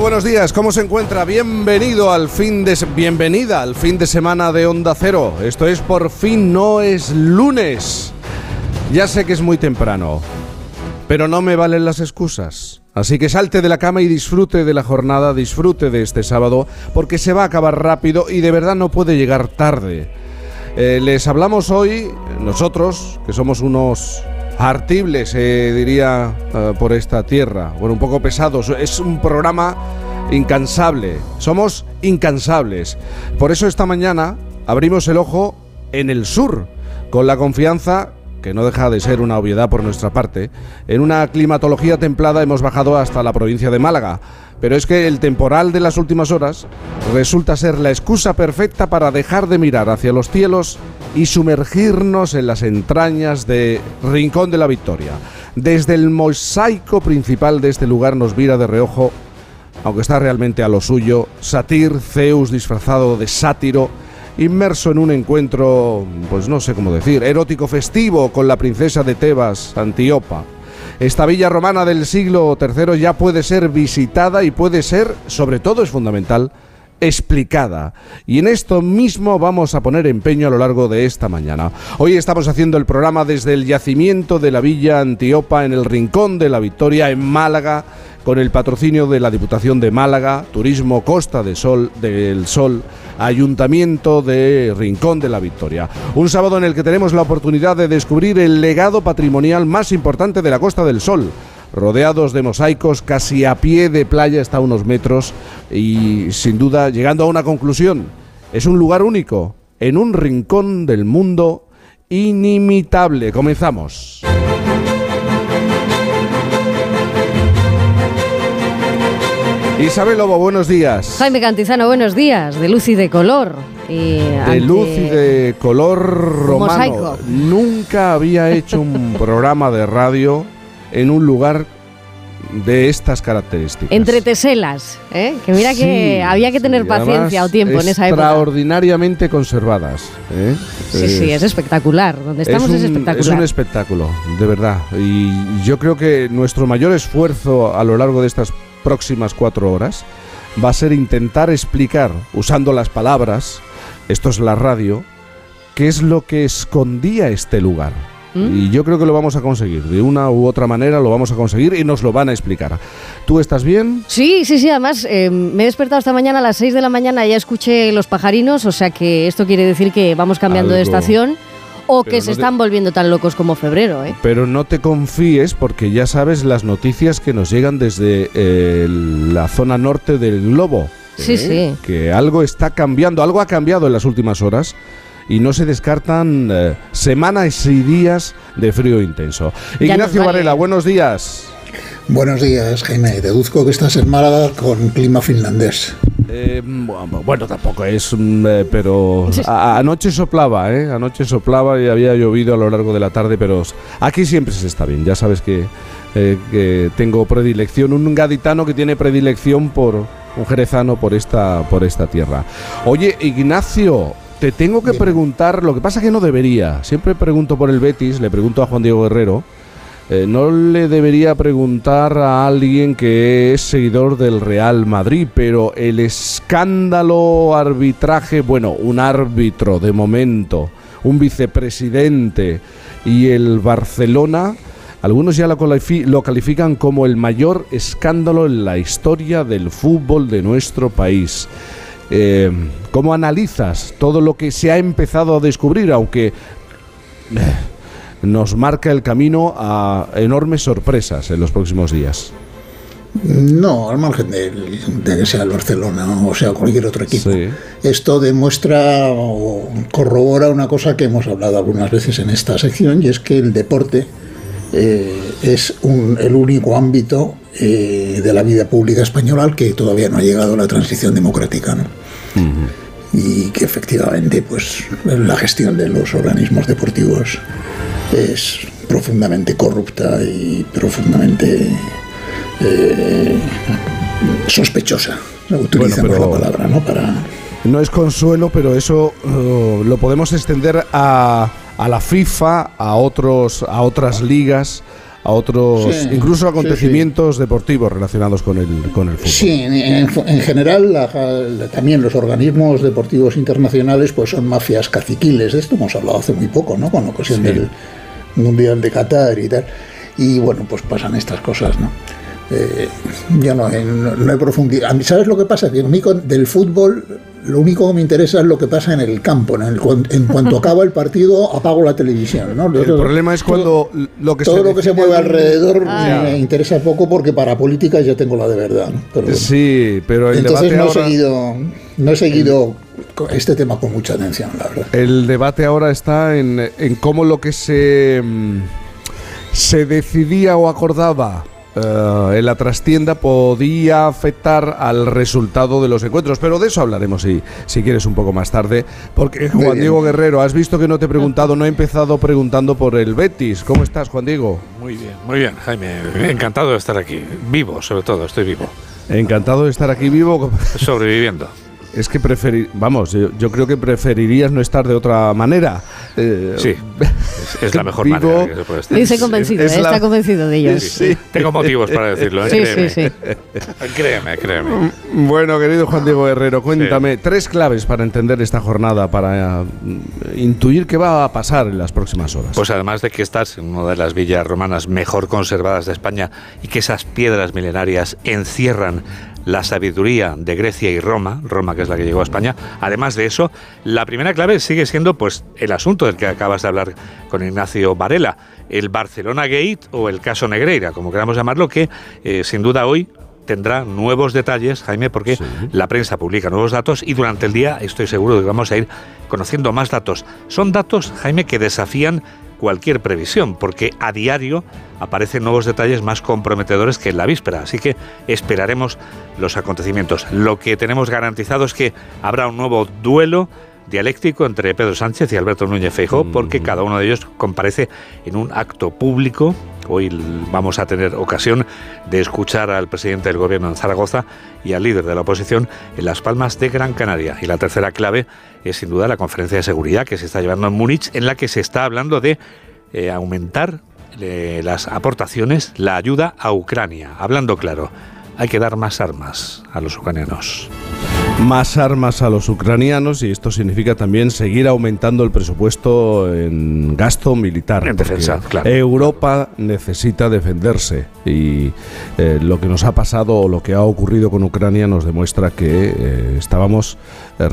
Buenos días, ¿cómo se encuentra? Bienvenido al fin de bienvenida al fin de semana de Onda Cero. Esto es por fin no es lunes. Ya sé que es muy temprano, pero no me valen las excusas. Así que salte de la cama y disfrute de la jornada, disfrute de este sábado, porque se va a acabar rápido y de verdad no puede llegar tarde. Eh, les hablamos hoy, nosotros, que somos unos artibles, eh, diría, eh, por esta tierra. Bueno, un poco pesados. Es un programa incansable. Somos incansables. Por eso esta mañana abrimos el ojo en el sur, con la confianza que no deja de ser una obviedad por nuestra parte, en una climatología templada hemos bajado hasta la provincia de Málaga. Pero es que el temporal de las últimas horas resulta ser la excusa perfecta para dejar de mirar hacia los cielos y sumergirnos en las entrañas de Rincón de la Victoria. Desde el mosaico principal de este lugar nos vira de reojo, aunque está realmente a lo suyo, Satir, Zeus disfrazado de sátiro, inmerso en un encuentro, pues no sé cómo decir, erótico festivo con la princesa de Tebas, Antíopa. Esta villa romana del siglo III ya puede ser visitada y puede ser, sobre todo es fundamental, explicada. Y en esto mismo vamos a poner empeño a lo largo de esta mañana. Hoy estamos haciendo el programa desde el yacimiento de la Villa Antiopa en el Rincón de la Victoria en Málaga con el patrocinio de la Diputación de Málaga, Turismo Costa de Sol, del Sol, Ayuntamiento de Rincón de la Victoria. Un sábado en el que tenemos la oportunidad de descubrir el legado patrimonial más importante de la Costa del Sol rodeados de mosaicos, casi a pie de playa está a unos metros y sin duda llegando a una conclusión. Es un lugar único, en un rincón del mundo inimitable. Comenzamos. Isabel Lobo, buenos días. Jaime Cantizano, buenos días, de luz y de color. Y De luz y de color romano. Mosaico. Nunca había hecho un programa de radio en un lugar de estas características. Entre teselas, ¿eh? que mira que había que tener sí, paciencia o tiempo en esa época. Extraordinariamente conservadas. ¿eh? Sí, sí, es espectacular. Donde estamos es, un, espectacular. es un espectáculo, de verdad. Y yo creo que nuestro mayor esfuerzo a lo largo de estas próximas cuatro horas va a ser intentar explicar, usando las palabras, esto es la radio, qué es lo que escondía este lugar. ¿Mm? Y yo creo que lo vamos a conseguir. De una u otra manera lo vamos a conseguir y nos lo van a explicar. ¿Tú estás bien? Sí, sí, sí. Además, eh, me he despertado esta mañana a las 6 de la mañana y ya escuché los pajarinos, o sea que esto quiere decir que vamos cambiando de estación o que no se te- están volviendo tan locos como febrero. ¿eh? Pero no te confíes porque ya sabes las noticias que nos llegan desde eh, la zona norte del globo. Sí, ¿eh? sí. Que algo está cambiando, algo ha cambiado en las últimas horas y no se descartan eh, semanas y días de frío intenso. Ya Ignacio vale. Varela, buenos días. Buenos días, Jaime. Deduzco que estás en Málaga con clima finlandés. Eh, bu- bueno, tampoco es, mm, eh, pero a- anoche soplaba, ¿eh? Anoche soplaba y había llovido a lo largo de la tarde, pero aquí siempre se está bien. Ya sabes que, eh, que tengo predilección, un gaditano que tiene predilección por un jerezano por esta, por esta tierra. Oye, Ignacio, te tengo que preguntar, lo que pasa que no debería. Siempre pregunto por el Betis, le pregunto a Juan Diego Guerrero. Eh, no le debería preguntar a alguien que es seguidor del Real Madrid, pero el escándalo arbitraje, bueno, un árbitro de momento, un vicepresidente y el Barcelona, algunos ya lo, califi- lo califican como el mayor escándalo en la historia del fútbol de nuestro país. Eh, ¿Cómo analizas todo lo que se ha empezado a descubrir, aunque eh, nos marca el camino a enormes sorpresas en los próximos días? No, al margen de, de que sea el Barcelona o sea cualquier otro equipo. Sí. Esto demuestra o corrobora una cosa que hemos hablado algunas veces en esta sección y es que el deporte eh, es un- el único ámbito eh, de la vida pública española al que todavía no ha llegado la transición democrática. ¿no? Y que efectivamente pues la gestión de los organismos deportivos es profundamente corrupta y profundamente eh, sospechosa. Utilizando la palabra no para no es consuelo pero eso uh, lo podemos extender a, a la FIFA a otros a otras ligas a otros, incluso acontecimientos deportivos relacionados con el, con el fútbol. Sí, en, general también los organismos deportivos internacionales pues son mafias caciquiles, de esto hemos hablado hace muy poco, ¿no? Con ocasión del Mundial de Qatar y tal. Y bueno, pues pasan estas cosas, ¿no? Eh, yo no, no, he profundizado. ¿Sabes lo que pasa? Que a mí del fútbol lo único que me interesa es lo que pasa en el campo. En, en cuanto acaba el partido, apago la televisión. ¿no? El problema es cuando todo, lo que todo se lo que se mueve alrededor ah. me interesa poco porque para política ya tengo la de verdad. sí, pero el entonces no, he seguido, no he seguido este tema con mucha atención, la verdad. El debate ahora está en, en cómo lo que se mm, se decidía o acordaba eh, en la trastienda podía afectar al resultado de los encuentros, pero de eso hablaremos si, si quieres un poco más tarde, porque Juan Diego Guerrero, has visto que no te he preguntado, no he empezado preguntando por el Betis. ¿Cómo estás, Juan Diego? Muy bien, muy bien, Jaime, encantado de estar aquí, vivo sobre todo, estoy vivo. Encantado de estar aquí vivo. Sobreviviendo es que preferir, vamos, yo, creo que preferirías no estar de otra manera. Eh, sí, es, la mejor manera que se puede estar. Dice convencido, está convencido de ello. Sí, Tengo motivos para decirlo, ¿eh? créeme. créeme, créeme. Mm, bueno, querido Juan Diego Herrero, cuéntame tres claves para entender esta jornada, para intuir qué va a pasar en las próximas horas. Pues además de que estás en una de las villas romanas mejor conservadas de España y que esas piedras milenarias encierran la sabiduría de Grecia y Roma, Roma que es la que llegó a España. Además de eso, la primera clave sigue siendo pues el asunto del que acabas de hablar con Ignacio Varela, el Barcelona Gate o el caso Negreira, como queramos llamarlo, que eh, sin duda hoy tendrá nuevos detalles, Jaime, porque la prensa publica nuevos datos y durante el día estoy seguro de que vamos a ir conociendo más datos. Son datos, Jaime, que desafían cualquier previsión, porque a diario aparecen nuevos detalles más comprometedores que en la víspera. Así que esperaremos los acontecimientos. Lo que tenemos garantizado es que habrá un nuevo duelo dialéctico entre Pedro Sánchez y Alberto Núñez Feijóo, porque cada uno de ellos comparece en un acto público. Hoy vamos a tener ocasión de escuchar al presidente del gobierno en Zaragoza y al líder de la oposición en Las Palmas de Gran Canaria. Y la tercera clave es sin duda la conferencia de seguridad que se está llevando en Múnich, en la que se está hablando de eh, aumentar eh, las aportaciones, la ayuda a Ucrania. Hablando claro, hay que dar más armas a los ucranianos más armas a los ucranianos y esto significa también seguir aumentando el presupuesto en gasto militar. En defensa, claro. Europa necesita defenderse y eh, lo que nos ha pasado o lo que ha ocurrido con Ucrania nos demuestra que eh, estábamos eh,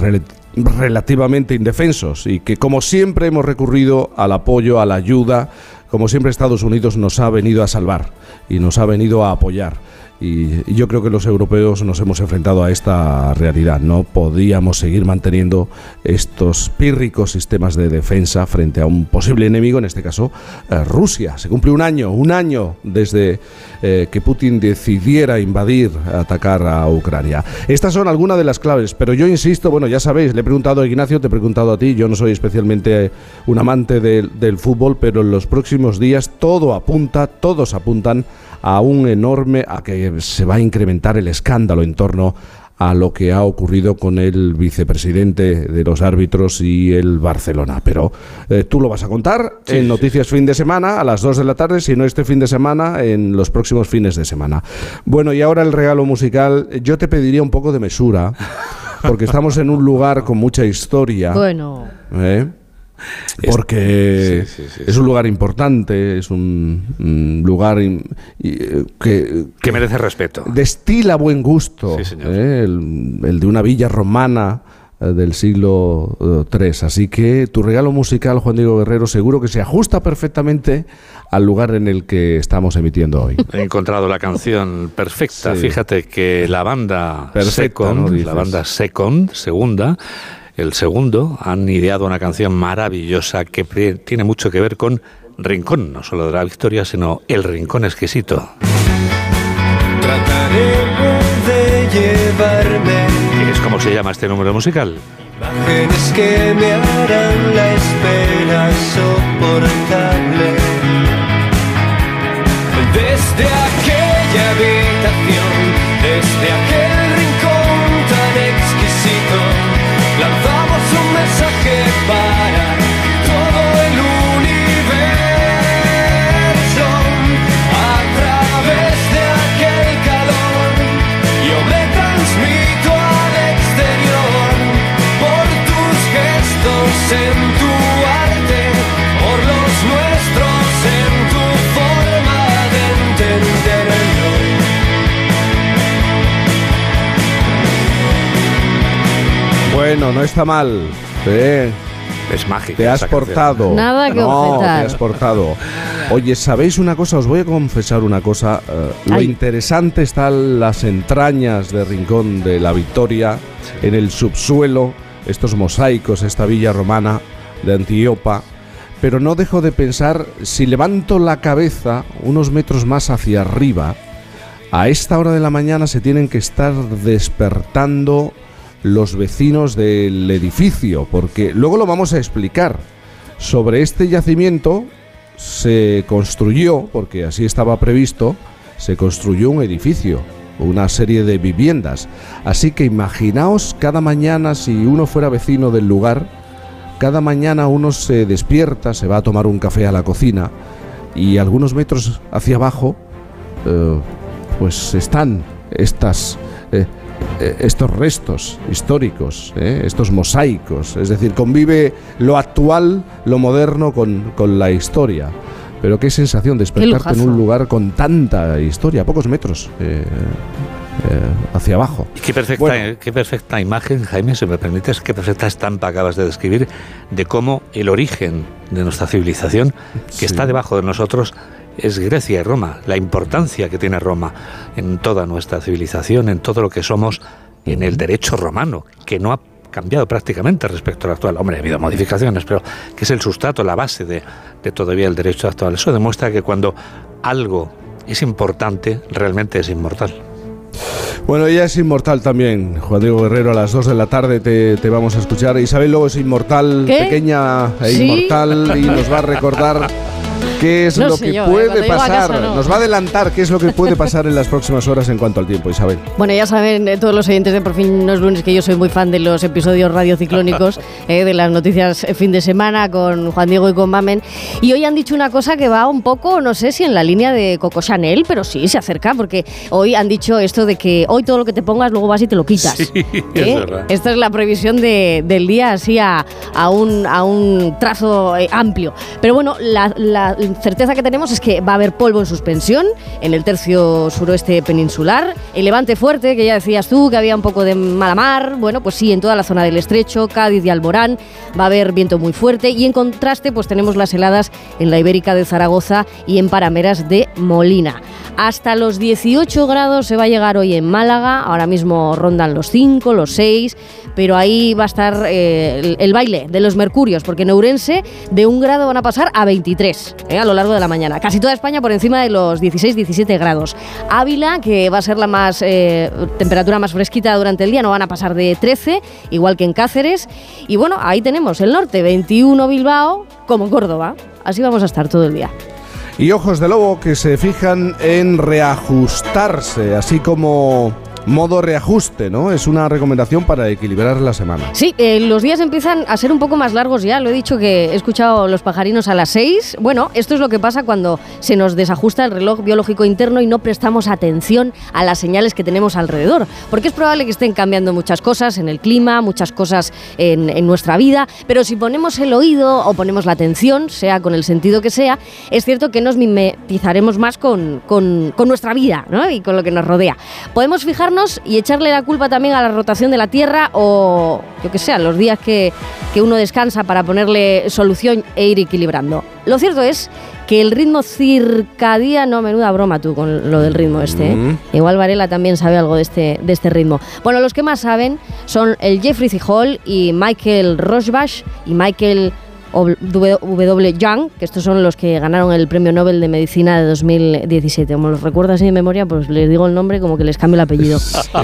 relativamente indefensos y que como siempre hemos recurrido al apoyo, a la ayuda, como siempre Estados Unidos nos ha venido a salvar y nos ha venido a apoyar. Y, yo creo que los europeos nos hemos enfrentado a esta realidad. No podíamos seguir manteniendo estos pírricos sistemas de defensa frente a un posible enemigo, en este caso eh, Rusia. Se cumple un año, un año desde eh, que Putin decidiera invadir, atacar a Ucrania. Estas son algunas de las claves, pero yo insisto, bueno, ya sabéis, le he preguntado a Ignacio, te he preguntado a ti, yo no soy especialmente un amante del fútbol, pero en los próximos días todo apunta, todos apuntan a un enorme, a que se va a incrementar el escándalo en torno a lo que ha ocurrido con el vicepresidente de los árbitros y el Barcelona. Pero eh, tú lo vas a contar en Noticias Fin de Semana a las 2 de la tarde, si no este fin de semana, en los próximos fines de semana. Bueno, y ahora el regalo musical. Yo te pediría un poco de mesura, porque estamos en un lugar con mucha historia. Bueno. ¿eh? Porque es un lugar importante, es un, lugar eh, que, que, merece respeto. Destila buen gusto, ¿eh? el, de una villa romana eh, del siglo III. Así que tu regalo musical, Juan Diego Guerrero, seguro que se ajusta perfectamente al lugar en el que estamos emitiendo hoy. He encontrado la canción perfecta. Fíjate que la banda Second, la banda Second, segunda, el segundo, han ideado una canción maravillosa que tiene mucho que ver con Rincón, no solo de la victoria, sino el Rincón exquisito. Trataré de llevarme. ¿Es como se llama este número musical? Imágenes que me harán la espera soportable. Desde aquella habitación, desde aquel un mensaje para Bueno, no está mal. Eh, Es mágico. te has portado. Nada que no, objetar. te has portado. Oye, ¿sabéis una cosa? Os voy a confesar una cosa. eh, lo interesante está en las entrañas de Rincón de la Victoria, en el subsuelo, estos mosaicos, esta villa romana de Antiopa. Pero no dejo de pensar, si levanto la cabeza unos metros más hacia arriba, a esta hora de la mañana se tienen que estar despertando los vecinos del edificio, porque luego lo vamos a explicar. Sobre este yacimiento se construyó, porque así estaba previsto, se construyó un edificio, una serie de viviendas. Así que imaginaos cada mañana si uno fuera vecino del lugar, cada mañana uno se despierta, se va a tomar un café a la cocina y algunos metros hacia abajo eh, pues están estas eh, estos restos históricos, eh, estos mosaicos, es decir, convive lo actual, lo moderno con, con la historia. Pero qué sensación despertarte en un lugar con tanta historia, a pocos metros eh, eh, hacia abajo. Y Qué perfecta, Bueno. qué perfecta imagen, Jaime, si me permites, qué perfecta estampa acabas de describir de cómo el origen de nuestra civilización, que Sí. está debajo de nosotros, es Grecia y Roma, la importancia que tiene Roma en toda nuestra civilización, en todo lo que somos, en el derecho romano, que no ha cambiado prácticamente respecto al actual. Hombre, ha habido modificaciones, pero que es el sustrato, la base de, de todavía el derecho actual. Eso demuestra que cuando algo es importante, realmente es inmortal. Bueno, ella es inmortal también. Juan Diego Guerrero, a las 2 de la tarde te, te vamos a escuchar. Isabel Lobo es inmortal, ¿Qué? pequeña e ¿Sí? inmortal, y nos va a recordar qué es No lo que yo, ¿eh? puede pasar. casa, no. Nos va a adelantar qué es lo que puede pasar en las próximas horas en cuanto al tiempo, Isabel. Bueno, ya saben eh, todos los oyentes de Por fin no es lunes que yo soy muy fan de los episodios radiociclónicos, eh, de las noticias eh, fin de semana con Juan Diego y con Mamen. Y hoy han dicho una cosa que va un poco, no sé si en la línea de Coco Chanel, pero sí se acerca, porque hoy han dicho esto de que hoy todo lo que te pongas luego vas y te lo quitas. Sí, es verdad. Esta es la previsión de- del día así a, a un, a un trazo eh, amplio. Pero bueno, la, la certeza que tenemos es que va a haber polvo en suspensión en el tercio suroeste peninsular. El levante fuerte, que ya decías tú, que había un poco de mala mar. Bueno, pues sí, en toda la zona del estrecho, Cádiz y Alborán, va a haber viento muy fuerte. Y en contraste, pues tenemos las heladas en la Ibérica de Zaragoza y en Parameras de Molina. Hasta los 18 grados se va a llegar hoy en Málaga, ahora mismo rondan los 5, los 6, pero ahí va a estar eh, el, baile de los mercurios, porque en Ourense de un grado van a pasar a 23 eh, a lo largo de la mañana. Casi toda España por encima de los 16-17 grados. Ávila, que va a ser la más eh, temperatura más fresquita durante el día, no van a pasar de 13, igual que en Cáceres. Y bueno, ahí tenemos el norte, 21 Bilbao, como Córdoba. Así vamos a estar todo el día. Y ojos de lobo que se fijan en reajustarse, así como modo reajuste, ¿no? Es una recomendación para equilibrar la semana. Sí, eh, los días empiezan a ser un poco más largos ya. Lo he dicho que he escuchado los pajarinos a las 6. Bueno, esto es lo que pasa cuando se nos desajusta el reloj biológico interno y no prestamos atención a las señales que tenemos alrededor. Porque es probable que estén cambiando muchas cosas en el clima, muchas cosas en, en nuestra vida. Pero si ponemos el oído o ponemos la atención, sea con el sentido que sea, es cierto que nos mimetizaremos más con, con- con nuestra vida ¿no? y con lo que nos rodea. Podemos fijarnos y echarle la culpa también a la rotación de la Tierra o, yo que sé, a los días que, que uno descansa para ponerle solución e ir equilibrando. Lo cierto es que el ritmo circadiano, menuda broma tú con lo del ritmo este, ¿eh? Mm. igual Varela también sabe algo de este, de este ritmo. Bueno, los que más saben son el Jeffrey Hall y Michael Rosbach y Michael W. Young, que estos son los que ganaron el Premio Nobel de Medicina de 2017. Como los recuerdo así de memoria, pues les digo el nombre como que les cambio el apellido.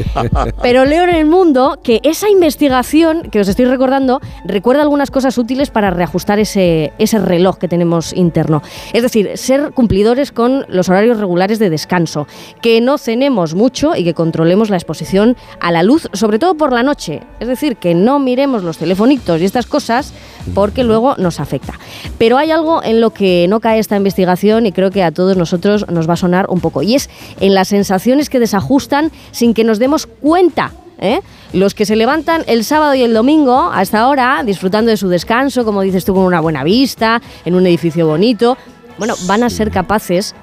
Pero leo en el mundo que esa investigación que os estoy recordando recuerda algunas cosas útiles para reajustar ese, ese reloj que tenemos interno. Es decir, ser cumplidores con los horarios regulares de descanso, que no cenemos mucho y que controlemos la exposición a la luz, sobre todo por la noche. Es decir, que no miremos los telefonitos y estas cosas porque luego nos afecta. Pero hay algo en lo que no cae esta investigación y creo que a todos nosotros nos va a sonar un poco, y es en las sensaciones que desajustan sin que nos demos cuenta. ¿eh? Los que se levantan el sábado y el domingo a esta hora, disfrutando de su descanso, como dices tú, con una buena vista, en un edificio bonito, bueno, van a ser capaces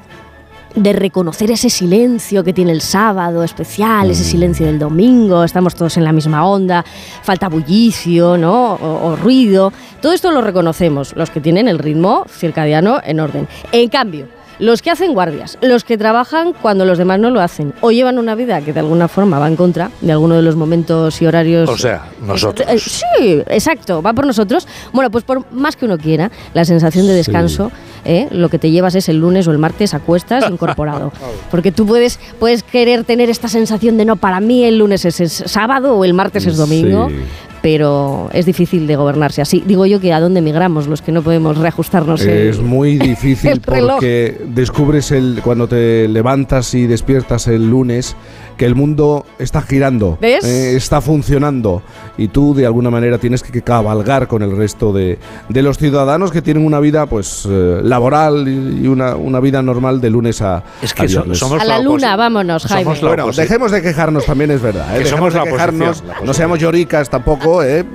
de reconocer ese silencio que tiene el sábado especial, ese silencio del domingo, estamos todos en la misma onda, falta bullicio, ¿no? O, o ruido. Todo esto lo reconocemos, los que tienen el ritmo circadiano en orden. En cambio, los que hacen guardias, los que trabajan cuando los demás no lo hacen, o llevan una vida que de alguna forma va en contra de alguno de los momentos y horarios. O sea, nosotros. Eh, sí, exacto, va por nosotros. Bueno, pues por más que uno quiera, la sensación de descanso, ¿eh? lo que te llevas es el lunes o el martes a cuestas incorporado. Porque tú puedes, puedes querer tener esta sensación de no, para mí el lunes es, es sábado o el martes es domingo. Sí. Pero es difícil de gobernarse así. Digo yo que a dónde migramos los que no podemos reajustarnos. el- Es muy difícil el porque descubres el, cuando te levantas y despiertas el lunes que el mundo está girando, ¿Ves? eh, está funcionando y tú de alguna manera tienes que cabalgar con el resto de, de los ciudadanos que tienen una vida pues eh, laboral y una, una vida normal de lunes a, Es a que so- viernes. somos A la la luna, vámonos, Jaime. Bueno, dejemos de quejarnos también, es verdad. ¿eh? Que somos de la quejarnos, la no seamos lloricas tampoco, ¿eh?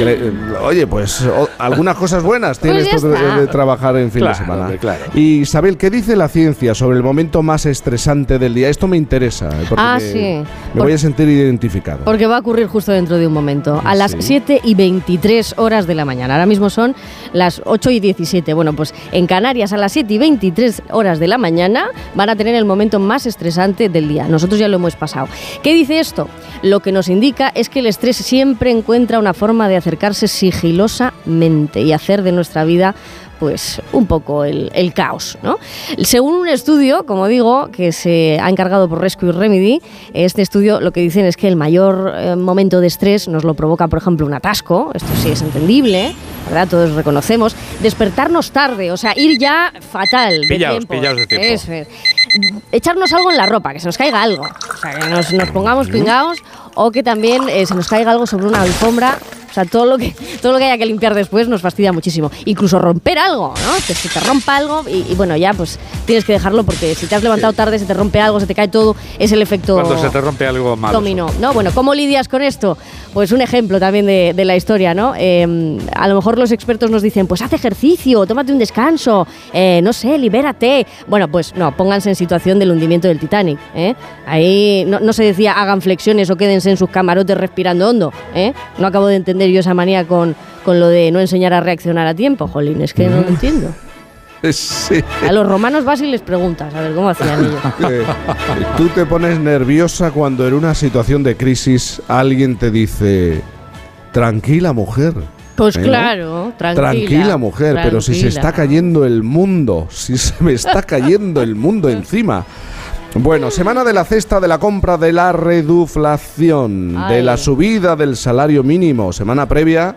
Eh, Oye, pues o- algunas cosas buenas tiene Pues esto de, de trabajar en fin Claro, de semana. hombre, claro. Y Isabel, ¿qué dice la ciencia sobre el momento más estresante del día? Esto me interesa, ¿eh? porque Ah, me, sí. me Por- voy a sentir identificado. Porque va a ocurrir justo dentro de un momento, a las Sí. 7 y 23 horas de la mañana. Ahora mismo son las 8 y 17. Bueno, pues en Canarias a las 7 y 23 horas de la mañana van a tener el momento más estresante del día. Nosotros ya lo hemos pasado. ¿Qué dice esto? Lo que nos indica es que el estrés siempre encuentra una forma de acercarse sigilosamente y hacer de nuestra vida pues un poco el, el caos. ¿no? Según un estudio, como digo, que se ha encargado por Rescue Remedy, este estudio lo que dicen es que el mayor eh, momento de estrés nos lo provoca, por ejemplo, un atasco, esto sí es entendible, ¿verdad? Todos reconocemos. Despertarnos tarde, o sea, ir ya fatal. de Pillaos, tiempo. pillaos de tiempo. Eso es. Echarnos algo en la ropa, que se nos caiga algo. O sea, que nos, nos pongamos pingados o que también eh, se nos caiga algo sobre una alfombra. O sea, todo lo que todo lo que haya que limpiar después nos fastidia muchísimo. Incluso romper algo, ¿no? Que se te rompa algo y, y bueno, ya pues tienes que dejarlo porque si te has levantado tarde, se te rompe algo, se te cae todo, es el efecto Cuando se te rompe algo malo. dominó. ¿no? Bueno, ¿cómo lidias con esto? Pues un ejemplo también de, de la historia, ¿no? Eh, a lo mejor los expertos nos dicen, pues haz ejercicio, tómate un descanso, eh, no sé, libérate. Bueno, pues no, pónganse en situación del hundimiento del Titanic. ¿eh? Ahí no, no se decía hagan flexiones o quédense en sus camarotes respirando hondo. ¿eh? No acabo de entender yo esa manía con, con lo de no enseñar a reaccionar a tiempo, Jolín, es que no lo entiendo. Sí. A los romanos vas y les preguntas, a ver cómo hacían ellos. Eh, Tú te pones nerviosa cuando en una situación de crisis alguien te dice, tranquila mujer. Pues ¿Eh, claro, tranquila. Tranquila, mujer, pero si se está cayendo el mundo, si se me está cayendo el mundo encima. Bueno, semana de la cesta de la compra de la reduflación, de la subida del salario mínimo, semana previa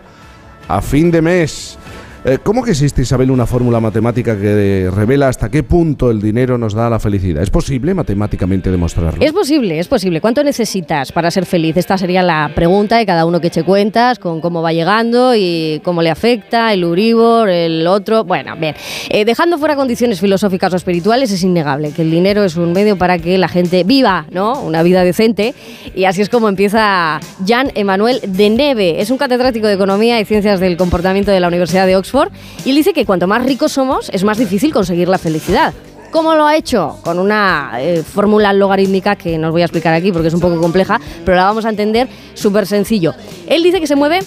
a fin de mes. Eh, ¿Cómo que existe, Isabel, una fórmula matemática que revela hasta qué punto el dinero nos da la felicidad? ¿Es posible matemáticamente demostrarlo? Es posible, es posible. ¿Cuánto necesitas para ser feliz? Esta sería la pregunta de cada uno que eche cuentas con cómo va llegando y cómo le afecta el Uribor, el otro. Bueno, bien. Eh, dejando fuera condiciones filosóficas o espirituales, es innegable que el dinero es un medio para que la gente viva, ¿no? Una vida decente. Y así es como empieza Jan Emanuel de Neve. Es un catedrático de Economía y Ciencias del Comportamiento de la Universidad de Oxford. Y él dice que cuanto más ricos somos, es más difícil conseguir la felicidad. ¿Cómo lo ha hecho? Con una eh, fórmula logarítmica que no os voy a explicar aquí porque es un poco compleja, pero la vamos a entender súper sencillo. Él dice que se mueve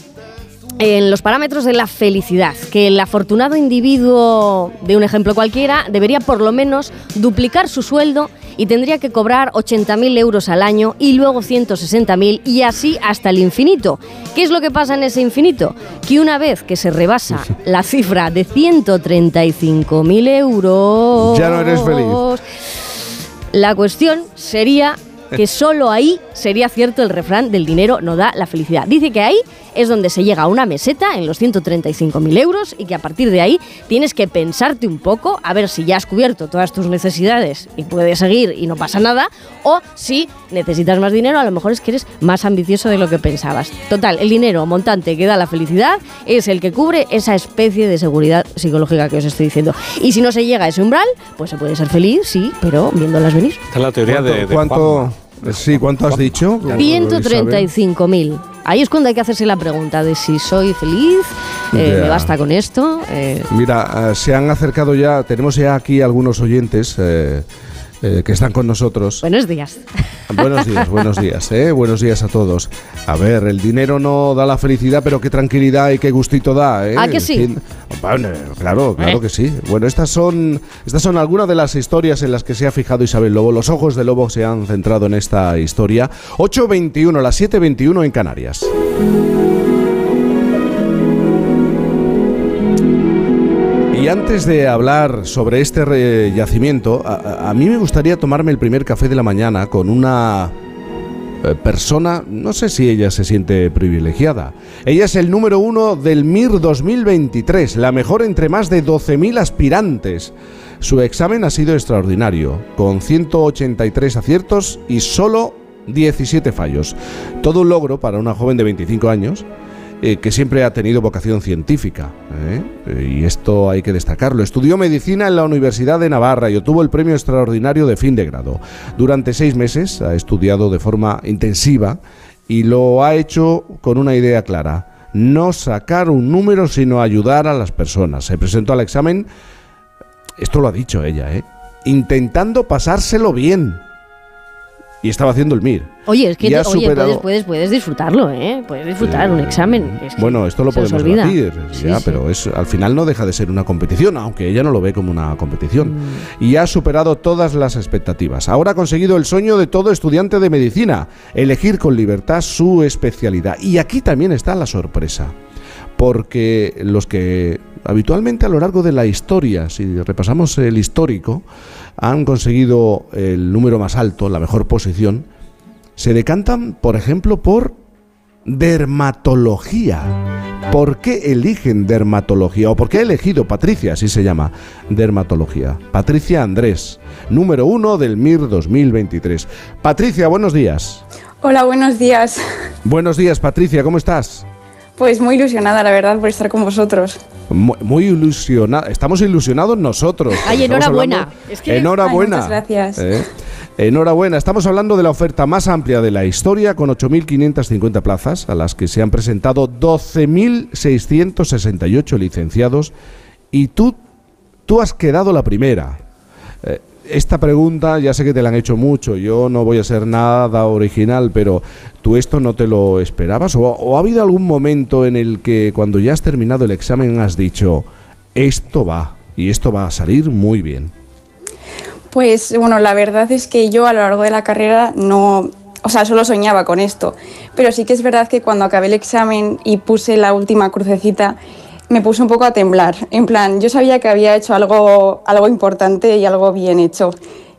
en los parámetros de la felicidad, que el afortunado individuo de un ejemplo cualquiera debería por lo menos duplicar su sueldo y tendría que cobrar 80.000 euros al año y luego 160.000 y así hasta el infinito. ¿Qué es lo que pasa en ese infinito? Que una vez que se rebasa la cifra de 135.000 euros... Ya no eres feliz. La cuestión sería que solo ahí sería cierto el refrán del dinero no da la felicidad. Dice que ahí es donde se llega a una meseta en los 135.000 euros y que a partir de ahí tienes que pensarte un poco a ver si ya has cubierto todas tus necesidades y puedes seguir y no pasa nada, o si necesitas más dinero, a lo mejor es que eres más ambicioso de lo que pensabas. Total, el dinero montante que da la felicidad es el que cubre esa especie de seguridad psicológica que os estoy diciendo. Y si no se llega a ese umbral, pues se puede ser feliz, sí, pero viéndolas venir. Esta es la teoría de, de ¿Cuánto. Sí, ¿cuánto has dicho? 135.000. Ahí es cuando hay que hacerse la pregunta de si soy feliz, eh, me basta con esto. eh, Mira, eh, se han acercado ya, tenemos ya aquí algunos oyentes eh, eh, que están con nosotros. buenos días. Buenos días, buenos días, ¿eh? buenos días a todos. A ver, el dinero no da la felicidad, pero qué tranquilidad y qué gustito da, ¿eh? ¿Ah, que sí? Fin, bueno, claro, claro ¿Eh? que sí. Bueno, estas son, estas son algunas de las historias en las que se ha fijado Isabel Lobo. Los ojos de Lobo se han centrado en esta historia. 8.21, las 7.21 en Canarias. Antes de hablar sobre este yacimiento, a, a- a mí me gustaría tomarme el primer café de la mañana con una eh, persona, no sé si ella se siente privilegiada. Ella es el número uno del MIR 2023, la mejor entre más de 12.000 aspirantes. Su examen ha sido extraordinario, con 183 aciertos y solo 17 fallos. Todo un logro para una joven de 25 años eh, que siempre ha tenido vocación científica. ¿eh? Eh, Y esto hay que destacarlo. Estudió medicina en la Universidad de Navarra y obtuvo el premio extraordinario de fin de grado. Durante seis meses ha estudiado de forma intensiva y lo ha hecho con una idea clara. No sacar un número, sino ayudar a las personas. Se presentó al examen, esto lo ha dicho ella, ¿eh? intentando pasárselo bien. Y estaba haciendo el MIR. Oye, es que te- oye, superado- puedes, puedes, puedes disfrutarlo, ¿eh? Puedes disfrutar un examen. Es que Bueno, esto lo podemos debatir, Sí, ya, sí. pero es al final no deja de ser una competición, aunque ella no lo ve como una competición. Mm. Y ha superado todas las expectativas. Ahora ha conseguido el sueño de todo estudiante de medicina, elegir con libertad su especialidad. Y aquí también está la sorpresa, porque los que habitualmente a lo largo de la historia, si repasamos el histórico, han conseguido el número más alto, la mejor posición, se decantan, por ejemplo, por dermatología. ¿Por qué eligen dermatología? ¿O por qué ha elegido Patricia, así se llama, dermatología? Patricia Andrés, número uno del MIR 2023. Patricia, buenos días. Hola, buenos días. Buenos días, Patricia, ¿cómo estás? Pues muy ilusionada, la verdad, por estar con vosotros. Mu- Muy ilusionada. Estamos ilusionados nosotros. Ay, enhorabuena. hablando- Es que- Enhorabuena. Ay, muchas gracias. Eh, Enhorabuena. Estamos hablando de la oferta más amplia de la historia, con 8.550 plazas, a las que se han presentado 12.668 licenciados. Y tú, tú has quedado la primera. Eh, esta pregunta ya sé que te la han hecho mucho, yo no voy a ser nada original, pero ¿tú esto no te lo esperabas? ¿O, ha habido algún momento en el que cuando ya has terminado el examen has dicho, esto va, y esto va a salir muy bien? Pues bueno, la verdad es que yo a lo largo de la carrera no, o sea, solo soñaba con esto. Pero sí que es verdad que cuando acabé el examen y puse la última crucecita, me puse un poco a temblar. En plan, yo sabía que había hecho algo, algo importante y algo bien hecho.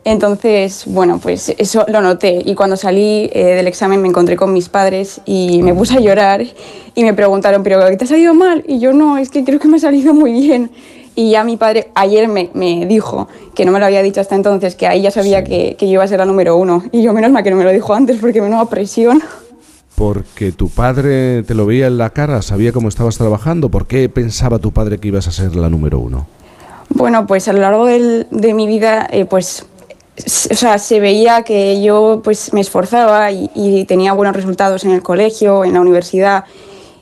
Entonces, bueno, pues eso lo noté. Y cuando salí eh, del examen me encontré con mis padres y me puse a llorar y me preguntaron, ¿pero qué te ha salido mal? Y yo no, es que creo que me ha salido muy bien. Y ya mi padre ayer me, me dijo, que no me lo había dicho hasta entonces, que ahí ya sabía que, que yo iba a ser la número uno. Y yo menos mal que no me lo dijo antes porque menuda presión. Porque tu padre te lo veía en la cara, sabía cómo estabas trabajando. ¿Por qué pensaba tu padre que ibas a ser la número uno? Bueno, pues a lo largo del- de mi vida, eh, pues, o sea, se veía que yo pues me esforzaba y, y tenía buenos resultados en el colegio, en la universidad.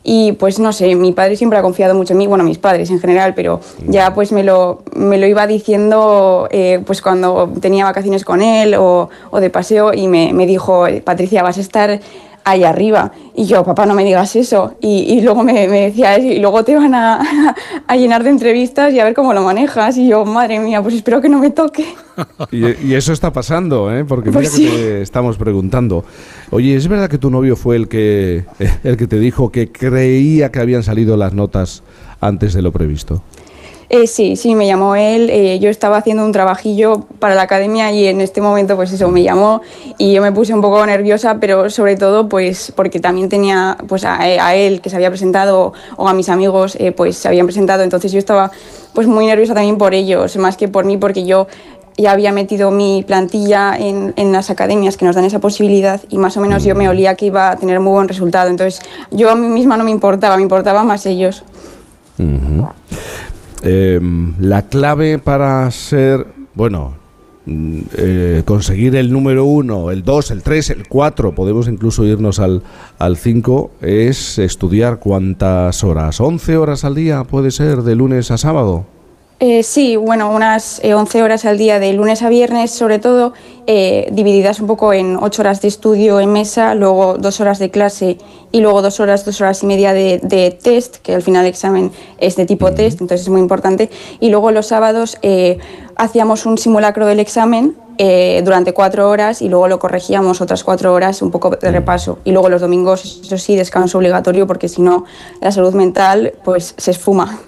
Y pues no sé, mi padre siempre ha confiado mucho en mí, bueno, mis padres en general, pero ya pues me lo, me lo iba diciendo eh, pues cuando tenía vacaciones con él o, o de paseo y me, me dijo, Patricia, vas a estar ahí arriba. Y yo, papá, no me digas eso. Y, y luego me, me decía, y luego te van a, a llenar de entrevistas y a ver cómo lo manejas. Y yo, madre mía, pues espero que no me toque. Y, y eso está pasando, ¿eh? porque Pues mira sí. que te estamos preguntando. Oye, ¿es verdad que tu novio fue el que, el que te dijo que creía que habían salido las notas antes de lo previsto? Eh, sí, sí, me llamó él. eh, yo estaba haciendo un trabajillo para la academia y en este momento, pues eso, me llamó y yo me puse un poco nerviosa, pero sobre todo, pues porque también tenía, pues a, a él que se había presentado o a mis amigos, eh, pues se habían presentado. Entonces yo estaba, pues muy nerviosa también por ellos, más que por mí, porque yo ya había metido mi plantilla en, en las academias que nos dan esa posibilidad y más o menos yo me olía que iba a tener muy buen resultado. Entonces yo a mí misma no me importaba, me importaba más ellos. Em, la clave para ser, bueno, mm, eh, conseguir el número uno, el dos, el tres, el cuatro, podemos incluso irnos al, al cinco, es estudiar cuántas horas. ¿11 horas al día puede ser de lunes a sábado? Eh, sí, bueno, unas eh, 11 horas al día de lunes a viernes, sobre todo, eh, divididas un poco en 8 horas de estudio en mesa, luego 2 horas de clase y luego 2 horas, 2 horas y media de, de test, que al final el examen es de tipo test, entonces es muy importante. Y luego los sábados eh, hacíamos un simulacro del examen eh, durante 4 horas y luego lo corregíamos otras 4 horas, un poco de repaso. Y luego los domingos, eso sí, descanso obligatorio, porque si no, la salud mental pues se esfuma.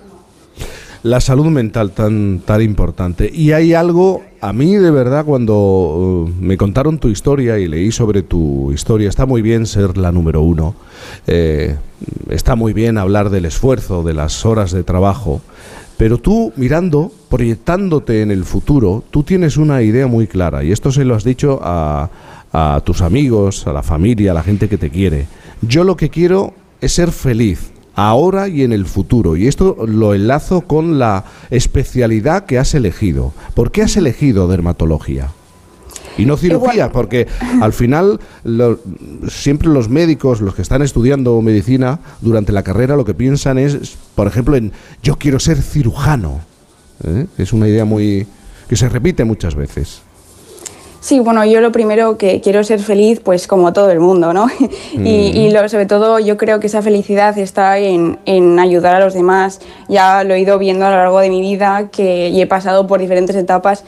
La salud mental tan, tan importante. Y hay algo, a mí de verdad, cuando uh, me contaron tu historia y leí sobre tu historia, está muy bien ser la número uno, eh, está muy bien hablar del esfuerzo, de las horas de trabajo, pero tú mirando, proyectándote en el futuro, tú tienes una idea muy clara, y esto se lo has dicho a, a tus amigos, a la familia, a la gente que te quiere. Yo lo que quiero es ser feliz ahora y en el futuro. Y esto lo enlazo con la especialidad que has elegido. ¿Por qué has elegido dermatología? Y no cirugía, Igual. porque al final lo- siempre los médicos, los que están estudiando medicina durante la carrera, lo que piensan es, por ejemplo, en yo quiero ser cirujano. ¿eh? Es una idea muy que se repite muchas veces. Sí, bueno, yo lo primero que quiero ser feliz, pues como todo el mundo, ¿no? y y lo, sobre todo yo creo que esa felicidad está en, en ayudar a los demás. Ya lo he ido viendo a lo largo de mi vida que, y he pasado por diferentes etapas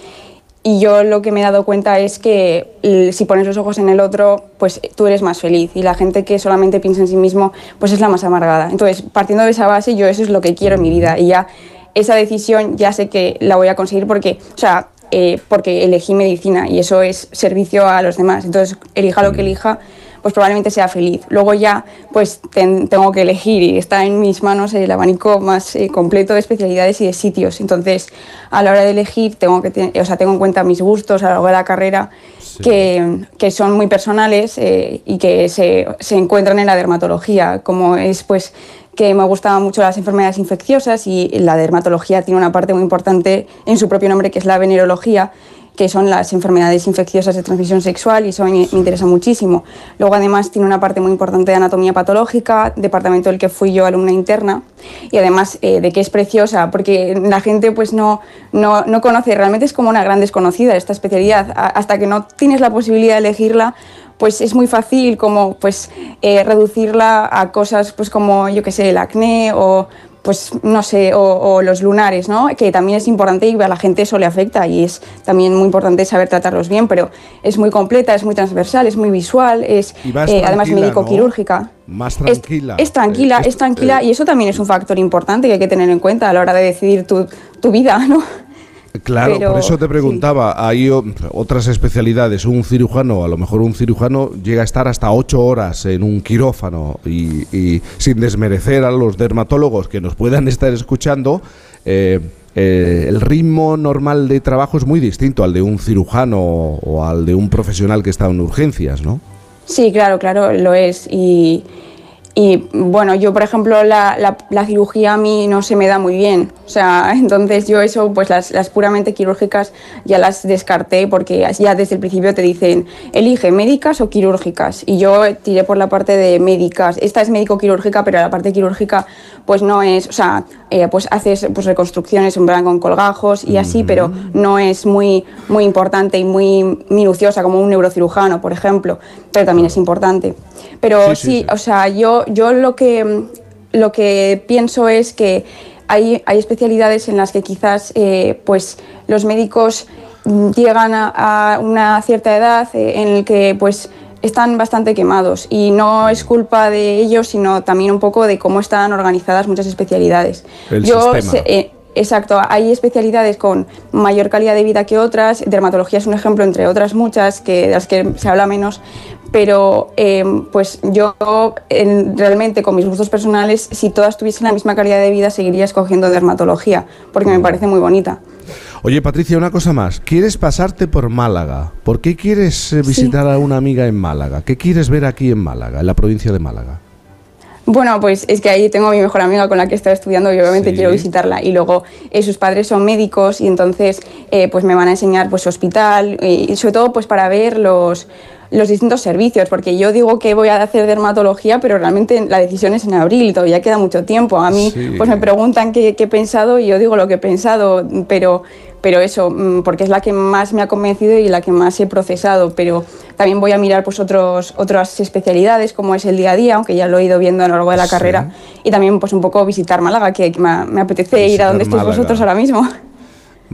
y yo lo que me he dado cuenta es que si pones los ojos en el otro, pues tú eres más feliz y la gente que solamente piensa en sí mismo, pues es la más amargada. Entonces, partiendo de esa base, yo eso es lo que quiero en mi vida y ya esa decisión ya sé que la voy a conseguir porque, o sea, eh, porque elegí medicina y eso es servicio a los demás. Entonces, elija lo que elija, pues probablemente sea feliz. Luego ya, pues ten- tengo que elegir y está en mis manos el abanico más eh, completo de especialidades y de sitios. Entonces, a la hora de elegir, tengo que o sea, tengo en cuenta mis gustos a lo largo de la carrera. Que, que son muy personales eh, y que se, se encuentran en la dermatología, como es pues que me gustaban mucho las enfermedades infecciosas y la dermatología tiene una parte muy importante en su propio nombre que es la venerología, que son las enfermedades infecciosas de transmisión sexual y eso mí me interesa muchísimo. Luego además tiene una parte muy importante de anatomía patológica, departamento del que fui yo alumna interna y además eh, de que es preciosa porque la gente pues no, no, no conoce, realmente es como una gran desconocida esta especialidad, hasta que no tienes la posibilidad de elegirla pues es muy fácil como pues eh, reducirla a cosas pues como yo que sé el acné o pues no sé o, o los lunares no que también es importante y a la gente eso le afecta y es también muy importante saber tratarlos bien pero es muy completa es muy transversal es muy visual es eh, además tranquila, médico ¿no? quirúrgica Más tranquila. es, tranquila Eh, es tranquila eh, y eso también es un factor importante que hay que tener en cuenta a la hora de decidir tu, tu vida no Claro, Pero, por eso te sí. preguntaba, hay otras especialidades, un cirujano, a lo mejor un cirujano llega a estar hasta ocho horas en un quirófano y, y sin desmerecer a los dermatólogos que nos puedan estar escuchando, eh, eh, el ritmo normal de trabajo es muy distinto al de un cirujano o al de un profesional que está en urgencias, ¿no? Sí, claro, claro, lo es. Y, y, bueno, yo, por ejemplo, la, la- la cirugía a mí no se me da muy bien. O sea, entonces yo eso, pues las, las puramente quirúrgicas ya las descarté porque ya desde el principio te dicen, elige médicas o quirúrgicas. Y yo tiré por la parte de médicas. Esta es médico-quirúrgica, pero la parte quirúrgica pues no es, o sea, eh, pues haces pues, reconstrucciones en plan con colgajos y así, pero no es muy, muy importante y muy minuciosa como un neurocirujano, por ejemplo, pero también es importante. Pero Sí, sí, sí, sí. o sea, yo, yo lo que lo que pienso es que hay, hay especialidades en las que quizás eh, pues los médicos llegan a, a una cierta edad eh, en el que pues están bastante quemados y no es culpa de ellos, sino también un poco de cómo están organizadas muchas especialidades. El Yo sistema. sé- eh, Exacto, hay especialidades con mayor calidad de vida que otras, dermatología es un ejemplo entre otras muchas que, de las que se habla menos, pero eh, pues yo en- realmente con mis gustos personales, si todas tuviesen la misma calidad de vida, seguiría escogiendo dermatología, porque me parece muy bonita. Oye, Patricia, una cosa más. ¿Quieres pasarte por Málaga? ¿Por qué quieres eh, visitar a una amiga en Málaga? ¿Qué quieres ver aquí en Málaga, en la provincia de Málaga? Bueno, pues es que ahí tengo a mi mejor amiga con la que estoy estudiando y obviamente Sí. quiero visitarla. Y luego eh, sus padres son médicos y entonces eh, pues me van a enseñar pues su hospital y sobre todo pues para ver los, los distintos servicios, porque yo digo que voy a hacer dermatología, pero realmente la decisión es en abril y todavía queda mucho tiempo. A mí Sí. pues me preguntan qué, qué he pensado y yo digo lo que he pensado, pero, pero eso, mm, porque es la que más me ha convencido y la que más he procesado, pero también voy a mirar pues otros, otras especialidades como es el día a día, aunque ya lo he ido viendo a lo largo de la Sí. carrera, y también pues un poco visitar Málaga, que, me, me apetece ir a donde estéis Málaga. vosotros ahora mismo.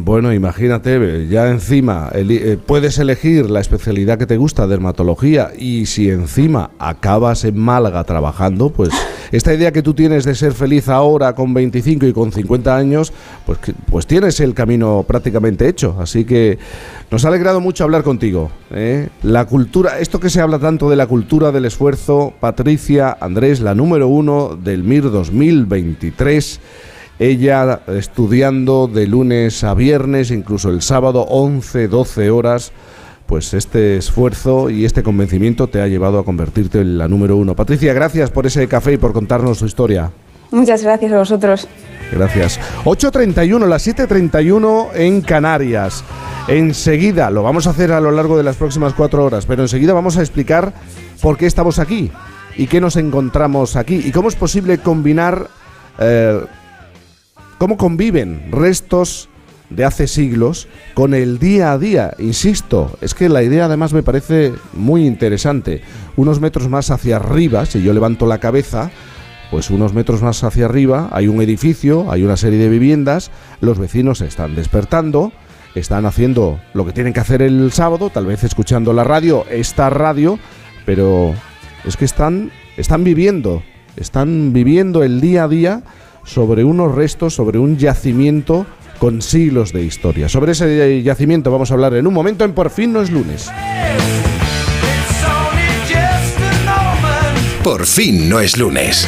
Bueno, imagínate, ya encima eh, puedes elegir la especialidad que te gusta, dermatología, y si encima acabas en Málaga trabajando, pues esta idea que tú tienes de ser feliz ahora con 25 y con 50 años, pues, pues tienes el camino prácticamente hecho. Así que nos ha alegrado mucho hablar contigo. ¿eh? La cultura, esto que se habla tanto de la cultura del esfuerzo, Patricia Andrés, la número uno del MIR 2023. Ella estudiando de lunes a viernes, incluso el sábado, 11, 12 horas. Pues este esfuerzo y este convencimiento te ha llevado a convertirte en la número uno. Patricia, gracias por ese café y por contarnos tu historia. Muchas gracias a vosotros. Gracias. 8.31, las 7.31 en Canarias. Enseguida, lo vamos a hacer a lo largo de las próximas cuatro horas, pero enseguida vamos a explicar por qué estamos aquí y qué nos encontramos aquí y cómo es posible combinar, eh, cómo conviven restos de hace siglos con el día a día. Insisto, es que la idea además me parece muy interesante. Unos metros más hacia arriba, si yo levanto la cabeza, pues unos metros más hacia arriba hay un edificio, hay una serie de viviendas, los vecinos están despertando, están haciendo lo que tienen que hacer el sábado, tal vez escuchando la radio, esta radio, pero es que están, están viviendo, están viviendo el día a día sobre unos restos, sobre un yacimiento con siglos de historia. Sobre ese yacimiento vamos a hablar en un momento en Por fin no es lunes. Por fin no es lunes.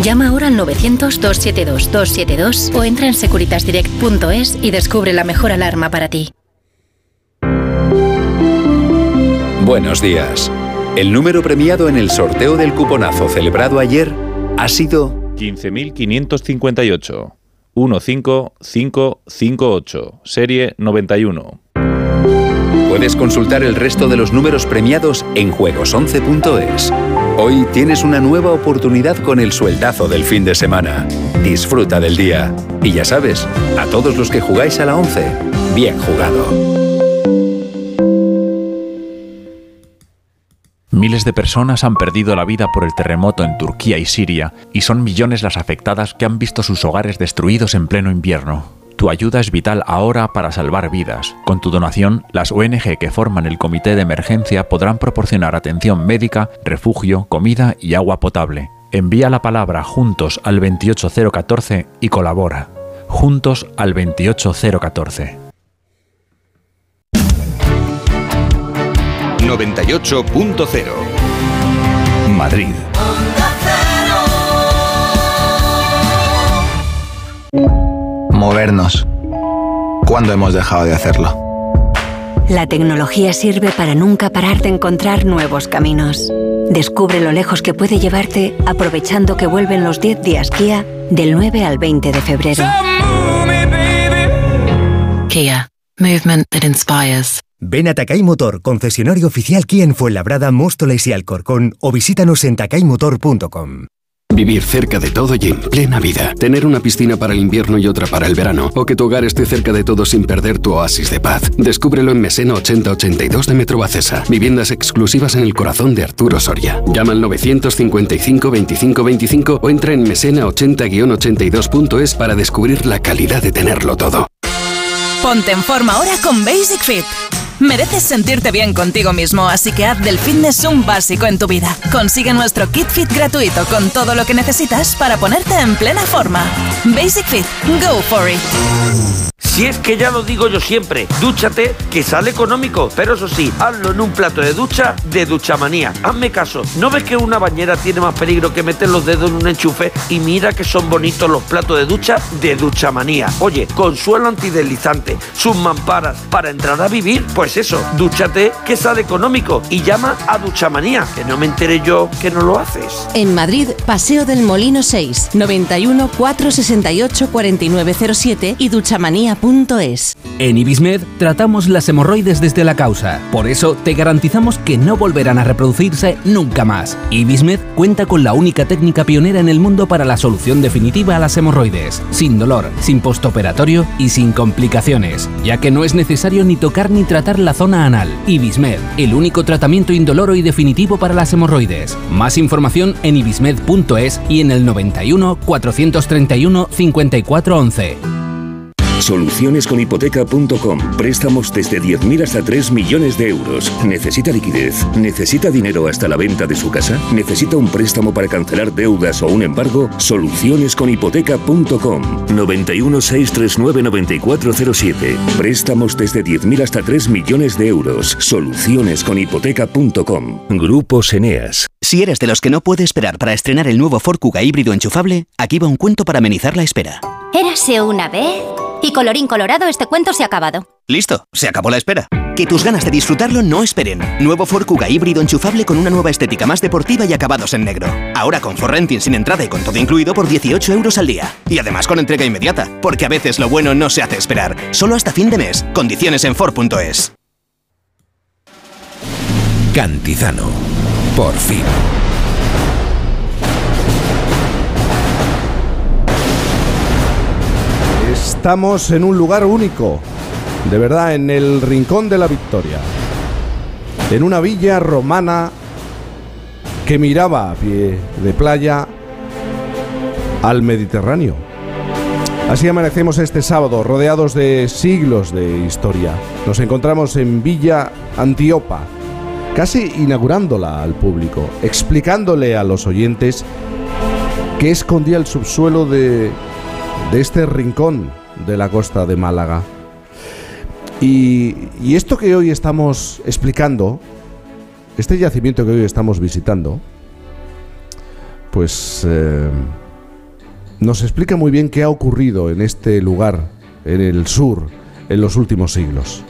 Llama ahora al 900-272-272 o entra en securitasdirect.es y descubre la mejor alarma para ti. Buenos días. El número premiado en el sorteo del cuponazo celebrado ayer ha sido 15.558. 15558. Serie 91. Puedes consultar el resto de los números premiados en juegos11.es. Hoy tienes una nueva oportunidad con el sueldazo del fin de semana. Disfruta del día. Y ya sabes, a todos los que jugáis a la 11, bien jugado. Miles de personas han perdido la vida por el terremoto en Turquía y Siria, y son millones las afectadas que han visto sus hogares destruidos en pleno invierno. Tu ayuda es vital ahora para salvar vidas. Con tu donación, las ONG que forman el comité de emergencia podrán proporcionar atención médica, refugio, comida y agua potable. Envía la palabra juntos al 28014 y colabora. Juntos al 28014. 98.0 Madrid. Movernos. ¿Cuándo hemos dejado de hacerlo? La tecnología sirve para nunca parar de encontrar nuevos caminos. Descubre lo lejos que puede llevarte aprovechando que vuelven los 10 días Kia del 9 al 20 de febrero. Kia. Movement that inspires. Ven a Takay Motor, concesionario oficial Kia en Fuenlabrada, Móstoles y Alcorcón o visítanos en takaymotor.com. Vivir cerca de todo y en plena vida. Tener una piscina para el invierno y otra para el verano. O que tu hogar esté cerca de todo sin perder tu oasis de paz. Descúbrelo en Mesena 8082 de Metro Bacesa. Viviendas exclusivas en el corazón de Arturo Soria. Llama al 955 25 25 o entra en mesena80-82.es para descubrir la calidad de tenerlo todo. Ponte en forma ahora con Basic Fit. Mereces sentirte bien contigo mismo, así que haz del fitness un básico en tu vida. Consigue nuestro kit fit gratuito con todo lo que necesitas para ponerte en plena forma. Basic Fit, go for it. Si es que ya lo digo yo siempre, dúchate que sale económico, pero eso sí, hazlo en un plato de ducha de Duchamanía. Hazme caso, ¿no ves que una bañera tiene más peligro que meter los dedos en un enchufe? Y mira que son bonitos los platos de ducha de Duchamanía. Oye, con suelo antideslizante, sus mamparas, para entrar a vivir, pues eso, dúchate que sale económico y llama a Duchamanía, que no me enteré yo que no lo haces. En Madrid, Paseo del Molino 6, 91 468 4907 y duchamanía.es. En Ibismed tratamos las hemorroides desde la causa. Por eso te garantizamos que no volverán a reproducirse nunca más. Ibismed cuenta con la única técnica pionera en el mundo para la solución definitiva a las hemorroides. Sin dolor, sin postoperatorio y sin complicaciones. Ya que no es necesario ni tocar ni tratar la zona anal. Ibismed, el único tratamiento indoloro y definitivo para las hemorroides. Más información en ibismed.es y en el 91 431 5411. Solucionesconhipoteca.com. Préstamos desde 10.000 hasta 3 millones de euros. ¿Necesita liquidez? ¿Necesita dinero hasta la venta de su casa? ¿Necesita un préstamo para cancelar deudas o un embargo? Solucionesconhipoteca.com. 91 639 9407. Préstamos desde 10.000 hasta 3 millones de euros. Solucionesconhipoteca.com. Grupos Eneas. Si eres de los que no puede esperar para estrenar el nuevo Ford Kuga híbrido enchufable, aquí va un cuento para amenizar la espera. Érase una vez. Y colorín colorado, este cuento se ha acabado. Listo, se acabó la espera. Que tus ganas de disfrutarlo no esperen. Nuevo Ford Kuga híbrido enchufable con una nueva estética más deportiva y acabados en negro. Ahora con Renting sin entrada y con todo incluido por 18 euros al día. Y además con entrega inmediata, porque a veces lo bueno no se hace esperar. Solo hasta fin de mes. Condiciones en Ford.es. Cantizano. Por fin. Estamos en un lugar único, de verdad, en el rincón de la victoria. En una villa romana que miraba a pie de playa al Mediterráneo. Así amanecemos este sábado, rodeados de siglos de historia. Nos encontramos en Villa Antiopa, casi inaugurándola al público, explicándole a los oyentes qué escondía el subsuelo de, de este rincón de la costa de Málaga. Y, y esto que hoy estamos explicando, este yacimiento que hoy estamos visitando, pues eh, nos explica muy bien qué ha ocurrido en este lugar, en el sur, en los últimos siglos.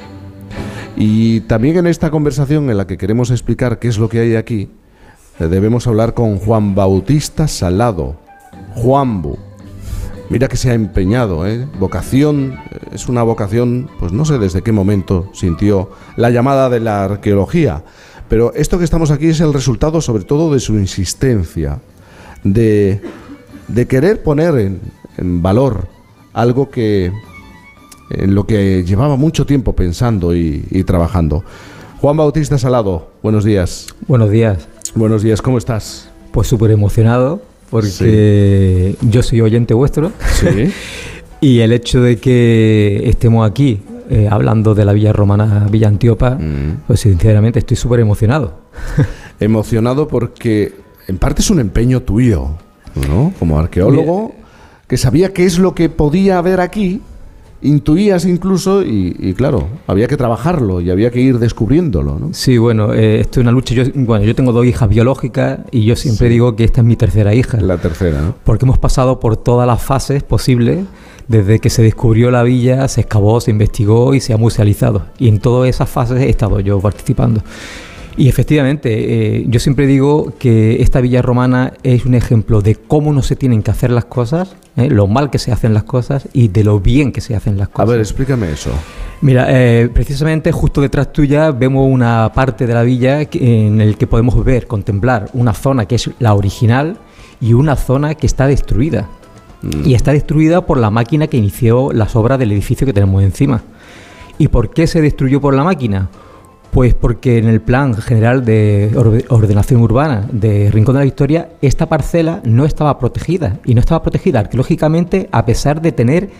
Y también en esta conversación en la que queremos explicar qué es lo que hay aquí, eh, debemos hablar con Juan Bautista Salado, Juanbu. Mira que se ha empeñado, ¿eh? Vocación, eh, es una vocación, pues no sé desde qué momento sintió la llamada de la arqueología, pero esto que estamos aquí es el resultado sobre todo de su insistencia, de, de querer poner en, en valor algo que en lo que llevaba mucho tiempo pensando y, y trabajando. Juan Bautista Salado, buenos días. Buenos días. Buenos días, ¿cómo estás? Pues súper emocionado porque yo soy oyente vuestro. Sí. y el hecho de que estemos aquí eh, hablando de la villa romana Villa Antiopa, pues sinceramente estoy súper emocionado. Emocionado porque en parte es un empeño tuyo, ¿no? Como arqueólogo, que sabía qué es lo que podía haber aquí intuías incluso y, y, claro, había que trabajarlo y había que ir descubriéndolo, ¿no? Sí, bueno, eh, esto es una lucha. Yo, bueno, yo tengo dos hijas biológicas y yo siempre Sí. digo que esta es mi tercera hija. La tercera, ¿no? Porque hemos pasado por todas las fases posibles, desde que se descubrió la villa, se excavó, se investigó y se ha musealizado. Y en todas esas fases he estado yo participando. Y efectivamente, eh, yo siempre digo que esta villa romana es un ejemplo de cómo no se tienen que hacer las cosas, ¿eh? lo mal que se hacen las cosas y de lo bien que se hacen las A cosas. ver, explícame eso. Mira, eh, precisamente justo detrás tuya vemos una parte de la villa que- en el que podemos ver, contemplar una zona que es la original y una zona que está destruida. Y está destruida por la máquina que inició las obras del edificio que tenemos encima. ¿Y por qué se destruyó por la máquina? Pues porque en el plan general de orde- ordenación urbana de Rincón de la Victoria, esta parcela no estaba protegida. Y no estaba protegida arqueológicamente a pesar de tener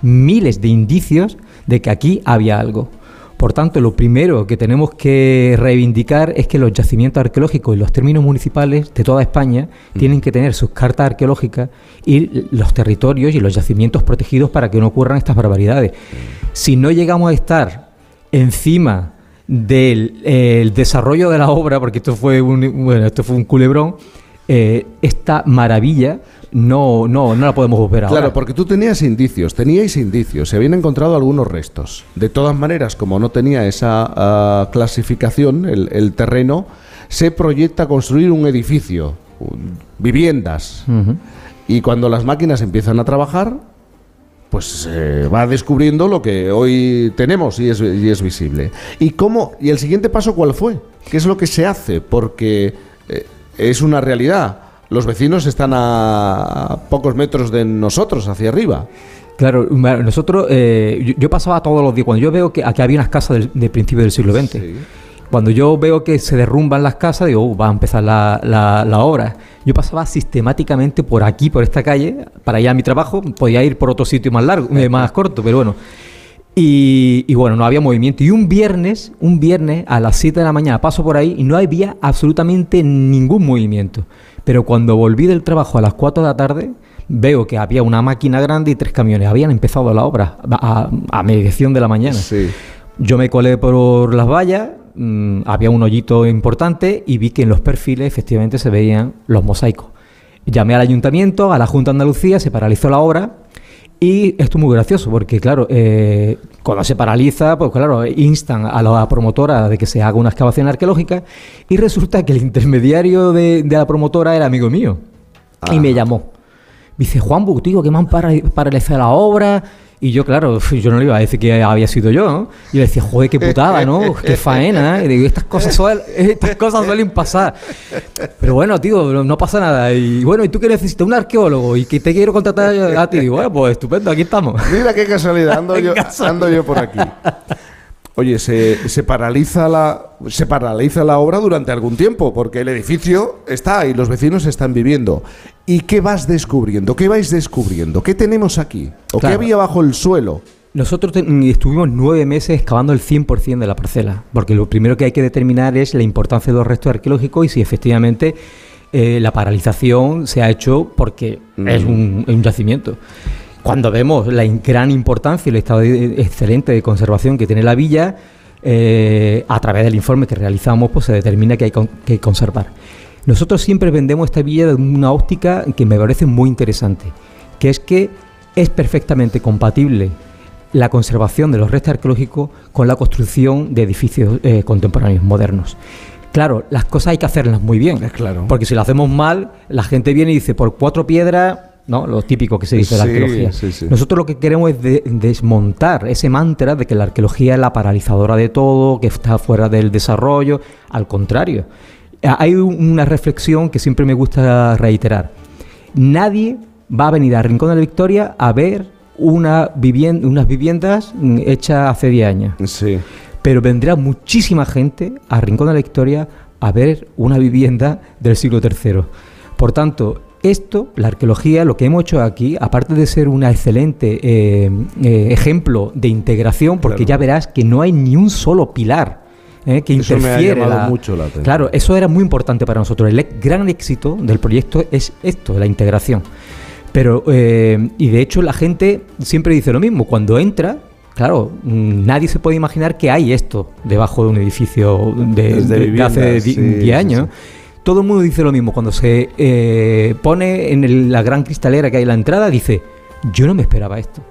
miles de indicios de que aquí había algo. Por tanto, lo primero que tenemos que reivindicar es que los yacimientos arqueológicos y los términos municipales de toda España tienen que tener sus cartas arqueológicas y los territorios y los yacimientos protegidos para que no ocurran estas barbaridades. Si no llegamos a estar encima del eh, el desarrollo de la obra, porque esto fue un, bueno, esto fue un culebrón, eh, esta maravilla no, no, no la podemos ahora. Claro, porque tú tenías indicios, teníais indicios, se habían encontrado algunos restos. De todas maneras, como no tenía esa ah, clasificación, el, el terreno, se proyecta construir un edificio, un- viviendas. Y cuando las máquinas empiezan a trabajar, pues se va descubriendo lo que hoy tenemos y es, y es visible. ¿Y cómo? ¿Y el siguiente paso cuál fue? ¿Qué es lo que se hace? Porque eh, es una realidad. Los vecinos están a pocos metros de nosotros, hacia arriba. Claro, nosotros, eh, yo, yo pasaba todos los días, cuando yo veo que aquí había unas casas del, de principio del siglo XX, cuando yo veo que se derrumban las casas, digo, "Uh, va a empezar la, la- la obra. Yo pasaba sistemáticamente por aquí, por esta calle, para ir a mi trabajo, podía ir por otro sitio más largo, eh, más corto, pero bueno. Y, y bueno, no había movimiento. Y un viernes, un viernes a las 7 de la mañana paso por ahí y no había absolutamente ningún movimiento. Pero cuando volví del trabajo a las 4 de la tarde, veo que había una máquina grande y tres camiones. Habían empezado la obra a, a mediación de la mañana. Yo me colé por las vallas, mm, había un hoyito importante y vi que en los perfiles efectivamente se veían los mosaicos. Llamé al ayuntamiento, a la Junta de Andalucía, se paralizó la obra y esto es muy gracioso porque, claro, eh, cuando se paraliza, pues claro, instan a la promotora de que se haga una excavación arqueológica y resulta que el intermediario de, de la promotora era amigo mío y me llamó. Me dice, Juan Butigo, que me han para- paralizado la obra. Y yo, claro, yo no le iba a decir que había sido yo, ¿no? Y le decía, joder, qué putada, ¿no? Qué faena, ¿eh? Y digo, estas cosas, suel- estas cosas suelen pasar. Pero bueno, tío, no, pasa nada. Y bueno, ¿y tú qué necesitas? Un arqueólogo y que te quiero contratar a ti. Digo, bueno, pues estupendo, aquí estamos. Mira qué casualidad, ando, yo, casualidad. ando yo por aquí. Oye, se, se paraliza la se paraliza la obra durante algún tiempo porque el edificio está y los vecinos están viviendo. ¿Y qué vas descubriendo? ¿Qué vais descubriendo? ¿Qué tenemos aquí? ¿O qué había bajo el suelo? Nosotros mm, estuvimos nueve meses excavando el 100% de la parcela, porque lo primero que hay que determinar es la importancia de los restos arqueológicos y si efectivamente eh, la paralización se ha hecho porque es un, un yacimiento. Cuando vemos la gran importancia y el estado de- excelente de conservación que tiene la villa, eh, a través del informe que realizamos, pues se determina que hay con- que conservar. Nosotros siempre vendemos esta villa de una óptica que me parece muy interesante, que es que es perfectamente compatible la conservación de los restos arqueológicos con la construcción de edificios eh, contemporáneos modernos. Claro, las cosas hay que hacerlas muy bien. claro. Porque si lo hacemos mal, la gente viene y dice, por cuatro piedras, ¿no? Lo típico que se dice de la arqueología. sí, sí. Nosotros lo que queremos es de- desmontar ese mantra de que la arqueología es la paralizadora de todo, que está fuera del desarrollo. Al contrario, hay un- una reflexión que siempre me gusta reiterar. Nadie va a venir a Rincón de la Victoria a ver una vivien- unas viviendas mm, hechas hace 10 años. Sí. Pero vendrá muchísima gente a Rincón de la Victoria a ver una vivienda del siglo III. Por tanto, esto, la arqueología, lo que hemos hecho aquí, aparte de ser un excelente eh, eh, ejemplo de integración, porque ya verás que no hay ni un solo pilar eh, que Eso me ha la- mucho la atención. Claro, eso era muy importante para nosotros. El gran éxito del proyecto es esto, la integración. Pero, eh, y de hecho la gente siempre dice lo mismo, cuando entra, claro, mm, nadie se puede imaginar que hay esto debajo de un edificio de, hace sí, 10 sí, años. Todo el mundo dice lo mismo, cuando se eh, pone en la gran cristalera que hay en la entrada, dice, yo no me esperaba esto.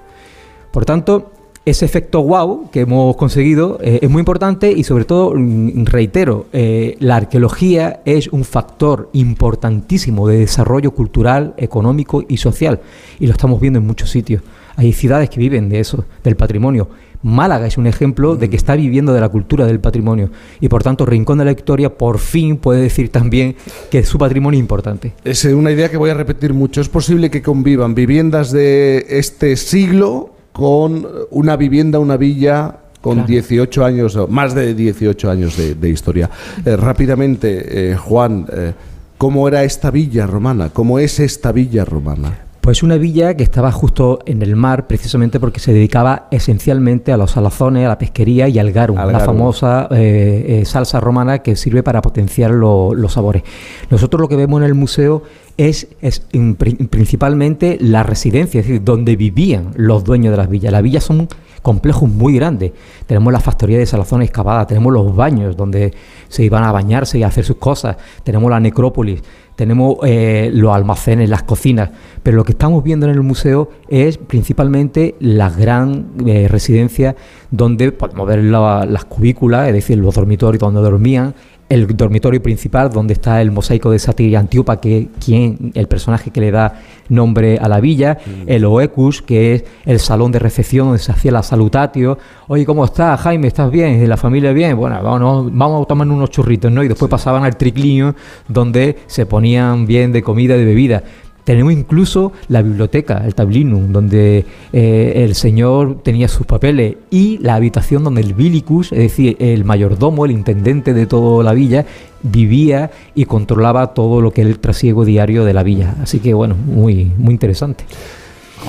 Por tanto, ese efecto wow que hemos conseguido eh, es muy importante y sobre todo, mm, reitero, eh, la arqueología es un factor importantísimo de desarrollo cultural, económico y social. Y lo estamos viendo en muchos sitios. Hay ciudades que viven de eso, del patrimonio. Málaga es un ejemplo de que está viviendo de la cultura del patrimonio y por tanto Rincón de la Victoria por fin puede decir también que su patrimonio es importante. Es eh, una idea que voy a repetir mucho. Es posible que convivan viviendas de este siglo con una vivienda, una villa con Claro. 18 años, más de 18 años de, de historia. Eh, rápidamente, eh, Juan, eh, ¿cómo era esta villa romana? ¿Cómo es esta villa romana? Pues una villa que estaba justo en el mar, precisamente porque se dedicaba esencialmente a los salazones, a la pesquería y al garum, Al la garum. famosa eh, eh, salsa romana que sirve para potenciar lo- los sabores. Nosotros lo que vemos en el museo es, es en pri- principalmente la residencia, es decir, donde vivían los dueños de las villas. Las villas son complejos muy grandes. Tenemos la factoría de salazones excavada, tenemos los baños donde se iban a bañarse y a hacer sus cosas, tenemos la necrópolis, tenemos eh, los almacenes, las cocinas, pero lo que estamos viendo en el museo es principalmente la gran eh, residencia donde podemos ver la- las cubículas, es decir, los dormitorios donde dormían, el dormitorio principal donde está el mosaico de Satir y Antíopa, que quien, el personaje que le da nombre a la villa, el Oecus, que es el salón de recepción donde se hacía la salutatio. Oye, ¿cómo estás, Jaime? ¿Estás bien? ¿Y ¿La familia bien? Bueno, vamos, vamos a tomar unos churritos, ¿no? Y después pasaban al triclinio donde se ponían bien de comida y de bebida. Tenemos incluso la biblioteca, el tablinum, donde eh, el señor tenía sus papeles y la habitación donde el bilicus, es decir, el mayordomo, el intendente de toda la villa, vivía y controlaba todo lo que es el trasiego diario de la villa. Así que bueno, muy, muy interesante.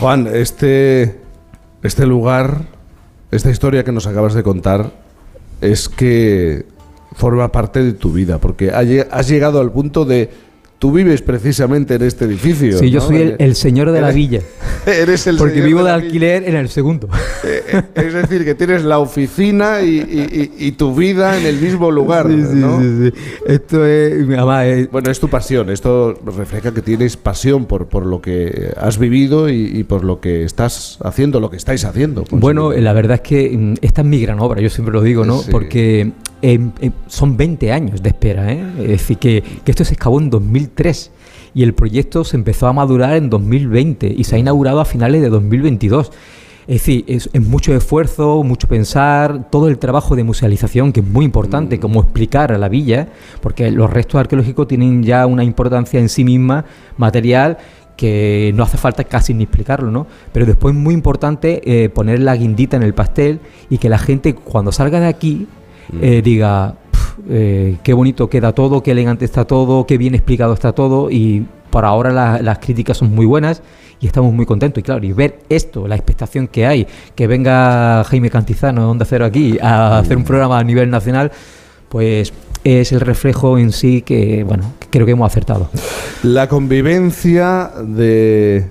Juan, este, este lugar, esta historia que nos acabas de contar, es que forma parte de tu vida, porque has llegado al punto de... Tú vives precisamente en este edificio. Sí, yo ¿no? soy el, el señor de la Eres- villa. Eres el Porque señor vivo de de la alquiler en el segundo. Eh, Es decir, que tienes la oficina y, y- y- y tu vida en el mismo lugar. ¿no? Esto es, Bueno, es tu pasión. Esto refleja que tienes pasión por, por lo que has vivido y, por lo que estás haciendo, lo que estáis haciendo. pues. Bueno, la verdad es que mm, esta es mi gran obra, yo siempre lo digo, ¿no? Sí. Porque em, son 20 años de espera, ¿eh? Es decir, que, que esto se excavó en 2003 y el proyecto se empezó a madurar en 2020 y se ha inaugurado a finales de 2022. Es decir, es, es mucho esfuerzo, mucho pensar, todo el trabajo de musealización, que es muy importante, como explicar a la villa, porque los restos arqueológicos tienen ya una importancia en sí misma, material, que no hace falta casi ni explicarlo, ¿no? Pero después es muy importante eh, poner la guindita en el pastel y que la gente cuando salga de aquí eh, diga, "Pf, eh, qué bonito queda todo, qué elegante está todo, qué bien explicado está todo y por ahora la- las críticas son muy buenas y estamos muy contentos. Y claro, y ver esto, la expectación que hay, que venga Jaime Cantizano de Onda Cero aquí a hacer un programa a nivel nacional, pues es el reflejo en sí que, bueno, creo que hemos acertado. La convivencia de,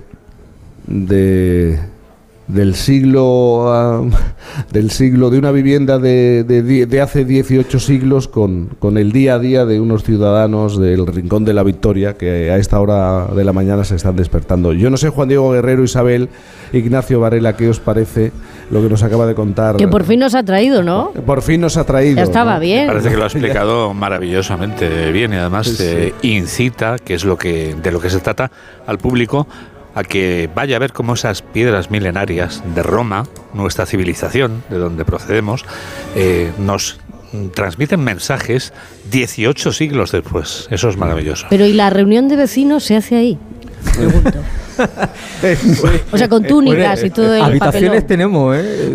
de del siglo del siglo de una vivienda de, de de hace 18 siglos con, con el día a día de unos ciudadanos del rincón de la Victoria que a esta hora de la mañana se están despertando. Yo no sé Juan Diego Guerrero, Isabel, Ignacio Varela, ¿qué os parece lo que nos acaba de contar? Que por fin nos ha traído, ¿no? Por fin nos ha traído. Ya estaba ¿no? bien. Parece que lo ha explicado maravillosamente bien y además Sí, eh, incita, que es lo que de lo que se trata, al público a que vaya a ver cómo esas piedras milenarias de Roma, nuestra civilización, de donde procedemos, eh, nos transmiten mensajes 18 siglos después. Eso es maravilloso. Pero ¿y la reunión de vecinos se hace ahí? Pregunto. O sea, con túnicas y todo el Habitaciones papelón. tenemos, ¿eh?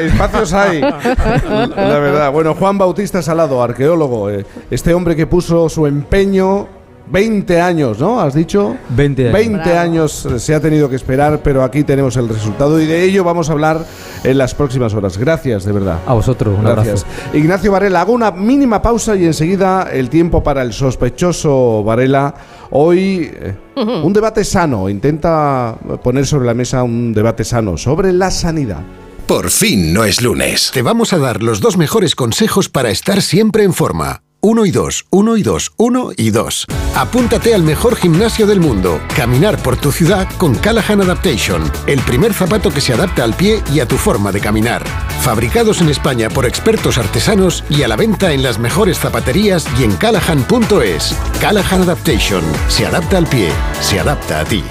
Espacios hay. La verdad. Bueno, Juan Bautista Salado, arqueólogo, eh, este hombre que puso su empeño 20 años, ¿no? ¿Has dicho? 20 años. 20 años se ha tenido que esperar, pero aquí tenemos el resultado y de ello vamos a hablar en las próximas horas. Gracias, de verdad. A vosotros, un Gracias. abrazo. Ignacio Varela, hago una mínima pausa y enseguida el tiempo para el sospechoso Varela. Hoy eh, un debate sano, intenta poner sobre la mesa un debate sano sobre la sanidad. Por fin no es lunes. Te vamos a dar los dos mejores consejos para estar siempre en forma. Uno y dos, uno y dos, uno y dos. Apúntate al mejor gimnasio del mundo. Caminar por tu ciudad con Callahan Adaptation. El primer zapato que se adapta al pie y a tu forma de caminar. Fabricados en España por expertos artesanos y a la venta en las mejores zapaterías y en callahan.es. Callahan Adaptation. Se adapta al pie. Se adapta a ti.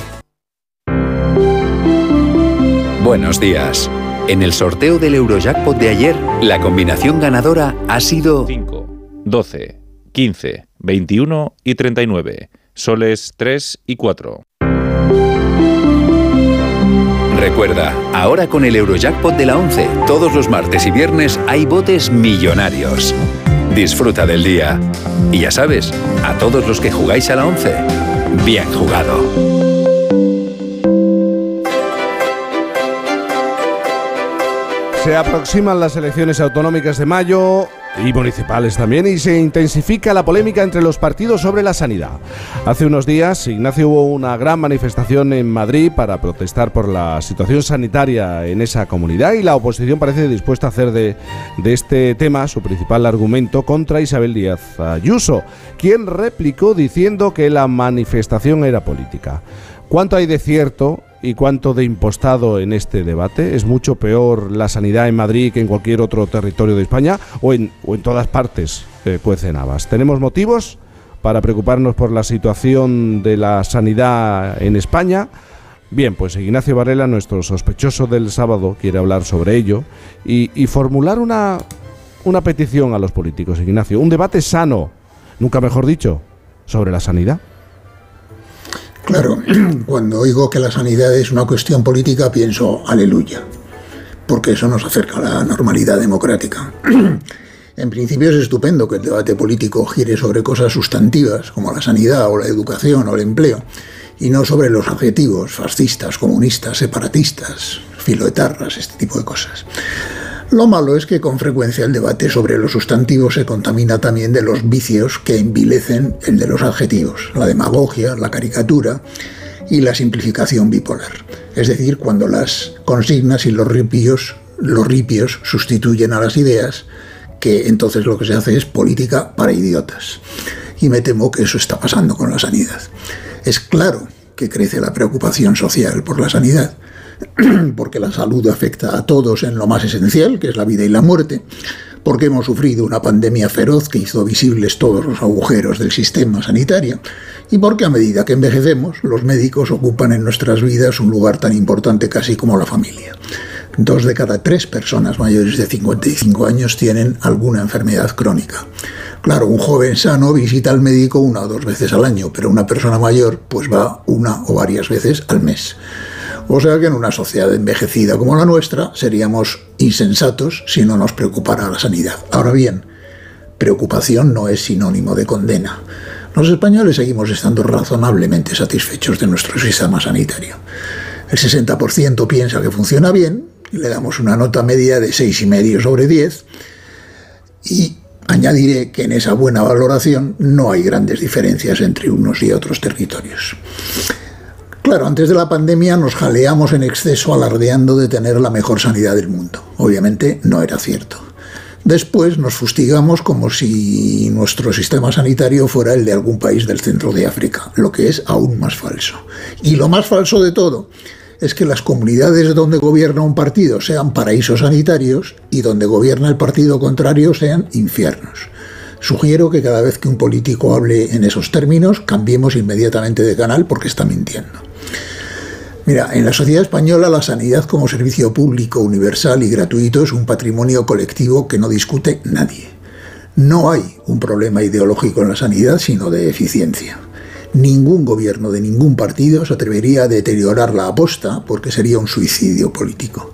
Buenos días. En el sorteo del Eurojackpot de ayer, la combinación ganadora ha sido 5, 12, 15, 21 y 39. Soles 3 y 4. Recuerda, ahora con el Eurojackpot de la 11, todos los martes y viernes hay botes millonarios. Disfruta del día. Y ya sabes, a todos los que jugáis a la 11, bien jugado. Se aproximan las elecciones autonómicas de mayo y municipales también y se intensifica la polémica entre los partidos sobre la sanidad. Hace unos días, Ignacio, hubo una gran manifestación en Madrid para protestar por la situación sanitaria en esa comunidad y la oposición parece dispuesta a hacer de, de este tema su principal argumento contra Isabel Díaz Ayuso, quien replicó diciendo que la manifestación era política. ¿Cuánto hay de cierto y cuánto de impostado en este debate? ¿Es mucho peor la sanidad en Madrid que en cualquier otro territorio de España o en, todas partes eh, cuecen habas? ¿Tenemos motivos para preocuparnos por la situación de la sanidad en España? Bien, pues Ignacio Varela, nuestro sospechoso del sábado, quiere hablar sobre ello y, y formular una, una petición a los políticos, Ignacio. Un debate sano, nunca mejor dicho, sobre la sanidad. Claro, cuando oigo que la sanidad es una cuestión política pienso aleluya, porque eso nos acerca a la normalidad democrática. En principio es estupendo que el debate político gire sobre cosas sustantivas como la sanidad o la educación o el empleo, y no sobre los adjetivos fascistas, comunistas, separatistas, filoetarras, este tipo de cosas. Lo malo es que con frecuencia el debate sobre los sustantivos se contamina también de los vicios que envilecen el de los adjetivos, la demagogia, la caricatura y la simplificación bipolar. Es decir, cuando las consignas y los ripios, los ripios sustituyen a las ideas, que entonces lo que se hace es política para idiotas. Y me temo que eso está pasando con la sanidad. Es claro que crece la preocupación social por la sanidad, porque la salud afecta a todos en lo más esencial, que es la vida y la muerte, porque hemos sufrido una pandemia feroz que hizo visibles todos los agujeros del sistema sanitario, y porque a medida que envejecemos, los médicos ocupan en nuestras vidas un lugar tan importante casi como la familia. Dos de cada tres personas mayores de 55 años tienen alguna enfermedad crónica. Claro, un joven sano visita al médico una o dos veces al año, pero una persona mayor pues va una o varias veces al mes. O sea que en una sociedad envejecida como la nuestra seríamos insensatos si no nos preocupara la sanidad. Ahora bien, preocupación no es sinónimo de condena. Los españoles seguimos estando razonablemente satisfechos de nuestro sistema sanitario. El 60% piensa que funciona bien le damos una nota media de 6,5 sobre 10 y añadiré que en esa buena valoración no hay grandes diferencias entre unos y otros territorios. Claro, antes de la pandemia nos jaleamos en exceso alardeando de tener la mejor sanidad del mundo. Obviamente no era cierto. Después nos fustigamos como si nuestro sistema sanitario fuera el de algún país del centro de África, lo que es aún más falso. Y lo más falso de todo es que las comunidades donde gobierna un partido sean paraísos sanitarios y donde gobierna el partido contrario sean infiernos. Sugiero que cada vez que un político hable en esos términos, cambiemos inmediatamente de canal porque está mintiendo. Mira, en la sociedad española la sanidad como servicio público, universal y gratuito es un patrimonio colectivo que no discute nadie. No hay un problema ideológico en la sanidad, sino de eficiencia. Ningún gobierno de ningún partido se atrevería a deteriorar la aposta porque sería un suicidio político.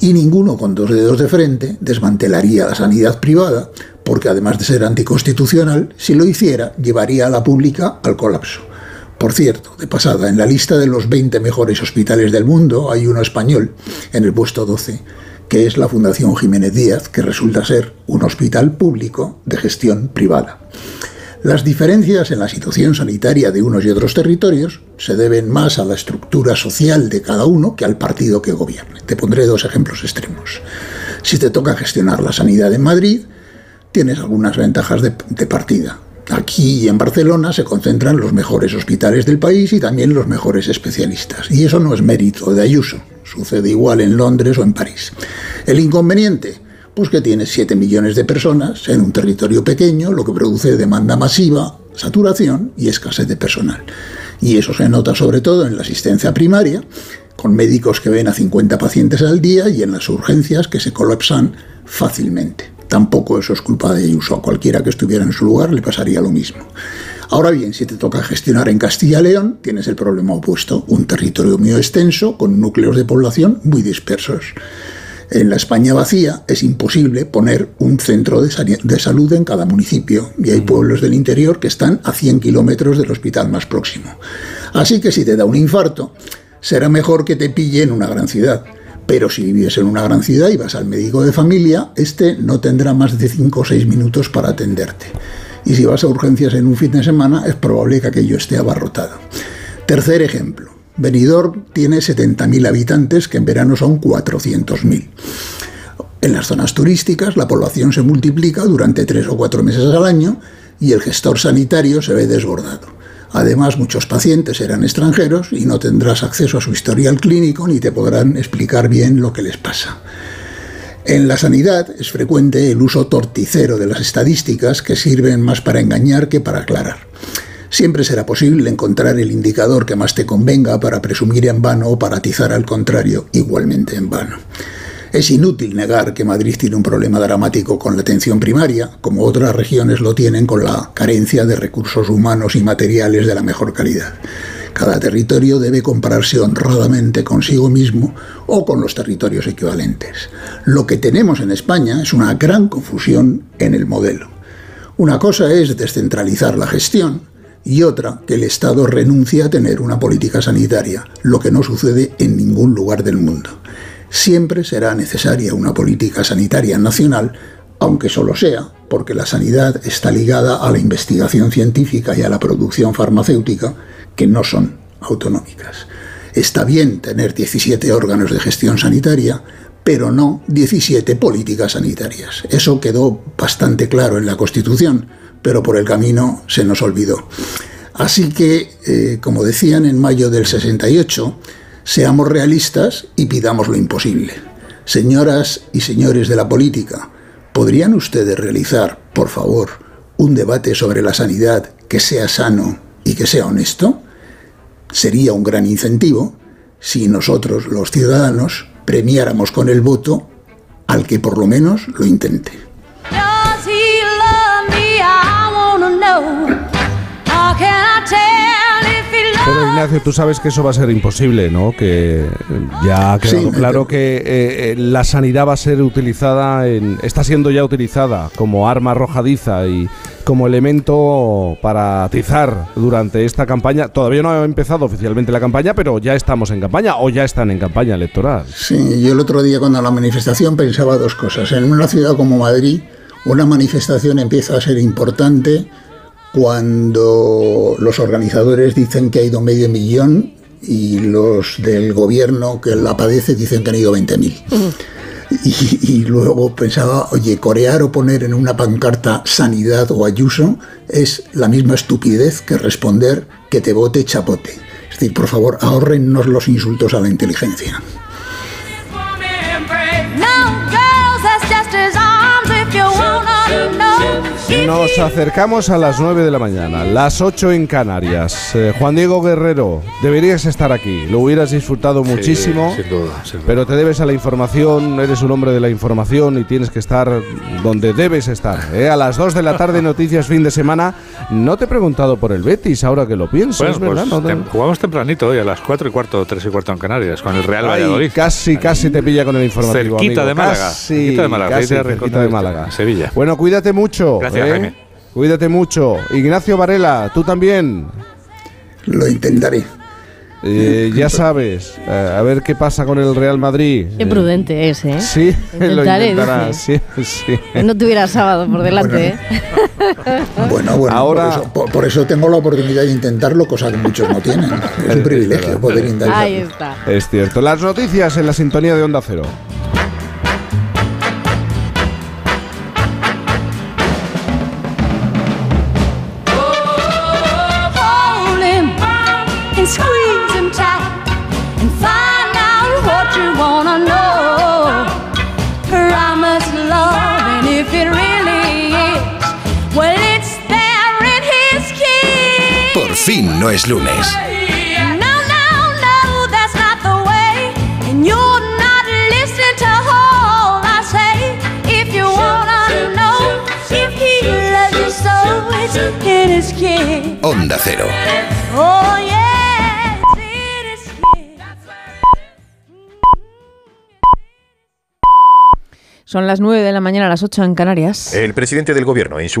Y ninguno con dos dedos de frente desmantelaría la sanidad privada porque además de ser anticonstitucional, si lo hiciera, llevaría a la pública al colapso. Por cierto, de pasada, en la lista de los 20 mejores hospitales del mundo hay uno español, en el puesto 12, que es la Fundación Jiménez Díaz, que resulta ser un hospital público de gestión privada. Las diferencias en la situación sanitaria de unos y otros territorios se deben más a la estructura social de cada uno que al partido que gobierne. Te pondré dos ejemplos extremos. Si te toca gestionar la sanidad en Madrid, tienes algunas ventajas de, partida. Aquí en Barcelona se concentran los mejores hospitales del país y también los mejores especialistas. Y eso no es mérito de Ayuso. Sucede igual en Londres o en París. El inconveniente, pues que tienes 7 millones de personas en un territorio pequeño, lo que produce demanda masiva, saturación y escasez de personal. Y eso se nota sobre todo en la asistencia primaria, con médicos que ven a 50 pacientes al día y en las urgencias que se colapsan fácilmente. Tampoco eso es culpa de Ayuso. A cualquiera que estuviera en su lugar le pasaría lo mismo. Ahora bien, si te toca gestionar en Castilla y León, tienes el problema opuesto. Un territorio muy extenso, con núcleos de población muy dispersos. En la España vacía es imposible poner un centro de, de, salud en cada municipio y hay pueblos del interior que están a 100 kilómetros del hospital más próximo. Así que si te da un infarto, será mejor que te pille en una gran ciudad. Pero si vives en una gran ciudad y vas al médico de familia, este no tendrá más de 5 o 6 minutos para atenderte. Y si vas a urgencias en un fin de semana, es probable que aquello esté abarrotado. Tercer ejemplo. Benidorm tiene 70.000 habitantes, que en verano son 400.000. En las zonas turísticas, la población se multiplica durante 3 o 4 meses al año y el gestor sanitario se ve desbordado. Además, muchos pacientes serán extranjeros y no tendrás acceso a su historial clínico ni te podrán explicar bien lo que les pasa. En la sanidad es frecuente el uso torticero de las estadísticas que sirven más para engañar que para aclarar. Siempre será posible encontrar el indicador que más te convenga para presumir en vano o para atizar al contrario igualmente en vano. Es inútil negar que Madrid tiene un problema dramático con la atención primaria, como otras regiones lo tienen con la carencia de recursos humanos y materiales de la mejor calidad. Cada territorio debe compararse honradamente consigo mismo o con los territorios equivalentes. Lo que tenemos en España es una gran confusión en el modelo. Una cosa es descentralizar la gestión y otra que el Estado renuncie a tener una política sanitaria, lo que no sucede en ningún lugar del mundo siempre será necesaria una política sanitaria nacional, aunque solo sea porque la sanidad está ligada a la investigación científica y a la producción farmacéutica, que no son autonómicas. Está bien tener 17 órganos de gestión sanitaria, pero no 17 políticas sanitarias. Eso quedó bastante claro en la Constitución, pero por el camino se nos olvidó. Así que, eh, como decían en mayo del 68, Seamos realistas y pidamos lo imposible. Señoras y señores de la política, ¿podrían ustedes realizar, por favor, un debate sobre la sanidad que sea sano y que sea honesto? Sería un gran incentivo si nosotros, los ciudadanos, premiáramos con el voto al que por lo menos lo intente. Pero Ignacio, tú sabes que eso va a ser imposible, ¿no? Que ya ha quedado claro que eh, eh, la sanidad va a ser utilizada, en, está siendo ya utilizada como arma arrojadiza y como elemento para atizar durante esta campaña. Todavía no ha empezado oficialmente la campaña, pero ya estamos en campaña o ya están en campaña electoral. Sí, yo el otro día cuando la manifestación pensaba dos cosas. En una ciudad como Madrid, una manifestación empieza a ser importante cuando los organizadores dicen que ha ido medio millón y los del gobierno que la padece dicen que han ido 20.000. Y, y, luego pensaba, oye, corear o poner en una pancarta sanidad o ayuso es la misma estupidez que responder que te vote chapote. Es decir, por favor, ahorrennos los insultos a la inteligencia. Nos acercamos a las 9 de la mañana, las 8 en Canarias. Eh, Juan Diego Guerrero, deberías estar aquí. Lo hubieras disfrutado muchísimo. sin duda, sin duda. Pero te debes a la información, eres un hombre de la información y tienes que estar donde debes estar. ¿eh? A las 2 de la tarde, noticias fin de semana. No te he preguntado por el Betis, ahora que lo pienso, Bueno, verdad. pues tem- jugamos tempranito hoy a las 4 y cuarto, 3 y cuarto en Canarias con el Real Ay, Valladolid. casi, casi te pilla con el informativo. Cerquita amigo. de Málaga, Casi, cerquita de Málaga, casi, cerquita de Málaga. Sevilla. Bueno, cuídate mucho. Gracias, ¿eh? Jaime. Cuídate mucho. Ignacio Varela, tú también. Lo intentaré. Eh, ya sabes, eh, a ver qué pasa con el Real Madrid. Qué prudente es, ¿eh? Sí, lo intentará. Sí, sí. No tuviera sábado por delante, ¿eh? Bueno, bueno, Ahora- por, eso, por- por eso tengo la oportunidad de intentarlo, cosa que muchos no tienen. Es un privilegio poder intentarlo. Ahí está. Es cierto. Las noticias en la sintonía de Onda Cero. It's in his kiss. Onda Cero. Oh. Son las 9 de la mañana, a las 8 en Canarias. El presidente del gobierno en su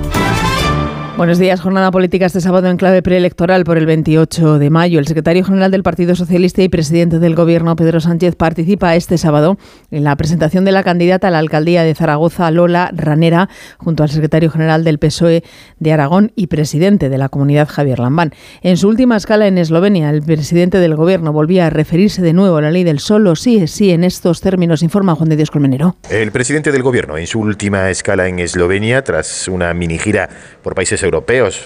Buenos días, jornada política este sábado en clave preelectoral por el 28 de mayo. El secretario general del Partido Socialista y presidente del Gobierno, Pedro Sánchez, participa este sábado en la presentación de la candidata a la alcaldía de Zaragoza, Lola Ranera, junto al secretario general del PSOE de Aragón y presidente de la comunidad, Javier Lambán. En su última escala en Eslovenia, el presidente del Gobierno volvía a referirse de nuevo a la ley del solo sí es sí en estos términos, informa Juan de Dios Colmenero. El presidente del gobierno en su última escala en Eslovenia, tras una mini gira por países europeos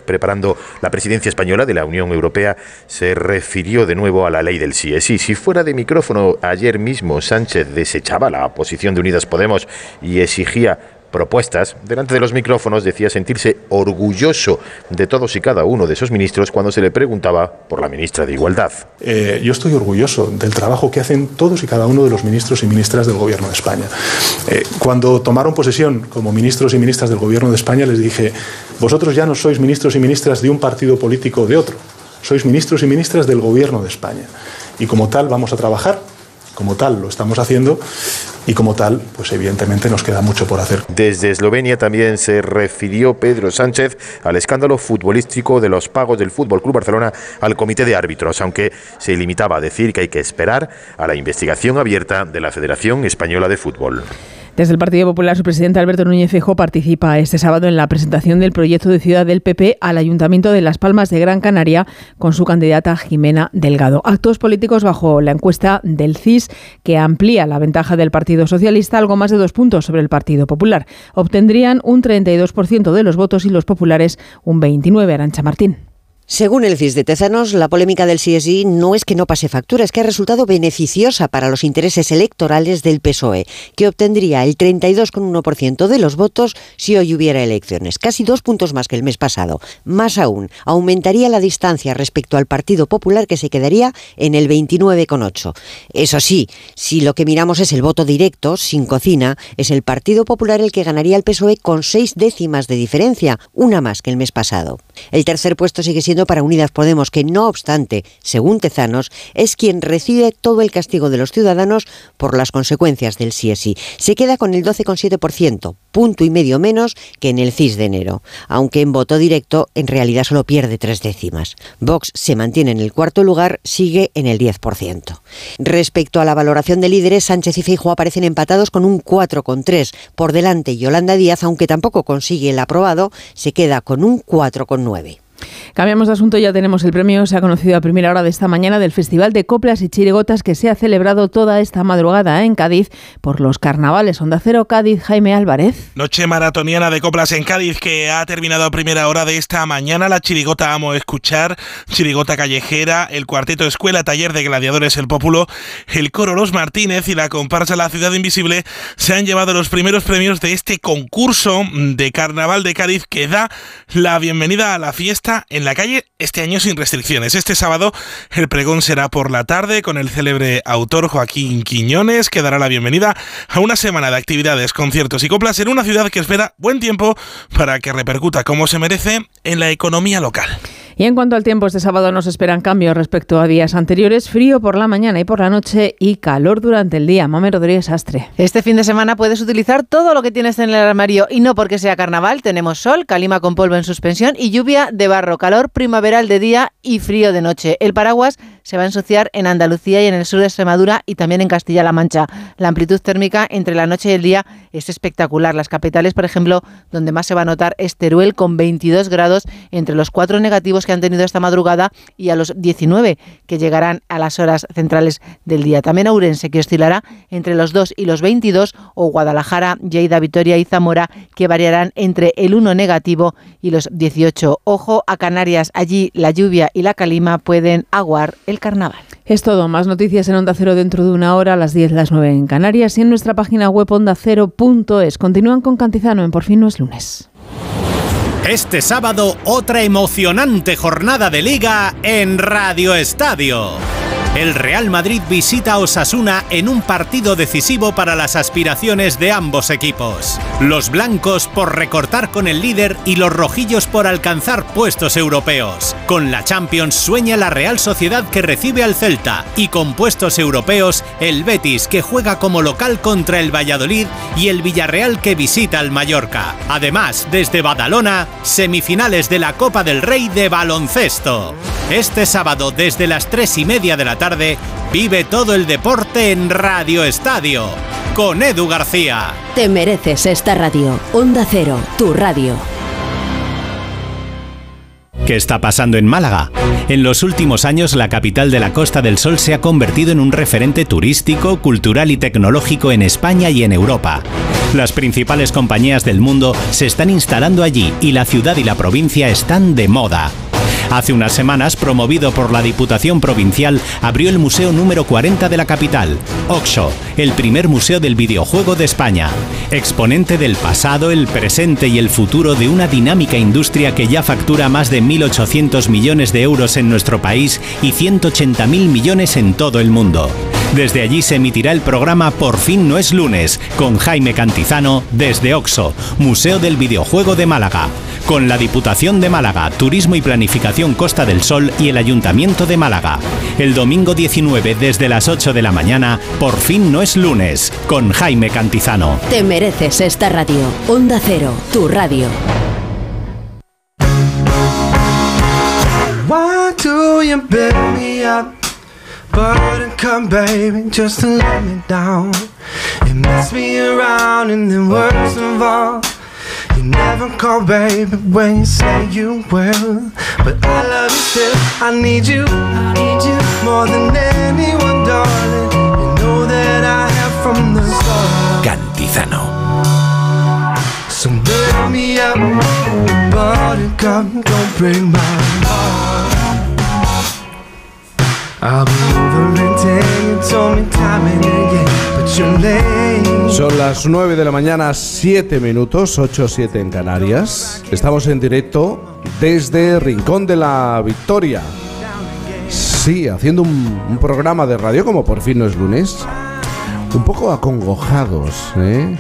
preparando la presidencia española de la Unión Europea, se refirió de nuevo a la ley del sí sí. Si fuera de micrófono, ayer mismo Sánchez desechaba la posición de Unidas Podemos y exigía propuestas, delante de los micrófonos decía sentirse orgulloso de todos y cada uno de esos ministros cuando se le preguntaba por la ministra de Igualdad. Eh, yo estoy orgulloso del trabajo que hacen todos y cada uno de los ministros y ministras del Gobierno de España. Eh, cuando tomaron posesión como ministros y ministras del Gobierno de España, les dije, vosotros ya no sois ministros y ministras de un partido político o de otro, sois ministros y ministras del Gobierno de España. Y como tal vamos a trabajar, como tal lo estamos haciendo, y como tal, pues evidentemente nos queda mucho por hacer. Desde Eslovenia también se refirió Pedro Sánchez al escándalo futbolístico de los pagos del Fútbol Club Barcelona al comité de árbitros, aunque se limitaba a decir que hay que esperar a la investigación abierta de la Federación Española de Fútbol. Desde el Partido Popular, su presidente Alberto Núñez Feijóo participa este sábado en la presentación del proyecto de ciudad del PP al Ayuntamiento de Las Palmas de Gran Canaria con su candidata Jimena Delgado. Actos políticos bajo la encuesta del CIS que amplía la ventaja del Partido Socialista algo más de dos puntos sobre el Partido Popular. Obtendrían un 32% de los votos y los populares un 29%. Arancha Martín. Según el CIS de Tezanos, la polémica del CSI no es que no pase factura, es que ha resultado beneficiosa para los intereses electorales del PSOE, que obtendría el 32,1% de los votos si hoy hubiera elecciones, casi dos puntos más que el mes pasado. Más aún, aumentaría la distancia respecto al Partido Popular, que se quedaría en el 29,8%. Eso sí, si lo que miramos es el voto directo, sin cocina, es el Partido Popular el que ganaría el PSOE con seis décimas de diferencia, una más que el mes pasado. El tercer puesto sigue siendo para Unidas Podemos, que no obstante, según Tezanos, es quien recibe todo el castigo de los ciudadanos por las consecuencias del CSI. Se queda con el 12,7%, punto y medio menos que en el CIS de enero, aunque en voto directo en realidad solo pierde tres décimas. Vox se mantiene en el cuarto lugar, sigue en el 10%. Respecto a la valoración de líderes, Sánchez y Feijóo aparecen empatados con un 4,3. Por delante Yolanda Díaz, aunque tampoco consigue el aprobado, se queda con un 4,9. 9. Cambiamos de asunto, ya tenemos el premio, se ha conocido a primera hora de esta mañana del Festival de Coplas y Chirigotas que se ha celebrado toda esta madrugada en Cádiz por los carnavales. Onda Cero Cádiz, Jaime Álvarez. Noche maratoniana de coplas en Cádiz que ha terminado a primera hora de esta mañana. La chirigota Amo Escuchar, chirigota callejera, el cuarteto Escuela Taller de Gladiadores El Pópulo, el coro Los Martínez y la comparsa La Ciudad Invisible se han llevado los primeros premios de este concurso de carnaval de Cádiz que da la bienvenida a la fiesta en la calle este año sin restricciones. Este sábado el pregón será por la tarde con el célebre autor Joaquín Quiñones que dará la bienvenida a una semana de actividades, conciertos y coplas en una ciudad que espera buen tiempo para que repercuta como se merece en la economía local. Y en cuanto al tiempo, este sábado nos esperan cambios respecto a días anteriores, frío por la mañana y por la noche y calor durante el día. Mame Rodríguez Astre. Este fin de semana puedes utilizar todo lo que tienes en el armario y no porque sea carnaval, tenemos sol, calima con polvo en suspensión y lluvia de barro, calor primaveral de día y frío de noche. El paraguas se va a ensuciar en Andalucía y en el sur de Extremadura y también en Castilla-La Mancha. La amplitud térmica entre la noche y el día es espectacular. Las capitales, por ejemplo, donde más se va a notar es Teruel con 22 grados entre los cuatro negativos que han tenido esta madrugada y a los 19 que llegarán a las horas centrales del día. También Ourense que oscilará entre los 2 y los 22 o Guadalajara, Lleida, Vitoria y Zamora que variarán entre el 1 negativo y los 18. Ojo a Canarias, allí la lluvia y la calima pueden aguar el carnaval. Es todo. Más noticias en Onda Cero dentro de una hora, a las 10, las 9 en Canarias y en nuestra página web ondacero.es. Continúan con Cantizano en Por fin no es lunes. Este sábado, otra emocionante jornada de liga en Radio Estadio. El Real Madrid visita a Osasuna en un partido decisivo para las aspiraciones de ambos equipos. Los blancos por recortar con el líder y los rojillos por alcanzar puestos europeos. Con la Champions sueña la Real Sociedad que recibe al Celta y con puestos europeos el Betis que juega como local contra el Valladolid y el Villarreal que visita al Mallorca. Además, desde Badalona, semifinales de la Copa del Rey de baloncesto. Este sábado desde las 3 y media de la tarde vive todo el deporte en Radio Estadio con Edu García. Te mereces esta radio. Onda Cero, tu radio. ¿Qué está pasando en Málaga? En los últimos años, la capital de la Costa del Sol se ha convertido en un referente turístico, cultural y tecnológico en España y en Europa. Las principales compañías del mundo se están instalando allí y la ciudad y la provincia están de moda. Hace unas semanas, promovido por la Diputación Provincial, abrió el museo número 40 de la capital, Oxo, el primer museo del videojuego de España. Exponente del pasado, el presente y el futuro de una dinámica industria que ya factura más de 1.800 millones de euros en nuestro país y 180.000 millones en todo el mundo. Desde allí se emitirá el programa Por fin no es lunes, con Jaime Cantizano desde Oxo, Museo del Videojuego de Málaga, con la Diputación de Málaga, Turismo y Planificación Costa del Sol y el Ayuntamiento de Málaga. El domingo 19 desde las 8 de la mañana, Por fin no es lunes, con Jaime Cantizano. Te mereces esta radio. Onda Cero, tu radio. Why do you build me up? Buttercup, baby, just to let me down. You mess me around and then worst of all, you never call, baby, when you say you will. But I love you still. I need you, I need you more than anyone, darling. You know that I have from the start. Cantizano. So build me up, buttercup, don't break my heart. Son las 9 de la mañana, 7 minutos, 8 7 en Canarias. Estamos en directo desde Rincón de la Victoria. Sí, haciendo un, un programa de radio como por fin no es lunes. Un poco acongojados, ¿eh?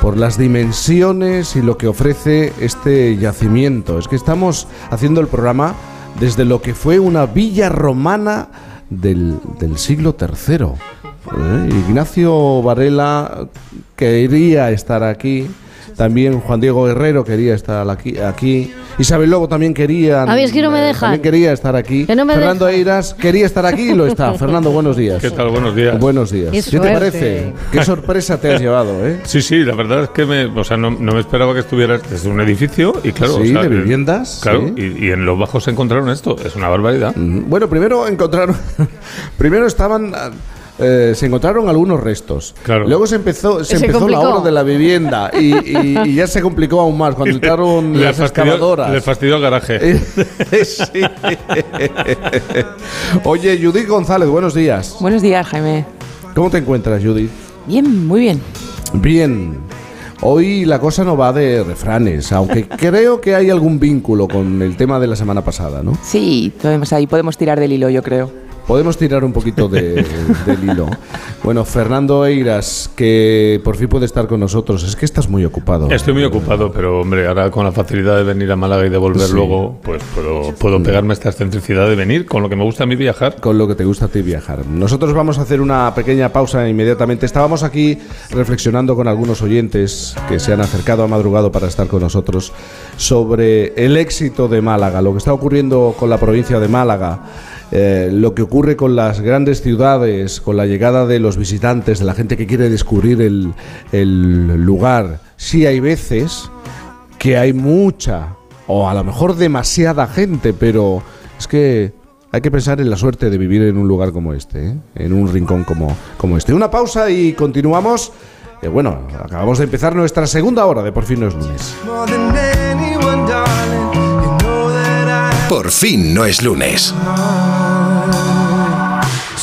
por las dimensiones y lo que ofrece este yacimiento. Es que estamos haciendo el programa desde lo que fue una villa romana del, del siglo III. ¿eh? Ignacio Varela quería estar aquí, También Juan Diego Guerrero quería estar aquí. aquí. Isabel Lobo también quería. A ver, es que no me dejan. También quería estar aquí. Que no me Fernando Eiras quería estar aquí y lo está. Fernando, buenos días. ¿Qué tal? Buenos días. Buenos días. Qué ¿Qué, te parece? Qué sorpresa te has llevado, ¿eh? Sí, sí, la verdad es que me, o sea, no, no me esperaba que estuvieras desde un edificio y claro, Sí, o sea, de eh, viviendas, Claro, sí. y, y en los bajos se encontraron esto, es una barbaridad. Bueno, primero encontraron. primero estaban. Eh, se encontraron algunos restos. Luego se empezó, se Se empezó la obra de la vivienda y, y- y ya se complicó aún más cuando entraron Le las fastidió- excavadoras. Le fastidió el garaje. Sí. Oye, Judith González, buenos días. Buenos días, Jaime. ¿Cómo te encuentras, Judith? Bien, muy bien. Bien. Hoy la cosa no va de refranes, aunque creo que hay algún vínculo con el tema de la semana pasada, ¿no? Sí, podemos, ahí podemos tirar del hilo, yo creo. Podemos tirar un poquito de- del hilo. Bueno, Fernando Eiras, que por fin puede estar con nosotros. Es que estás muy ocupado. Estoy muy ocupado, pero hombre, ahora con la facilidad de venir a Málaga y de volver Sí. luego, pues puedo, puedo pegarme esta excentricidad de venir con lo que me gusta a mí viajar. Con lo que te gusta a ti viajar. Nosotros vamos a hacer una pequeña pausa inmediatamente. Estábamos aquí reflexionando con algunos oyentes que se han acercado a madrugado para estar con nosotros sobre el éxito de Málaga, lo que está ocurriendo con la provincia de Málaga. Eh, lo que ocurre con las grandes ciudades, con la llegada de los visitantes, de la gente que quiere descubrir el, el lugar. Sí hay veces que hay mucha, o a lo mejor demasiada gente, pero es que hay que pensar en la suerte de vivir en un lugar como este, ¿eh? en un rincón como, como este. Una pausa y continuamos. Eh, bueno, acabamos de empezar nuestra segunda hora de Por fin no es lunes. Por fin no es lunes.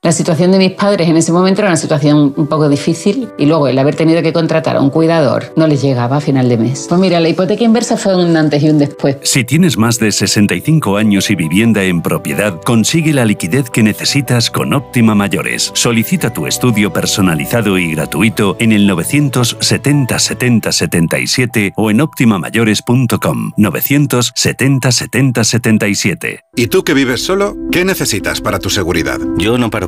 La situación de mis padres en ese momento era una situación un poco difícil y luego el haber tenido que contratar a un cuidador no les llegaba a final de mes. Pues mira, la hipoteca inversa fue un antes y un después. Si tienes más de 65 años y vivienda en propiedad, consigue la liquidez que necesitas con Óptima Mayores. Solicita tu estudio personalizado y gratuito en el 970 70 77 o en optimamayores.com. 970 70 77. ¿Y tú que vives solo? ¿Qué necesitas para tu seguridad? Yo no paro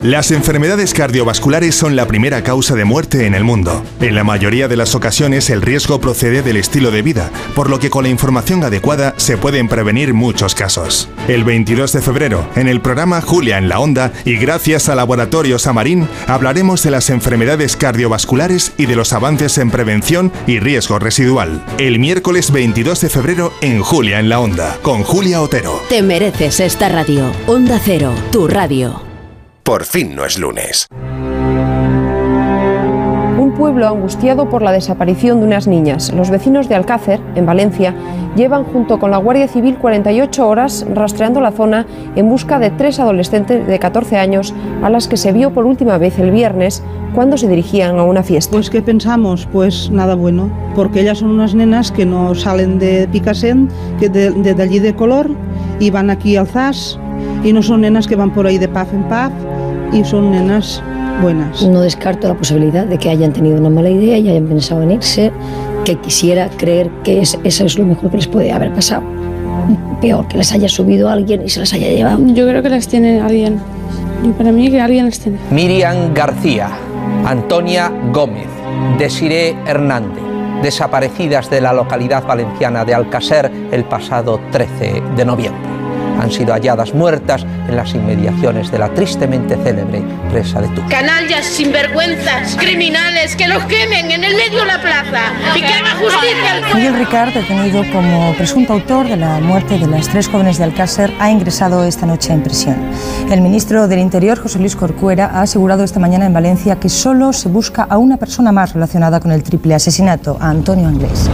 Las enfermedades cardiovasculares son la primera causa de muerte en el mundo. En la mayoría de las ocasiones el riesgo procede del estilo de vida, por lo que con la información adecuada se pueden prevenir muchos casos. El 22 de febrero, en el programa Julia en la Onda y gracias a Laboratorios Amarín, hablaremos de las enfermedades cardiovasculares y de los avances en prevención y riesgo residual. El miércoles 22 de febrero en Julia en la Onda, con Julia Otero. Te mereces esta radio. Onda Cero, tu radio. Por fin no es lunes. Un pueblo angustiado por la desaparición de unas niñas. Los vecinos de Alcácer, en Valencia, llevan junto con la Guardia Civil 48 horas rastreando la zona en busca de tres adolescentes de 14 años a las que se vio por última vez el viernes cuando se dirigían a una fiesta. Pues ¿qué pensamos? Pues nada bueno, porque ellas son unas nenas que no salen de Picassent, que de, de- de allí de color, y van aquí al ZAS, y no son nenas que van por ahí de paf en paf, y son nenas buenas. No descarto la posibilidad de que hayan tenido una mala idea y hayan pensado en irse, que quisiera creer que es- eso es lo mejor que les puede haber pasado. Peor, que les haya subido alguien y se las haya llevado. Yo creo que las tiene alguien. Y para mí que alguien las tiene. Miriam García, Antonia Gómez, Desiré Hernández, desaparecidas de la localidad valenciana de Alcacer el pasado 13 de noviembre. Han sido halladas muertas en las inmediaciones de la tristemente célebre presa de Túnez. Canallas, sinvergüenzas, criminales, que los quemen en el medio de la plaza y que haga justicia al pueblo. Miguel Ricard, detenido como presunto autor de la muerte de las tres jóvenes de Alcácer, ha ingresado esta noche en prisión. El ministro del Interior, José Luis Corcuera, ha asegurado esta mañana en Valencia que solo se busca a una persona más relacionada con el triple asesinato, a Antonio Anglés.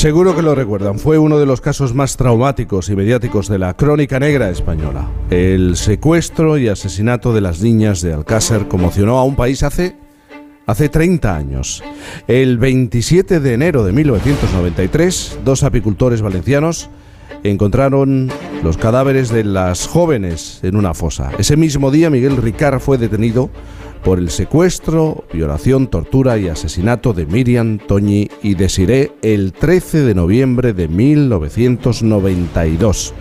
Seguro que lo recuerdan, fue uno de los casos más traumáticos y mediáticos de la crónica negra española. El secuestro y asesinato de las niñas de Alcácer conmocionó a un país hace, hace 30 años. El 27 de enero de 1993, dos apicultores valencianos encontraron los cadáveres de las jóvenes en una fosa. Ese mismo día Miguel Ricard fue detenido por el secuestro, violación, tortura y asesinato de Miriam, Toñi y Desiré el 13 de noviembre de 1992.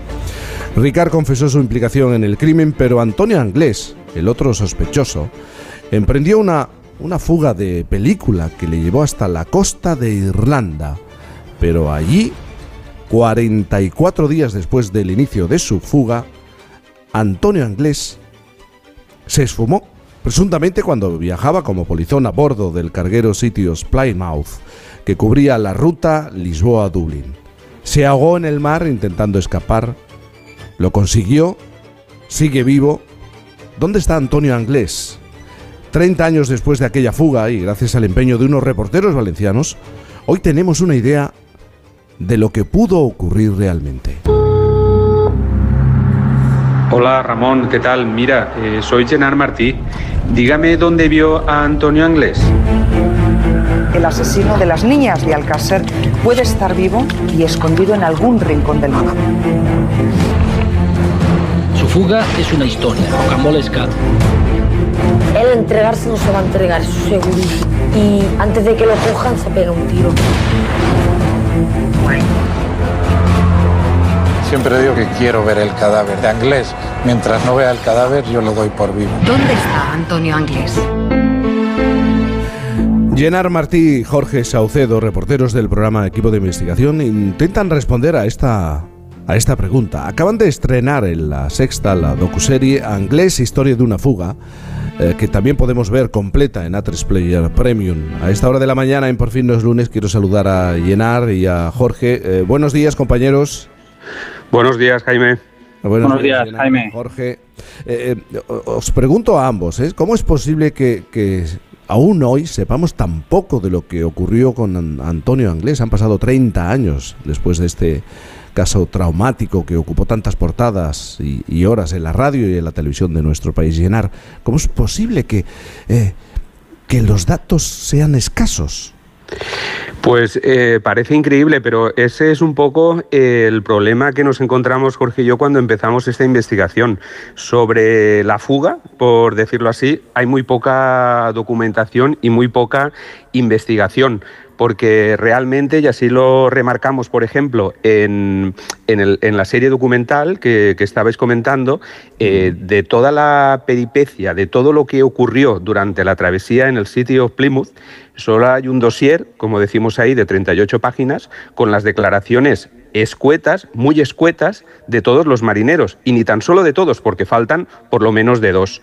Ricard confesó su implicación en el crimen, pero Antonio Anglés, el otro sospechoso, emprendió una, una fuga de película que le llevó hasta la costa de Irlanda. Pero allí, 44 días después del inicio de su fuga, Antonio Anglés se esfumó presuntamente cuando viajaba como polizón a bordo del carguero sitios Plymouth, que cubría la ruta Lisboa-Dublín. Se ahogó en el mar intentando escapar, lo consiguió, sigue vivo. ¿Dónde está Antonio Anglés? Treinta años después de aquella fuga y gracias al empeño de unos reporteros valencianos, hoy tenemos una idea de lo que pudo ocurrir realmente. Hola Ramón, ¿qué tal? Mira, eh, soy Genar Martí. Dígame dónde vio a Antonio Anglés. El asesino de las niñas de Alcácer puede estar vivo y escondido en algún rincón del mundo. Su fuga es una historia rocambolesca. Él entregarse no se va a entregar, eso seguro. Y antes de que lo cojan se pega un tiro. Siempre digo que quiero ver el cadáver de Anglés. Mientras no vea el cadáver, yo lo doy por vivo. ¿Dónde está Antonio Anglés? Llenar Martí y Jorge Saucedo, reporteros del programa Equipo de Investigación, intentan responder a esta, a esta pregunta. Acaban de estrenar en la sexta la docuserie Anglés, Historia de una fuga, eh, que también podemos ver completa en A3 Player Premium. A esta hora de la mañana, en Por fin no es lunes, quiero saludar a Llenar y a Jorge. Eh, buenos días, compañeros. Buenos días, Jaime. Buenos, días, Jaime. Jorge. Eh, eh, os pregunto a ambos, ¿eh? ¿cómo es posible que, que, aún hoy sepamos tan poco de lo que ocurrió con Antonio Anglés? Han pasado 30 años después de este caso traumático que ocupó tantas portadas y, y horas en la radio y en la televisión de nuestro país llenar. ¿Cómo es posible que, eh, que los datos sean escasos? Pues eh, parece increíble, pero ese es un poco eh, el problema que nos encontramos Jorge y yo cuando empezamos esta investigación. Sobre la fuga, por decirlo así, hay muy poca documentación y muy poca investigación porque realmente, y así lo remarcamos, por ejemplo, en, en, el, en la serie documental que, que estabais comentando, eh, de toda la peripecia, de todo lo que ocurrió durante la travesía en el sitio of Plymouth, solo hay un dossier, como decimos ahí, de 38 páginas, con las declaraciones escuetas, muy escuetas, de todos los marineros, y ni tan solo de todos, porque faltan por lo menos de dos.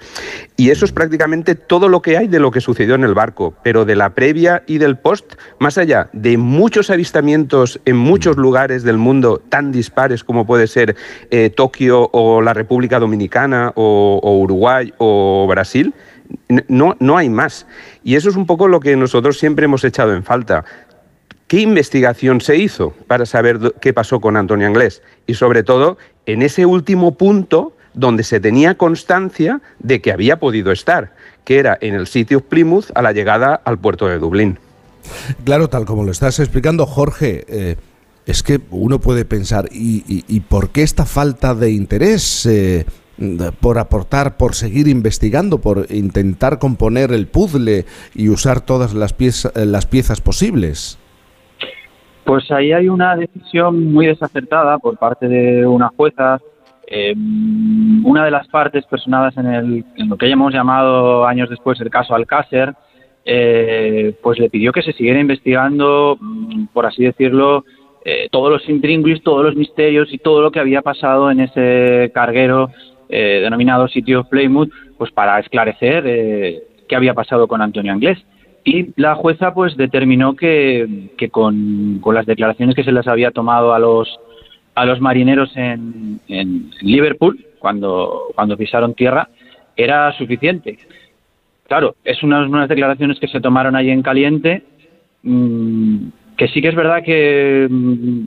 Y eso es prácticamente todo lo que hay de lo que sucedió en el barco, pero de la previa y del post, más allá de muchos avistamientos en muchos lugares del mundo tan dispares como puede ser eh, Tokio o la República Dominicana o, o Uruguay o Brasil, no, no hay más. Y eso es un poco lo que nosotros siempre hemos echado en falta. ¿Qué investigación se hizo para saber qué pasó con Antonio Anglés? Y sobre todo, en ese último punto donde se tenía constancia de que había podido estar, que era en el sitio Plymouth a la llegada al puerto de Dublín. Claro, tal como lo estás explicando, Jorge, eh, es que uno puede pensar, ¿y, por qué esta falta de interés? Eh, por aportar, por seguir investigando, por intentar componer el puzzle y usar todas las, pieza, las piezas posibles. Pues ahí hay una decisión muy desacertada por parte de una jueza. Eh, una de las partes personadas en, el, en lo que hemos llamado años después el caso Alcácer, eh, pues le pidió que se siguiera investigando, por así decirlo, eh, todos los intríngulis, todos los misterios y todo lo que había pasado en ese carguero eh, denominado sitio Plymouth, pues para esclarecer eh, qué había pasado con Antonio Anglés. Y la jueza pues determinó que, que con, las declaraciones que se les había tomado a los, a los marineros en, en Liverpool, cuando, cuando pisaron tierra, era suficiente. Claro, es unas, unas declaraciones que se tomaron ahí en caliente, mmm, que sí que es verdad que mmm,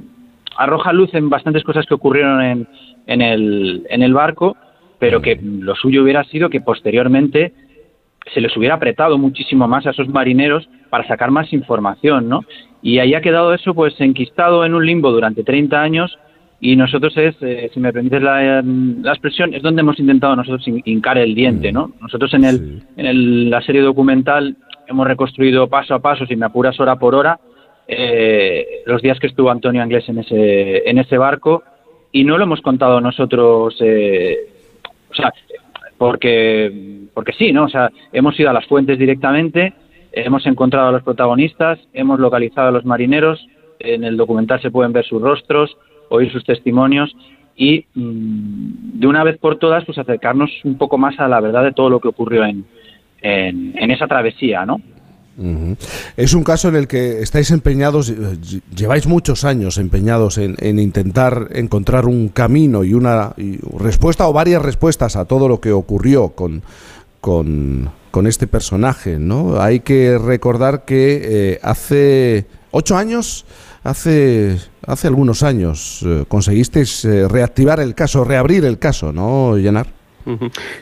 arroja luz en bastantes cosas que ocurrieron en, en, el, en el barco, pero que lo suyo hubiera sido que posteriormente se les hubiera apretado muchísimo más a esos marineros para sacar más información, ¿no? Y ahí ha quedado eso pues enquistado en un limbo durante 30 años y nosotros es, eh, si me permites la, la, expresión, es donde hemos intentado nosotros hincar el diente, ¿no? Nosotros en, el, sí. en el, la serie documental hemos reconstruido paso a paso, si me apuras hora por hora, eh, los días que estuvo Antonio Anglés en ese, en ese barco y no lo hemos contado nosotros, eh, o sea, porque, porque sí, ¿no? O sea, hemos ido a las fuentes directamente, hemos encontrado a los protagonistas, hemos localizado a los marineros, en el documental se pueden ver sus rostros, oír sus testimonios y mmm, de una vez por todas pues acercarnos un poco más a la verdad de todo lo que ocurrió en, en, en esa travesía, ¿no? Es un caso en el que estáis empeñados, lleváis muchos años empeñados en, en intentar encontrar un camino y una respuesta o varias respuestas a todo lo que ocurrió con, con, este personaje, ¿no? Hay que recordar que eh, hace ocho años, hace, hace algunos años, eh, conseguisteis eh, reactivar el caso, reabrir el caso, ¿no, Llenar?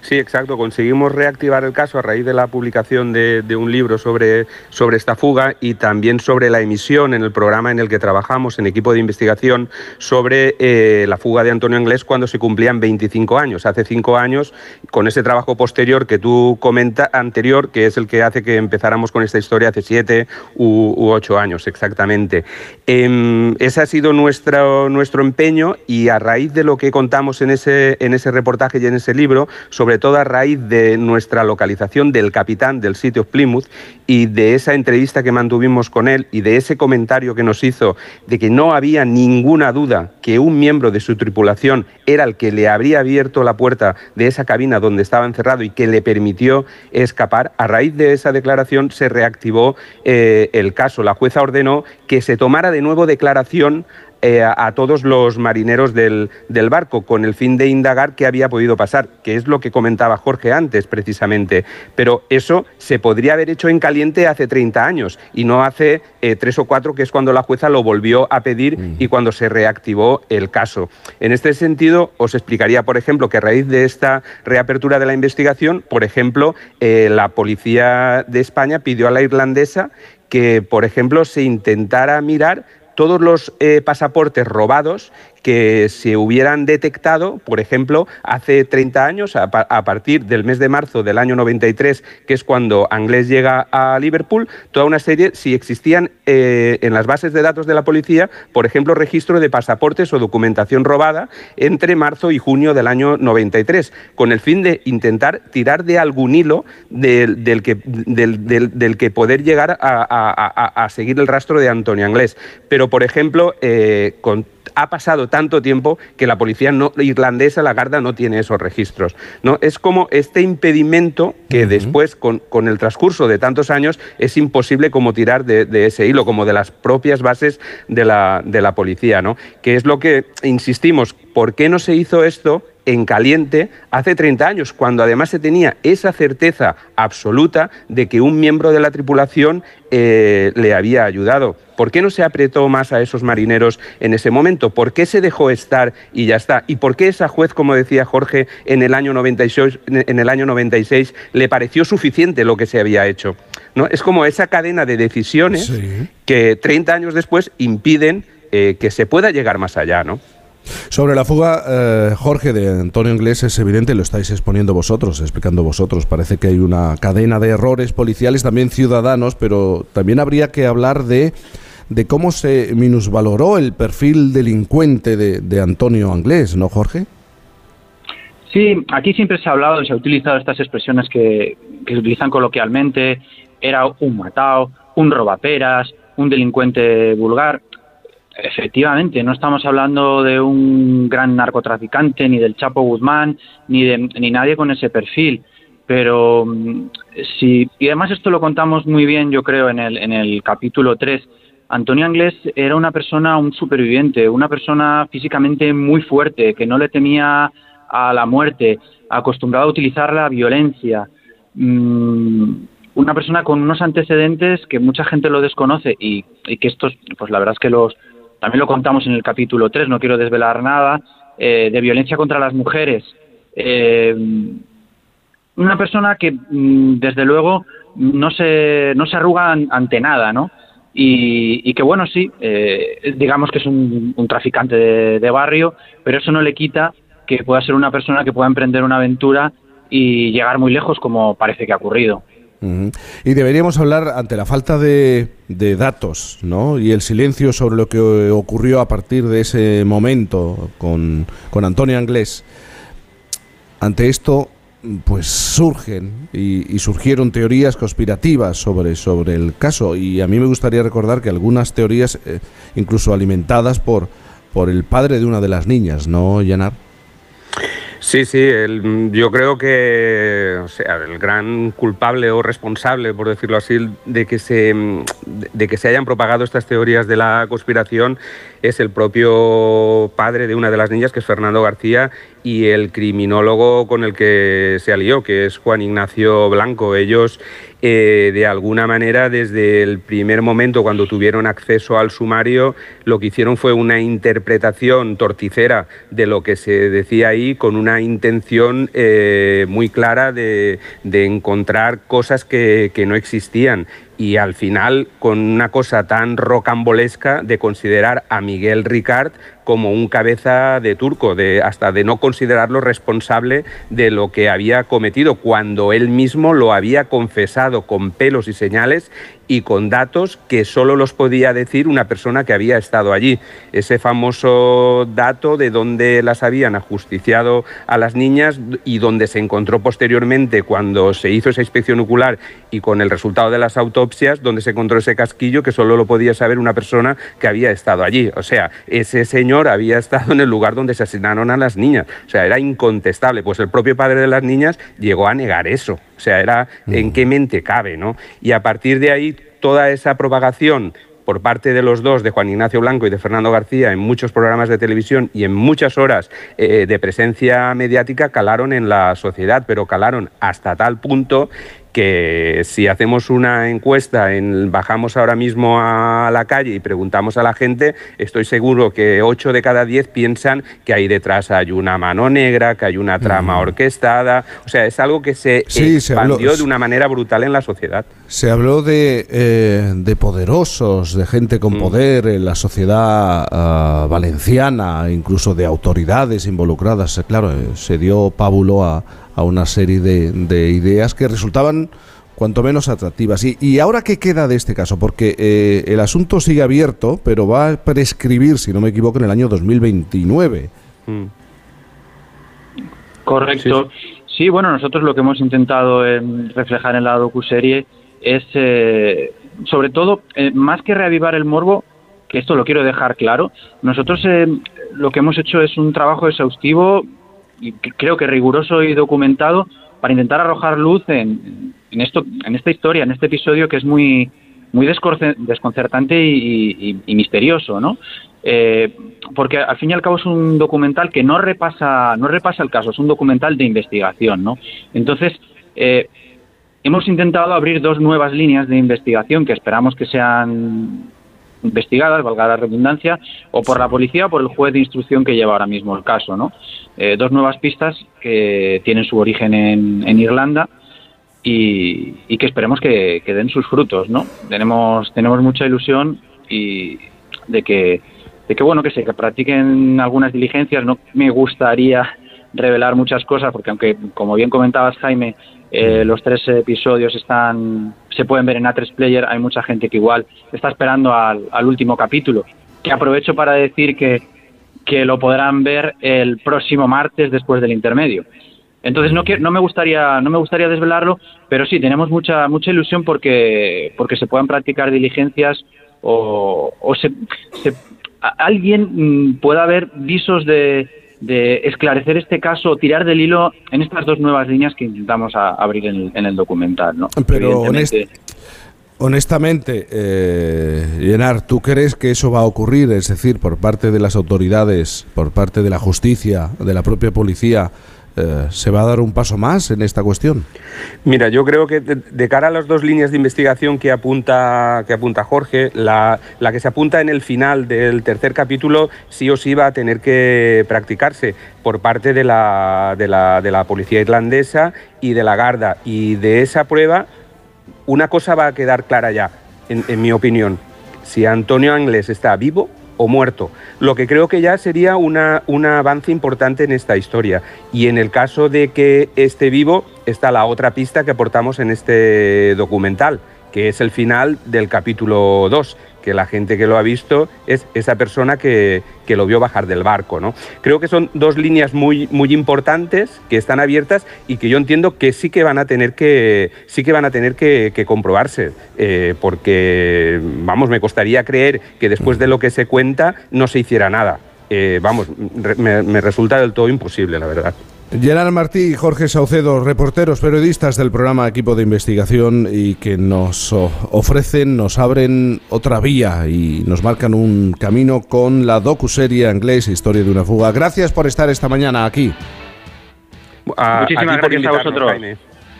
Sí, exacto. Conseguimos reactivar el caso a raíz de la publicación de, un libro sobre, sobre esta fuga y también sobre la emisión en el programa en el que trabajamos en equipo de investigación sobre eh, la fuga de Antonio Inglés cuando se cumplían 25 años. Hace cinco años, con ese trabajo posterior que tú comentas, anterior, que es el que hace que empezáramos con esta historia hace siete u, u ocho años exactamente. Eh, ese ha sido nuestro, nuestro empeño y a raíz de lo que contamos en ese, en ese reportaje y en ese libro, sobre todo a raíz de nuestra localización del capitán del sitio Plymouth y de esa entrevista que mantuvimos con él y de ese comentario que nos hizo de que no había ninguna duda que un miembro de su tripulación era el que le habría abierto la puerta de esa cabina donde estaba encerrado y que le permitió escapar, a raíz de esa declaración se reactivó eh, el caso. La jueza ordenó que se tomara de nuevo declaración eh, a, a, todos los marineros del, del, barco con el fin de indagar qué había podido pasar, que es lo que comentaba Jorge antes precisamente. Pero eso se podría haber hecho en caliente hace 30 años y no hace eh, tres o cuatro, que es cuando la jueza lo volvió a pedir mm. y cuando se reactivó el caso. En este sentido, os explicaría, por ejemplo, que a raíz de esta reapertura de la investigación, por ejemplo, eh, la policía de España pidió a la irlandesa que, por ejemplo, se intentara mirar todos los eh, pasaportes robados que se hubieran detectado, por ejemplo, hace 30 años, a, partir del mes de marzo del año 93, que es cuando Anglés llega a Liverpool, toda una serie, si existían eh, en las bases de datos de la policía, por ejemplo, registro de pasaportes o documentación robada entre marzo y junio del año 93, con el fin de intentar tirar de algún hilo del, que, poder llegar a, seguir el rastro de Antonio Anglés. Pero, por ejemplo, eh, con ha pasado tanto tiempo que la policía no, irlandesa, la Garda, no tiene esos registros. ¿no? Es como este impedimento que uh -huh. después, con, con, el transcurso de tantos años, es imposible como tirar de, de, ese hilo, como de las propias bases de la, de la policía. ¿no? Que es lo que insistimos, ¿por qué no se hizo esto en caliente hace 30 años, cuando además se tenía esa certeza absoluta de que un miembro de la tripulación eh, le había ayudado. ¿Por qué no se apretó más a esos marineros en ese momento? ¿Por qué se dejó estar y ya está? ¿Y por qué esa juez, como decía Jorge, en el año 96, en el año 96 le pareció suficiente lo que se había hecho? ¿No? Es como esa cadena de decisiones sí. que 30 años después impiden eh, que se pueda llegar más allá, ¿no? Sobre la fuga, eh, Jorge, de Antonio Inglés es evidente, lo estáis exponiendo vosotros, explicando vosotros. Parece que hay una cadena de errores policiales, también ciudadanos, pero también habría que hablar de, de cómo se minusvaloró el perfil delincuente de, de Antonio Inglés, ¿no, Jorge? Sí, aquí siempre se ha hablado y se ha utilizado estas expresiones que, que se utilizan coloquialmente. Era un matado, un robaperas, un delincuente vulgar Efectivamente, no estamos hablando de un gran narcotraficante, ni del Chapo Guzmán, ni de ni nadie con ese perfil. Pero mm, sí, y además esto lo contamos muy bien, yo creo, en el, en el capítulo 3. Antonio Anglés era una persona, un superviviente, una persona físicamente muy fuerte, que no le temía a la muerte, acostumbrado a utilizar la violencia. Mm, una persona con unos antecedentes que mucha gente lo desconoce y, y, que estos, pues la verdad es que los también lo contamos en el capítulo 3, no quiero desvelar nada, eh, de violencia contra las mujeres. Eh, una persona que, mm, desde luego, no se, no se arruga ante nada, ¿no? Y, que, bueno, sí, eh, digamos que es un, traficante de, barrio, pero eso no le quita que pueda ser una persona que pueda emprender una aventura y llegar muy lejos como parece que ha ocurrido. Y deberíamos hablar ante la falta de, de, datos ¿no? y el silencio sobre lo que ocurrió a partir de ese momento con, con Antonio Anglés. Ante esto, pues surgen y, surgieron teorías conspirativas sobre, sobre el caso y a mí me gustaría recordar que algunas teorías, eh, incluso alimentadas por, por el padre de una de las niñas, ¿no, Yanar? Sí, sí, yo creo que o sea, el gran culpable o responsable, por decirlo así, de que, se, de que se hayan propagado estas teorías de la conspiración es el propio padre de una de las niñas, que es Fernando García, y el criminólogo con el que se alió, que es Juan Ignacio Blanco. Ellos, eh, de alguna manera, desde el primer momento, cuando tuvieron acceso al sumario, lo que hicieron fue una interpretación torticera de lo que se decía ahí, con una intención eh, muy clara de, encontrar cosas que, que no existían. Y al final con una cosa tan rocambolesca de considerar a Miguel Ricard como un cabeza de turco, de, hasta de no considerarlo responsable de lo que había cometido, cuando él mismo lo había confesado con pelos y señales y con datos que solo los podía decir una persona que había estado allí. Ese famoso dato de dónde las habían ajusticiado a las niñas y donde se encontró posteriormente cuando se hizo esa inspección ocular y con el resultado de las autopsias, donde se encontró ese casquillo que solo lo podía saber una persona que había estado allí. O sea, ese señor había estado en el lugar donde se asesinaron a las niñas. O sea, era incontestable. Pues el propio padre de las niñas llegó a negar eso. O sea, era en qué mente cabe, ¿no? Y a partir de ahí, toda esa propagación por parte de los dos, de Juan Ignacio Blanco y de Fernando García, en muchos programas de televisión y en muchas horas eh, de presencia mediática, calaron en la sociedad, pero calaron hasta tal punto que si hacemos una encuesta, en, bajamos ahora mismo a la calle y preguntamos a la gente, estoy seguro que 8 de cada 10 piensan que ahí detrás hay una mano negra, que hay una trama orquestada. O sea, es algo que se expandió de una manera brutal en la sociedad. Se habló de, eh, de poderosos, de gente con mm. poder en la sociedad ah, valenciana, incluso de autoridades involucradas. Claro, eh, se dio pábulo a a una serie de, ideas que resultaban cuanto menos atractivas. ¿Y, ahora qué queda de este caso? Porque eh, el asunto sigue abierto, pero va a prescribir, si no me equivoco, en el año 2029. Mm. Correcto. Sí. bueno, nosotros lo que hemos intentado reflejar en la docuserie es, eh, sobre todo, eh, más que reavivar el morbo, que esto lo quiero dejar claro, nosotros lo que hemos hecho es un trabajo exhaustivo y creo que riguroso y documentado para intentar arrojar luz en, en, esto, en esta historia, en este episodio que es muy, muy desconcertante y, misterioso, ¿no? Eh, porque al fin y al cabo es un documental que no repasa, no repasa el caso, es un documental de investigación, ¿no? Entonces, eh, hemos intentado abrir dos nuevas líneas de investigación que esperamos que sean investigadas, valga la redundancia, o por la policía o por el juez de instrucción que lleva ahora mismo el caso. ¿no? Eh, dos nuevas pistas que tienen su origen en, Irlanda y, que esperemos que, den sus frutos. ¿no? Tenemos, tenemos mucha ilusión y de que, de que bueno que se que practiquen algunas diligencias. No me gustaría revelar muchas cosas porque aunque como bien comentabas Jaime eh, los tres episodios están se pueden ver en A3 Player. Hay mucha gente que igual está esperando al, último capítulo. Que aprovecho para decir que, que lo podrán ver el próximo martes después del intermedio. Entonces no, no me gustaría no me gustaría desvelarlo, pero sí tenemos mucha mucha ilusión porque porque se puedan practicar diligencias o, o se, alguien mm, pueda haber visos de, esclarecer este caso, tirar del hilo en estas dos nuevas líneas que intentamos abrir en el, documental. ¿no? Pero honestamente, eh, Llenar, ¿tú crees que eso va a ocurrir? Es decir, por parte de las autoridades, por parte de la justicia, de la propia policía, eh, ¿se va a dar un paso más en esta cuestión? Mira, yo creo que de, cara a las dos líneas de investigación que apunta, que apunta Jorge, la, que se apunta en el final del tercer capítulo sí o sí va a tener que practicarse por parte de la, de la, de la policía irlandesa y de la Garda. Y de esa prueba, una cosa va a quedar clara ya, en, en mi opinión. Si Antonio Anglés está vivo o muerto, lo que creo que ya sería una, un avance importante en esta historia. Y en el caso de que esté vivo, está la otra pista que aportamos en este documental, que es el final del capítulo 2, que la gente que lo ha visto es esa persona que, lo vio bajar del barco. ¿no? Creo que son dos líneas muy, muy importantes que están abiertas y que yo entiendo que sí que van a tener que, sí que, van a tener que, comprobarse, eh, porque, vamos, me costaría creer que después de lo que se cuenta no se hiciera nada. Eh, vamos, me resulta del todo imposible, la verdad. Gerard Martí y Jorge Saucedo, reporteros, periodistas del programa Equipo de Investigación y que nos ofrecen, nos abren otra vía y nos marcan un camino con la docuserie inglés Historia de una fuga. Gracias por estar esta mañana aquí. Muchísimas gracias a vosotros.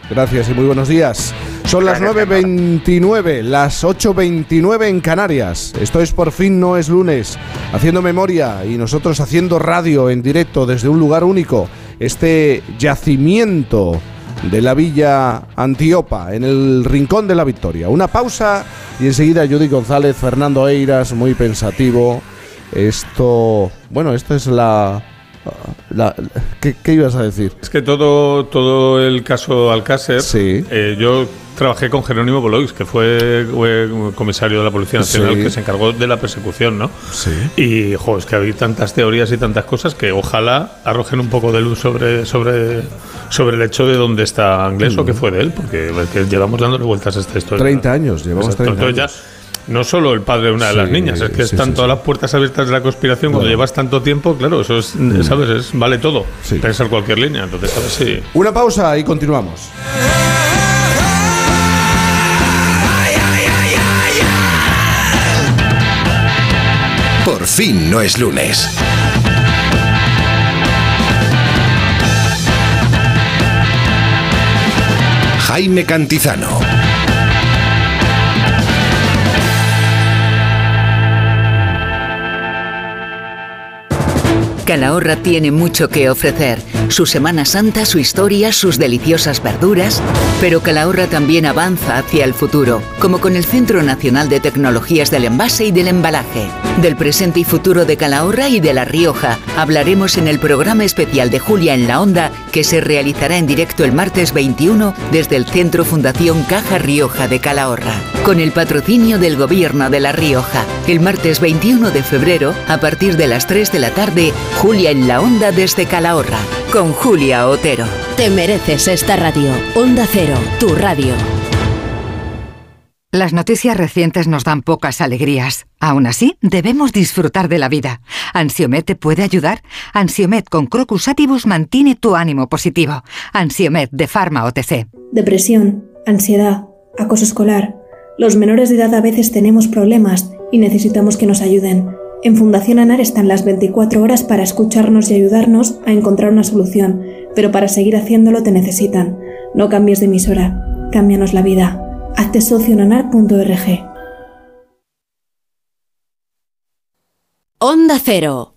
Gracias y muy buenos días. Son las 9.29, las 8.29 en Canarias. Esto es por fin no es lunes. Haciendo memoria y nosotros haciendo radio en directo desde un lugar único este yacimiento de la villa Antiopa, en el Rincón de la Victoria. Una pausa y enseguida Judy González, Fernando Eiras, muy pensativo. Esto, bueno, esto es la ¿qué, ibas a decir? Es que todo, todo el caso Alcácer, sí. Eh, yo trabajé con Jerónimo Boloix, que fue, comisario de la Policía Nacional que se encargó de la persecución, ¿no? Sí. Y, jo, es que hay tantas teorías y tantas cosas que ojalá arrojen un poco de luz sobre, sobre, sobre el hecho de dónde está Anglés o qué mm. fue de él, porque llevamos dándole vueltas a esta historia. 30 años, llevamos 30 años no solo el padre de una de las niñas, es que están todas las puertas abiertas de la conspiración. Cuando llevas tanto tiempo, claro, eso es, mm. ¿sabes? Es, vale todo. Pensar cualquier línea. Entonces, ¿sabes? Sí. Una pausa y continuamos. Por fin no es lunes. Jaime Cantizano. Calahorra tiene mucho que ofrecer. Su Semana Santa, su historia, sus deliciosas verduras. Pero Calahorra también avanza hacia el futuro, como con el Centro Nacional de Tecnologías del Envase y del Embalaje. Del presente y futuro de Calahorra y de La Rioja hablaremos en el programa especial de Julia en la Onda, que se realizará en directo el martes 21 desde el Centro Fundación Caja Rioja de Calahorra, con el patrocinio del Gobierno de La Rioja. El martes 21 de febrero, a partir de las 3 de la tarde, Julia en la Onda desde Calahorra, con Julia Otero. Te mereces esta radio. Onda Cero, tu radio. Las noticias recientes nos dan pocas alegrías. Aún así, debemos disfrutar de la vida. ¿Ansiomet te puede ayudar? Ansiomet con Crocus Atibus mantiene tu ánimo positivo. Ansiomet de Pharma OTC. Depresión, ansiedad, acoso escolar. Los menores de edad a veces tenemos problemas y necesitamos que nos ayuden. En Fundación ANAR están las 24 horas para escucharnos y ayudarnos a encontrar una solución, pero para seguir haciéndolo te necesitan. No cambies de emisora, cámbianos la vida. Hazte socio en anar.org. Onda Cero.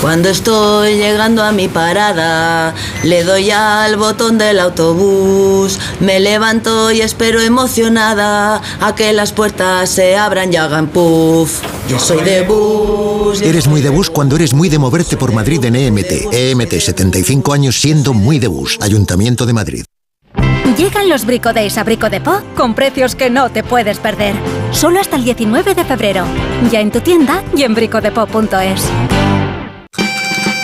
Cuando estoy llegando a mi parada, le doy al botón del autobús, me levanto y espero emocionada a que las puertas se abran y hagan puff. Yo soy de bus. Eres muy de bus cuando eres muy de moverte por Madrid en EMT. EMT, 75 años siendo muy de bus. Ayuntamiento de Madrid. Llegan los Brico Days a Brico de Po con precios que no te puedes perder. Solo hasta el 19 de febrero. Ya en tu tienda y en bricodepo.es.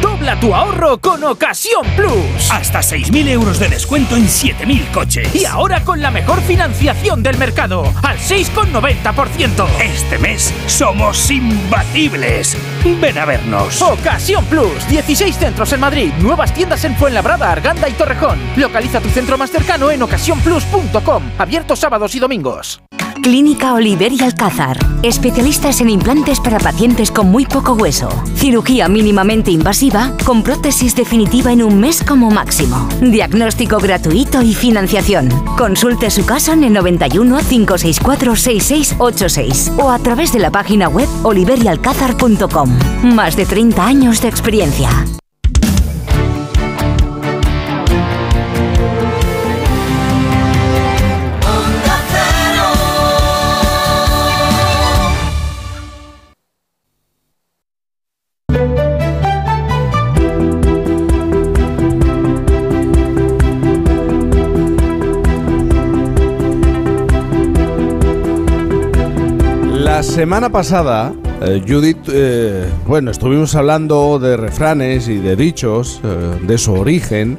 Dobla tu ahorro con Ocasión Plus. Hasta 6.000 euros de descuento en 7.000 coches. Y ahora con la mejor financiación del mercado, al 6,90%. Este mes somos imbatibles. Ven a vernos. Ocasión Plus. 16 centros en Madrid. Nuevas tiendas en Fuenlabrada, Arganda y Torrejón. Localiza tu centro más cercano en ocasiónplus.com. Abierto sábados y domingos. Clínica Oliver y Alcázar. Especialistas en implantes para pacientes con muy poco hueso. Cirugía mínimamente invasiva con prótesis definitiva en un mes como máximo. Diagnóstico gratuito y financiación. Consulte su caso en el 91 564 6686 o a través de la página web oliverialcázar.com. Más de 30 años de experiencia. La semana pasada, eh, Judith, eh, bueno, estuvimos hablando de refranes y de dichos, eh, de su origen,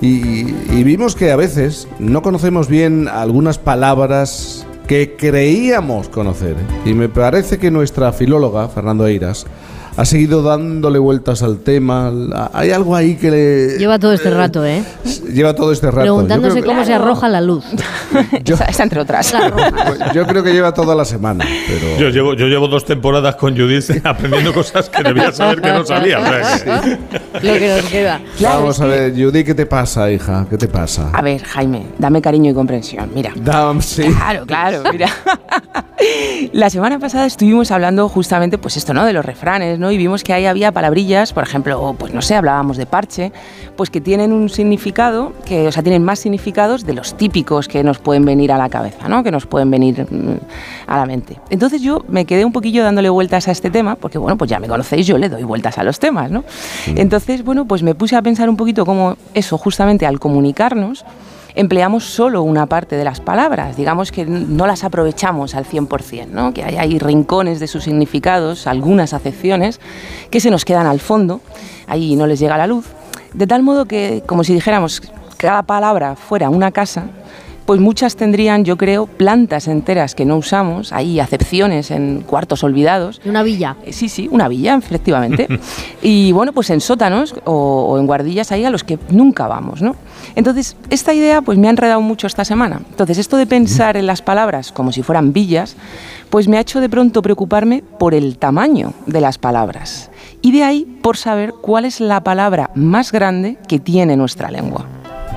y, y vimos que a veces no conocemos bien algunas palabras que creíamos conocer. Y me parece que nuestra filóloga, Fernando Eiras, ha seguido dándole vueltas al tema. Hay algo ahí que le... Lleva todo este rato, ¿eh? Lleva todo este rato. Preguntándose Yo cómo se arroja la luz. Esa entre otras. que- Yo creo que lleva toda la semana, pero... Yo llevo, yo llevo dos temporadas con Judith aprendiendo cosas que debía saber que no sabía. Lo que nos queda. Vamos a ver, Judy, ¿qué te pasa, hija? ¿Qué te pasa? A ver, Jaime, dame cariño y comprensión. Mira. Sí. Claro, claro, mira. La semana pasada estuvimos hablando justamente, pues esto, ¿no? De los refranes, ¿no? Y vimos que ahí había palabrillas, por ejemplo, pues no sé, hablábamos de parche, pues que tienen un significado, que, o sea, tienen más significados de los típicos que nos pueden venir a la cabeza, ¿no? Que nos pueden venir mm, a la mente. Entonces yo me quedé un poquillo dándole vueltas a este tema, porque bueno, pues ya me conocéis, yo le doy vueltas a los temas, ¿no? Entonces, bueno, pues me puse a pensar un poquito cómo eso, justamente al comunicarnos, empleamos solo una parte de las palabras, digamos que no las aprovechamos al 100%, ¿no? que hay, hay rincones de sus significados, algunas acepciones que se nos quedan al fondo, ahí no les llega la luz, de tal modo que, como si dijéramos, cada palabra fuera una casa, pues muchas tendrían, yo creo, plantas enteras que no usamos, hay acepciones en cuartos olvidados. Una villa. Sí, sí, una villa, efectivamente. y bueno, pues en sótanos o, o en guardillas ahí a los que nunca vamos, ¿no? Entonces, esta idea pues me ha enredado mucho esta semana. Entonces, esto de pensar en las palabras como si fueran villas, pues me ha hecho de pronto preocuparme por el tamaño de las palabras. Y de ahí por saber cuál es la palabra más grande que tiene nuestra lengua.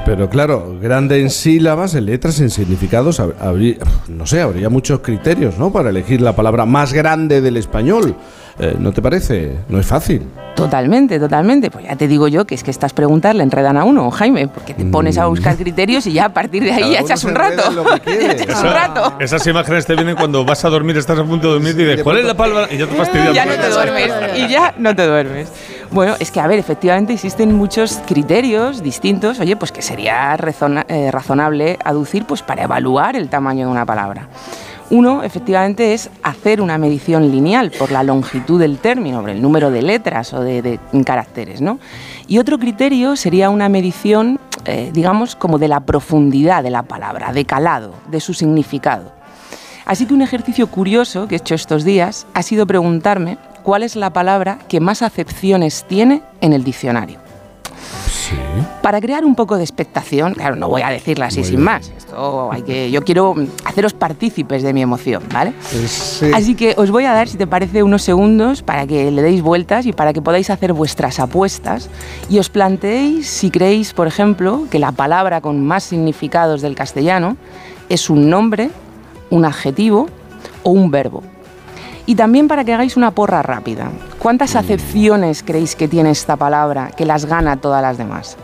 Pero claro, grande en sílabas, en letras, en significados, hab- habría, no sé, habría muchos criterios, ¿no? Para elegir la palabra más grande del español. Eh, ¿No te parece? No es fácil. Totalmente, totalmente. Pues ya te digo yo que es que estas preguntas le enredan a uno, Jaime, porque te pones a buscar criterios y ya a partir de ahí ya echas un rato. Ya echas un rato. Esas imágenes te vienen cuando vas a dormir, estás a punto de dormir y dices, ¿cuál es la palabra? Y ya te fastidias. ya no te duermes. Y ya no te duermes. Bueno, es que, a ver, efectivamente existen muchos criterios distintos, oye, pues que sería razona- eh, razonable aducir pues para evaluar el tamaño de una palabra. Uno, efectivamente, es hacer una medición lineal por la longitud del término, por el número de letras o de, caracteres, ¿no? Y otro criterio sería una medición, eh, digamos, como de la profundidad de la palabra, de calado, de su significado. Así que un ejercicio curioso que he hecho estos días ha sido preguntarme cuál es la palabra que más acepciones tiene en el diccionario. Para crear un poco de expectación, claro, no voy a decirla así sin más. Esto hay que, yo quiero haceros partícipes de mi emoción, ¿vale? Así que os voy a dar, si te parece, unos segundos para que le deis vueltas y para que podáis hacer vuestras apuestas y os planteéis si creéis, por ejemplo, que la palabra con más significados del castellano es un nombre, un adjetivo o un verbo. Y también para que hagáis una porra rápida. ¿Cuántas mm. acepciones creéis que tiene esta palabra que las gana todas las demás?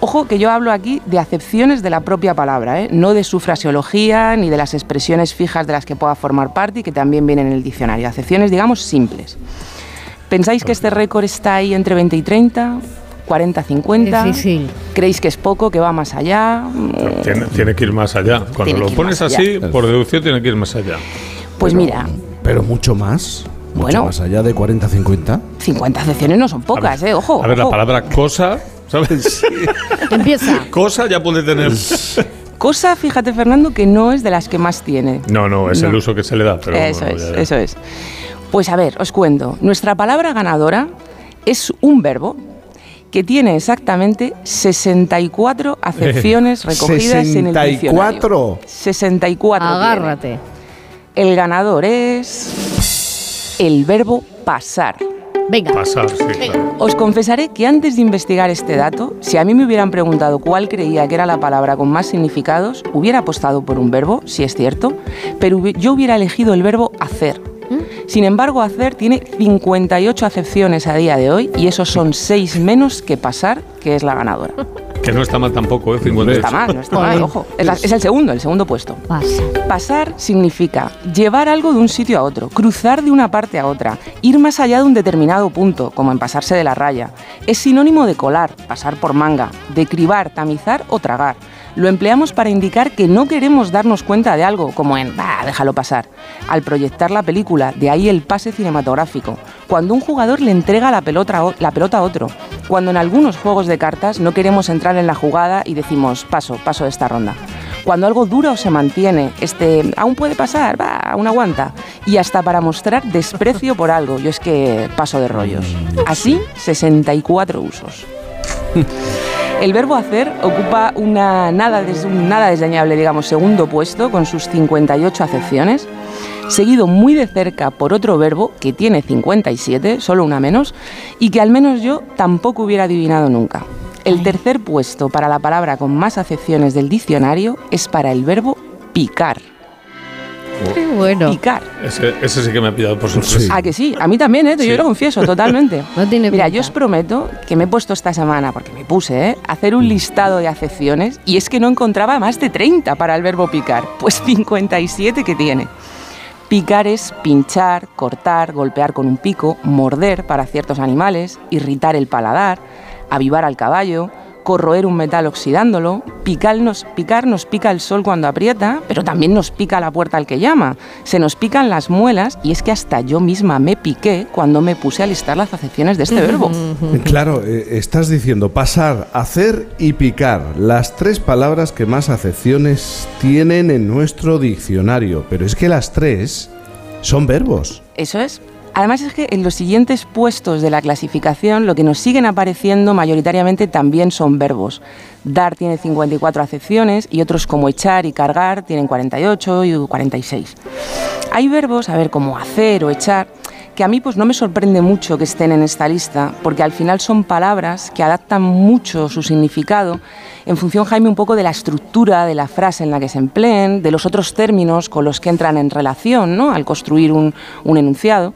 Ojo que yo hablo aquí de acepciones de la propia palabra, ¿eh? no de su fraseología ni de las expresiones fijas de las que pueda formar parte y que también vienen en el diccionario. Acepciones, digamos, simples. ¿Pensáis que este récord está ahí entre 20 y 30? 40, 50. Difícil. ¿Creéis que es poco, que va más allá? Tiene, que ir más allá. Cuando lo pones así, por deducción, tiene que ir más allá. Pues mira. Pero mucho más. Mucho bueno, más allá de 40, 50. 50 acepciones no son pocas, ¿eh? Ojo. A ver, la palabra cosa, ¿sabes? Empieza. Cosa ya puede tener. Cosa, fíjate, Fernando, que no es de las que más tiene. No, no, es el uso que se le da. Pero eso es, eso es. Pues a ver, os cuento. Nuestra palabra ganadora es un verbo que tiene exactamente 64 acepciones recogidas en el diccionario. ¿64? 64. Agárrate. El ganador es el verbo pasar. Venga. Pasar, sí, Os confesaré que antes de investigar este dato, si a mí me hubieran preguntado cuál creía que era la palabra con más significados, hubiera apostado por un verbo, si es cierto, pero yo hubiera elegido el verbo hacer sin embargo, hacer tiene 58 acepciones a día de hoy y esos son 6 menos que pasar, que es la ganadora. Que no está mal tampoco, ¿eh? 58. No está mal, no está mal, ojo. Es, el segundo, el segundo puesto. Pasar significa llevar algo de un sitio a otro, cruzar de una parte a otra, ir más allá de un determinado punto, como en pasarse de la raya. Es sinónimo de colar, pasar por manga, de cribar, tamizar o tragar lo empleamos para indicar que no queremos darnos cuenta de algo, como en, bah, déjalo pasar, al proyectar la película, de ahí el pase cinematográfico, cuando un jugador le entrega la pelota, la pelota a otro, cuando en algunos juegos de cartas no queremos entrar en la jugada y decimos, paso, paso de esta ronda. Cuando algo dura o se mantiene, este, aún puede pasar, va, aún aguanta. Y hasta para mostrar desprecio por algo, yo es que paso de rollos. Así, 64 usos. El verbo hacer ocupa una nada, un nada desdeñable, digamos, segundo puesto con sus 58 acepciones, seguido muy de cerca por otro verbo que tiene 57, solo una menos, y que al menos yo tampoco hubiera adivinado nunca. El tercer puesto para la palabra con más acepciones del diccionario es para el verbo picar. Qué bueno. Picar. Ese, sí que me ha pillado por sorpresa. Ah, que sí. A mí también, ¿eh? Yo lo confieso, totalmente. Mira, yo os prometo que me he puesto esta semana, porque me puse, ¿eh? hacer un listado de acepciones y es que no encontraba más de 30 para el verbo picar. Pues 57 que tiene. Picar es pinchar, cortar, golpear con un pico, morder para ciertos animales, irritar el paladar, avivar al caballo, corroer un metal oxidándolo, picar nos, picar nos pica el sol cuando aprieta, pero también nos pica la puerta al que llama, se nos pican las muelas y es que hasta yo misma me piqué cuando me puse a listar las acepciones de este verbo. Claro, eh, estás diciendo pasar, hacer y picar, las tres palabras que más acepciones tienen en nuestro diccionario, pero es que las tres son verbos. Eso es. Además es que en los siguientes puestos de la clasificación lo que nos siguen apareciendo mayoritariamente también son verbos. Dar tiene 54 acepciones y otros como echar y cargar tienen 48 y 46. Hay verbos, a ver, como hacer o echar, que a mí pues no me sorprende mucho que estén en esta lista, porque al final son palabras que adaptan mucho su significado en función, Jaime, un poco de la estructura de la frase en la que se empleen, de los otros términos con los que entran en relación ¿no? al construir un, un enunciado.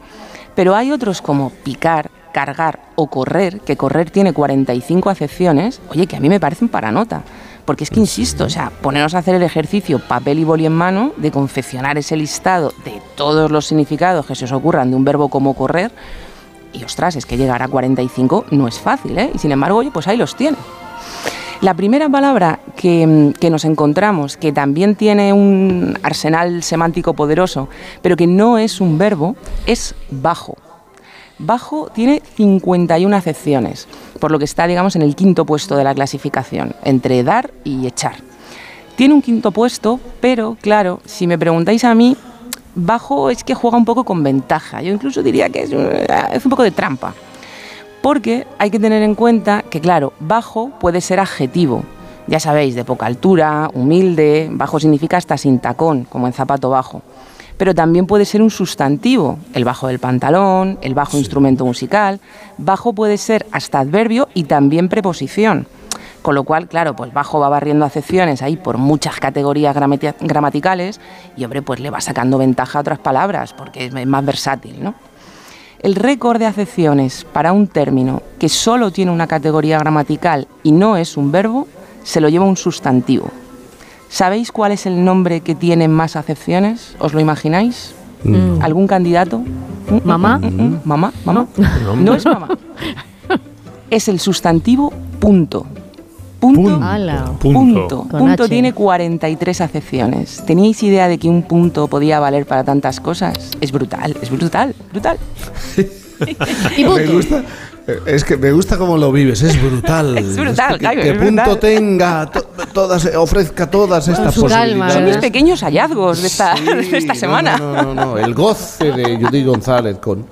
Pero hay otros como picar, cargar o correr, que correr tiene 45 acepciones, oye, que a mí me parecen para nota. Porque es que, insisto, o sea, ponernos a hacer el ejercicio papel y boli en mano de confeccionar ese listado de todos los significados que se os ocurran de un verbo como correr, y ostras, es que llegar a 45 no es fácil, ¿eh? Y sin embargo, oye, pues ahí los tiene. La primera palabra que, que, nos encontramos, que también tiene un arsenal semántico poderoso, pero que no es un verbo, es bajo. Bajo tiene 51 acepciones, por lo que está, digamos, en el quinto puesto de la clasificación, entre dar y echar. Tiene un quinto puesto, pero claro, si me preguntáis a mí, bajo es que juega un poco con ventaja. Yo incluso diría que es, es un poco de trampa. Porque hay que tener en cuenta que, claro, bajo puede ser adjetivo. Ya sabéis, de poca altura, humilde, bajo significa hasta sin tacón, como en zapato bajo pero también puede ser un sustantivo, el bajo del pantalón, el bajo instrumento musical. Bajo puede ser hasta adverbio y también preposición. Con lo cual, claro, pues bajo va barriendo acepciones ahí por muchas categorías gramaticales y, hombre, pues le va sacando ventaja a otras palabras porque es más versátil, ¿no? El récord de acepciones para un término que solo tiene una categoría gramatical y no es un verbo, se lo lleva un sustantivo. ¿Sabéis cuál es el nombre que tiene más acepciones? ¿Os lo imagináis? Mm. ¿Algún candidato? ¿Mamá? ¿Mamá? ¿Mamá? No es mamá. Es el sustantivo punto. Punto. Punto. Punto, tiene 43 acepciones. ¿Teníais idea de que un punto podía valer para tantas cosas? Es brutal, es brutal, brutal. ¿Y punto? Me gusta, es que me gusta cómo lo vives, es brutal. Es brutal, que, Jaime, que es punto brutal. tenga, to- todas, ofrezca todas estas su calma, posibilidades. Son mis pequeños hallazgos de esta, de esta no, semana. No, no, no, no, el goce de Judy González con,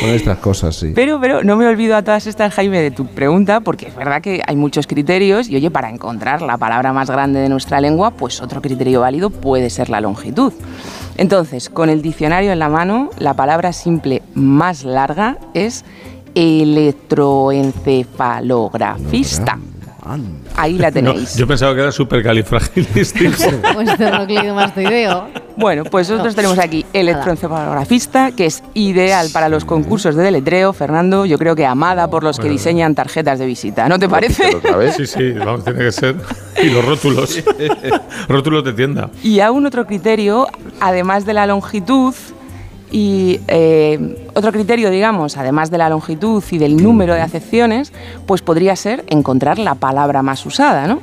con estas cosas, sí. Pero, pero no me olvido a todas estas, Jaime, de tu pregunta, porque es verdad que hay muchos criterios y, oye, para encontrar la palabra más grande de nuestra lengua, pues otro criterio válido puede ser la longitud. Entonces, con el diccionario en la mano, la palabra simple más larga es electroencefalografista. Ahí la No, tenéis. yo pensaba que era supercalifragilístico. Pues. Bueno, pues nosotros tenemos aquí electroencefalografista, que es ideal para los concursos de deletreo. Fernando, yo creo que amada por los que Bueno. diseñan tarjetas de visita. ¿No te parece? Sí, sí, vamos, tiene que ser. Y los rótulos. rótulos de tienda. Y aún otro criterio, además de la longitud, y eh, otro criterio, digamos, además de la longitud y del número de acepciones, pues podría ser encontrar la palabra más usada, ¿no?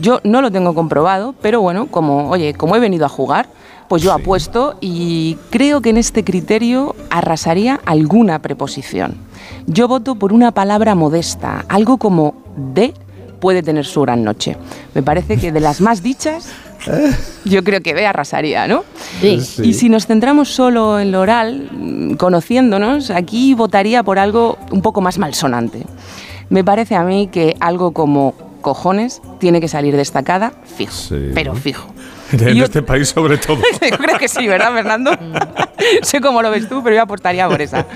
Yo no lo tengo comprobado, pero bueno, como, oye, como he venido a jugar, pues yo apuesto y creo que en este criterio arrasaría alguna preposición. Yo voto por una palabra modesta, algo como de puede tener su gran noche. Me parece que de las más dichas, yo creo que de arrasaría, ¿no? Sí. Y si nos centramos solo en lo oral, mm, conociéndonos, aquí votaría por algo un poco más malsonante. Me parece a mí que algo como cojones tiene que salir destacada fijo, pero fijo. En Y este país, sobre todo. Yo creo que sí, ¿verdad, Fernando? sé cómo lo ves tú, pero yo apostaría por esa.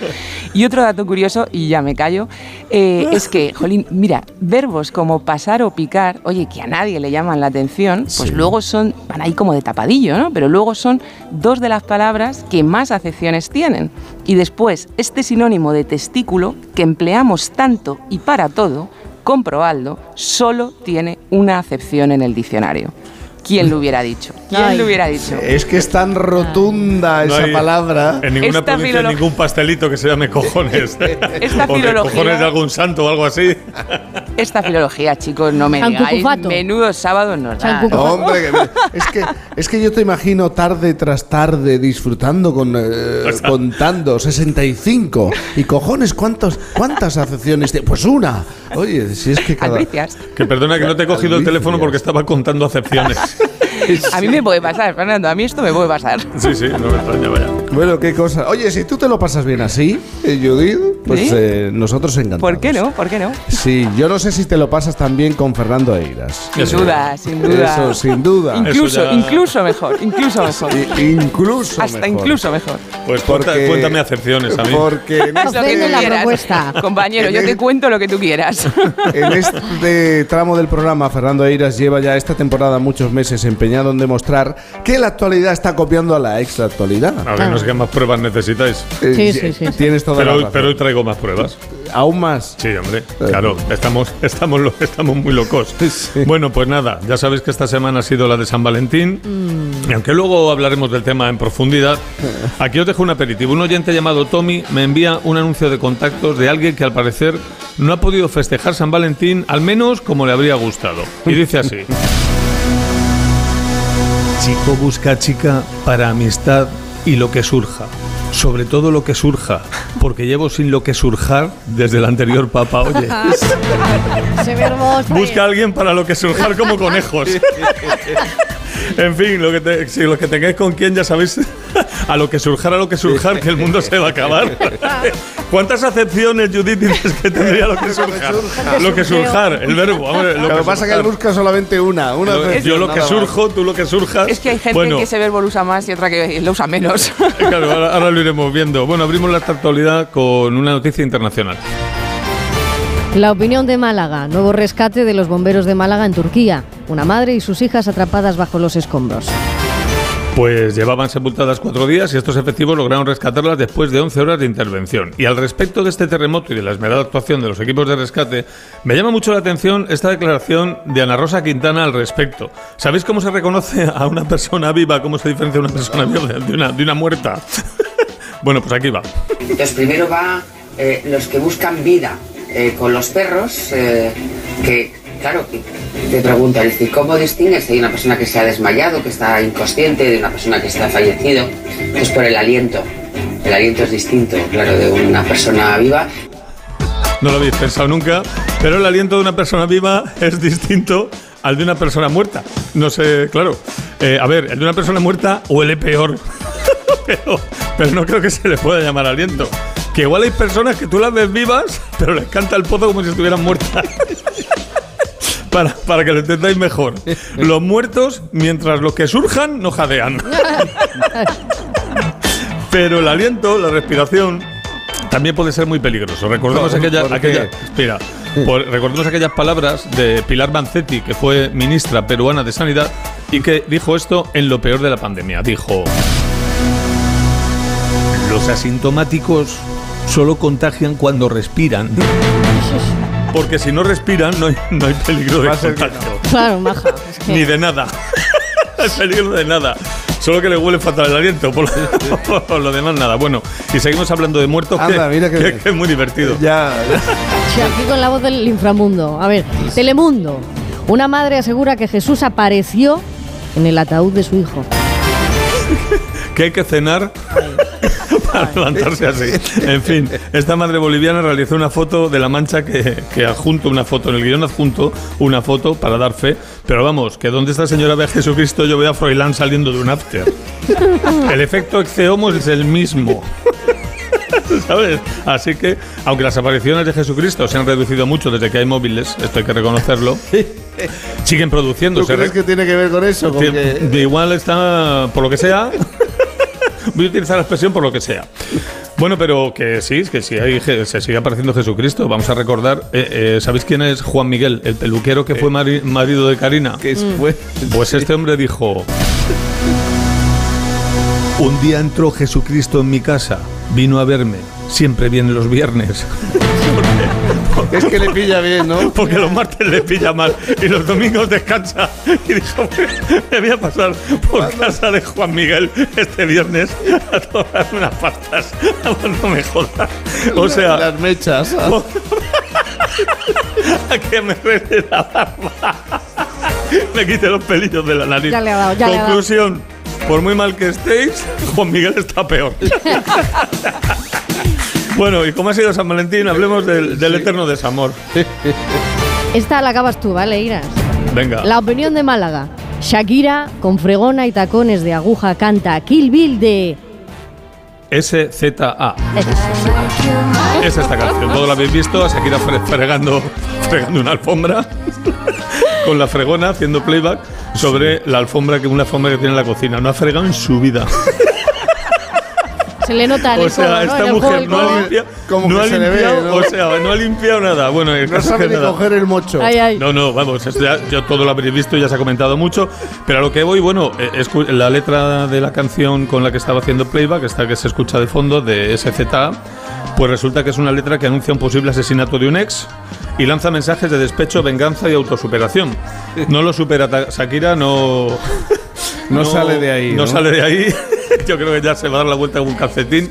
Y otro dato curioso, y ya me callo, eh, es que, jolín, mira, verbos como pasar o picar, oye, que a nadie le llaman la atención, pues luego son, van ahí como de tapadillo, ¿no? Pero luego son dos de las palabras que más acepciones tienen. Y después, este sinónimo de testículo, que empleamos tanto y para todo, comprobadlo, solo tiene una acepción en el diccionario. ¿Quién lo hubiera dicho? ¿Quién Ay. lo hubiera dicho? Es que es tan rotunda No esa hay palabra. En ninguna Esta provincia filolo- ningún pastelito que se llame cojones. Esta o de filología- cojones de algún santo o algo así. Esta filología, chicos, no me digáis. Menudo sábado nos da. Hombre, que- es que, es que yo te imagino tarde tras tarde disfrutando con eh, contando 65 y cojones cuántos cuántas acepciones de pues una. Oye, si es que cada Albricias. Que perdona que no te he cogido el teléfono porque estaba contando acepciones. A mí me puede pasar, Fernando. A mí esto me puede pasar. Sí, sí, no me extraña, vaya. Bueno, qué cosa. Oye, si tú te lo pasas bien así, eh, Judith, pues ¿Sí? eh, nosotros encantados. ¿Por qué no? ¿Por qué no? Sí, yo no sé si te lo pasas también con Fernando Eiras. Sin Eso. duda, sin duda. Eso, sin duda. Incluso, ya- incluso mejor, incluso mejor. I- incluso Hasta mejor. incluso mejor. Pues Porque- cuéntame acepciones a mí. Porque en Haz lo que tú la quieras. propuesta. Compañero, yo te cuento lo que tú quieras. En este tramo del programa, Fernando Eiras lleva ya esta temporada muchos meses empeñado en demostrar que la actualidad está copiando a la extra actualidad. A ver, no sé qué más pruebas necesitáis. Eh, Sí, sí, sí, sí. Tienes toda la Pero, razón. pero hoy traigo más pruebas. ¿Aún más? Sí, hombre. Claro, estamos, estamos, estamos muy locos. Bueno, pues nada, ya sabéis que esta semana ha sido la de San Valentín. Y aunque luego hablaremos del tema en profundidad, aquí os dejo un aperitivo. Un oyente llamado Tommy me envía un anuncio de contactos de alguien que al parecer no ha podido festejar San Valentín, al menos como le habría gustado. Y dice así. Chico busca chica para amistad y lo que surja. Sobre todo lo que surja, porque llevo sin lo que surjar desde el anterior papa, oye. Busca a alguien para lo que surjar como conejos. En fin, lo que te- si los que tengáis con quien ya sabéis a lo que surjar, a lo que surjar, que el mundo se va a acabar. ¿Cuántas acepciones, Judith, dices que tendría lo que surjar? Lo que surjar, el verbo. hombre, Lo que pasa es que él busca solamente una. una Lo- yo lo que surjo, tú lo que surjas. Es que hay gente Bueno, que ese verbo lo usa más y otra que lo usa menos. Claro, ahora, ahora lo iremos viendo. Bueno, abrimos la actualidad con una noticia internacional. La opinión de Málaga. Nuevo rescate de los bomberos de Málaga en Turquía. Una madre y sus hijas atrapadas bajo los escombros. Pues llevaban sepultadas cuatro días y estos efectivos lograron rescatarlas después de 11 horas de intervención. Y al respecto de este terremoto y de la esmerada actuación de los equipos de rescate, me llama mucho la atención esta declaración de Ana Rosa Quintana al respecto. ¿Sabéis cómo se reconoce a una persona viva, cómo se diferencia una persona viva de una, de una muerta? bueno, pues aquí va. Entonces primero va eh, los que buscan vida eh, con los perros, eh, que claro, te preguntan, es decir, ¿cómo distingues hay una persona que se ha desmayado, que está inconsciente, de una persona que está fallecido? Pues por el aliento. El aliento es distinto, claro, de una persona viva. No lo habéis pensado nunca, pero el aliento de una persona viva es distinto al de una persona muerta. No sé, claro. Eh, a ver, el de una persona muerta huele peor. pero, pero no creo que se le pueda llamar aliento. Que igual hay personas que tú las ves vivas, pero les canta el pozo como si estuvieran muertas. para, para que lo entendáis mejor. Los muertos, mientras los que surjan, no jadean. Pero el aliento, la respiración, también puede ser muy peligroso. Recordemos ¿Por- aquella, por qué? aquella, espera, por- recordemos aquellas palabras de Pilar Bancetti, que fue ministra peruana de Sanidad y que dijo esto en lo peor de la pandemia. Dijo: Los asintomáticos solo contagian cuando respiran. Porque si no respiran, no hay, no hay peligro de contagio. Claro, maja. es que- Ni de nada. No hay peligro de nada. Solo que le huele fatal el aliento. Por lo, por lo demás, nada. Bueno, y seguimos hablando de muertos, que, Anda, mira que- que- que es muy divertido. Ya, aquí con la voz del inframundo. A ver, Telemundo. Una madre asegura que Jesús apareció en el ataúd de su hijo. Que hay que cenar para levantarse así. En fin, esta madre boliviana realizó una foto de la mancha que, que adjunto una foto, en el guion adjunto una foto para dar fe. Pero vamos, que donde esta señora ve a Jesucristo, yo veo a Froilán saliendo de un after. El efecto exceomo es el mismo. ¿Sabes? Así que, aunque las apariciones de Jesucristo se han reducido mucho desde que hay móviles, esto hay que reconocerlo, siguen ¿Tú produciéndose. crees que tiene que ver con eso? Con Que- que- de igual está, por lo que sea, voy a utilizar la expresión por lo que sea. Bueno, pero que sí, que sí, hay, se sigue apareciendo Jesucristo. Vamos a recordar, eh, eh, ¿sabéis quién es Juan Miguel, el peluquero que fue mari- marido de Karina? que fue- Pues este hombre dijo, un día entró Jesucristo en mi casa, vino a verme, siempre viene los viernes. Es que le pilla bien, ¿no? Porque los martes le pilla mal y los domingos descansa. Y dijo, me voy a pasar por casa de Juan Miguel este viernes a tomarme unas pastas. No me jodas. O sea, Las mechas. a que me rete la barba. Me quite los pelillos de la nariz. Ya le ha dado, ya le ha dado. Por muy mal que estéis, Juan Miguel está peor. Bueno, y como ha sido San Valentín, hablemos del, del eterno desamor. Esta la acabas tú, ¿vale, Iras? Venga. La opinión de Málaga. Shakira, con fregona y tacones de aguja, canta Kill Bill de... SZA. Es esta canción, todo lo habéis visto, Shakira fre- fregando, fregando una alfombra con la fregona haciendo playback sobre la alfombra que una alfombra que tiene en la cocina. No ha fregado en su vida. Se le nota en O el codo, sea, ¿no? esta En mujer no ha limpiado, Como no que ha se le ve, limpiado, ¿no? o sea, no ha limpiado nada. Bueno, el No caso sabe es que ni nada. coger el mocho. Ay, ay. No, no, vamos, esto ya, yo todo lo habréis visto, ya se ha comentado mucho, pero a lo que voy, bueno, eh, escu- la letra de la canción con la que estaba haciendo playback, esta que se escucha de fondo, de SZA, Pues resulta que es una letra que anuncia un posible asesinato de un ex y lanza mensajes de despecho, venganza y autosuperación. No lo supera Shakira, no. No, sale de ahí. No, sale de ahí. Yo creo que ya se va a dar la vuelta con un calcetín.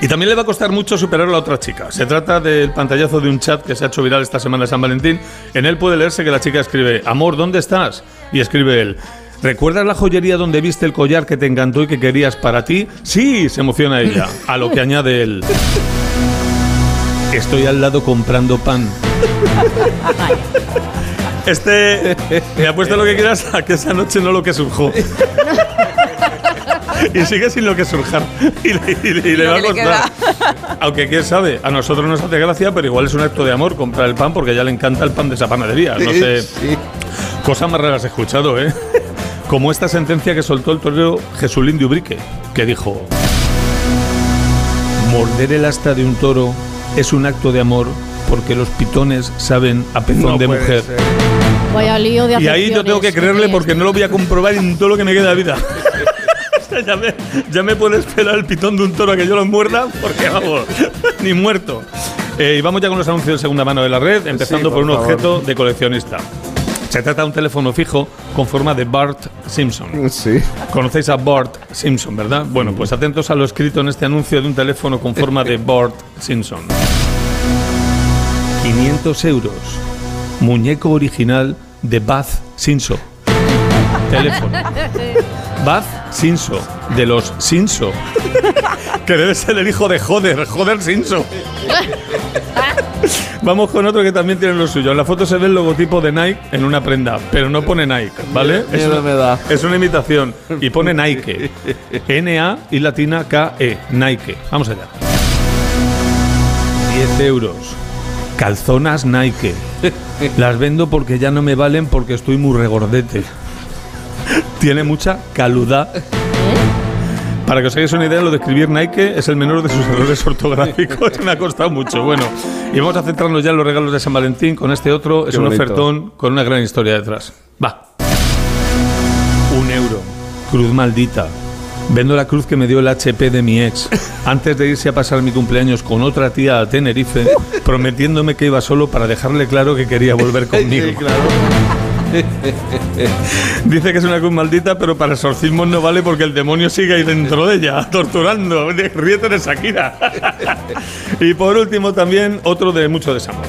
Y también le va a costar mucho superar a la otra chica. Se trata del pantallazo de un chat que se ha hecho viral esta semana de San Valentín. En él puede leerse que la chica escribe, amor, ¿dónde estás? Y escribe él, ¿Recuerdas la joyería donde viste el collar que te encantó y que querías para ti? Sí, se emociona ella. A lo que añade él. Estoy al lado comprando pan. Este me ha puesto lo que quieras a que esa noche no lo que surjó. Y sigue sin lo que surjar. Y le, va a costar. Aunque quién sabe, a nosotros nos hace gracia, pero igual es un acto de amor comprar el pan porque ya le encanta el pan de esa panadería. No sé. Cosas más raras he escuchado, ¿eh? Como esta sentencia que soltó el torero Jesulín de Ubrique, que dijo: Morder el asta de un toro es un acto de amor porque los pitones saben a pezón de mujer. Vaya lío de Y ahí yo tengo que creerle porque no lo voy a comprobar en todo lo que me queda de vida. ya, me, ya me puede esperar el pitón de un toro a que yo lo muerda porque vamos, ni muerto. Eh, y vamos ya con los anuncios de segunda mano de la red, empezando por, un objeto de coleccionista. Se trata de un teléfono fijo con forma de Bart Simpson. Sí. Conocéis a Bart Simpson, ¿verdad? Bueno, pues atentos a lo escrito en este anuncio de un teléfono con forma de Bart Simpson. 500 euros. Muñeco original de Buzz Simpson. Teléfono. Buzz Simpson, de los Simpson. que debe ser el hijo de Joder, Joder Simpson. Vamos con otro que también tiene lo suyo. En la foto se ve el logotipo de Nike en una prenda, pero no pone Nike, ¿vale? Es una, me da. es una imitación. Y pone Nike. N-A y latina K-E. Nike. Vamos allá. 10 euros. Calzonas Nike. Las vendo porque ya no me valen porque estoy muy regordete. Tiene mucha caludad. Para que os hagáis una idea, lo de escribir Nike es el menor de sus errores ortográficos. Me ha costado mucho. Bueno, y vamos a centrarnos ya en los regalos de San Valentín con este otro. es un ofertón con una gran historia detrás. Va. Un euro. Cruz maldita. Vendo la cruz que me dio el HP de mi ex antes de irse a pasar mi cumpleaños con otra tía a Tenerife, prometiéndome que iba solo para dejarle claro que quería volver conmigo. Dice que es una cruz maldita, pero para exorcismos no vale porque el demonio sigue ahí dentro de ella, torturando. Ríete de Shakira. y por último, también otro de mucho desamor.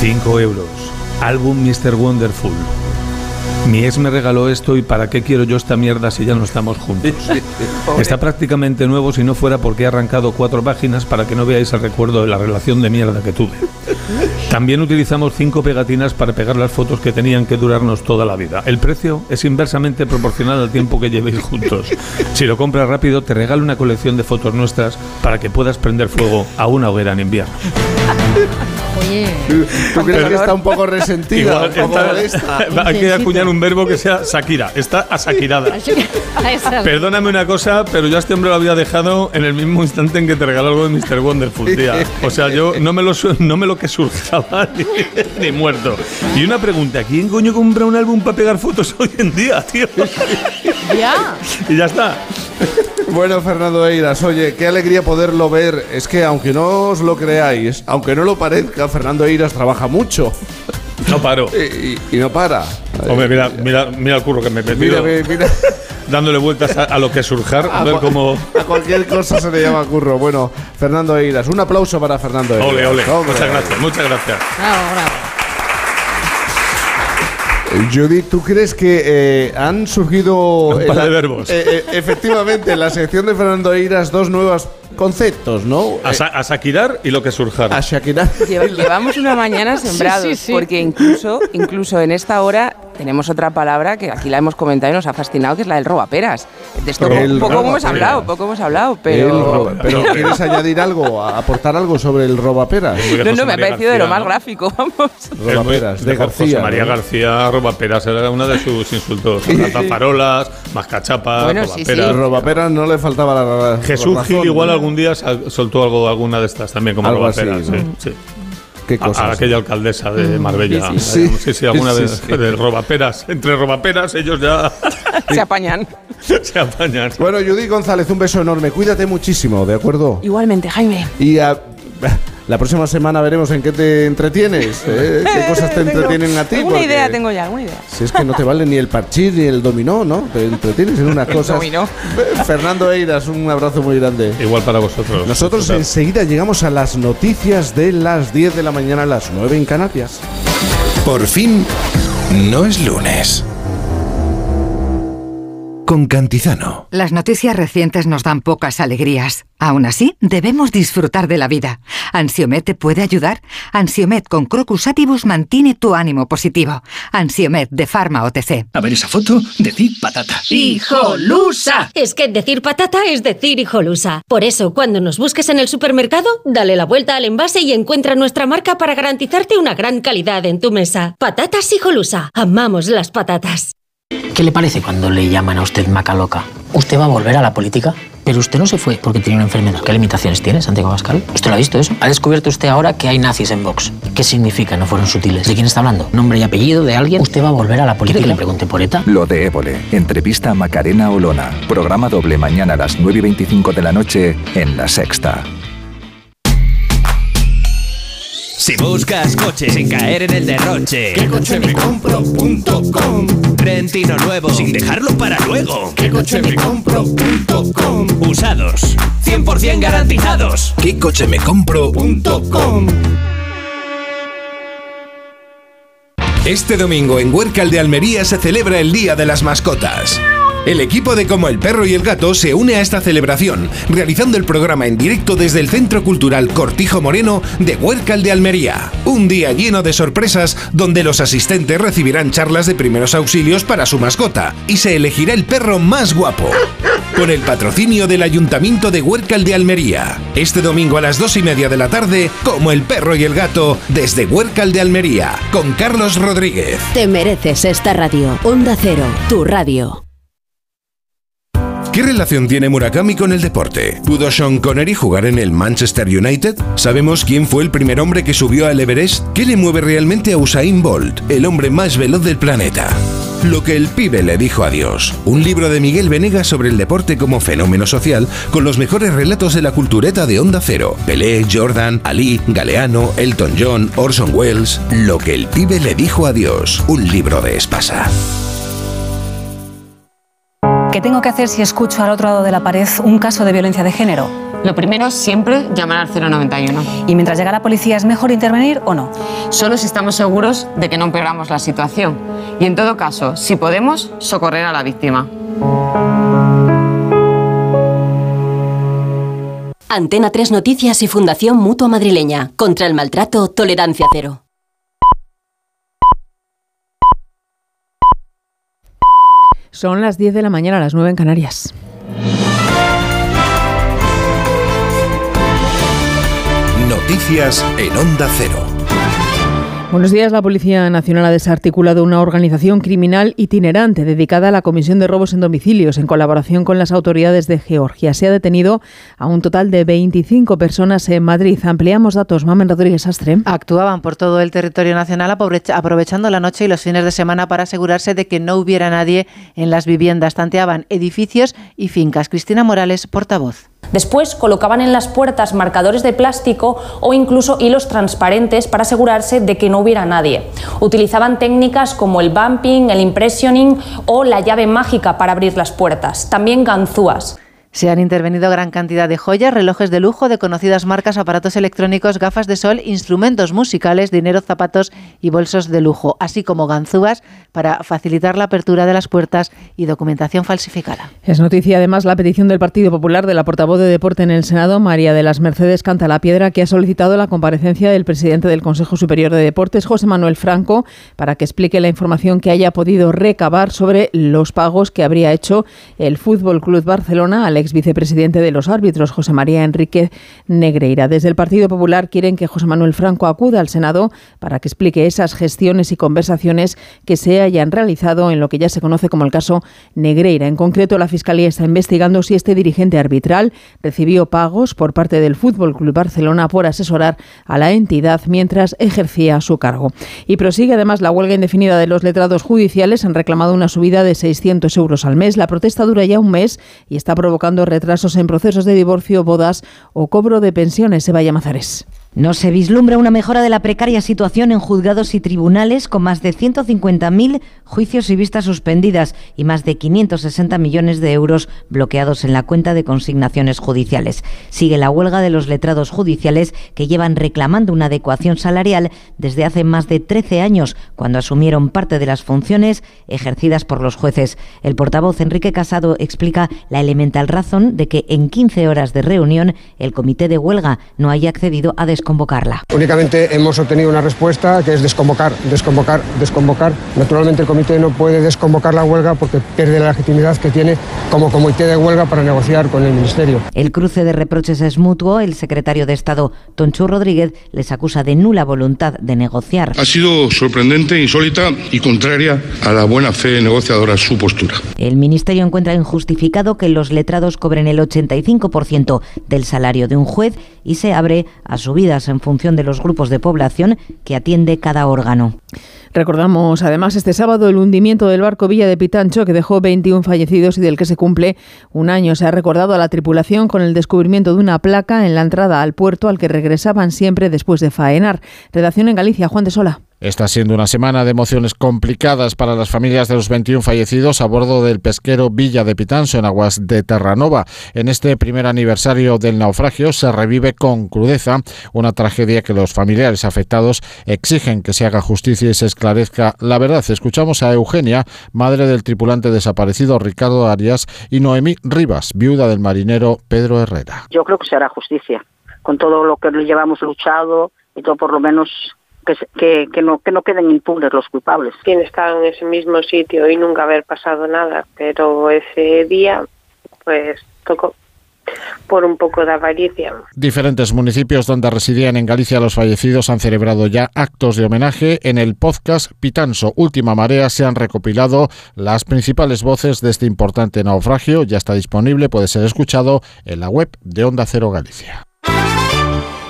5 euros. Álbum Mr. Wonderful. Mi ex me regaló esto y ¿para qué quiero yo esta mierda si ya no estamos juntos? Está prácticamente nuevo si no fuera porque he arrancado cuatro páginas para que no veáis el recuerdo de la relación de mierda que tuve. También utilizamos cinco pegatinas para pegar las fotos que tenían que durarnos toda la vida. El precio es inversamente proporcional al tiempo que llevéis juntos. Si lo compras rápido, te regalo una colección de fotos nuestras para que puedas prender fuego a una hoguera en invierno. Oye. ¿Tú crees que está un poco resentida? hay que acuñar un verbo que sea Shakira. Está asakirada. Perdóname una cosa, pero yo a este hombre lo había dejado en el mismo instante en que te regaló algo de Mr. Wonderful, tía. O sea, yo no me lo, no me lo que surjaba ni, muerto. Y una pregunta, ¿quién coño compra un álbum para pegar fotos hoy en día, tío? Ya. Y ya está. Bueno, Fernando Eiras, oye, qué alegría poderlo ver. Es que aunque no os lo creáis, aunque no lo parezca, Fernando Eiras trabaja mucho. No paro. Y, no para. Hombre, mira, mira, mira el curro que me he metido. Mira, mira. Dándole vueltas a, lo que surjar, a, ver cómo... A cualquier cosa se le llama curro. Bueno, Fernando Eiras, un aplauso para Fernando Eiras. Ole, ole. Muchas gracias, muchas gracias. Bravo, bravo. Judith, ¿tú crees que eh, han surgido... Un par de verbos. Eh, eh, efectivamente, en la sección de Fernando Eiras, dos nuevas conceptos, ¿no? A, a y lo que surjar. A Shakirar. Llevamos una mañana sembrados, porque incluso, incluso en esta hora tenemos otra palabra que aquí la hemos comentado y nos ha fascinado, que es la del robaperas. De esto poco, hemos hablado, poco hemos hablado, pero... pero ¿quieres añadir algo, aportar algo sobre el robaperas? No, no, me ha parecido de lo más gráfico, vamos. Robaperas, de, García. María García, robaperas, era una de sus insultos. Taparolas, mascachapas, bueno, robaperas. Sí, robaperas no le faltaba la Jesús Gil igual algún día soltó algo, alguna de estas también, como robaperas. Sí, ¿Qué cosas? A, aquella alcaldesa de Marbella. Sí, sí, alguna vez de robaperas. Entre robaperas ellos ya... Se apañan. Se apañan. Bueno, Judy González, un beso enorme. Cuídate muchísimo, ¿de acuerdo? Igualmente, Jaime. Y a... La próxima semana veremos en qué te entretienes, ¿eh? qué cosas te entretienen a ti. Alguna idea tengo ya, alguna idea. Si es que no te vale ni el parchís ni el dominó, ¿no? Te entretienes en unas cosas. dominó. Fernando Eiras, un abrazo muy grande. Igual para vosotros. Nosotros enseguida llegamos a las noticias de las 10 de la mañana a las 9 en Canarias. Por fin, no es lunes con Cantizano. Las noticias recientes nos dan pocas alegrías. Aún así, debemos disfrutar de la vida. ¿Ansiomet te puede ayudar? Ansiomet con Crocus Atibus mantiene tu ánimo positivo. Ansiomet de Pharma OTC. A ver esa foto, decir patata. ¡Hijolusa! Es que decir patata es decir hijolusa. Por eso, cuando nos busques en el supermercado, dale la vuelta al envase y encuentra nuestra marca para garantizarte una gran calidad en tu mesa. Patatas hijolusa. Amamos las patatas. ¿Qué le parece cuando le llaman a usted maca loca? ¿Usted va a volver a la política? Pero usted no se fue porque tenía una enfermedad. ¿Qué limitaciones tiene, Santiago Pascal? ¿Usted lo ha visto eso? ¿Ha descubierto usted ahora que hay nazis en Vox? ¿Qué significa no fueron sutiles? ¿De quién está hablando? ¿Nombre y apellido de alguien? ¿Usted va a volver a la política? que le pregunte por ETA? Lo de Évole. Entrevista a Macarena Olona. Programa doble mañana a las 9 y 25 de la noche en La Sexta. Si buscas coche sin caer en el derroche, ¿qué coche me compro.com? Rentino nuevo sin dejarlo para luego, ¿qué coche me compro.com? Usados, 100% garantizados, ¿qué coche me compro.com? Este domingo en Huércal de Almería se celebra el Día de las Mascotas. El equipo de Como el Perro y el Gato se une a esta celebración, realizando el programa en directo desde el Centro Cultural Cortijo Moreno de Huércal de Almería. Un día lleno de sorpresas donde los asistentes recibirán charlas de primeros auxilios para su mascota y se elegirá el perro más guapo. Con el patrocinio del Ayuntamiento de Huércal de Almería. Este domingo a las dos y media de la tarde, Como el Perro y el Gato, desde Huércal de Almería, con Carlos Rodríguez. Te mereces esta radio. Onda Cero, tu radio. ¿Qué relación tiene Murakami con el deporte? ¿Pudo Sean Connery jugar en el Manchester United? ¿Sabemos quién fue el primer hombre que subió al Everest? ¿Qué le mueve realmente a Usain Bolt, el hombre más veloz del planeta? Lo que el pibe le dijo a Dios. Un libro de Miguel Venegas sobre el deporte como fenómeno social, con los mejores relatos de la cultureta de Onda Cero. Pelé, Jordan, Ali, Galeano, Elton John, Orson Welles. Lo que el pibe le dijo a Dios. Un libro de Espasa. ¿Qué tengo que hacer si escucho al otro lado de la pared un caso de violencia de género? Lo primero es siempre llamar al 091. ¿Y mientras llega la policía es mejor intervenir o no? Solo si estamos seguros de que no empeoramos la situación. Y en todo caso, si podemos, socorrer a la víctima. Antena 3 Noticias y Fundación Mutua Madrileña. Contra el maltrato, tolerancia cero. Son las 10 de la mañana, las 9 en Canarias. Noticias en Onda Cero. Buenos días. La Policía Nacional ha desarticulado una organización criminal itinerante dedicada a la comisión de robos en domicilios en colaboración con las autoridades de Georgia. Se ha detenido a un total de 25 personas en Madrid. Ampliamos datos. Mamen Rodríguez Astre. Actuaban por todo el territorio nacional aprovechando la noche y los fines de semana para asegurarse de que no hubiera nadie en las viviendas. Tanteaban edificios y fincas. Cristina Morales, portavoz. Después colocaban en las puertas marcadores de plástico o incluso hilos transparentes para asegurarse de que no hubiera nadie. Utilizaban técnicas como el bumping, el impressioning o la llave mágica para abrir las puertas. También ganzúas. Se han intervenido gran cantidad de joyas, relojes de lujo de conocidas marcas, aparatos electrónicos, gafas de sol, instrumentos musicales, dinero, zapatos y bolsos de lujo, así como ganzúas para facilitar la apertura de las puertas y documentación falsificada. Es noticia además la petición del Partido Popular de la portavoz de Deporte en el Senado, María de las Mercedes Canta la Piedra, que ha solicitado la comparecencia del presidente del Consejo Superior de Deportes, José Manuel Franco, para que explique la información que haya podido recabar sobre los pagos que habría hecho el Fútbol Club Barcelona al ex vicepresidente de los árbitros, José María Enrique Negreira. Desde el Partido Popular quieren que José Manuel Franco acuda al Senado para que explique esas gestiones y conversaciones que se hayan realizado en lo que ya se conoce como el caso Negreira. En concreto, la Fiscalía está investigando si este dirigente arbitral recibió pagos por parte del Fútbol Club Barcelona por asesorar a la entidad mientras ejercía su cargo. Y prosigue además la huelga indefinida de los letrados judiciales. Han reclamado una subida de 600 euros al mes. La protesta dura ya un mes y está provocando retrasos en procesos de divorcio, bodas o cobro de pensiones. Eva Mazares. No se vislumbra una mejora de la precaria situación en juzgados y tribunales, con más de 150.000 juicios y vistas suspendidas y más de 560 millones de euros bloqueados en la cuenta de consignaciones judiciales. Sigue la huelga de los letrados judiciales que llevan reclamando una adecuación salarial desde hace más de 13 años, cuando asumieron parte de las funciones ejercidas por los jueces. El portavoz Enrique Casado explica la elemental razón de que en 15 horas de reunión el comité de huelga no haya accedido a desconvocarla. Únicamente hemos obtenido una respuesta que es desconvocar, desconvocar, desconvocar. Naturalmente el comité no puede desconvocar la huelga porque pierde la legitimidad que tiene como comité de huelga para negociar con el Ministerio. El cruce de reproches es mutuo. El secretario de Estado, Tonchu Rodríguez, les acusa de nula voluntad de negociar. Ha sido sorprendente, insólita y contraria a la buena fe negociadora su postura. El Ministerio encuentra injustificado que los letrados cobren el 85% del salario de un juez y se abre a en función de los grupos de población que atiende cada órgano. Recordamos además este sábado el hundimiento del barco Villa de Pitancho que dejó 21 fallecidos y del que se cumple un año. Se ha recordado a la tripulación con el descubrimiento de una placa en la entrada al puerto al que regresaban siempre después de faenar. Redacción en Galicia, Juan de Sola. Está siendo una semana de emociones complicadas para las familias de los 21 fallecidos a bordo del pesquero Villa de Pitanso en aguas de Terranova. En este primer aniversario del naufragio se revive con crudeza una tragedia que los familiares afectados exigen que se haga justicia y se esclarezca la verdad. Escuchamos a Eugenia, madre del tripulante desaparecido Ricardo Arias, y Noemí Rivas, viuda del marinero Pedro Herrera. Yo creo que se hará justicia con todo lo que llevamos luchado y todo por lo menos que, que, no, que no queden impunes los culpables. Quien está en ese mismo sitio y nunca haber pasado nada, pero ese día, pues tocó por un poco de avaricia. Diferentes municipios donde residían en Galicia los fallecidos han celebrado ya actos de homenaje. En el podcast Pitanso Última Marea se han recopilado las principales voces de este importante naufragio. Ya está disponible, puede ser escuchado en la web de Onda Cero Galicia.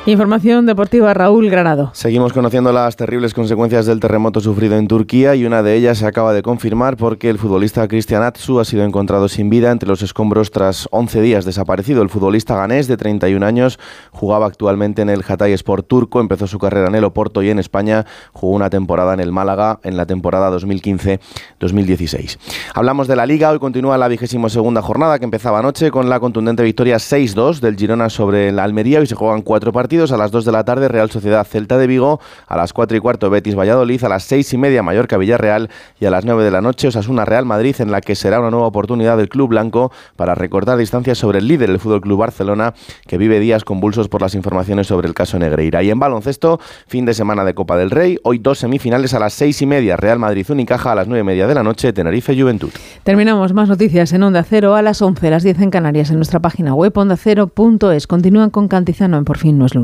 Información deportiva, Raúl Granado. Seguimos conociendo las terribles consecuencias del terremoto sufrido en Turquía y una de ellas se acaba de confirmar porque el futbolista Cristian Atsu ha sido encontrado sin vida entre los escombros tras 11 días desaparecido. El futbolista ganés de 31 años jugaba actualmente en el Hatay Sport turco, empezó su carrera en el Oporto y en España jugó una temporada en el Málaga en la temporada 2015-2016. Hablamos de la Liga, hoy continúa la vigésimo segunda jornada que empezaba anoche con la contundente victoria 6-2 del Girona sobre la Almería. y se juegan cuatro partidos a las 2 de la tarde Real Sociedad Celta de Vigo, a las 4 y cuarto Betis Valladolid, a las 6 y media Mallorca Villarreal y a las 9 de la noche Osasuna Real Madrid en la que será una nueva oportunidad del club blanco para recortar distancias sobre el líder, el Fútbol Club Barcelona, que vive días convulsos por las informaciones sobre el caso Negreira. Y en baloncesto, fin de semana de Copa del Rey, hoy dos semifinales a las 6 y media Real Madrid Unicaja, a las 9 y media de la noche Tenerife Juventud. Terminamos más noticias en Onda Cero a las 11, las 10 en Canarias en nuestra página web ondacero.es. Continúan con Cantizano en Por fin no es lunes.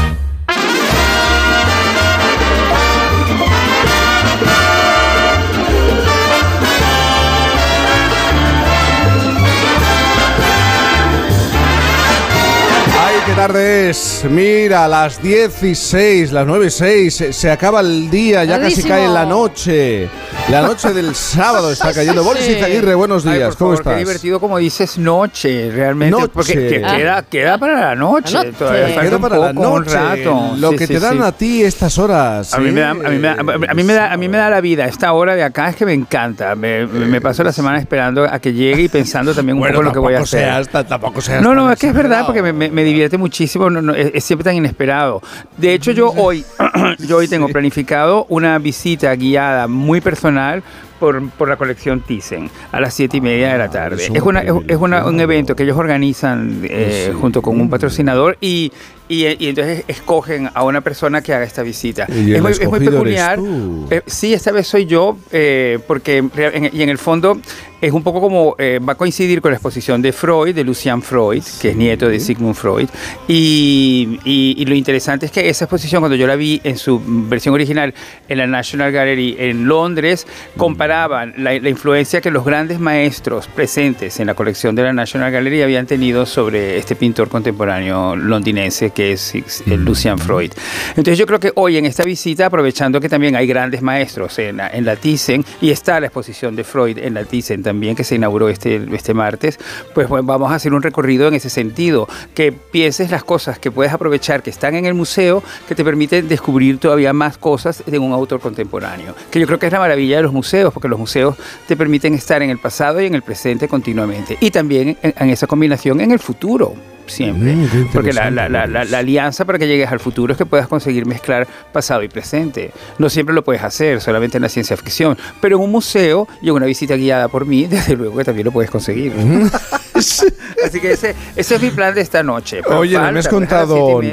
Qué tarde es. Mira, las 16, las 9 y 6. Se, acaba el día, ya casi cae la noche. La noche del sábado está cayendo. Boris Izaguirre, buenos días. ¿Cómo estás? Qué divertido como dices noche, realmente. Noche. Porque queda, para la noche. queda para la noche. rato. Lo que te dan a ti estas horas. A, mí me da, a, mí me da, me me la vida. Esta hora de acá es que me encanta. Me, me paso la semana esperando a que llegue y pensando también un poco lo que voy a hacer. tampoco sea no, no, es que es verdad porque me, me, divierte muchísimo. No, es, siempre tan inesperado. De hecho, yo hoy, yo hoy tengo planificado una visita guiada muy personal por, por, la colección Thyssen a las siete y media de la tarde. Es, una, es, una, un evento que ellos organizan eh, junto con un patrocinador y, y, entonces escogen a una persona que haga esta visita. es, muy, peculiar. Eh, sí, esta vez soy yo, eh, porque y en el fondo es un poco como eh, va a coincidir con la exposición de Freud, de Lucian Freud, que es nieto de Sigmund Freud. Y, y, lo interesante es que esa exposición, cuando yo la vi en su versión original en la National Gallery en Londres, la, la influencia que los grandes maestros presentes en la colección de la National Gallery habían tenido sobre este pintor contemporáneo londinense que es Lucian Freud. Entonces yo creo que hoy en esta visita, aprovechando que también hay grandes maestros en, en la Thyssen y está la exposición de Freud en la Thyssen también que se inauguró este, este martes, pues bueno, vamos a hacer un recorrido en ese sentido, que pienses las cosas que puedes aprovechar que están en el museo, que te permiten descubrir todavía más cosas de un autor contemporáneo, que yo creo que es la maravilla de los museos, porque los museos te permiten estar en el pasado y en el presente continuamente, y también en esa combinación en el futuro siempre. Mm, Porque la, la, la, la, alianza para que llegues al futuro es que puedas conseguir mezclar pasado y presente. No siempre lo puedes hacer, solamente en la ciencia ficción. Pero en un museo y en una visita guiada por mí, desde luego que también lo puedes conseguir. Así que ese, ese, es mi plan de esta noche. Oye, no me has contado.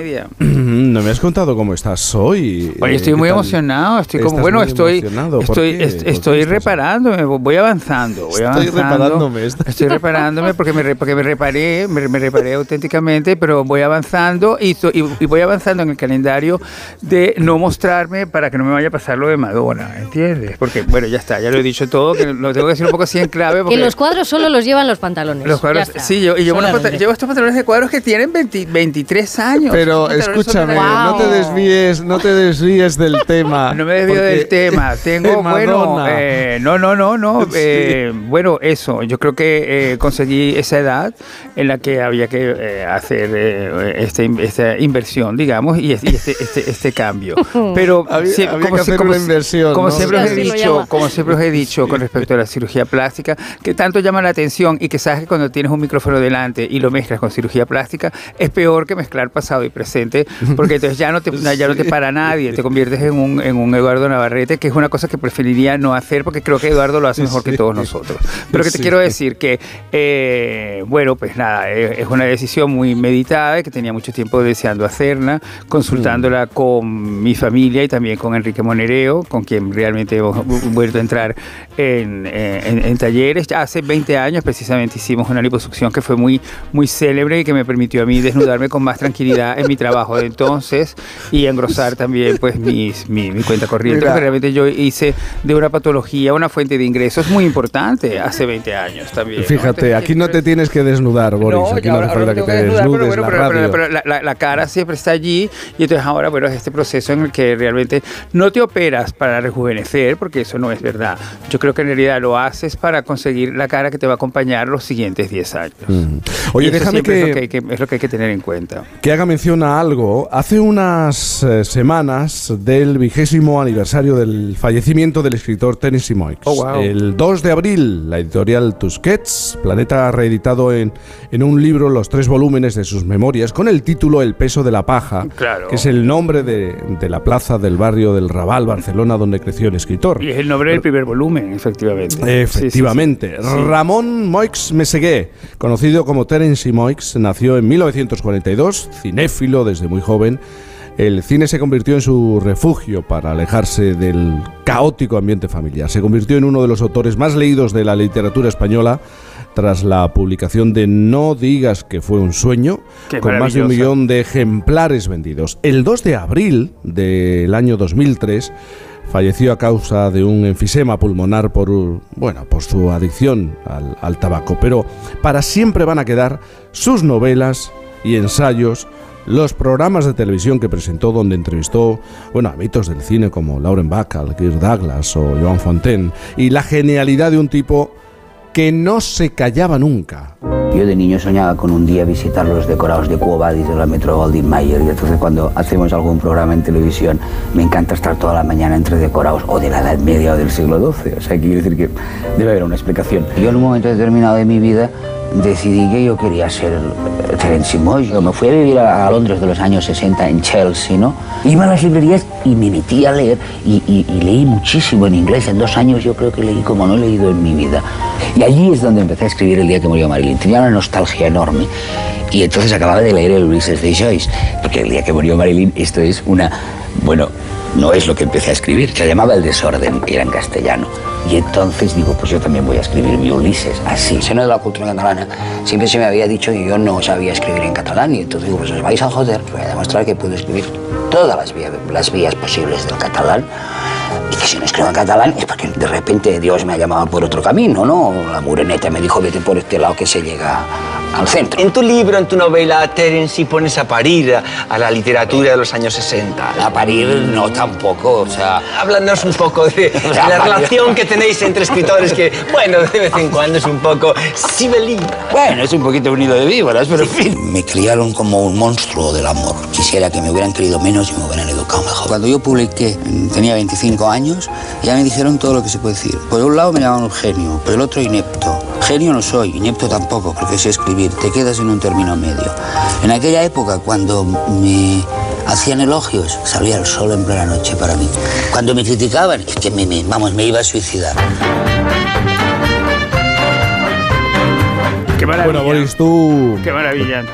No me has contado cómo estás hoy. Oye, estoy muy emocionado. Estoy como, bueno, estoy, estoy, estoy reparándome, voy avanzando. Voy estoy reparándome. Estoy reparándome porque me, porque me reparé, me, me reparé auténticamente, pero voy avanzando y, y, voy avanzando en el calendario de no mostrarme para que no me vaya a pasar lo de Madonna, ¿entiendes? Porque, bueno, ya está, ya lo he dicho todo, que lo tengo que decir un poco así en clave. Que los cuadros solo los llevan los pantalones. Los cuadros Sí, yo, y llevo, estos pantalones de cuadros que tienen 23 años. Pero escúchame, no te desvíes, no te desvíes del tema. No me desvío del tema. Tengo, bueno, eh, no, no, no, no. Eh, bueno, eso. Yo creo que eh, conseguí esa edad en la que había que hacer este, esta inversión, digamos, y este, este, este, cambio. Pero había, como, que hacer una inversión. Como siempre os he dicho, como siempre os he dicho con respecto a la cirugía plástica, que tanto llama la atención y que sabes que cuando tienes un micrófono delante y lo mezclas con cirugía plástica, es peor que mezclar pasado y presente, porque entonces ya no te, ya no te para nadie, te conviertes en un, en un Eduardo Navarrete, que es una cosa que preferiría no hacer, porque creo que Eduardo lo hace mejor que todos nosotros. Pero que te quiero decir que, eh, bueno, pues nada, es una decisión muy meditada, que tenía mucho tiempo deseando hacerla, consultándola mm. con mi familia y también con Enrique Monereo, con quien realmente hemos vuelto a entrar en, en, en talleres. Hace 20 años precisamente hicimos una liposucción que fue muy, muy célebre y que me permitió a mí desnudarme con más tranquilidad en mi trabajo de entonces y engrosar también pues mis, mi, cuenta corriente. realmente yo hice de una patología una fuente de ingresos muy importante hace 20 años también. Fíjate, aquí no te tienes que desnudar, Boris. aquí no hace falta que te desnudes. Pero, la, la, cara siempre está allí y entonces ahora, bueno, es este proceso en el que realmente no te operas para rejuvenecer, porque eso no es verdad. Yo creo que en realidad lo haces para conseguir la cara que te va a acompañar los siguientes 10 años. Mm. Oye, déjame que es, lo que, hay que, tener en cuenta. Que haga mención a algo. Hace unas eh, semanas del vigésimo aniversario del fallecimiento del escritor Tennessee Moix. Oh, El 2 de abril, la editorial Tusquets, Planeta ha reeditado en, en un libro los tres volúmenes de sus memorias con el título El peso de la paja, que es el nombre de, de, la plaza del barrio del Raval, Barcelona, donde creció el escritor. Y es el nombre del primer volumen, efectivamente. Efectivamente. Ramón Moix Mesegué Conocido como Terence Moix, nació en 1942, cinéfilo desde muy joven. El cine se convirtió en su refugio para alejarse del caótico ambiente familiar. Se convirtió en uno de los autores más leídos de la literatura española tras la publicación de No digas que fue un sueño, con más de un millón de ejemplares vendidos. El 2 de abril del año 2003 falleció a causa de un enfisema pulmonar por, bueno, por su adicción al, tabaco. Pero para siempre van a quedar sus novelas y ensayos los programas de televisión que presentó donde entrevistó, bueno, a mitos del cine como Lauren Bacall, Kirk Douglas o Joan Fontaine, y la genialidad de un tipo que no se callaba nunca. Yo de niño soñaba con un día visitar los decorados de Quo Vadis de la Metro Goldwyn Mayer y entonces cuando hacemos algún programa en televisión me encanta estar toda la mañana entre decorados o de la Edad Media o del siglo XII. O sea, quiere decir que debe haber una explicación. Yo en un momento determinado de mi vida decidí que yo quería ser Terence Moy. Yo me fui a vivir a, Londres de los años 60 en Chelsea, ¿no? Iba a las librerías y me metí a leer y, leí muchísimo en inglés. En dos años yo creo que leí como no he leído en mi vida. Y allí es donde empecé a escribir el día que murió Marilyn. Tenía una nostalgia enorme. Y entonces acababa de leer el Ulises de Joyce, porque el día que murió Marilyn esto es una, bueno, no es lo que empecé a escribir, se llamaba El desorden, era en castellano. Y entonces digo, pues yo también voy a escribir mi Ulises, así. En seno de la cultura catalana siempre se me había dicho que yo no sabía escribir en catalán y entonces digo, pues os vais a joder, voy a demostrar que puedo escribir todas las vías, las vías posibles del catalán y que si no escribo en catalán es porque de repente Dios me ha llamado por otro camino, ¿no? La mureneta me dijo, vete por este lado que se llega al centro. En tu libro, en tu novela, Terence, pones a parir a la literatura de los años 60. A parir no tampoco, o sea... Háblanos un poco de, la, relación que tenéis entre escritores que, bueno, de vez en cuando es un poco sibelina. Bueno, es un poquito unido de víboras, pero en fin. Me criaron como un monstruo del amor. Quisiera que me hubieran querido menos y me hubieran educado mejor. Cuando yo publiqué, tenía 25 años, ya me dijeron todo lo que se puede decir. Por un lado me llamaban un genio, por el otro inepto. Genio no soy, inepto tampoco, porque sé escribir te quedas en un término medio. En aquella época, cuando me hacían elogios, salía el sol en plena noche para mí. Cuando me criticaban, es que me, vamos, me iba a suicidar. Qué maravilla. Bueno, Boris, tú... Qué maravilla.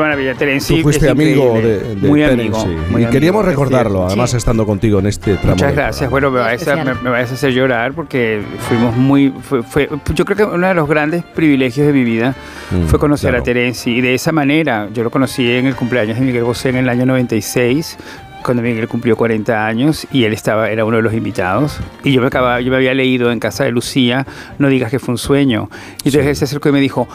Maravilla, Terence. Tú fuiste amigo de, de, muy amigo, y queríamos recordarlo, además estando contigo en este tramo. Muchas gracias. Bueno, me vais, a, me, a, hacer llorar porque fuimos muy. Fue, yo creo que uno de los grandes privilegios de mi vida mm, fue conocer a Terence y de esa manera yo lo conocí en el cumpleaños de Miguel Bosé en el año 96 cuando Miguel cumplió 40 años y él estaba era uno de los invitados y yo me acababa, yo me había leído en casa de Lucía no digas que fue un sueño y entonces él se acercó y me dijo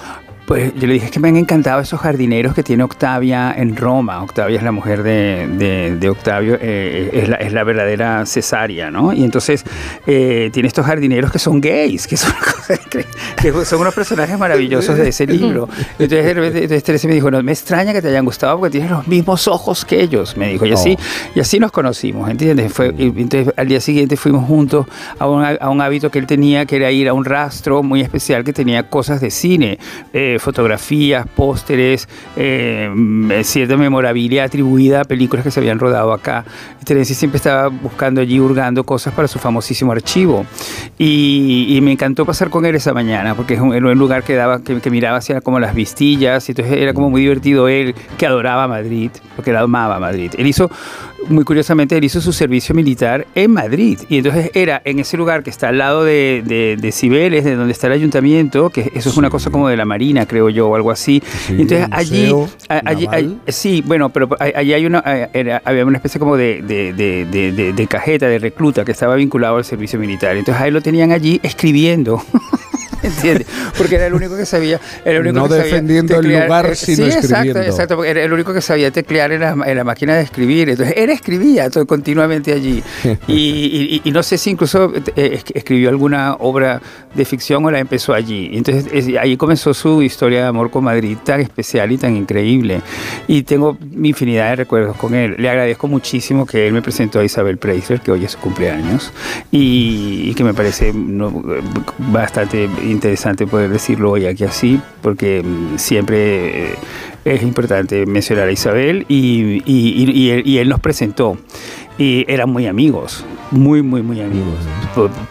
pues yo le dije que me han encantado esos jardineros que tiene Octavia en Roma. Octavia es la mujer de, de, Octavio, eh, es, la, es, la, verdadera cesárea, ¿no? Y entonces eh, tiene estos jardineros que son gays, que son, que son unos personajes maravillosos de ese libro. Entonces, entonces Teresa me dijo, no, me extraña que te hayan gustado porque tienes los mismos ojos que ellos, me dijo. Y así, y así nos conocimos, ¿entiendes? Fue, entonces al día siguiente fuimos juntos a un, a un hábito que él tenía, que era ir a un rastro muy especial que tenía cosas de cine. Eh, fotografías, pósteres, eh, cierta memorabilia atribuida a películas que se habían rodado acá. Terence siempre estaba buscando allí, hurgando cosas para su famosísimo archivo. Y, me encantó pasar con él esa mañana, porque era un lugar que, daba, que, miraba hacia como las vistillas, y entonces era como muy divertido él, que adoraba Madrid, porque él amaba Madrid. Él hizo muy curiosamente, él hizo su servicio militar en Madrid. Y entonces era en ese lugar que está al lado de, de, Cibeles, de donde está el ayuntamiento, que eso es una cosa como de la Marina, creo yo, o algo así. entonces allí, allí, sí, bueno, pero allí hay una, eh, había una especie como de, de, cajeta, de recluta que estaba vinculado al servicio militar. Entonces ahí lo tenían allí escribiendo. ¿Entiendes? Porque era el único que sabía. Era el único no que defendiendo el lugar, eh, sino sí, escribiendo. Exacto, exacto, porque era el único que sabía teclear en la, en la máquina de escribir. Entonces, él escribía todo, continuamente allí. y, y, no sé si incluso eh, escribió alguna obra de ficción o la empezó allí. Entonces, ahí comenzó su historia de amor con Madrid, tan especial y tan increíble. Y tengo mi infinidad de recuerdos con él. Le agradezco muchísimo que él me presentó a Isabel Preisler, que hoy es su cumpleaños, y, que me parece bastante interesante poder decirlo hoy aquí así, porque mm, siempre eh, es importante mencionar a Isabel y, y él nos presentó y eran muy amigos, muy, muy, muy amigos,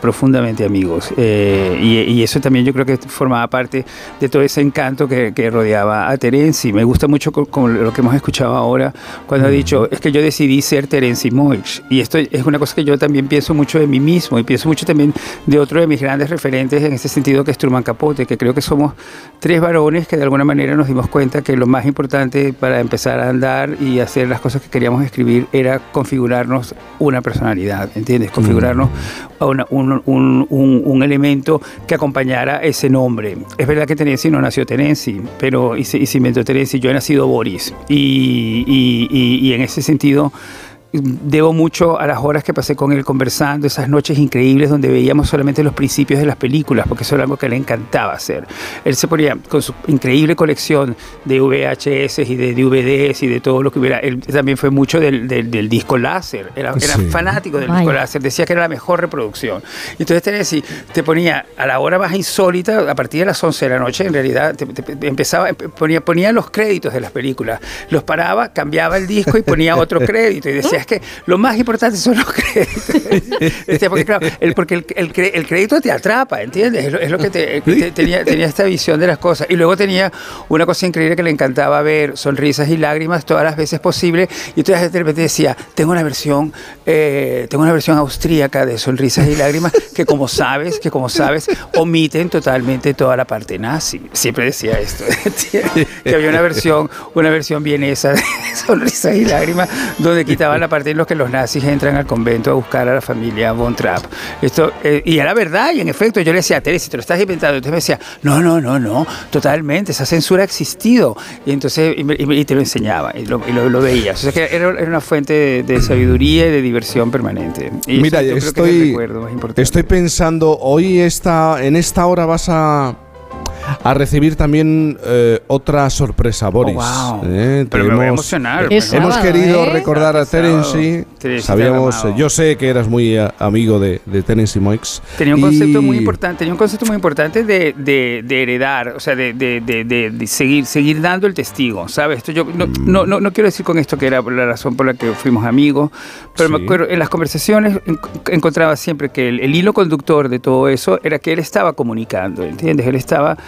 profundamente amigos. Eh, y, eso también yo creo que formaba parte de todo ese encanto que, rodeaba a Terence. Me gusta mucho con, lo que hemos escuchado ahora, cuando ha dicho, es que yo decidí ser Terence Moix. Y esto es una cosa que yo también pienso mucho de mí mismo y pienso mucho también de otro de mis grandes referentes en ese sentido, que es Truman Capote, que creo que somos tres varones que de alguna manera nos dimos cuenta que lo más más importante para empezar a andar y hacer las cosas que queríamos escribir era configurarnos una personalidad, ¿entiendes? Configurarnos un, un, elemento que acompañara ese nombre. Es verdad que Tenensi no nació Tenensi, pero y se, y se inventó yo he nacido Boris. y, y, y en ese sentido debo mucho a las horas que pasé con él conversando, esas noches increíbles donde veíamos solamente los principios de las películas, porque eso era algo que le encantaba hacer. Él se ponía con su increíble colección de VHS y de DVDs y de todo lo que hubiera. Él también fue mucho del, del, disco láser, era, era fanático del disco láser, decía que era la mejor reproducción. Entonces Tennessee te ponía a la hora más insólita, a partir de las 11 de la noche, en realidad, empezaba, ponía, ponía los créditos de las películas, los paraba, cambiaba el disco y ponía otro crédito y decía es que lo más importante son los créditos. porque, claro, el, porque el, el, crédito te atrapa, ¿entiendes? Es lo, que, tenía, tenía esta visión de las cosas. Y luego tenía una cosa increíble que le encantaba ver, sonrisas y lágrimas todas las veces posible. Y entonces de repente decía, tengo una versión, eh, tengo una versión austríaca de sonrisas y lágrimas que como sabes, que como sabes, omiten totalmente toda la parte nazi. Siempre decía esto, que había una versión, una versión vienesa de sonrisas y lágrimas donde quitaban la parte en los que los nazis entran al convento a buscar a la familia Von Trapp. Esto, eh, y era verdad, y en efecto yo le decía a Teresa, te lo estás inventando. Entonces me decía, no, no, no, no, totalmente, esa censura ha existido. Y entonces, y, te lo enseñaba, y lo, lo, veías. O sea que era, una fuente de, sabiduría y de diversión permanente. Y Mira, estoy, estoy pensando, hoy esta, en esta hora vas a a recibir también eh, otra sorpresa, Boris. Oh, wow. Eh, Pero me voy a emocionar. hemos querido ¿eh? recordar a Terence. Sabíamos, yo sé que eras muy amigo de, de Terence Moix. Tenía un concepto muy importante, tenía un concepto muy importante de, de, heredar, o sea, de, de, seguir, seguir dando el testigo, ¿sabes? Esto yo no, no, no, quiero decir con esto que era la razón por la que fuimos amigos, pero me acuerdo, en las conversaciones encontraba siempre que el, el hilo conductor de todo eso era que él estaba comunicando, ¿entiendes? Él estaba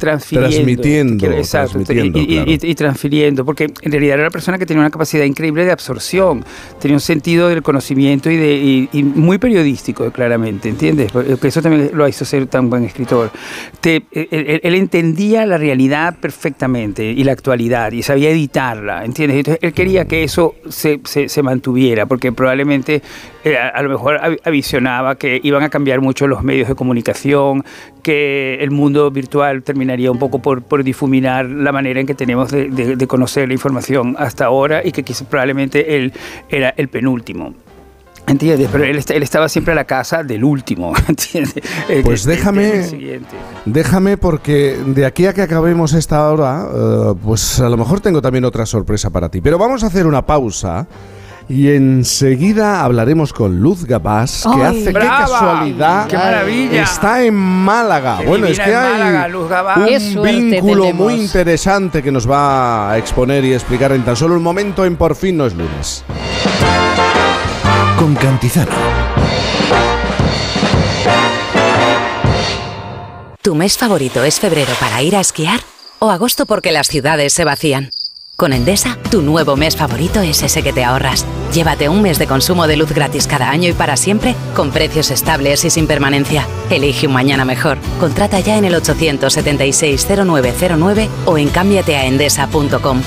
transmitiendo. transmitiendo, y, transfiriendo, porque en realidad era una persona que tenía una capacidad increíble de absorción, tenía un sentido del conocimiento y, de, muy periodístico, claramente, ¿entiendes? Porque eso también lo hizo ser tan buen escritor. Te, él, entendía la realidad perfectamente y la actualidad y sabía editarla, ¿entiendes? Entonces él quería que eso se, se, mantuviera, porque probablemente eh, a, lo mejor avisionaba que iban a cambiar mucho los medios de comunicación, que el mundo virtual terminaría un poco por, por difuminar la manera en que tenemos de, conocer la información hasta ahora y que quizás probablemente él era el penúltimo. ¿Entiendes? Pero él, él, estaba siempre a la casa del último, ¿entiendes? Pues déjame, déjame porque de aquí a que acabemos esta hora, eh, pues a lo mejor tengo también otra sorpresa para ti. Pero vamos a hacer una pausa y enseguida hablaremos con Luz Gabás, que hace qué casualidad. ¡Qué maravilla! Está en Málaga. bueno, es que hay un vínculo muy interesante que nos va a exponer y explicar en tan solo un momento en Por fin no es lunes. Con Cantizano. ¿Tu mes favorito es febrero para ir a esquiar? ¿O agosto porque las ciudades se vacían? Con Endesa, tu nuevo mes favorito es ese que te ahorras. Llévate un mes de consumo de luz gratis cada año y para siempre, con precios estables y sin permanencia. Elige un mañana mejor. Contrata ya en el 876-0909 o en cámbiateaendesa.com.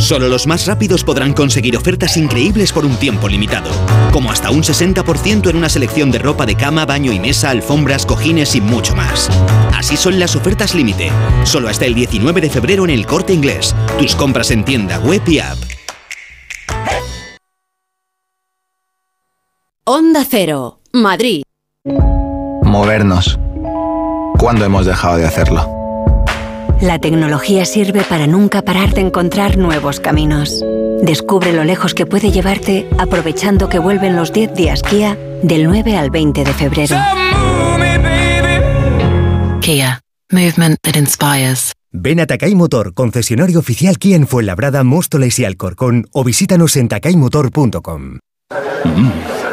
Solo los más rápidos podrán conseguir ofertas increíbles por un tiempo limitado, como hasta un 60% en una selección de ropa de cama, baño y mesa, alfombras, cojines y mucho más. Así son las ofertas límite, solo hasta el 19 de febrero en el corte inglés. Tus compras en tienda, web y app. Onda Cero, Madrid. Movernos. ¿Cuándo hemos dejado de hacerlo? La tecnología sirve para nunca parar de encontrar nuevos caminos. Descubre lo lejos que puede llevarte aprovechando que vuelven los 10 días Kia del 9 al 20 de febrero. Kia. Movement that inspires. Ven a Takai Motor, concesionario oficial Kia en Fuenlabrada, Móstoles y Alcorcón o visítanos en takaymotor.com.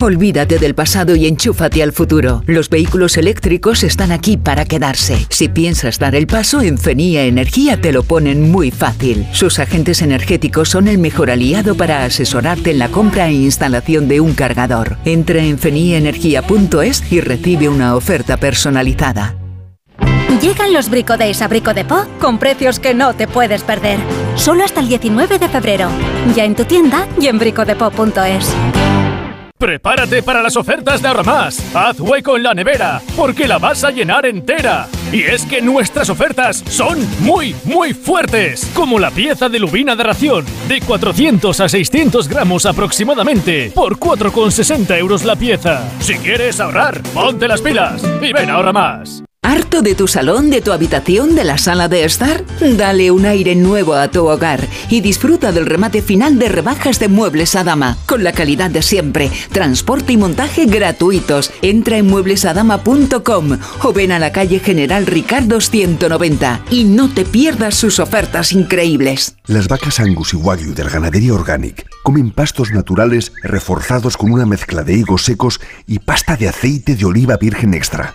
Olvídate del pasado y enchúfate al futuro. Los vehículos eléctricos están aquí para quedarse. Si piensas dar el paso, en FENIA Energía te lo ponen muy fácil. Sus agentes energéticos son el mejor aliado para asesorarte en la compra e instalación de un cargador. Entra en feniaenergia.es y recibe una oferta personalizada. Llegan los Brico Days a Brico Po con precios que no te puedes perder. Solo hasta el 19 de febrero. Ya en tu tienda y en bricodepo.es. Prepárate para las ofertas de Más. Haz hueco en la nevera, porque la vas a llenar entera. Y es que nuestras ofertas son muy, muy fuertes. Como la pieza de lubina de ración, de 400 a 600 gramos aproximadamente, por 4,60 euros la pieza. Si quieres ahorrar, ponte las pilas y ven ahora más. ¿Harto de tu salón, de tu habitación, de la sala de estar? Dale un aire nuevo a tu hogar y disfruta del remate final de rebajas de muebles a dama, con la calidad de siempre, transporte y montaje gratuitos. Entra en mueblesadama.com o ven a la calle General Ricardo 190 y no te pierdas sus ofertas increíbles. Las vacas Angus y Wagyu del Ganadería Organic comen pastos naturales reforzados con una mezcla de higos secos y pasta de aceite de oliva virgen extra.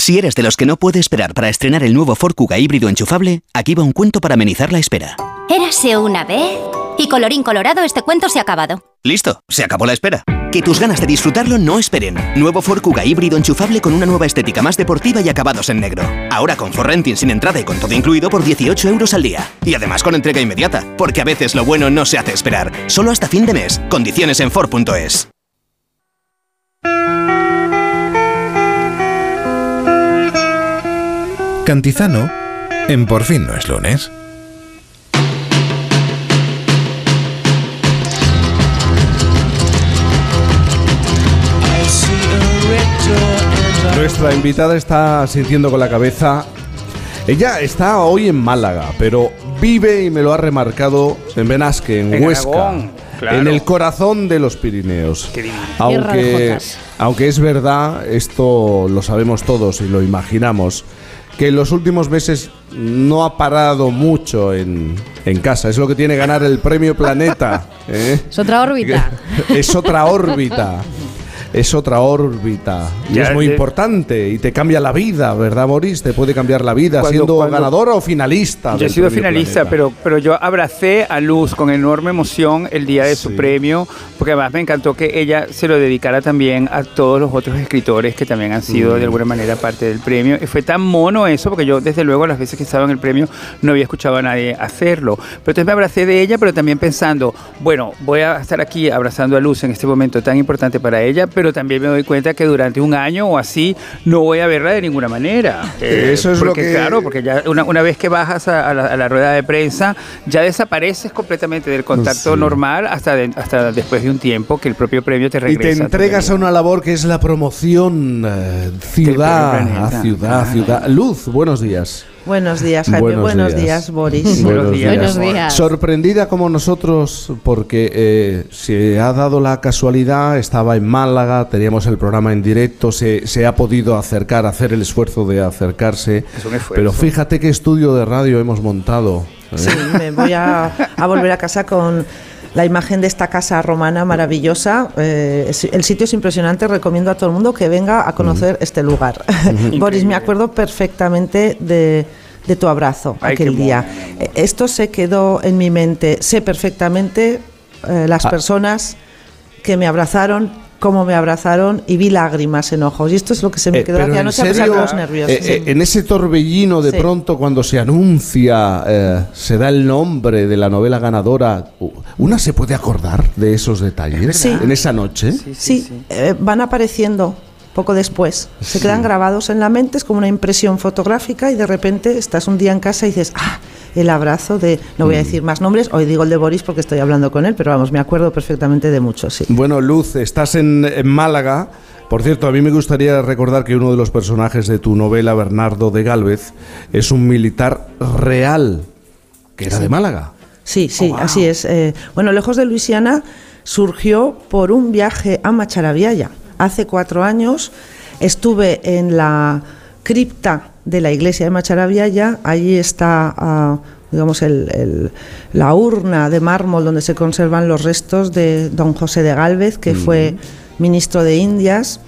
Si eres de los que no puede esperar para estrenar el nuevo Ford Kuga híbrido enchufable, aquí va un cuento para amenizar la espera. Érase una vez y colorín colorado este cuento se ha acabado. Listo, se acabó la espera. Que tus ganas de disfrutarlo no esperen. Nuevo Ford Kuga híbrido enchufable con una nueva estética más deportiva y acabados en negro. Ahora con Forrenting sin entrada y con todo incluido por 18 euros al día. Y además con entrega inmediata, porque a veces lo bueno no se hace esperar. Solo hasta fin de mes. Condiciones en Ford.es. Cantizano en Por fin no es lunes. Nuestra invitada está sintiendo con la cabeza. Ella está hoy en Málaga, pero vive y me lo ha remarcado en Benasque, en, Huesca, en el corazón de los Pirineos. Aunque, aunque es verdad, esto lo sabemos todos y lo imaginamos que en los últimos meses no ha parado mucho en, casa. Es lo que tiene ganar el premio Planeta. ¿eh? Es otra órbita. es otra órbita es otra órbita y es muy importante y te cambia la vida, ¿verdad, Boris? Te puede cambiar la vida siendo ganador o finalista. Yo he sido finalista, pero, pero yo abracé a Luz con enorme emoción el día de su premio, porque además me encantó que ella se lo dedicara también a todos los otros escritores que también han sido de mm. alguna manera parte del premio. Y fue tan mono eso, porque yo desde luego las veces que estaba en el premio no había escuchado a nadie hacerlo. Pero entonces me abracé de ella, pero también pensando, bueno, voy a estar aquí abrazando a Luz en este momento tan importante para ella, pero también me doy cuenta que durante un año o así no voy a verla de ninguna manera. Eh, Eso es porque, lo que... Claro, porque ya una, una vez que bajas a, la, rueda de prensa, ya desapareces completamente del contacto normal hasta, hasta después de un tiempo que el propio premio te regresa. Y te entregas a una labor que es la promoción eh, ciudad a ciudad, ciudad. Luz, buenos días. Buenos días, Jaime. Buenos, días. Boris. Buenos días. Sorprendida como nosotros porque eh, se ha dado la casualidad, estaba en Málaga, teníamos el programa en directo, se, se ha podido acercar, hacer el esfuerzo de acercarse. Pero fíjate qué estudio de radio hemos montado. ¿eh? Sí, me voy a, a volver a casa con la imagen de esta casa romana maravillosa. Eh, el sitio es impresionante, recomiendo a todo el mundo que venga a conocer este lugar. Boris, me acuerdo perfectamente de, tu abrazo aquel día. Eh, esto se quedó en mi mente, sé perfectamente eh, las ah. personas que me abrazaron cómo me abrazaron y vi lágrimas en ojos. Y esto es lo que se me eh, quedó no se los nervios. Eh, eh, en ese torbellino, de pronto, cuando se anuncia, se da el nombre de la novela ganadora, ¿una se puede acordar de esos detalles en esa noche? Sí, van apareciendo poco después. Se quedan grabados en la mente, es como una impresión fotográfica y de repente estás un día en casa y dices, ah, el abrazo de, no voy a mm. decir más nombres, hoy digo el de Boris porque estoy hablando con él, pero vamos, me acuerdo perfectamente de muchos. Sí. Bueno, Luz, estás en, Málaga. Por cierto, a mí me gustaría recordar que uno de los personajes de tu novela, Bernardo de Galvez, es un militar real, que era de Málaga. Sí, sí, oh, así es. Eh, bueno, Lejos de Luisiana surgió por un viaje a Macharabiaya. Hace cuatro años estuve en la cripta de la iglesia de Macharabiaya. Allí está, ah, digamos, la urna de mármol donde se conservan los restos de don José de Galvez, que fue ministro de Indias.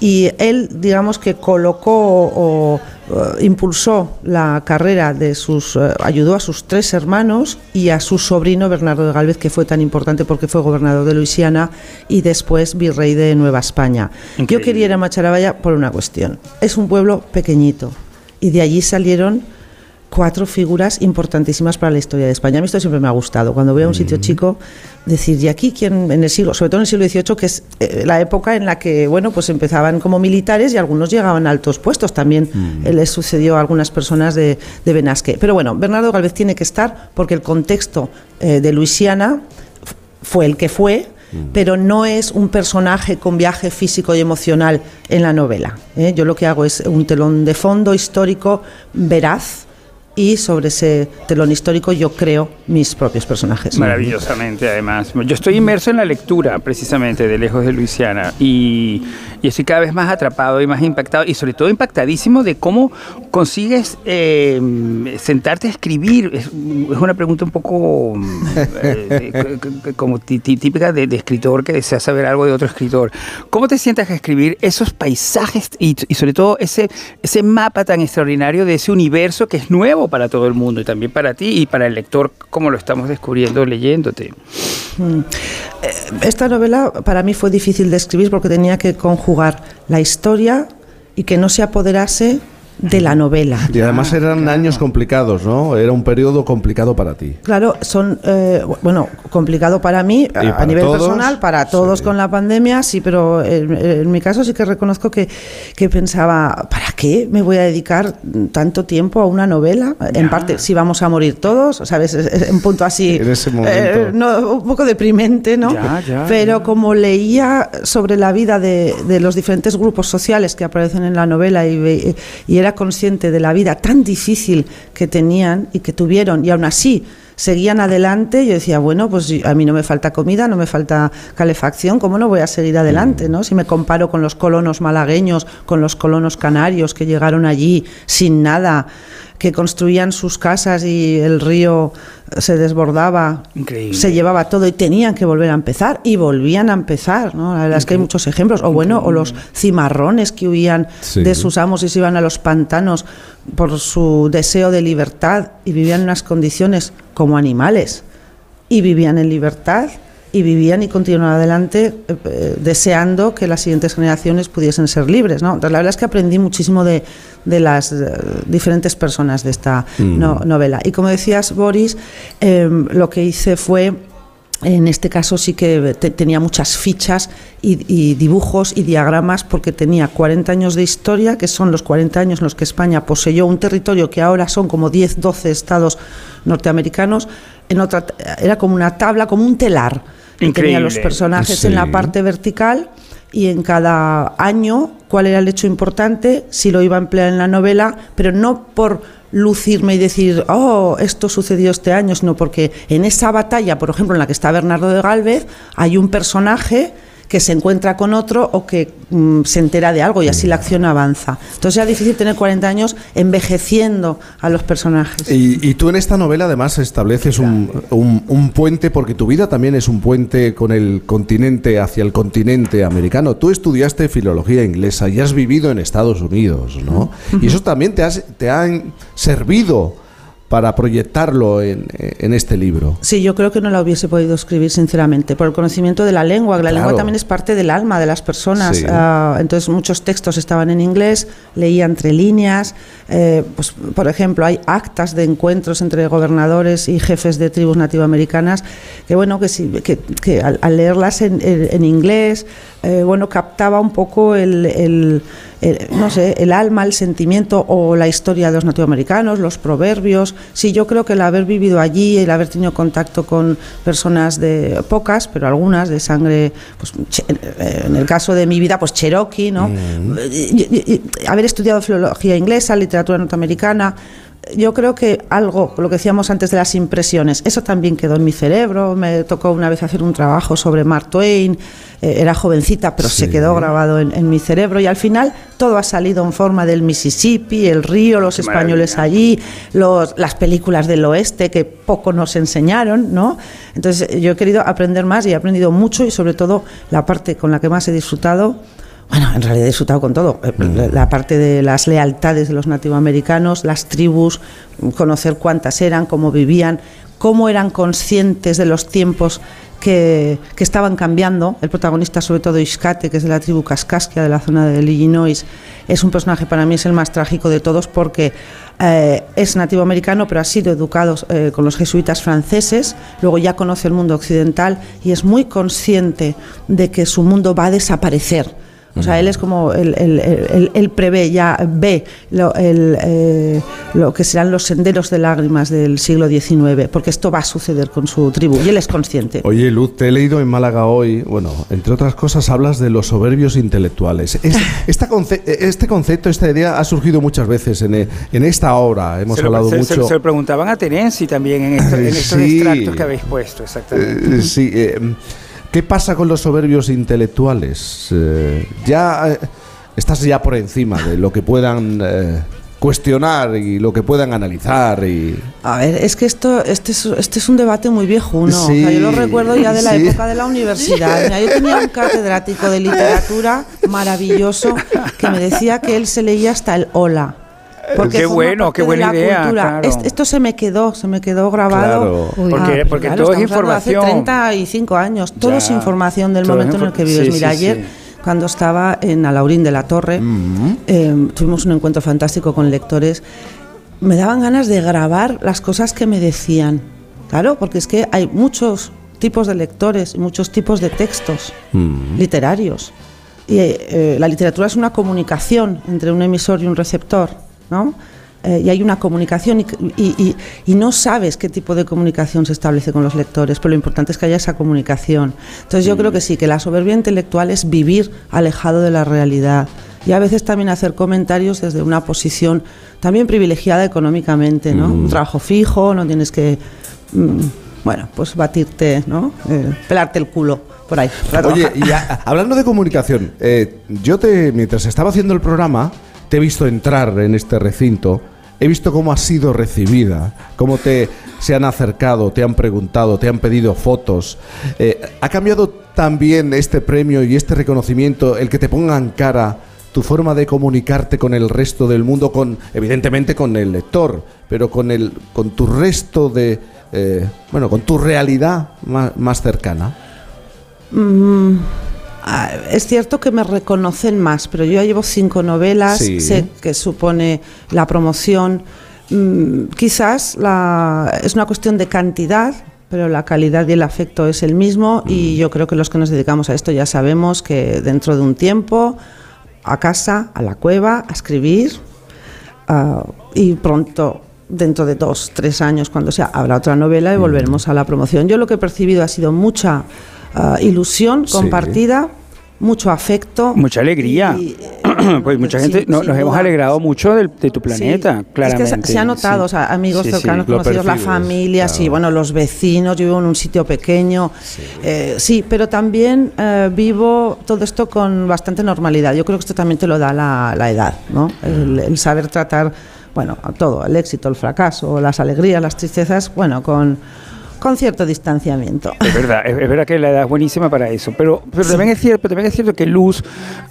Y él, digamos, que colocó o eh, impulsó la carrera de sus, eh, ayudó a sus tres hermanos y a su sobrino Bernardo de Galvez, que fue tan importante porque fue gobernador de Luisiana y después virrey de Nueva España. Yo quería ir a Macharabaya por una cuestión. Es un pueblo pequeñito y de allí salieron cuatro figuras importantísimas para la historia de España. A mí esto siempre me ha gustado. Cuando voy a un sitio chico, decir, ¿y aquí quién en el siglo, sobre todo en el siglo XVIII, que es eh, la época en la que, bueno, pues empezaban como militares y algunos llegaban a altos puestos. También les sucedió a algunas personas de, de, Benasque. Pero bueno, Bernardo Galvez tiene que estar porque el contexto eh, de Luisiana fue el que fue, pero no es un personaje con viaje físico y emocional en la novela. ¿eh? Yo lo que hago es un telón de fondo histórico veraz, y sobre ese telón histórico yo creo mis propios personajes. Maravillosamente, además. Yo estoy inmerso en la lectura, precisamente, de Lejos de Luisiana, y, y estoy cada vez más atrapado y más impactado, y sobre todo impactadísimo de cómo consigues eh, sentarte a escribir. Es, una pregunta un poco eh, como típica de, escritor que desea saber algo de otro escritor. ¿Cómo te sientas a escribir esos paisajes y, y sobre todo ese, ese mapa tan extraordinario de ese universo que es nuevo? Para todo el mundo y también para ti y para el lector, como lo estamos descubriendo leyéndote. Mm. Eh, esta novela para mí fue difícil de escribir porque tenía que conjugar la historia y que no se apoderase de la novela. Y además eran años complicados, ¿no? Era un periodo complicado para ti. Claro, son, eh, bueno, complicado para mí a, nivel personal, para todos con la pandemia, sí, pero en, mi caso sí que reconozco que, que, pensaba, ¿para qué me voy a dedicar tanto tiempo a una novela? En parte, si vamos a morir todos, ¿sabes? Es, un punto así, en ese momento. Eh, no, un poco deprimente, ¿no? pero como leía sobre la vida de, de, los diferentes grupos sociales que aparecen en la novela y, y era consciente de la vida tan difícil que tenían y que tuvieron, y aún así seguían adelante, yo decía, bueno, pues a mí no me falta comida, no me falta calefacción, ¿cómo no voy a seguir adelante? ¿no? Si me comparo con los colonos malagueños, con los colonos canarios que llegaron allí sin nada, que construían sus casas y el río se desbordaba, se llevaba todo y tenían que volver a empezar y volvían a empezar. ¿no? La verdad es que hay muchos ejemplos. O bueno, o los cimarrones que huían de sus amos y se iban a los pantanos por su deseo de libertad y vivían en unas condiciones como animales y vivían en libertad y vivían y continuaban adelante eh, eh, deseando que las siguientes generaciones pudiesen ser libres. ¿no? la verdad es que aprendí muchísimo de, de las eh, diferentes personas de esta mm. novela. Y como decías, Boris, em, lo que hice fue en este caso sí que tenía muchas fichas y, dibujos y diagramas porque tenía 40 años de historia, que son los 40 años en los que España poseyó un territorio que ahora son como 10, 12 estados norteamericanos. En otra, era como una tabla, como un telar tenía los personajes en la parte vertical y en cada año cuál era el hecho importante, si lo iba a emplear en la novela, pero no por lucirme y decir, oh, esto sucedió este año, sino porque en esa batalla, por ejemplo, en la que está Bernardo de Galvez, hay un personaje que se encuentra con otro o que mm, se entera de algo y así la acción avanza. Entonces es difícil tener 40 años envejeciendo a los personajes. Y, tú en esta novela además estableces un, un, puente, porque tu vida también es un puente con el continente hacia el continente americano. Tú estudiaste filología inglesa y has vivido en Estados Unidos, ¿no? Y eso también te, has, te ha servido para proyectarlo en, este libro. Sí, yo creo que no la hubiese podido escribir sinceramente, por el conocimiento de la lengua. La lengua también es parte del alma de las personas. Ah, entonces muchos textos estaban en inglés, leía entre líneas. Eh, pues, por ejemplo, hay actas de encuentros entre gobernadores y jefes de tribus nativoamericanas que, bueno, que, sí, que, al, leerlas en, inglés, eh, bueno, captaba un poco el no sé, el alma, el sentimiento o la historia de los nativoamericanos, los proverbios. Sí, yo creo que el haber vivido allí, el haber tenido contacto con personas de pocas, pero algunas de sangre, pues en el caso de mi vida, pues cherokee, ¿no? Mm. haber estudiado filología inglesa, literatura norteamericana, yo creo que algo, lo que decíamos antes de las impresiones, eso también quedó en mi cerebro. Me tocó una vez hacer un trabajo sobre Mark Twain, eh, era jovencita, pero se quedó grabado en, mi cerebro y al final todo ha salido en forma del Mississippi, el río, los españoles allí, los, las películas del oeste que poco nos enseñaron, ¿no? Entonces yo he querido aprender más y he aprendido mucho y sobre todo la parte con la que más he disfrutado bueno, en realidad he disfrutado con todo. Eh, mm. La parte de las lealtades de los nativoamericanos, las tribus, conocer cuántas eran, cómo vivían, cómo eran conscientes de los tiempos que, estaban cambiando. El protagonista, sobre todo Iscate, que es de la tribu Kaskaskia, de la zona de Illinois, es un personaje para mí es el más trágico de todos porque eh, es nativo americano, pero ha sido educado eh, con los jesuitas franceses, luego ya conoce el mundo occidental y es muy consciente de que su mundo va a desaparecer o sea, él es como, él, prevé, ya ve lo, eh, lo, que serán los senderos de lágrimas del siglo XIX, porque esto va a suceder con su tribu y él es consciente. Oye, Luz, te he leído en Málaga hoy, bueno, entre otras cosas hablas de los soberbios intelectuales. esta este concepto, esta idea ha surgido muchas veces en, en esta obra, hemos hablado mucho. Se, lo preguntaban a Terenzi también en, esto, en estos extractos que habéis puesto, exactamente. Eh, sí, eh, ¿Qué pasa con los soberbios intelectuales? Eh, ya eh, estás ya por encima de lo que puedan eh, cuestionar y lo que puedan analizar y a ver es que esto este es, este es un debate muy viejo ¿no? yo lo recuerdo ya de la época de la universidad yo tenía un catedrático de literatura maravilloso que me decía que él se leía hasta el hola porque qué bueno, qué buena idea. Esto se me quedó, se me quedó grabado. porque, porque todo es información. Hace 35 años, todo es información del momento en el que vives. Mira, ayer cuando estaba en Alaurín de la Torre, em, tuvimos un encuentro fantástico con lectores. Me daban ganas de grabar las cosas que me decían. Claro, porque es que hay muchos tipos de lectores y muchos tipos de textos literarios. Y eh, la literatura es una comunicación entre un emisor y un receptor. ¿No? Eh, y hay una comunicación y, no sabes qué tipo de comunicación se establece con los lectores, pero lo importante es que haya esa comunicación. Entonces yo creo que sí, que la soberbia intelectual es vivir alejado de la realidad y a veces también hacer comentarios desde una posición también privilegiada económicamente, ¿no? Un trabajo fijo, no tienes que, mm, bueno, pues batirte, ¿no? Eh, pelarte el culo. Por ahí, Oye, hablando de comunicación, eh, yo te, mientras estaba haciendo el programa, te he visto entrar en este recinto, he visto cómo has sido recibida, cómo te se han acercado, te han preguntado, te han pedido fotos. Eh, ¿Ha cambiado también este premio y este reconocimiento el que te pongan cara tu forma de comunicarte con el resto del mundo, con evidentemente con el lector, pero con el con tu resto de eh, bueno, con tu realidad más, cercana? Mm, Ah, es cierto que me reconocen más, pero yo ya llevo cinco novelas, sé que supone la promoción. Mm, quizás es una cuestión de cantidad, pero la calidad y el afecto es el mismo y mm. yo creo que los que nos dedicamos a esto ya sabemos que dentro de un tiempo, a casa, a la cueva, a escribir ah, y pronto dentro de dos, tres años, cuando sea, habrá otra novela y mm. volveremos a la promoción. Yo lo que he percibido ha sido mucha Ah, ilusión compartida, mucho afecto. Mucha alegría. pues mucha gente nos hemos alegrado mucho de, tu planeta, claramente. Es que se, ha notado, o sea, amigos cercanos, conocidos, la familia, sí, bueno, los vecinos, yo vivo en un sitio pequeño, eh, sí, pero también eh, vivo todo esto con bastante normalidad. Yo creo que esto también te lo da la, la edad, ¿no? El, el, saber tratar, bueno, todo, el éxito, el fracaso, las alegrías, las tristezas, bueno, con con cierto distanciamiento. Es verdad, es, verdad que la edad es buenísima para eso, pero, pero, también, es cierto, también es cierto que Luz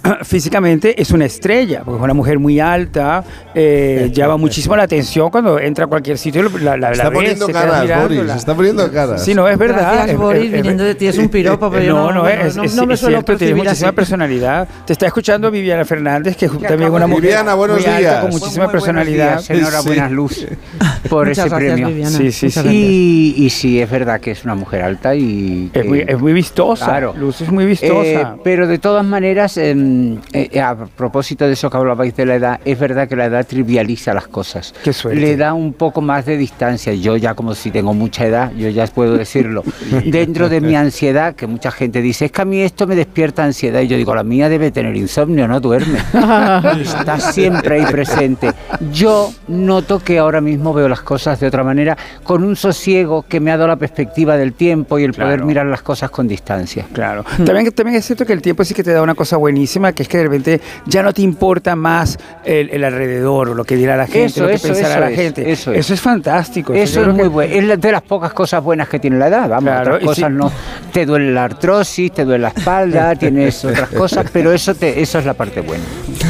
físicamente es una estrella, porque es una mujer muy alta, eh, llama muchísimo la atención cuando entra a cualquier sitio. La, la, está poniendo caras, Boris, está poniendo caras. Sí, no, es verdad. Gracias, Boris, viniendo de ti es un piropo, pero no, no, no, es, no, me suelo cierto, tiene muchísima personalidad. Te está escuchando Viviana Fernández, que es también una mujer Viviana, buenos muy días. alta, con muchísima personalidad. Enhorabuena, Luz, por ese premio. Viviana. Sí, sí, sí. Y, y si es verdad que es una mujer alta y... Es, muy, es muy, vistosa, claro. Luz es muy vistosa. Eh, pero de todas maneras, em, eh, a propósito de eso que hablabais de la edad, es verdad que la edad trivializa las cosas. Qué. Le da un poco más de distancia. Yo ya como si tengo mucha edad, yo ya puedo decirlo. Dentro de mi ansiedad, que mucha gente dice, es que a mí esto me despierta ansiedad. Y yo digo, la mía debe tener insomnio, no duerme. Está siempre ahí presente. Yo noto que ahora mismo veo las cosas de otra manera, con un sosiego que me ha dado la perspectiva del tiempo y el poder mirar las cosas con distancia. Claro. También, también es cierto que el tiempo sí que te da una cosa buenísima, que es que de repente ya no te importa más el, alrededor o lo que dirá la gente, lo que pensará la gente. Eso es. fantástico. Eso, es muy bueno. Es de las pocas cosas buenas que tiene la edad. Vamos, otras cosas no. Te duele la artrosis, te duele la espalda, tienes otras cosas, pero eso, te, eso es la parte buena.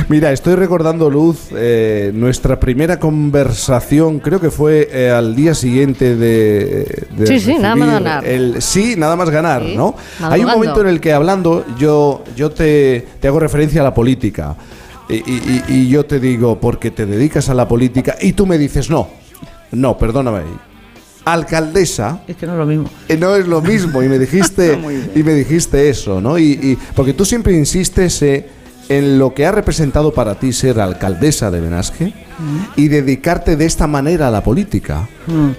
Mira, estoy recordando, Luz, eh, nuestra primera conversación, creo que fue eh, al día siguiente de. Sí, sí, nada más ganar. El, sí, nada más ganar, ¿no? Hay un momento en el que hablando, yo, yo te, te hago referencia a la política. Y, yo te digo, porque te dedicas a la política, y tú me dices, no, no, perdóname. Alcaldesa. Es que no es lo mismo. Eh, no es lo mismo, y me dijiste, y me dijiste eso, ¿no? Y, porque tú siempre insistes. Eh, en lo que ha representado para ti ser alcaldesa de Benasque mm. y dedicarte de esta manera a la política. Mm.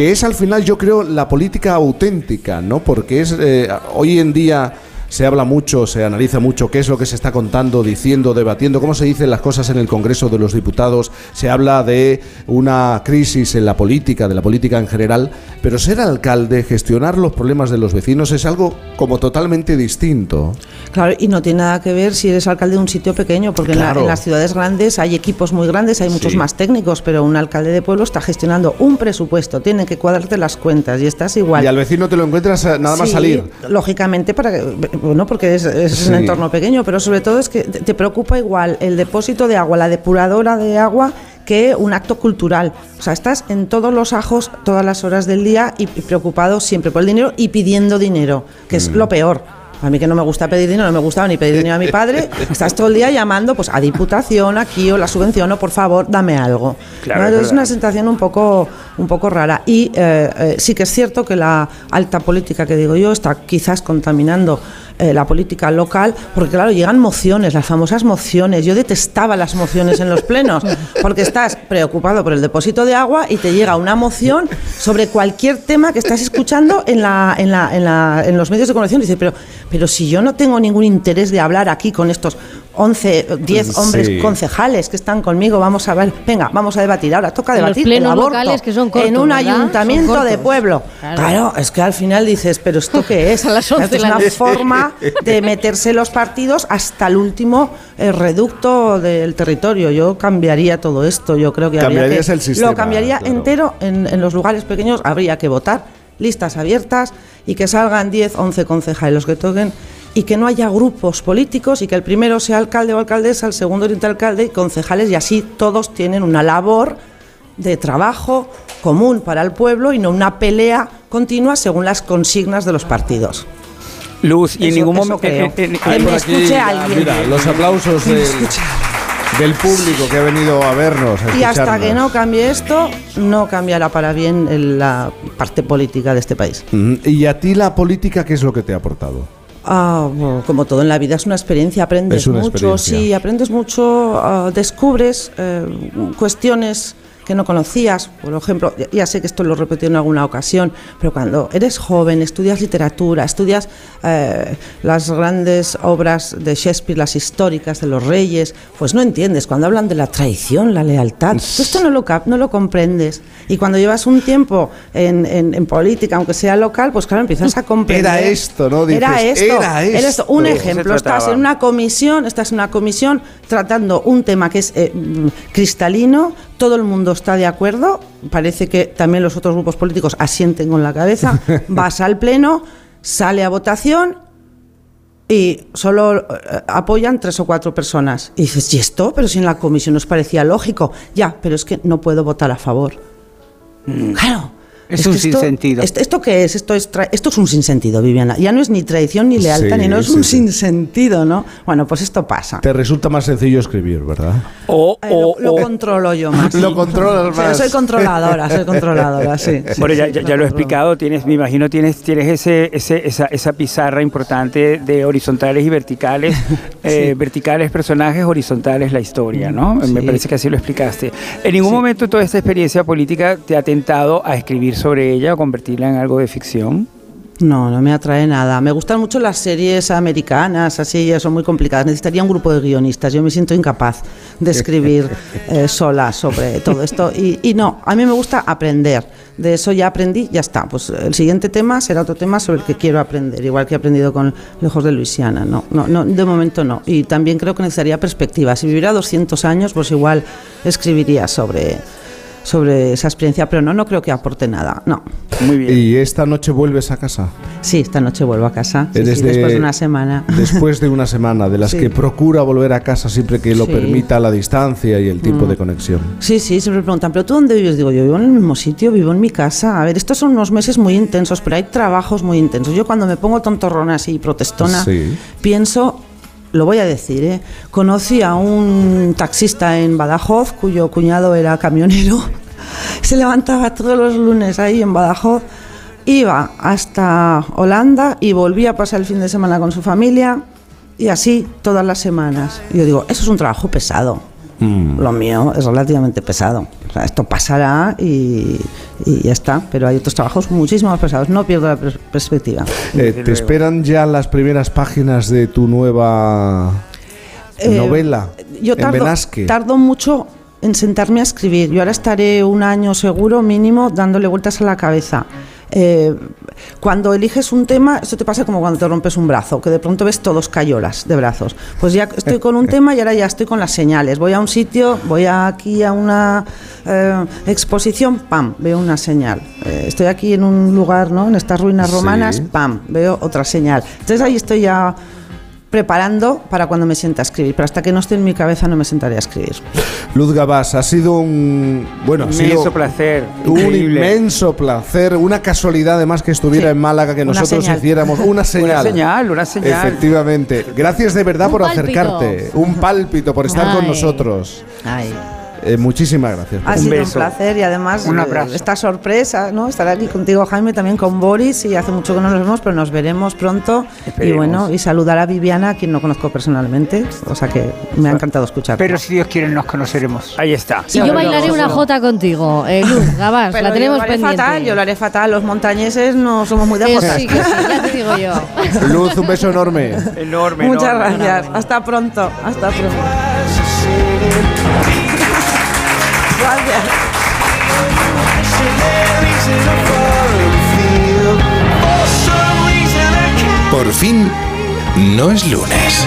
Que es al final, yo creo, la política auténtica, ¿no? Porque es eh, hoy en día se habla mucho, se analiza mucho qué es lo que se está contando, diciendo, debatiendo, cómo se dicen las cosas en el Congreso de los Diputados, se habla de una crisis en la política, de la política en general, pero ser alcalde, gestionar los problemas de los vecinos es algo como totalmente distinto. Claro, y no tiene nada que ver si eres alcalde de un sitio pequeño, porque en, las ciudades grandes hay equipos muy grandes, hay muchos más técnicos, pero un alcalde de pueblo está gestionando un presupuesto, tiene que cuadrarte las cuentas y estás igual. Y al vecino te lo encuentras eh, nada más salir. Lógicamente, para que bueno, porque es, un entorno pequeño, pero sobre todo es que te preocupa igual el depósito de agua, la depuradora de agua, que un acto cultural. O sea, estás en todos los ajos todas las horas del día y, preocupado siempre por el dinero y pidiendo dinero, que es mm. lo peor. A mí que no me gusta pedir dinero, no me gustaba ni pedir dinero a mi padre, estás todo el día llamando pues a diputación, aquí o la subvención, o por favor, dame algo. es una sensación un poco, un poco rara. Y eh, eh, sí que es cierto que la alta política que digo yo está quizás contaminando eh, la política local, porque claro, llegan mociones, las famosas mociones. Yo detestaba las mociones en los plenos, porque estás preocupado por el depósito de agua y te llega una moción sobre cualquier tema que estás escuchando en, la, en, la, en, la, en los medios de comunicación. dice, pero, pero si yo no tengo ningún interés de hablar aquí con estos 11, 10 hombres concejales que están conmigo, vamos a ver, venga, vamos a debatir. Ahora toca debatir el aborto que son en un ayuntamiento de pueblo. Claro. es que al final dices, pero ¿esto qué es? es una forma de meterse los partidos hasta el último eh, reducto del territorio. Yo cambiaría todo esto, yo creo que, Cambiarías el sistema, lo cambiaría entero en, en los lugares pequeños, habría que votar listas abiertas y que salgan 10, 11 concejales los que toquen y que no haya grupos políticos y que el primero sea alcalde o alcaldesa, el segundo alcalde y concejales y así todos tienen una labor de trabajo común para el pueblo y no una pelea continua según las consignas de los partidos. Luz, y en ningún momento... escuche alguien. Mira, los aplausos del, público que ha venido a vernos. y hasta que no cambie esto, no cambiará para bien la parte política de este país. ¿Y a ti la política qué es lo que te ha aportado? Ah, como todo en la vida es una experiencia, aprendes mucho, sí, aprendes mucho, ah, descubres eh, cuestiones que no conocías. Por ejemplo, ya sé que esto lo he repetido en alguna ocasión, pero cuando eres joven, estudias literatura, estudias eh, las grandes obras de Shakespeare, las históricas de los reyes, pues no entiendes. Cuando hablan de la traición, la lealtad, esto no lo, no lo comprendes. Y cuando llevas un tiempo en, en, política, aunque sea local, pues claro, empiezas a comprender. Era esto, ¿no? era esto. Era esto. Un ejemplo, estás en una comisión, estás en una comisión tratando un tema que es eh, cristalino, todo el mundo está de acuerdo, parece que también los otros grupos políticos asienten con la cabeza, vas al pleno, sale a votación y solo eh, apoyan tres o cuatro personas. Y dices, ¿y esto? Pero si en la comisión nos parecía lógico. Ya, pero es que no puedo votar a favor. Mm. Claro. Es, un sinsentido. Esto, esto, qué es? Esto es, esto es un sinsentido, Viviana. Ya no es ni tradición ni lealtad, ni no es un sinsentido, ¿no? Bueno, pues esto pasa. Te resulta más sencillo escribir, ¿verdad? O, lo, controlo yo más. lo controlas más. soy controladora, soy controladora, sí. bueno, ya, ya, lo he explicado, tienes, me imagino tienes, tienes ese, ese, esa, esa pizarra importante de horizontales y verticales, eh, verticales personajes, horizontales la historia, ¿no? Me parece que así lo explicaste. ¿En ningún momento toda esta experiencia política te ha tentado a escribir sobre ella o convertirla en algo de ficción? No, no me atrae nada. Me gustan mucho las series americanas, así ya son muy complicadas. Necesitaría un grupo de guionistas. Yo me siento incapaz de escribir eh, sola sobre todo esto. Y, no, a mí me gusta aprender. De eso ya aprendí, ya está. Pues el siguiente tema será otro tema sobre el que quiero aprender, igual que he aprendido con Lejos de Luisiana. No, no, no, de momento no. Y también creo que necesitaría perspectiva. Si viviera 200 años, pues igual escribiría sobre sobre esa experiencia, pero no, no creo que aporte nada, no. Muy bien. ¿Y esta noche vuelves a casa? Sí, esta noche vuelvo a casa, después de una semana. Después de una semana, de las que procura volver a casa siempre que lo permita la distancia y el tipo de conexión. Sí, sí, siempre me preguntan, ¿pero tú dónde vives? Digo, yo vivo en el mismo sitio, vivo en mi casa. A ver, estos son unos meses muy intensos, pero hay trabajos muy intensos. Yo cuando me pongo tontorrona así, protestona, pienso lo voy a decir, ¿eh? conocí a un taxista en Badajoz cuyo cuñado era camionero. Se levantaba todos los lunes ahí en Badajoz, iba hasta Holanda y volvía a pasar el fin de semana con su familia y así todas las semanas. Y yo digo, eso es un trabajo pesado. Mm. Lo mío es relativamente pesado. esto pasará y, ya está, pero hay otros trabajos muchísimo más pesados. No pierdo la perspectiva. Eh, ¿Te esperan ya las primeras páginas de tu nueva eh, novela? Yo tardo, tardo mucho en sentarme a escribir. Yo ahora estaré un año seguro, mínimo, dándole vueltas a la cabeza. Eh, cuando eliges un tema, esto te pasa como cuando te rompes un brazo, que de pronto ves todos cayolas de brazos. Pues ya estoy con un tema y ahora ya estoy con las señales. Voy a un sitio, voy aquí a una eh, exposición, pam, veo una señal. Eh, estoy aquí en un lugar, ¿no? En estas ruinas romanas, pam, veo otra señal. Entonces ahí estoy ya preparando para cuando me sienta a escribir, pero hasta que no esté en mi cabeza no me sentaré a escribir. Luz Gabás, ha sido un bueno, un inmenso placer, un inmenso placer, una casualidad además que estuviera en Málaga que nosotros hiciéramos una señal. Una señal, una señal. Efectivamente. Gracias de verdad por acercarte, un pálpito por estar con nosotros. Ay. Eh, muchísimas gracias. Ha sido un placer y además un eh, esta sorpresa, ¿no? Estar aquí contigo, Jaime, también con Boris y hace mucho que no nos vemos, pero nos veremos pronto. Y bueno, y saludar a Viviana, a quien no conozco personalmente, o sea que me ha encantado escuchar. Pero si Dios quiere nos conoceremos. Ahí está. Y yo bailaré una jota contigo, eh, Luz, Gabás, la tenemos yo lo pendiente. Fatal, yo lo haré fatal, los montañeses no somos muy de jotas. Sí, sí, ya te digo yo. Luz, un beso enorme. Enorme. Muchas gracias. Hasta pronto. Hasta pronto. Por fin, no es lunes.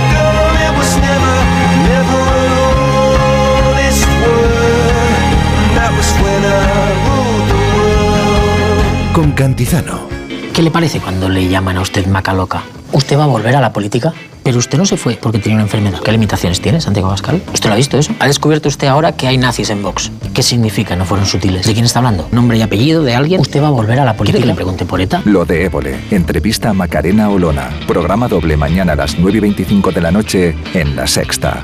Con Cantizano. ¿Qué le parece cuando le llaman a usted maca loca? ¿Usted va a volver a la política? Pero usted no se fue porque tenía una enfermedad. ¿Qué limitaciones tiene, Santiago Pascal? ¿Usted lo ha visto eso? ¿Ha descubierto usted ahora que hay nazis en Vox? ¿Qué significa? No fueron sutiles. ¿De quién está hablando? ¿Nombre y apellido de alguien? ¿Usted va a volver a la política? que le pregunte por ETA? Lo de Évole. Entrevista a Macarena Olona. Programa doble mañana a las 9 y 25 de la noche en La Sexta.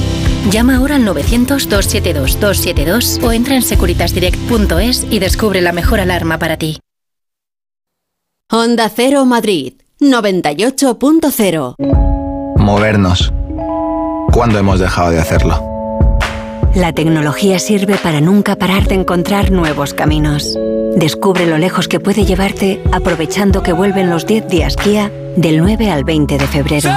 Llama ahora al 900-272-272 o entra en securitasdirect.es y descubre la mejor alarma para ti. Honda Cero Madrid 98.0 Movernos. ¿Cuándo hemos dejado de hacerlo? La tecnología sirve para nunca parar de encontrar nuevos caminos. Descubre lo lejos que puede llevarte aprovechando que vuelven los 10 días Kia del 9 al 20 de febrero.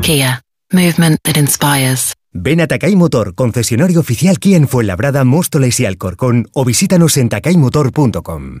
Kia. Movement that inspires. Ven a Takay Motor, concesionario oficial Kia en Fuenlabrada, Móstoles y Alcorcón o visítanos en takaymotor.com.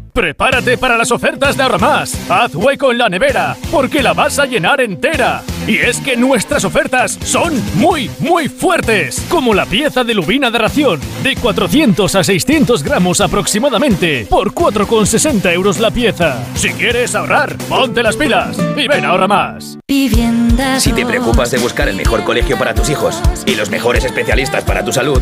Prepárate para las ofertas de Ahorramás. Haz hueco en la nevera, porque la vas a llenar entera. Y es que nuestras ofertas son muy, muy fuertes. Como la pieza de lubina de ración, de 400 a 600 gramos aproximadamente, por 4,60 euros la pieza. Si quieres ahorrar, ponte las pilas y ven a Ahorramás. Si te preocupas de buscar el mejor colegio para tus hijos y los mejores especialistas para tu salud,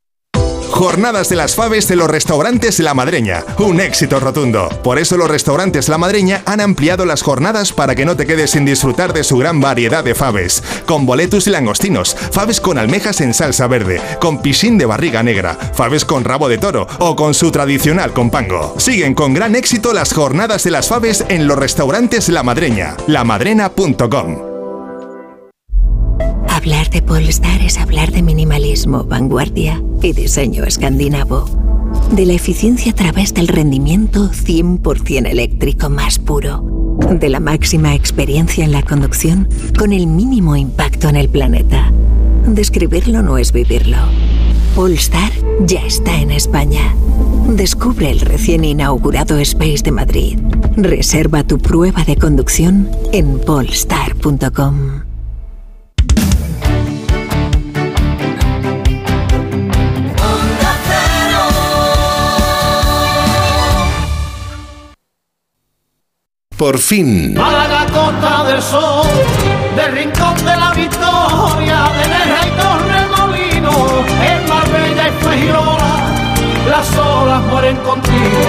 Jornadas de las Faves de los restaurantes La Madreña. Un éxito rotundo. Por eso los restaurantes La Madreña han ampliado las jornadas para que no te quedes sin disfrutar de su gran variedad de faves. Con boletus y langostinos, faves con almejas en salsa verde, con piscín de barriga negra, faves con rabo de toro o con su tradicional compango. Siguen con gran éxito las jornadas de las faves en los restaurantes La Madreña. lamadrena.com. Hablar de Polestar es hablar de minimalismo, vanguardia y diseño escandinavo. De la eficiencia a través del rendimiento 100% eléctrico más puro. De la máxima experiencia en la conducción con el mínimo impacto en el planeta. Describirlo no es vivirlo. Polestar ya está en España. Descubre el recién inaugurado Space de Madrid. Reserva tu prueba de conducción en polestar.com. Por fin. Málaga, Costa del Sol, del Rincón de la Victoria, de Nerja y Torremolino, en Marbella y Fuengirola, las olas mueren contigo.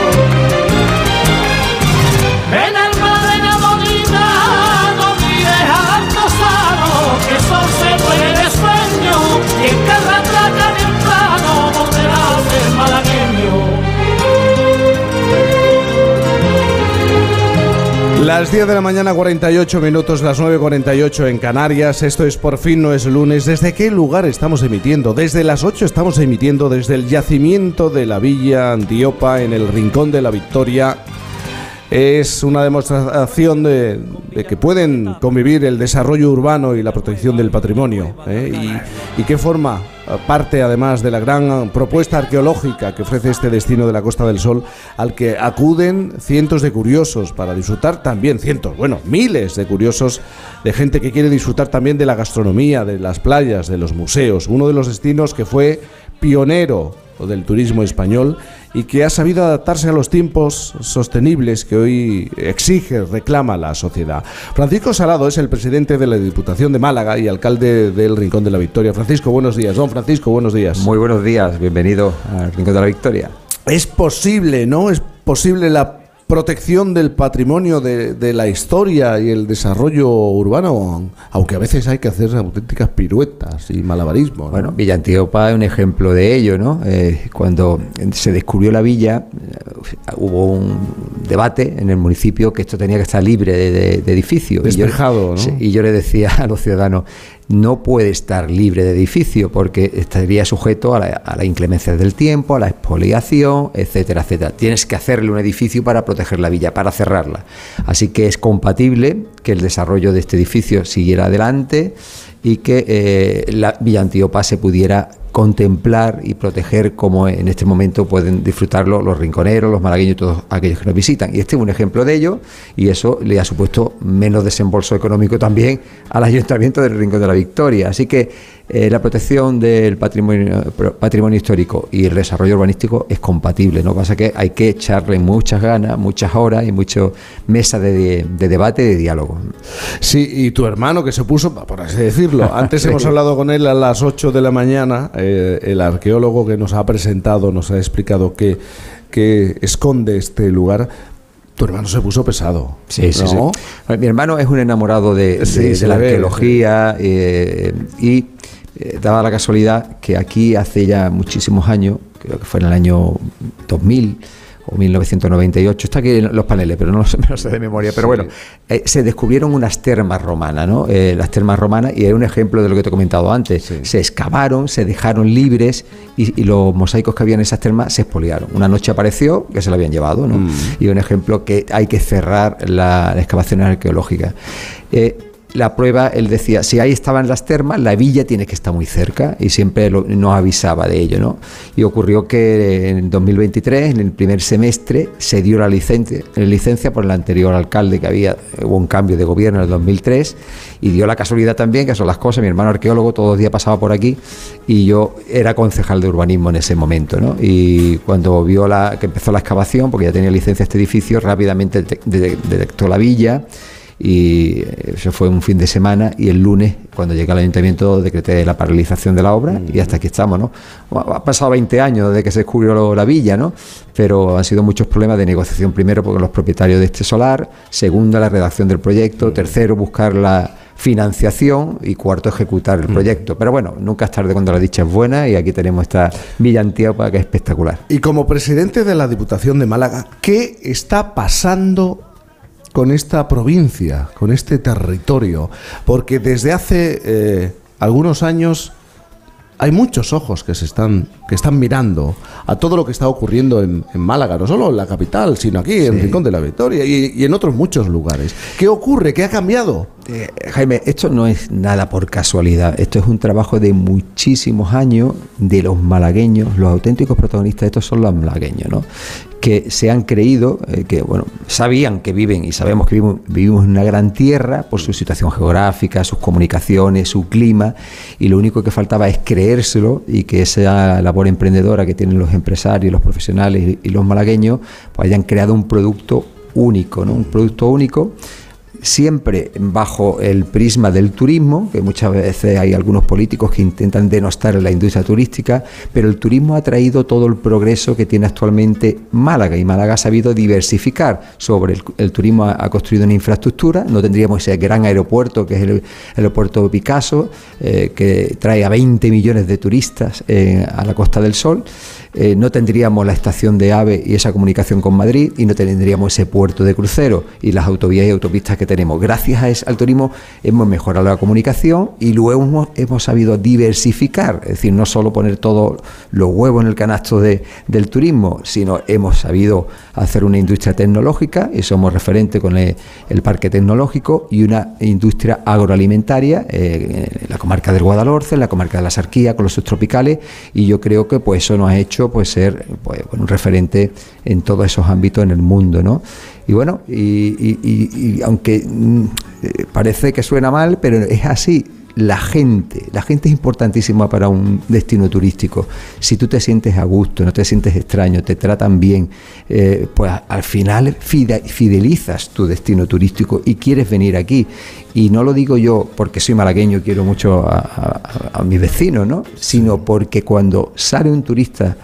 En el mar de Nabolina, no mires al altozano, que sol se muere de sueño, y en Las 10 de la mañana, 48 minutos, las 9.48 en Canarias. Esto es Por fin no es lunes. ¿Desde qué lugar estamos emitiendo? Desde las 8 estamos emitiendo desde el yacimiento de la Villa Antiopa en el Rincón de la Victoria. Es una demostración de, que pueden convivir el desarrollo urbano y la protección del patrimonio. ¿eh? Y, y qué forma parte además de la gran propuesta arqueológica que ofrece este destino de la Costa del Sol, al que acuden cientos de curiosos para disfrutar también, cientos, bueno, miles de curiosos, de gente que quiere disfrutar también de la gastronomía, de las playas, de los museos, uno de los destinos que fue pionero del turismo español y que ha sabido adaptarse a los tiempos sostenibles que hoy exige, reclama la sociedad. Francisco Salado es el presidente de la Diputación de Málaga y alcalde del Rincón de la Victoria. Francisco, buenos días. Don Francisco, buenos días. Muy buenos días, bienvenido al Rincón de la Victoria. Es posible, ¿no? Es posible la protección del patrimonio de, de, la historia y el desarrollo urbano, aunque a veces hay que hacer auténticas piruetas y malabarismos. ¿no? Bueno, Villa Antiopa es un ejemplo de ello, ¿no? Eh, cuando se descubrió la villa, eh, hubo un debate en el municipio que esto tenía que estar libre de, de, de edificios. Despejado, y yo, ¿no? Y yo le decía a los ciudadanos, no puede estar libre de edificio porque estaría sujeto a la, inclemencia del tiempo, a la expoliación, etcétera, etcétera. Tienes que hacerle un edificio para proteger la villa, para cerrarla. Así que es compatible que el desarrollo de este edificio siguiera adelante y que eh, la Villa Antíopa se pudiera contemplar y proteger como en este momento pueden disfrutarlo los rinconeros, los malagueños y todos aquellos que nos visitan. Y este es un ejemplo de ello y eso le ha supuesto menos desembolso económico también al Ayuntamiento del Rincón de la Victoria. Así que eh, la protección del patrimonio, patrimonio histórico y el desarrollo urbanístico es compatible. No pasa que hay que echarle muchas ganas, muchas horas y muchas mesas de, de debate y de diálogo. Sí, y tu hermano que se puso, por así decirlo, antes hemos hablado con él a las 8 de la mañana, eh, el arqueólogo que nos ha presentado, nos ha explicado qué, qué esconde este lugar, tu hermano se puso pesado. Sí, sí, sí. Mi hermano es un enamorado de, de- Sí, de se la ve, arqueología eh, y eh, daba la casualidad que aquí hace ya muchísimos años, creo que fue en el año 2000 o 1998, está aquí en los paneles, pero no lo sé, de memoria, pero bueno, eh, se descubrieron unas termas romanas, ¿no? Eh, las termas romanas, y es un ejemplo de lo que te he comentado antes, se excavaron, se dejaron libres y, y los mosaicos que había en esas termas se expoliaron. Una noche apareció que se lo habían llevado, ¿no? Y un ejemplo que hay que cerrar la, las excavaciones arqueológicas. Eh, la prueba, él decía, si ahí estaban las termas, la villa tiene que estar muy cerca y siempre lo- nos avisaba de ello, ¿no? Y ocurrió que en 2023, en el primer semestre, se dio la licencia, licencia por el anterior alcalde que había, un cambio de gobierno en el 2003 y dio la casualidad también, que son las cosas, mi hermano arqueólogo todos los días pasaba por aquí y yo era concejal de urbanismo en ese momento, ¿no? Y cuando vio la, que empezó la excavación, porque ya tenía licencia este edificio, rápidamente detec- de- detectó la villa y eh, eso fue un fin de semana y el lunes cuando llegué al ayuntamiento decreté la paralización de la obra y hasta aquí estamos, ¿no? Ha pasado 20 años desde que se descubrió la villa, ¿no? Pero han sido muchos problemas de negociación primero porque los propietarios de este solar, segundo la redacción del proyecto, tercero buscar la financiación y cuarto ejecutar el proyecto. Pero bueno, nunca es tarde cuando la dicha es buena y aquí tenemos esta villa antigua que es espectacular. Y como presidente de la Diputación de Málaga, ¿qué está pasando con esta provincia, con este territorio? Porque desde hace eh, algunos años hay muchos ojos que se están que están mirando a todo lo que está ocurriendo en, en Málaga, no solo en la capital, sino aquí en Rincón de la Victoria y, y en otros muchos lugares. ¿Qué ocurre? ¿Qué ha cambiado? Eh, Jaime, esto no es nada por casualidad, esto es un trabajo de muchísimos años de los malagueños, los auténticos protagonistas de esto son los malagueños, ¿no? Que se han creído, eh, que bueno, sabían que viven y sabemos que vivimos, vivimos en una gran tierra por su situación geográfica, sus comunicaciones, su clima, y lo único que faltaba es creérselo y que esa labor emprendedora que tienen los empresarios, los profesionales y, los malagueños, pues hayan creado un producto único, ¿no? Un producto único siempre bajo el prisma del turismo, que muchas veces hay algunos políticos que intentan denostar la industria turística, pero el turismo ha traído todo el progreso que tiene actualmente Málaga y Málaga ha sabido diversificar sobre el, turismo, ha, construido una infraestructura, no tendríamos ese gran aeropuerto que es el, el aeropuerto Picasso, eh, que trae a 20 millones de turistas eh, a la Costa del Sol. Eh, no tendríamos la estación de AVE y esa comunicación con Madrid y no tendríamos ese puerto de crucero y las autovías y autopistas que tenemos. Gracias al turismo hemos mejorado la comunicación y luego hemos, hemos sabido diversificar, es decir, no solo poner todos los huevos en el canasto de, del turismo, sino hemos sabido hacer una industria tecnológica y somos referentes con el, parque tecnológico y una industria agroalimentaria eh, en la comarca del Guadalhorce, en la comarca de la Sarquía, con los subtropicales y yo creo que pues eso nos ha hecho pues ser pues, un referente en todos esos ámbitos en el mundo, ¿no? Y bueno, y, y- y- y aunque mm, eh, parece que suena mal, pero es así. La gente, la gente es importantísima para un destino turístico. Si tú te sientes a gusto, no te sientes extraño, te tratan bien, eh, pues al final fide- fidelizas tu destino turístico y quieres venir aquí. Y no lo digo yo porque soy malagueño y quiero mucho a, a, a mis vecinos, ¿no? Sino porque cuando sale un turista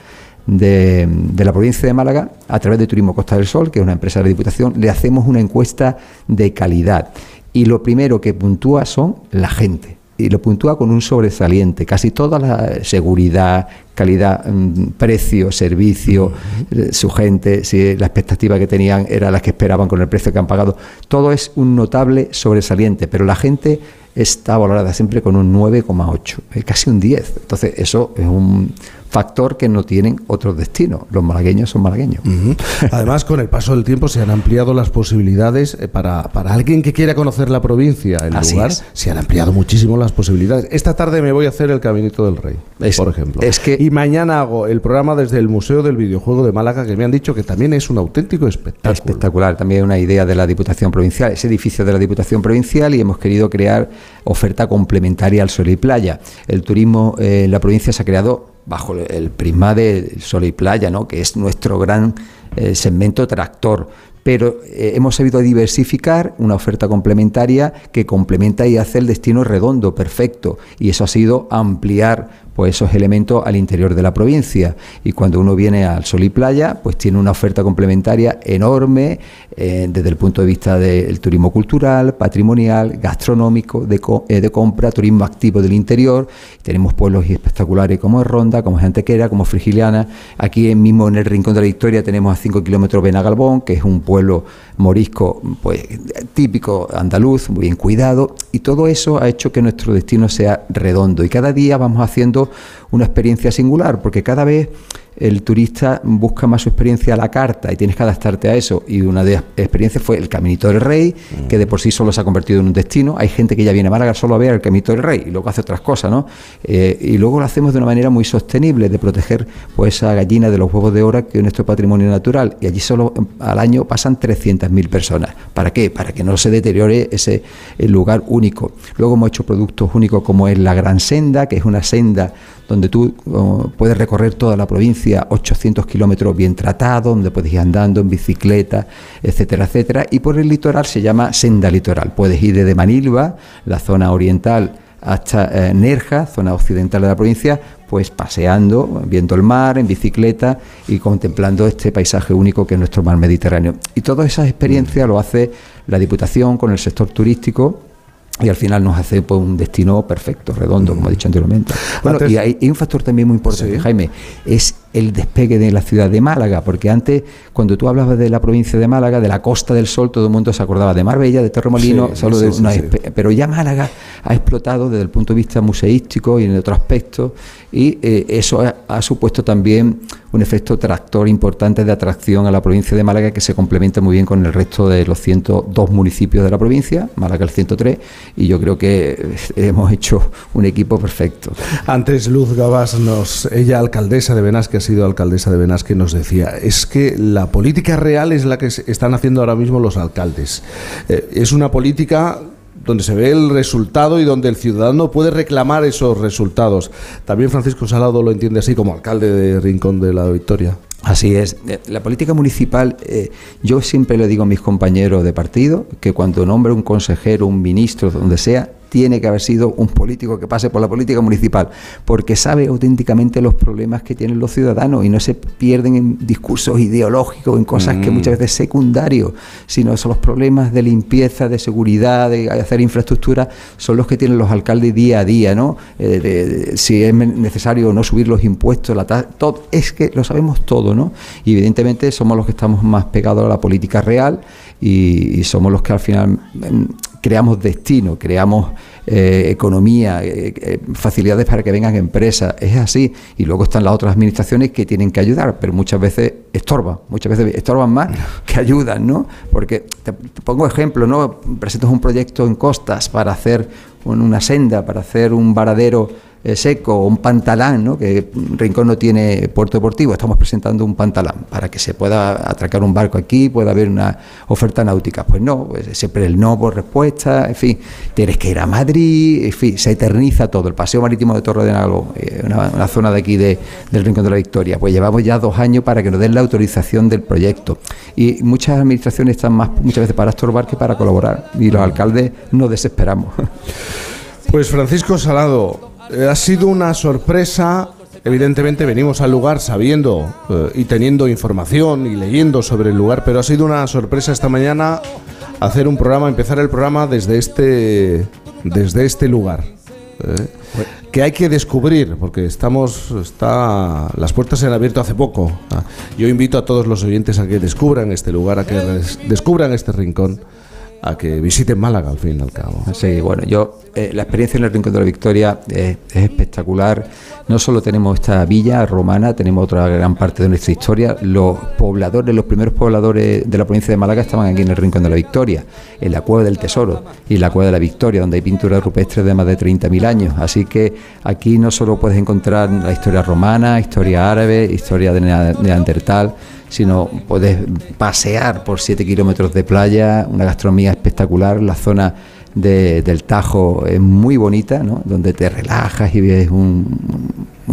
de, de la provincia de Málaga, a través de Turismo Costa del Sol, que es una empresa de la Diputación, le hacemos una encuesta de calidad. Y lo primero que puntúa son la gente. Y lo puntúa con un sobresaliente. Casi toda la seguridad, calidad, mm, precio, servicio, eh, su gente, si la expectativa que tenían era la que esperaban con el precio que han pagado. Todo es un notable sobresaliente, pero la gente está valorada siempre con un 9,8, eh, casi un 10. Entonces, eso es un factor que no tienen otros destinos. Los malagueños son malagueños. Además, con el paso del tiempo se han ampliado las posibilidades eh, para, para alguien que quiera conocer la provincia, el Así lugar, es. se han ampliado muchísimo las posibilidades. Esta tarde me voy a hacer el Caminito del Rey, por ejemplo. es que- y mañana hago el programa desde el Museo del Videojuego de Málaga, que me han dicho que también es un auténtico espectáculo. Espectacular, también una idea de la Diputación Provincial, ese edificio de la Diputación Provincial y hemos querido crear oferta complementaria al sol y playa. El turismo eh, en la provincia se ha creado bajo el prisma del sol y playa, ¿no? que es nuestro gran eh, segmento tractor. Pero eh, hemos sabido diversificar una oferta complementaria que complementa y hace el destino redondo, perfecto. Y eso ha sido ampliar pues esos elementos al interior de la provincia. Y cuando uno viene al Sol y Playa, pues tiene una oferta complementaria enorme eh, desde el punto de vista del turismo cultural, patrimonial, gastronómico, de, eh, de compra, turismo activo del interior. Tenemos pueblos espectaculares como Ronda, como Antequera, como Frigiliana. Aquí mismo en el Rincón de la Victoria tenemos a 5 kilómetros Benagalbón, que es un pueblo morisco pues, típico andaluz, muy bien cuidado. Y todo eso ha hecho que nuestro destino sea redondo. Y cada día vamos haciendo una experiencia singular, porque cada vez el turista busca más su experiencia a la carta y tienes que adaptarte a eso. Y una de las experiencias fue el Caminito del Rey, que de por sí solo se ha convertido en un destino. Hay gente que ya viene a Málaga solo a ver el Caminito del Rey y luego hace otras cosas, ¿no? Eh, y luego lo hacemos de una manera muy sostenible, de proteger pues esa gallina de los huevos de hora que es nuestro patrimonio natural. Y allí solo eh, al año pasan 300.000 personas. ¿Para qué? Para que no se deteriore ese lugar único. Luego hemos hecho productos únicos como es la Gran Senda, que es una senda donde tú oh, puedes recorrer toda la provincia, 800 kilómetros bien tratados, donde puedes ir andando en bicicleta, etcétera, etcétera. Y por el litoral se llama Senda Litoral. Puedes ir desde Manilva, la zona oriental, hasta eh, Nerja, zona occidental de la provincia, pues paseando, viendo el mar en bicicleta y contemplando este paisaje único que es nuestro mar Mediterráneo. Y todas esas experiencias lo hace la Diputación con el sector turístico y al final nos hace pues, un destino perfecto, redondo, como he dicho anteriormente. Bueno, Antes- y hay, hay un factor también muy importante, Jaime, es el despegue de la ciudad de Málaga, porque antes, cuando tú hablabas de la provincia de Málaga, de la Costa del Sol, todo el mundo se acordaba de Marbella, de Torremolino, Sí, solo de sí, espe- pero ya Málaga ha explotado desde el punto de vista museístico y en otros aspectos, y eh, eso ha, ha supuesto también un efecto tractor importante de atracción a la provincia de Málaga que se complementa muy bien con el resto de los 102 municipios de la provincia, Málaga el 103, y yo creo que eh, hemos hecho un equipo perfecto. Antes Luz Gabas, nos, ella alcaldesa de Benasque, ha sido alcaldesa de Benasque, nos decía, es que la política real es la que están haciendo ahora mismo los alcaldes. Eh, es una política donde se ve el resultado y donde el ciudadano puede reclamar esos resultados. También Francisco Salado lo entiende así como alcalde de Rincón de la Victoria. Así es. Eh, La política municipal, eh, yo siempre le digo a mis compañeros de partido que cuando nombre un consejero, un ministro, donde sea, tiene que haber sido un político que pase por la política municipal, porque sabe auténticamente los problemas que tienen los ciudadanos y no se pierden en discursos ideológicos, en cosas que Mm. muchas veces secundarios, sino son los problemas de limpieza, de seguridad, de hacer infraestructura, son los que tienen los alcaldes día a día, ¿no? Eh, de- de- si es necesario o no subir los impuestos, la todo, es que lo sabemos todo, ¿no? Y evidentemente somos los que estamos más pegados a la política real y, y somos los que al final mm, creamos destino, creamos eh, economía, eh, eh, facilidades para que vengan empresas, es así. Y luego están las otras administraciones que tienen que ayudar, pero muchas veces estorban, muchas veces estorban más que ayudan, ¿no? Porque te, te pongo ejemplo, ¿no? Presentas un proyecto en costas para hacer un- una senda, para hacer un varadero eh, seco un pantalán, ¿no? que Rincón no tiene puerto deportivo, estamos presentando un pantalán para que se pueda atracar un barco aquí, pueda haber una oferta náutica. Pues no, pues siempre el no por respuesta, en fin, tienes que ir a Madrid, en fin, se eterniza todo. El paseo marítimo de Torre de Nago, eh, una, una zona de aquí de- del Rincón de la Victoria, pues llevamos ya dos años para que nos den la autorización del proyecto. Y muchas administraciones están más muchas veces para estorbar que para colaborar. Y los alcaldes nos desesperamos. Pues Francisco Salado, ha sido una sorpresa. Evidentemente venimos al lugar sabiendo eh, y teniendo información y leyendo sobre el lugar, pero ha sido una sorpresa esta mañana hacer un programa, empezar el programa desde este, desde este lugar. eh, que hay que descubrir, porque estamos, está, las puertas se han abierto hace poco. Ah, Yo invito a todos los oyentes a que descubran este lugar, a que descubran este rincón a que visiten Málaga al fin y al cabo. Sí, bueno, yo, eh, la experiencia en el Rincón de la Victoria es, es espectacular. No solo tenemos esta villa romana, tenemos otra gran parte de nuestra historia. Los pobladores, los primeros pobladores de la provincia de Málaga estaban aquí en el Rincón de la Victoria, en la Cueva del Tesoro y la Cueva de la Victoria, donde hay pinturas rupestres de más de 30.000 años. Así que aquí no solo puedes encontrar la historia romana, historia árabe, historia de Nea- neandertal, sino puedes pasear por 7 kilómetros de playa, una gastronomía espectacular, la zona de- del Tajo es muy bonita, ¿no? donde te relajas y ves un,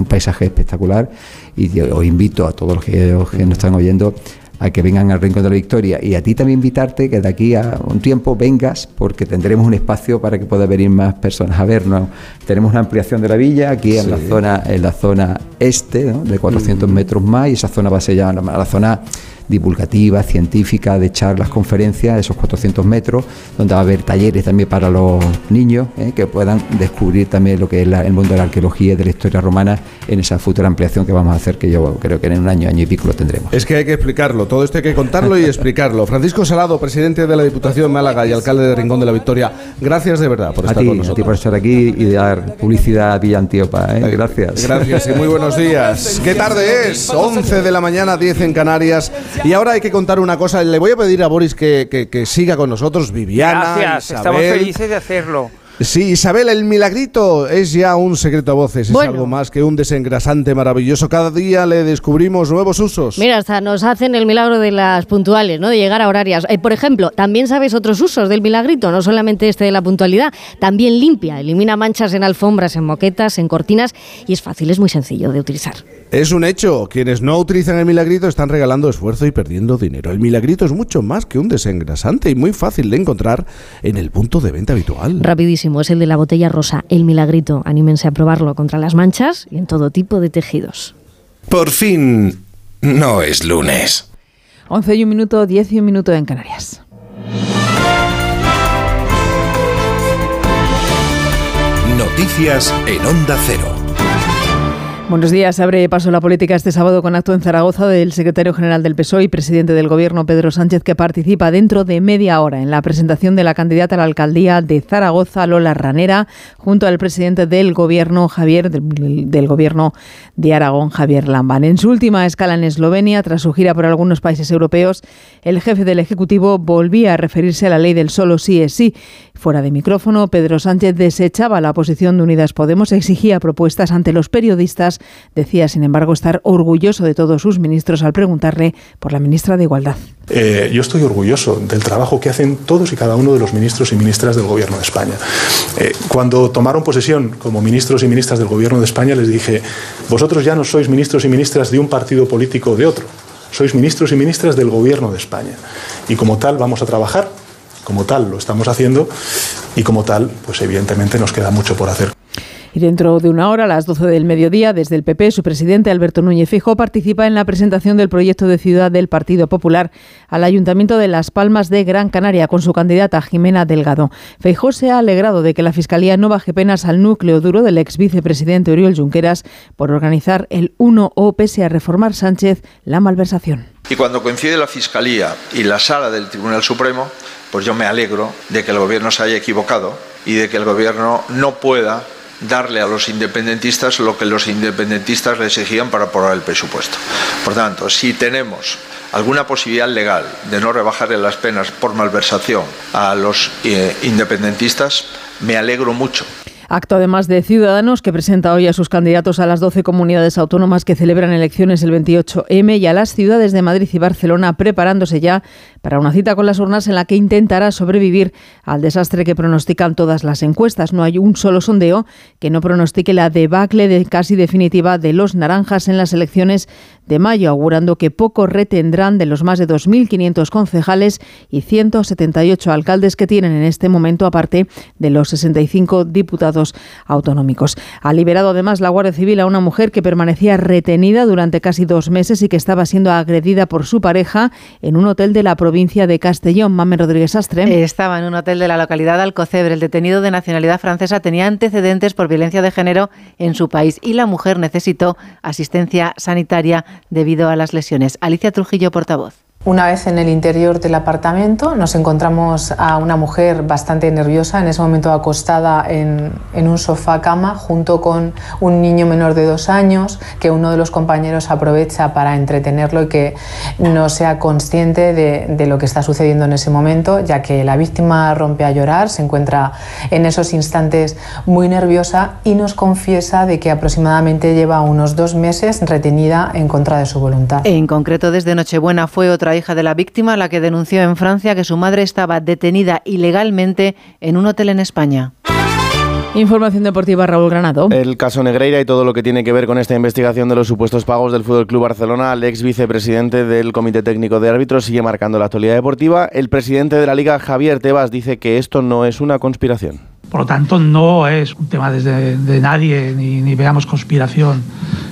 paisaje espectacular y os invito a todos los que, los que nos están oyendo a que vengan al Rincón de la Victoria y a ti también invitarte que de aquí a un tiempo vengas porque tendremos un espacio para que puedan venir más personas a vernos. Tenemos una ampliación de la villa aquí en la zona en la zona este ¿no? de 400 metros más y esa zona va a ser ya la, la zona divulgativa, científica, de charlas, conferencias, esos 400 metros, donde va a haber talleres también para los niños ¿eh? que puedan descubrir también lo que es la- el mundo de la arqueología y de la historia romana en esa futura ampliación que vamos a hacer, que yo creo que en un año, año y pico lo tendremos. Es que hay que explicarlo, todo esto hay que contarlo y explicarlo. Francisco Salado, presidente de la Diputación de Málaga y alcalde de Rincón de la Victoria, gracias de verdad por A estar ti, con a ti nosotros. por estar aquí y dar publicidad a Villa Antíopa. ¿eh? Gracias. Gracias y muy buenos días. ¿Qué tarde es? 11 de la mañana, 10 en Canarias. Y ahora hay que contar una cosa. Le voy a pedir a Boris que, que- que siga con nosotros, Viviana. Gracias, estamos felices de hacerlo. Sí, Isabel, el milagrito es ya un secreto a voces, Bueno. es algo más que un desengrasante maravilloso. Cada día le descubrimos nuevos usos. Mira, hasta nos hacen el milagro de las puntuales, ¿no? De llegar a horarias. Eh, por ejemplo, también sabes otros usos del milagrito, no solamente este de la puntualidad. También limpia, elimina manchas en alfombras, en moquetas, en cortinas y es fácil, es muy sencillo de utilizar. Es un hecho, quienes no utilizan el milagrito están regalando esfuerzo y perdiendo dinero. El milagrito es mucho más que un desengrasante y muy fácil de encontrar en el punto de venta habitual. Rapidísimo, es el de la botella rosa, el milagrito. Anímense a probarlo contra las manchas y en todo tipo de tejidos. Por fin, no es lunes. 11 y un minuto, 10 y un minuto en Canarias. Noticias en Onda Cero. Buenos días. Abre paso la política este sábado con acto en Zaragoza del secretario general del PSOE y presidente del Gobierno, Pedro Sánchez, que participa dentro de media hora en la presentación de la candidata a la alcaldía de Zaragoza, Lola Ranera, junto al presidente del Gobierno, Javier, del, del Gobierno de Aragón, Javier Lamban. En su última escala en Eslovenia, tras su gira por algunos países europeos, el jefe del Ejecutivo volvía a referirse a la ley del solo sí es sí. Fuera de micrófono, Pedro Sánchez desechaba la posición de Unidas Podemos, exigía propuestas ante los periodistas, decía, sin embargo, estar orgulloso de todos sus ministros al preguntarle por la ministra de Igualdad. Eh, yo estoy orgulloso del trabajo que hacen todos y cada uno de los ministros y ministras del Gobierno de España. Eh, cuando tomaron posesión como ministros y ministras del Gobierno de España, les dije, vosotros ya no sois ministros y ministras de un partido político o de otro, sois ministros y ministras del Gobierno de España. Y como tal vamos a trabajar, como tal lo estamos haciendo y como tal, pues evidentemente nos queda mucho por hacer. Y dentro de una hora, a las 12 del mediodía, desde el PP, su presidente Alberto Núñez Fijo participa en la presentación del proyecto de ciudad del Partido Popular al Ayuntamiento de Las Palmas de Gran Canaria con su candidata Jimena Delgado. Feijó se ha alegrado de que la Fiscalía no baje penas al núcleo duro del ex vicepresidente Oriol Junqueras por organizar el 1O pese a reformar Sánchez la malversación. Y cuando coincide la Fiscalía y la Sala del Tribunal Supremo, pues yo me alegro de que el Gobierno se haya equivocado y de que el Gobierno no pueda darle a los independentistas lo que los independentistas le exigían para aprobar el presupuesto. Por tanto, si tenemos alguna posibilidad legal de no rebajarle las penas por malversación a los eh, independentistas, me alegro mucho. Acto además de Ciudadanos que presenta hoy a sus candidatos a las 12 comunidades autónomas que celebran elecciones el 28M y a las ciudades de Madrid y Barcelona preparándose ya para una cita con las urnas en la que intentará sobrevivir al desastre que pronostican todas las encuestas. No hay un solo sondeo que no pronostique la debacle de casi definitiva de los naranjas en las elecciones de mayo, augurando que poco retendrán de los más de 2.500 concejales y 178 alcaldes que tienen en este momento, aparte de los 65 diputados autonómicos. Ha liberado además la Guardia Civil a una mujer que permanecía retenida durante casi dos meses y que estaba siendo agredida por su pareja en un hotel de la provincia de Castellón. Mame Rodríguez Astre. Estaba en un hotel de la localidad de Alcocebre. El detenido de nacionalidad francesa tenía antecedentes por violencia de género en su país y la mujer necesitó asistencia sanitaria debido a las lesiones. Alicia Trujillo, portavoz. Una vez en el interior del apartamento nos encontramos a una mujer bastante nerviosa, en ese momento acostada en, en, un sofá cama junto con un niño menor de dos años que uno de los compañeros aprovecha para entretenerlo y que no sea consciente de, de lo que está sucediendo en ese momento, ya que la víctima rompe a llorar, se encuentra en esos instantes muy nerviosa y nos confiesa de que aproximadamente lleva unos dos meses retenida en contra de su voluntad. En concreto, desde Nochebuena fue otra hija de la víctima la que denunció en Francia que su madre estaba detenida ilegalmente en un hotel en España. Información deportiva, Raúl Granado. El caso Negreira y todo lo que tiene que ver con esta investigación de los supuestos pagos del Fútbol Club Barcelona al ex vicepresidente del Comité Técnico de Árbitros sigue marcando la actualidad deportiva. El presidente de la Liga, Javier Tebas, dice que esto no es una conspiración. Por lo tanto, no es un tema desde de nadie, ni, ni, veamos conspiración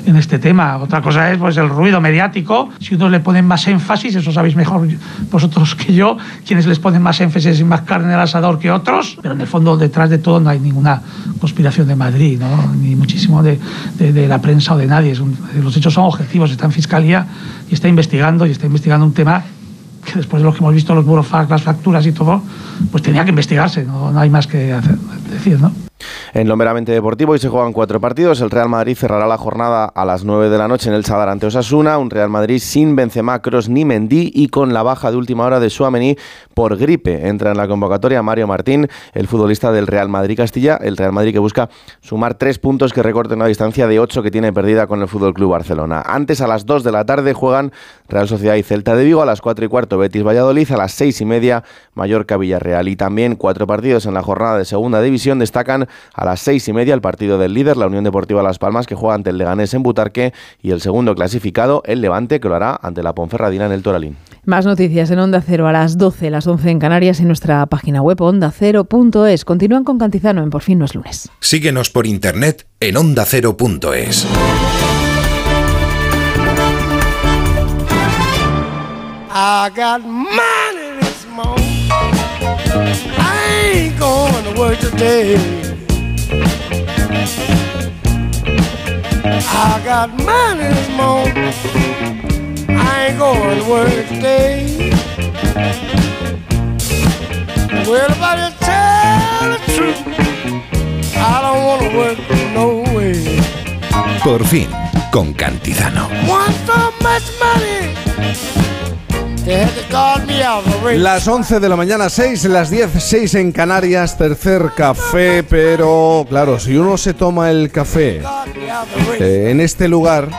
en este tema. Otra cosa es pues, el ruido mediático. Si unos le ponen más énfasis, eso sabéis mejor vosotros que yo, quienes les ponen más énfasis y más carne al asador que otros. Pero en el fondo, detrás de todo, no hay ninguna conspiración de Madrid, ni muchísimo de, de, la prensa o de nadie. Los hechos son objetivos. Está en fiscalía y está investigando, y está investigando un tema que después de lo que hemos visto, los burofax, las facturas y todo, pues tenía que investigarse, no, hay más que decir, ¿no? En lo meramente deportivo, hoy se juegan cuatro partidos. El Real Madrid cerrará la jornada a las 9 de la noche en el Sadar ante Osasuna. Un Real Madrid sin Benzema, Kroos ni Mendy y con la baja de última hora de Suamení por gripe. Entra en la convocatoria Mario Martín, el futbolista del Real Madrid Castilla. El Real Madrid que busca sumar tres puntos que recorten una distancia de ocho que tiene perdida con el Fútbol Club Barcelona. Antes, a las 2 de la tarde, juegan Real Sociedad y Celta de Vigo. A las 4 y cuarto, Betis Valladolid. A las 6 y media, Mallorca Villarreal. Y también cuatro partidos en la jornada de segunda división destacan a las seis y media el partido del líder, la Unión Deportiva Las Palmas, que juega ante el Leganés en Butarque, y el segundo clasificado, el Levante, que lo hará ante la Ponferradina en el Toralín. Más noticias en Onda Cero a las 12, las 11 en Canarias, en nuestra página web ondacero.es. Continúan con Cantizano en Por fin no es lunes. Síguenos por internet en ondacero.es. I got money this morning. I ain't going to work today. I got money this morning. I ain't going to work today. Well, if I just tell the truth, I don't want to work no way. Por fin, con Cantizano. Want so much money. Las 11 de la mañana, 6, las 10, 6 en Canarias, tercer café, pero claro, si uno se toma el café eh, en este lugar,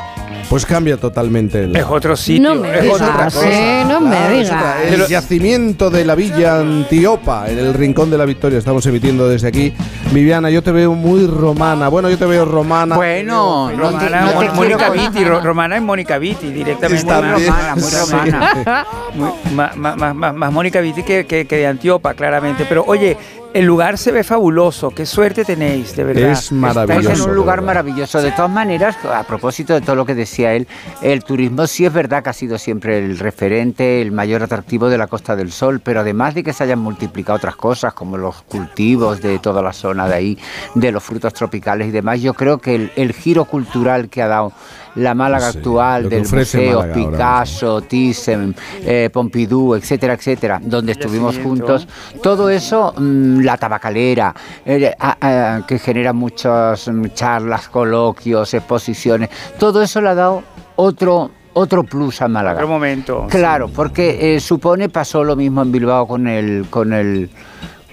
pues cambia totalmente el... Es otro sitio, No me es digas, otra cosa. eh, no me Claro, es digas. otra- El yacimiento de la Villa Antiopa, en el Rincón de la Victoria, estamos emitiendo desde aquí. Viviana, yo te veo muy romana. Bueno, yo te veo romana. Bueno, no te- Romana, no te Mon- Mónica Vitti, Ro- Romana es Mónica Vitti, directamente. Está más- bien. romana, muy Sí. romana. Muy- ma- ma- ma- ma- más Mónica Vitti que, que- que de Antiopa, claramente. Pero oye, el lugar se ve fabuloso. Qué suerte tenéis, de verdad. Es maravilloso. Estáis en un lugar maravilloso. De todas maneras, a propósito de todo lo que decía él, el turismo sí es verdad que ha sido siempre el referente, el mayor atractivo de la Costa del Sol, pero además de que se hayan multiplicado otras cosas, como los cultivos de toda la zona de ahí, de los frutos tropicales y demás, yo creo que el, el giro cultural que ha dado la Málaga Sí, actual, del museo, Málaga Picasso, Thyssen, eh, Pompidou, etcétera, etcétera, donde estuvimos juntos, todo eso, mm, la tabacalera, eh, a- a- que genera muchas mm, charlas, coloquios, exposiciones, todo eso le ha dado otro otro plus a Málaga. Otro momento. Claro, porque eh, supone pasó lo mismo en Bilbao con el con el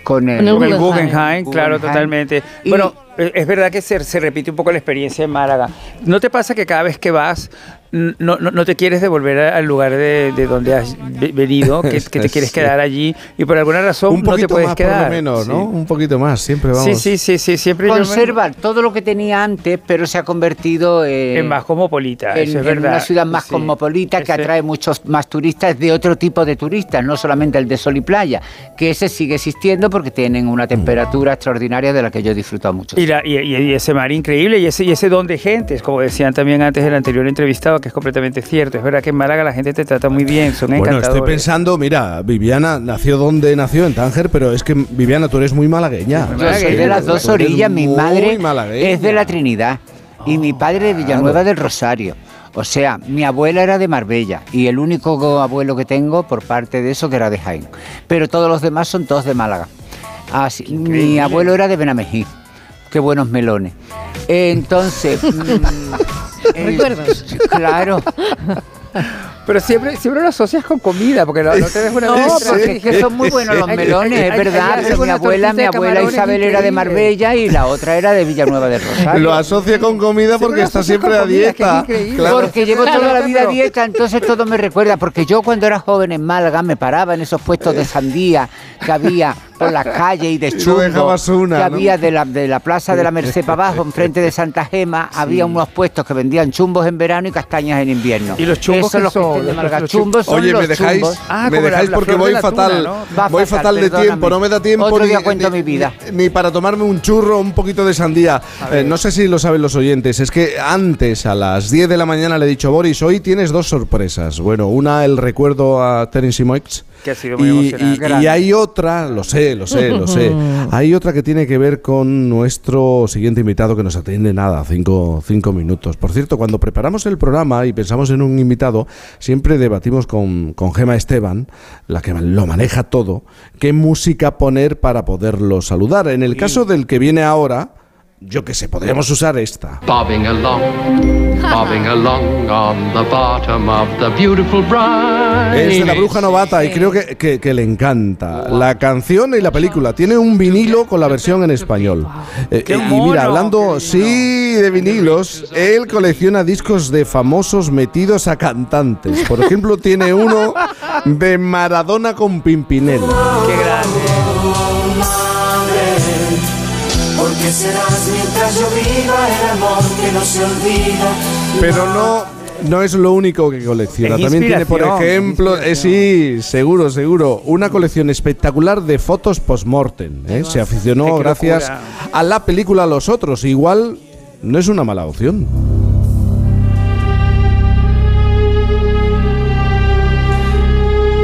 con el, Con el Con el Guggenheim. Guggenheim, claro, Guggenheim. totalmente. Y- Bueno, eh, es verdad que se, se repite un poco la experiencia en Málaga. ¿No te pasa que cada vez que vas no, no, no te quieres devolver al lugar de, de donde has ve- venido, que, que te quieres Sí. quedar allí y por alguna razón Un no te poquito puedes más, quedar? por lo menos, ¿no? Sí. Un poquito más, siempre vamos. Sí, sí, sí, sí, siempre yo me- conserva todo lo que tenía antes, pero se ha convertido eh, en más cosmopolita, en, eso es en verdad. una ciudad más Sí. cosmopolita que Ese- atrae muchos más turistas de otro tipo de turistas, no solamente el de sol y playa, que ese sigue existiendo porque tienen una temperatura extraordinaria de la que yo he disfrutado mucho. Y, la- y- y- y ese mar increíble y ese, y ese don de gentes, como decían también antes el anterior entrevistado, que es completamente cierto. Es verdad que en Málaga la gente te trata muy bien, son Bueno, encantadores. estoy pensando, mira, Viviana nació donde nació, en Tánger, pero es que Viviana, tú eres muy malagueña. Yo Es que de las dos orillas, mi madre malagueña. es de la Trinidad y mi padre de Villanueva del Rosario. O sea, mi abuela era de Marbella y el único abuelo que tengo por parte de eso que era de Jaén. Pero todos los demás son todos de Málaga. Así, mi abuelo era de Benamejí. Qué buenos melones. Entonces... eh, ¿Recuerdas? Claro. Pero siempre, siempre lo asocias con comida, porque no, no te dejo una No, vez- porque es que son muy buenos los melones, hay- es hay- verdad. hay mi abuela, mi de abuela Isabel era de. Marbella y la otra era de Villanueva del Rosario. Lo asocia con comida porque lo está siempre a es dieta. Claro. Porque llevo toda la vida a dieta, entonces todo me recuerda. Porque yo cuando era joven en Málaga me paraba en esos puestos de sandía que había por las calles y de Y no chumbo dejabas una, que ¿no? había de la, de la plaza de la Merced para abajo, enfrente de Santa Gema, había unos puestos que vendían chumbos en verano y castañas en invierno. ¿Y los chumbos Eso los que de son Oye, los me dejáis, chumbos. Ah, me la- dejáis la porque voy tuna, fatal, voy fatal, fatal de tiempo, no me da tiempo Otro ni, cuento ni- mi vida. ni para tomarme un churro, un poquito de sandía. Eh, no sé si lo saben los oyentes, es que antes a las 10 de la mañana le he dicho Boris, hoy tienes dos sorpresas. Bueno, una el recuerdo a Terence Moix. Que ha sido muy Y, emocionante. y- y hay otra, lo sé, lo sé, lo sé. Hay otra que tiene que ver con nuestro siguiente invitado que nos atiende nada, cinco, cinco minutos. Por cierto, cuando preparamos el programa y pensamos en un invitado, siempre debatimos con, con Gema Esteban, la que lo maneja todo, qué música poner para poderlo saludar. En el caso del que viene ahora, yo que sé, podríamos usar esta. bobbing along, bobbing along on the bottom of the beautiful brine. Es de la bruja novata y creo que, que- que le encanta. La canción y la película. Tiene un vinilo con la versión en español. Eh, ¡Qué y mira, hablando, sí, de vinilos, él colecciona discos de famosos metidos a cantantes. Por ejemplo, tiene uno de Maradona con Pimpinela. Qué grande. Serás mientras yo viva el amor que no se olvida. Pero no, no es lo único que colecciona. Es También tiene, por ejemplo, eh, sí, seguro, seguro, una colección espectacular de fotos post-mortem. ¿eh? Se aficionó gracias locura. a la película Los Otros. Igual no es una mala opción.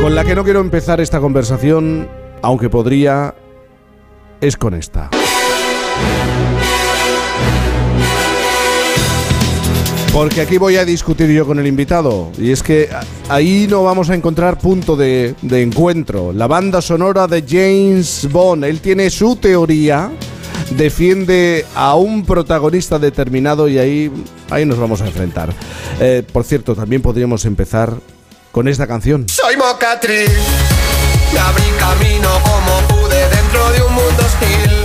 Con la que no quiero empezar esta conversación, aunque podría, es con esta. Porque aquí voy a discutir yo con el invitado. Y es que ahí no vamos a encontrar punto de, de encuentro. La banda sonora de James Bond. Él tiene su teoría. Defiende a un protagonista determinado y ahí, ahí nos vamos a enfrentar. Eh, por cierto, también podríamos empezar con esta canción. Soy mocatriz, me abrí camino como pude dentro de un mundo hostil.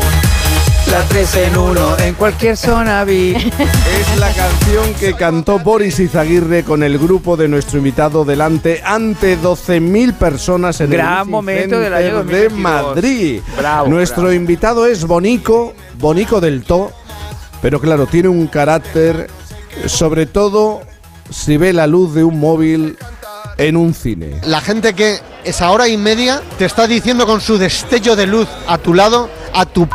La tres en uno, en cualquier zona vi. Es la canción que cantó Boris Izaguirre con el grupo de nuestro invitado delante ante 12.000 personas en Gran el momento del año Center de 2022. Madrid. Bravo, nuestro bravo. invitado es Bonico, Bonico del To, pero claro, tiene un carácter, sobre todo si ve la luz de un móvil en un cine. La gente que esa hora y media te está diciendo con su destello de luz a tu lado, a tu p-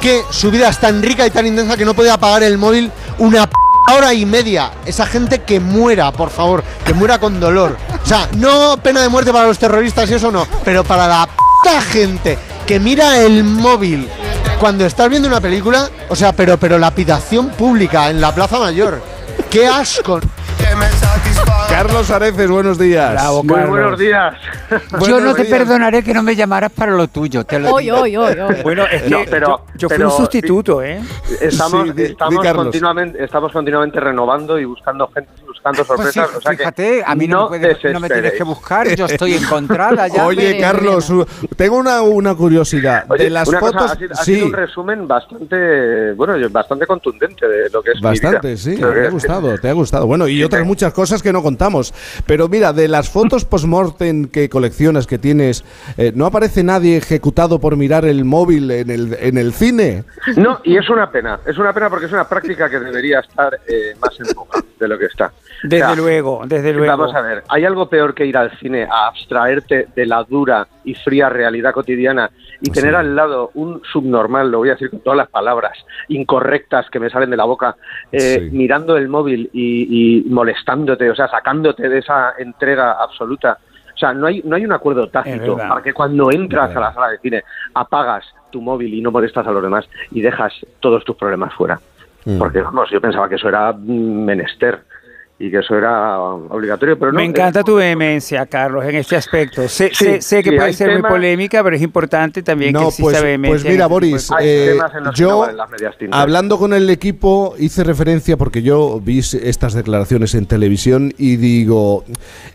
que su vida es tan rica y tan intensa que no puede apagar el móvil una p- hora y media. Esa gente que muera, por favor, que muera con dolor. O sea, no pena de muerte para los terroristas y eso no, pero para la puta gente que mira el móvil cuando estás viendo una película, o sea, pero pero lapidación pública en la Plaza Mayor. ¡Qué asco! Carlos Areces, buenos días. Muy buenos días. Yo no te perdonaré que no me llamaras para lo tuyo. Te lo Hoy, digo. hoy, hoy, hoy. Bueno, es que No, pero- yo, yo fui pero- un sustituto, ¿eh? Estamos, Sí, di- di, estamos, Carlos. continuamente, estamos continuamente renovando y buscando gente, buscando Pues sí, sorpresas. o sea que fíjate, a mí no, me, no me tienes que buscar, yo estoy encontrada ya. Oye, Carlos, tengo una, una curiosidad. Oye, de las una cosa, fotos, ha, sido, ha sí, sido un resumen bastante, bueno, bastante contundente de lo que es mi Bastante, vida. sí, te ha gustado, te ha gustado. Bueno, y otras muchas cosas que no contamos. Pero mira, de las fotos post-mortem que coleccionas, que tienes, eh, ¿no aparece nadie ejecutado por mirar el móvil en el, en el cine? No, y es una pena, es una pena porque es una práctica que debería estar eh, más en boga de lo que está. Desde O sea, luego, desde luego. Vamos a ver, ¿hay algo peor que ir al cine a abstraerte de la dura y fría realidad cotidiana y Pues tener al lado un subnormal, lo voy a decir con todas las palabras incorrectas que me salen de la boca, eh, Sí. mirando el móvil y, y molestándote, o sea, sacándote de esa entrega absoluta? O sea, no hay, no hay un acuerdo tácito para que cuando entras a la sala de cine apagas tu móvil y no molestas a los demás y dejas todos tus problemas fuera. Mm. Porque, vamos, yo pensaba que eso era menester. Y que eso era obligatorio. Pero no, Me encanta tu vehemencia, Carlos, en este aspecto. Sé, Sí, sé- sé que sí, puede ser muy temas- polémica, pero es importante también que No, exista pues, vehemencia. pues mira, este Boris, eh, yo hablando con el equipo hice referencia porque yo vi estas declaraciones en televisión y digo,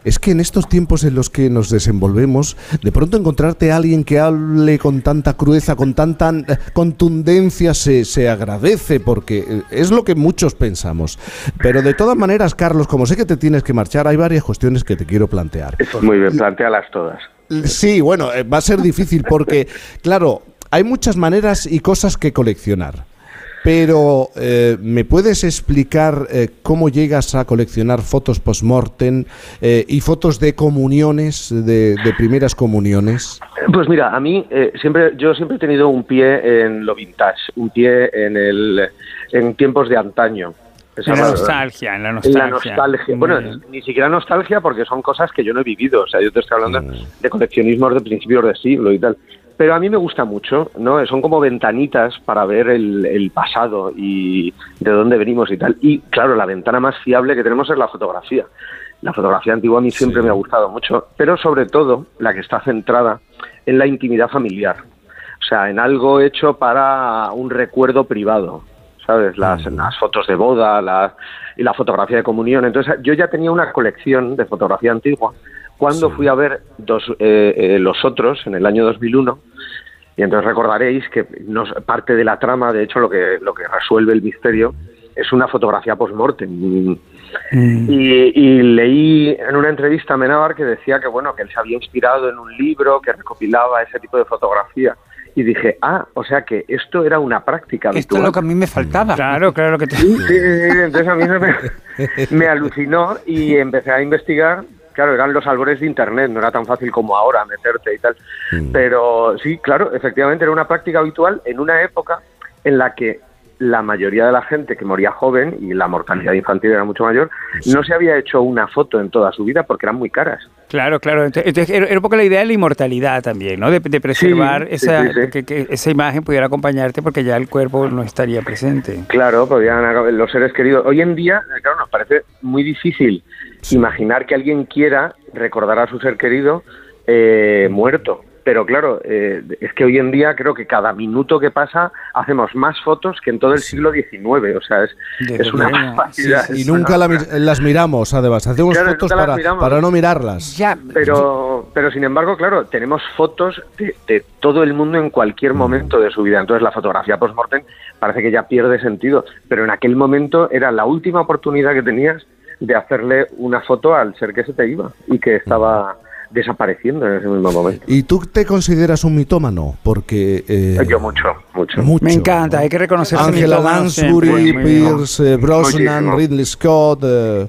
es que en estos tiempos en los que nos desenvolvemos, de pronto encontrarte a alguien que hable con tanta crudeza, con tanta eh, contundencia, se, se agradece porque eh, es lo que muchos pensamos. Pero de todas maneras, Carlos, como sé que te tienes que marchar, hay varias cuestiones que te quiero plantear. Muy bien, plantealas todas. Sí, bueno, eh, va a ser difícil porque, claro, hay muchas maneras y cosas que coleccionar. Pero, eh, ¿me puedes explicar eh, cómo llegas a coleccionar fotos post-mortem eh, y fotos de comuniones, de, de primeras comuniones? Pues mira, a mí eh, siempre, yo siempre he tenido un pie en lo vintage, un pie en el, en tiempos de antaño. En la nostalgia, en la En nostalgia. la nostalgia. Muy Bueno, bien. ni siquiera nostalgia porque son cosas que yo no he vivido. O sea, yo te estoy hablando de coleccionismos de principios de siglo y tal. Pero a mí me gusta mucho, ¿no? Son como ventanitas para ver el, el pasado y de dónde venimos y tal. Y claro, la ventana más fiable que tenemos es la fotografía. La fotografía antigua a mí siempre me ha gustado mucho, pero sobre todo la que está centrada en la intimidad familiar. O sea, en algo hecho para un recuerdo privado. ¿Sabes? Las, las fotos de boda las, y la fotografía de comunión. Entonces, yo ya tenía una colección de fotografía antigua cuando fui a ver dos, eh, eh, Los Otros en el año 2001. Y entonces recordaréis que nos, parte de la trama, de hecho, lo que, lo que resuelve el misterio es una fotografía post-mortem. Y, y leí en una entrevista a Menábar que decía que bueno que él se había inspirado en un libro que recopilaba ese tipo de fotografía y dije ah o sea que esto era una práctica Esto es lo que a mí me faltaba. Claro, claro que te... Sí, sí, sí, entonces a mí eso me, me alucinó y empecé a investigar. Claro, eran los albores de Internet, no era tan fácil como ahora meterte y tal. Pero sí, claro, efectivamente era una práctica habitual en una época en la que la mayoría de la gente que moría joven y la mortalidad infantil era mucho mayor, no se había hecho una foto en toda su vida porque eran muy caras. Claro, claro. Entonces, era un poco la idea de la inmortalidad también, ¿no? De, de preservar Sí, esa, sí, sí. Que, que esa imagen pudiera acompañarte porque ya el cuerpo no estaría presente. Claro, podían los seres queridos. Hoy en día, claro, nos parece muy difícil imaginar que alguien quiera recordar a su ser querido eh, muerto. Pero claro, eh, es que hoy en día creo que cada minuto que pasa hacemos más fotos que en todo el siglo XIX. O sea, es, es una barbaridad. Y es nunca una- la mi- las miramos, además. Hacemos Claro, fotos para, miramos. para no mirarlas. pero, pero sin embargo, claro, tenemos fotos de, de todo el mundo en cualquier momento de su vida. Entonces la fotografía post-mortem parece que ya pierde sentido. Pero en aquel momento era la última oportunidad que tenías de hacerle una foto al ser que se te iba y que estaba desapareciendo en ese mismo momento. ¿Y tú te consideras un mitómano? Porque... eh, Yo mucho, mucho. Me encanta, hay que reconocer Angela Lansbury. Pierce eh, Brosnan, Muchísimo. Ridley Scott... eh,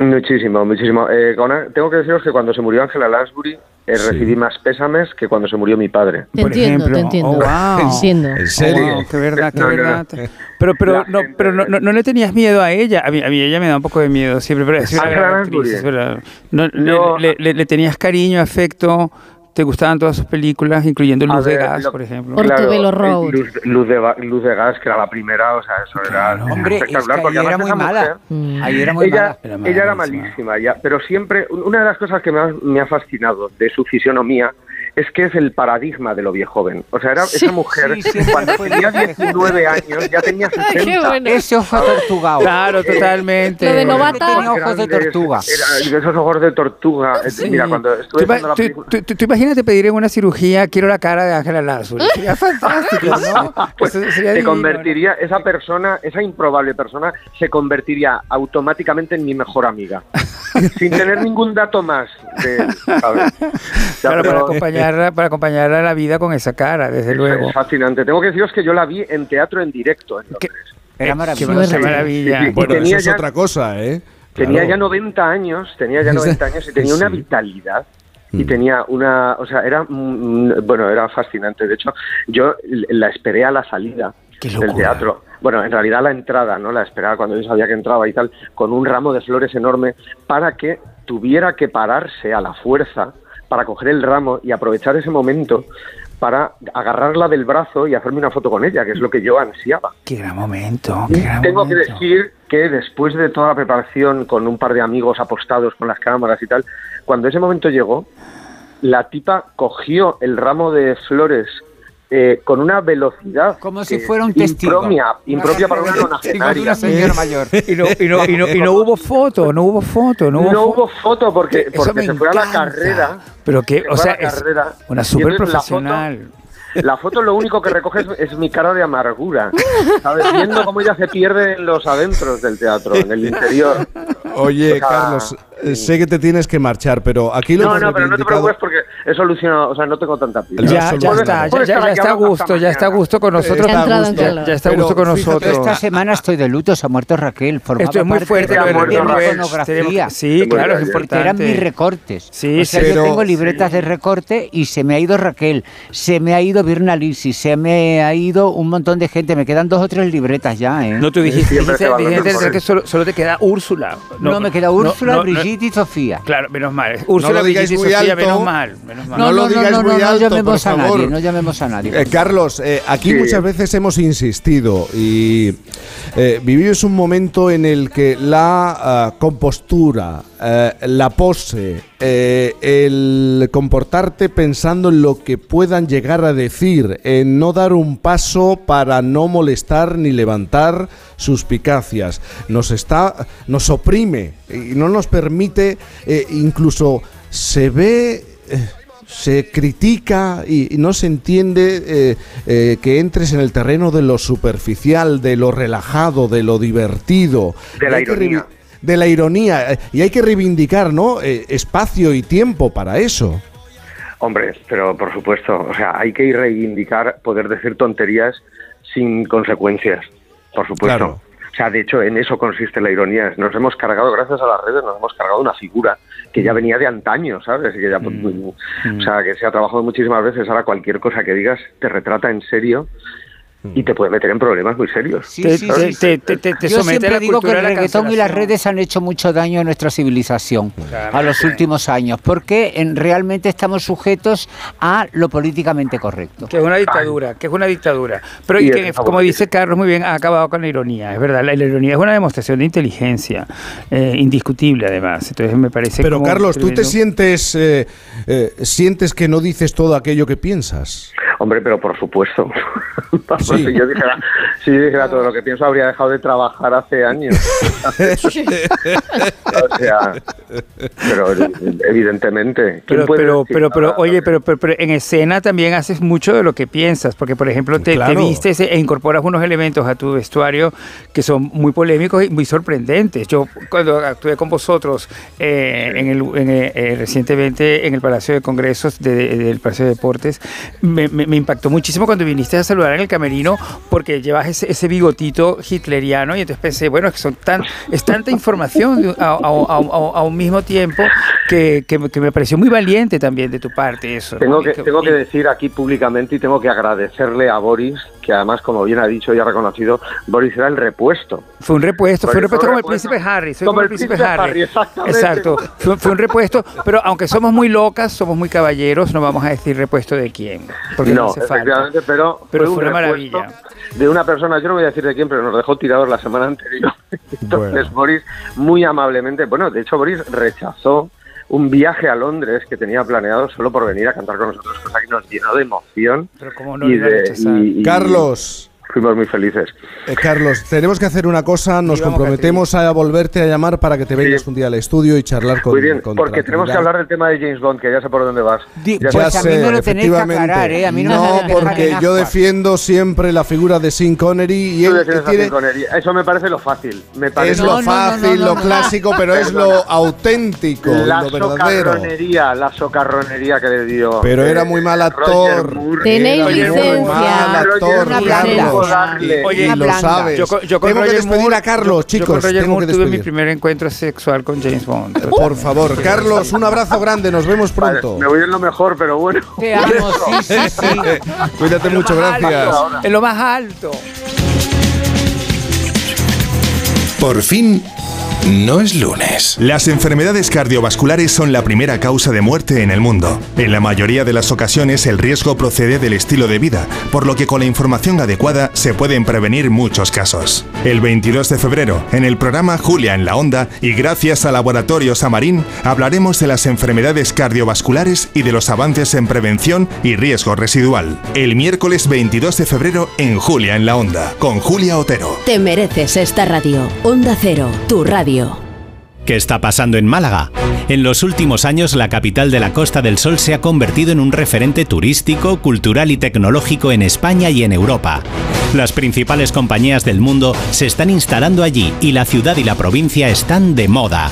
Muchísimo, muchísimo. Eh, con- tengo que deciros que cuando se murió Angela Lansbury eh, recibí más pésames que cuando se murió mi padre. Te entiendo, te entiendo. Oh, wow. Entiendo. ¿En serio? Oh, wow, qué verdad, qué No, no, no. verdad. Pero, pero, no, pero no, no, no le tenías miedo a ella. A mí, a mí ella me da un poco de miedo siempre. Pero gran Lansbury. actriz, verdad. No, le- No. le, le- le tenías cariño, afecto. Te gustaban todas sus películas, incluyendo Luz de Gas, lo- por ejemplo. Portobello eh, Road. Luz, Luz de, Luz de Gas, que era la primera, o sea, eso era Hombre, es que espectacular. porque ahí era muy mala. mujer- Ahí era muy ella, mala. ella era malísima, ya, pero siempre, una de las cosas que me ha, me ha fascinado de su fisionomía es que es el paradigma de lo viejo joven. O sea, era Sí, esa mujer, sí, cuando tenía viejo. 19 años, ya tenía 60. Qué bueno. Ese ojo tortugado. Claro, totalmente. Lo de Siempre novata. Tenía ojos de tortuga. era- esos ojos de tortuga. Eh, Mira, cuando Tú, estuve viendo la tú- película... tú- tú- tú imagínate pedir en una cirugía, quiero la cara de Ángela Lansbury. Sería fantástico, ¿no? Pues Eso sería se divino, convertiría, esa persona, esa improbable persona, se convertiría automáticamente en mi mejor amiga. sin tener ningún dato más. De. Ya, Claro, para pero acompañarla, para acompañarla a la vida con esa cara, desde luego. es fascinante. Tengo que deciros que yo la vi en teatro en directo. en Londres. Era Qué maravilloso. maravilla. Sí, sí. bueno, tenía eso es ya- otra cosa, ¿eh? Tenía Claro. ya 90 años, tenía ya 90 años y tenía una vitalidad y Mm. tenía una, o sea, era, mm, bueno, era fascinante. De hecho, yo la esperé a la salida Qué del teatro. Bueno, en realidad la entrada, ¿no? La esperaba cuando yo sabía que entraba y tal, con un ramo de flores enorme para que tuviera que pararse a la fuerza para coger el ramo y aprovechar ese momento para agarrarla del brazo y hacerme una foto con ella, que es lo que yo ansiaba. Qué gran momento, qué gran tengo que decir que después de toda la preparación con un par de amigos apostados con las cámaras y tal, cuando ese momento llegó, la tipa cogió el ramo de flores eh, con una velocidad Como si fuera un es testigo. impropia, impropia para una nonagenaria. una señora mayor. Y no, y no, y no, y no hubo foto, no hubo foto, no hubo No foto. hubo foto porque, porque se fue a la encanta. carrera. Pero que, o sea, es una foto- profesional. La foto lo único que recoge es, es mi cara de amargura, ¿sabes? Viendo cómo ella se pierde en los adentros del teatro, en el interior. Oye, O sea, Carlos, eh, sé que te tienes que marchar, pero aquí lo No, hemos no, pero no te preocupes porque he solucionado, o sea, no tengo tanta pila. Ya, ya está, ya, ya- ya está a gusto, ya está a gusto con nosotros. Está a gusto. Ya, ya está a gusto con Pero nosotros. Esta semana estoy de luto, se ha muerto Raquel. Esto es muy fuerte, de, Raquel. iconografía. Sí, claro, es Porque importante. eran mis recortes. Sí, o sea, sí. yo Pero- tengo libretas de recorte y se me ha ido Raquel, se me ha ido Virna Lisi, se me ha ido un montón de gente. Me quedan dos o tres libretas ya, ¿eh? No, tú dijiste, dijiste, dijiste que solo, solo te queda Úrsula. No, me queda Úrsula, Brigitte y Sofía. Claro, menos mal. Úrsula, Brigitte y Sofía, alto. menos mal. Menos mal. No lo digáis no, muy no alto, llamemos por a favor. nadie, no llamemos a nadie. Eh, Carlos, eh, aquí Sí. muchas veces hemos insistido y eh, vivimos un momento en el que la ah, compostura, eh, la pose, eh, el comportarte pensando en lo que puedan llegar a decir, en no dar un paso para no molestar ni levantar suspicacias, nos está, nos oprime y no nos permite, eh, incluso se ve. se critica y, no se entiende eh, eh, que entres en el terreno de lo superficial, de lo relajado, de lo divertido. De la ironía. De la ironía. eh, Y hay que reivindicar, ¿no? Eh, espacio y tiempo para eso. Hombre, pero por supuesto, o sea, hay que reivindicar poder decir tonterías sin consecuencias, por supuesto. Claro. O sea, de hecho, en eso consiste la ironía. Nos hemos cargado, gracias a las redes, nos hemos cargado una figura que ya venía de antaño, ¿sabes? Y que ya, pues, O sea, que se ha trabajado muchísimas veces. Ahora cualquier cosa que digas te retrata en serio y te puede meter en problemas muy serios. Te- ¿sabes? te- te- te- te Yo siempre la digo que el reggaetón y las redes han hecho mucho daño a nuestra civilización a los últimos años, porque en, realmente estamos sujetos a lo políticamente correcto. Que es una dictadura, que es una dictadura. Pero Y y que, como dice Carlos muy bien, ha acabado con la ironía. Es verdad, la, la ironía es una demostración de inteligencia, eh, indiscutible además. Entonces me parece Pero como Carlos, ¿tú te sientes, eh, eh, sientes que no dices todo aquello que piensas? Hombre, pero por supuesto. Vamos, Sí. Si yo dijera, si yo dijera todo lo que pienso, habría dejado de trabajar hace años. o sea, pero evidentemente. ¿quién Pero, pero, pero, pero, oye, pero, pero, pero en escena también haces mucho de lo que piensas, porque por ejemplo te, te Claro. vistes e incorporas unos elementos a tu vestuario que son muy polémicos y muy sorprendentes. Yo cuando actué con vosotros eh, en el, en, eh, eh, recientemente en el Palacio de Congresos de- de- del Palacio de Deportes, me, me- me impactó muchísimo cuando viniste a saludar en el camerino porque llevas ese, ese bigotito hitleriano y entonces pensé, bueno, es que son tan, es tanta información a, a- a- a un mismo tiempo que, que- que me pareció muy valiente también de tu parte eso. Tengo que, tengo que decir aquí públicamente y tengo que agradecerle a Boris, que además, como bien ha dicho y ha reconocido, Boris era el repuesto. Fue un repuesto, fue un repuesto como el príncipe Harry, soy Como el príncipe príncipe Harry. Harry, exactamente. Exacto, fue, fue un repuesto, pero aunque somos muy locas, somos muy caballeros, no vamos a decir repuesto de quién, porque no, no, hace falta. efectivamente, pero, Pero fue, fue un una maravilla. De una persona, yo no voy a decir de quién, pero nos dejó tirados la semana anterior. Entonces Boris, muy amablemente, bueno, de hecho Boris rechazó un viaje a Londres que tenía planeado solo por venir a cantar con nosotros, cosa que nos llenó de emoción. Pero cómo no y de- y Carlos. Fuimos muy felices. Eh, Carlos, tenemos que hacer una cosa, nos Sí, comprometemos a volverte a llamar para que te vengas un día al estudio y charlar con Muy bien, con porque tenemos que hablar del tema de James Bond, que ya sé por dónde vas. Ya Ya sé- sé, efectivamente. ¿eh? no, porque yo defiendo siempre la figura de Sean Connery y él a tiene, Sean Connery. Eso me parece lo fácil. Me parece es lo fácil, lo clásico, pero es lo auténtico, la lo verdadero. socarronería, la socarronería que le dio. Pero era eh, muy mal actor. Moore. Tenéis Era muy licencia. mal actor, Una Carlos. darle. Y- y lo sabes. Yo yo con tengo que Roger despedir Moore- a Carlos, yo- yo chicos. con Roger tengo Moore que tuve mi primer encuentro sexual con James Bond. Por favor, Carlos, un abrazo grande, nos vemos pronto. Me voy en lo mejor, pero bueno. Te amo, sí, sí, sí. Cuídate mucho, gracias. En lo más alto. Por fin, no es lunes. Las enfermedades cardiovasculares son la primera causa de muerte en el mundo. En la mayoría de las ocasiones el riesgo procede del estilo de vida, por lo que con la información adecuada se pueden prevenir muchos casos. El 22 de febrero, en el programa Julia en la Onda y gracias a Laboratorios Amarín, hablaremos de las enfermedades cardiovasculares y de los avances en prevención y riesgo residual. El miércoles 22 de febrero en Julia en la Onda, con Julia Otero. Te mereces esta radio. Onda Cero, tu radio. ¿Qué está pasando en Málaga? En los últimos años la capital de la Costa del Sol se ha convertido en un referente turístico, cultural y tecnológico en España y en Europa. Las principales compañías del mundo se están instalando allí y la ciudad y la provincia están de moda.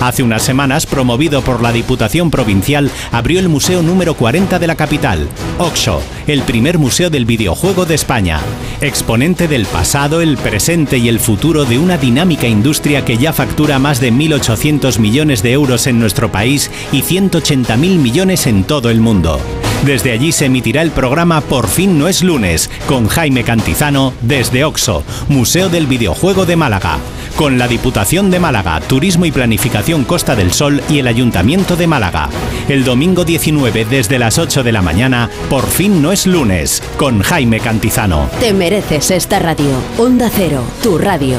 Hace unas semanas, promovido por la Diputación Provincial, abrió el Museo número 40 de la capital, Oxo, el primer museo del videojuego de España. Exponente del pasado, el presente y el futuro de una dinámica industria que ya factura más de 1.800 millones de euros en nuestro país y 180.000 millones en todo el mundo. Desde allí se emitirá el programa Por fin no es lunes, con Jaime Cantizano desde Oxo, Museo del Videojuego de Málaga, con la Diputación de Málaga, Turismo y Planificación Costa del Sol y el Ayuntamiento de Málaga. El domingo 19 desde las 8 de la mañana, Por fin no es lunes, con Jaime Cantizano. Te mereces esta radio. Onda Cero, tu radio.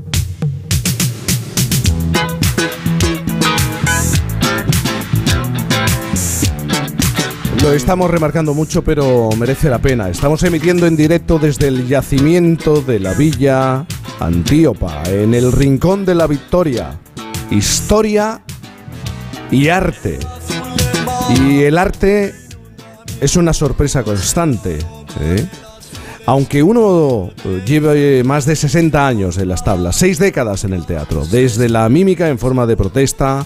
Lo estamos remarcando mucho, pero merece la pena. Estamos emitiendo en directo desde el yacimiento de la Villa Antíopa, en el Rincón de la Victoria. Historia y arte. Y el arte es una sorpresa constante. ¿eh? Aunque uno eh, lleve más de 60 años en las tablas, seis décadas en el teatro, desde la mímica en forma de protesta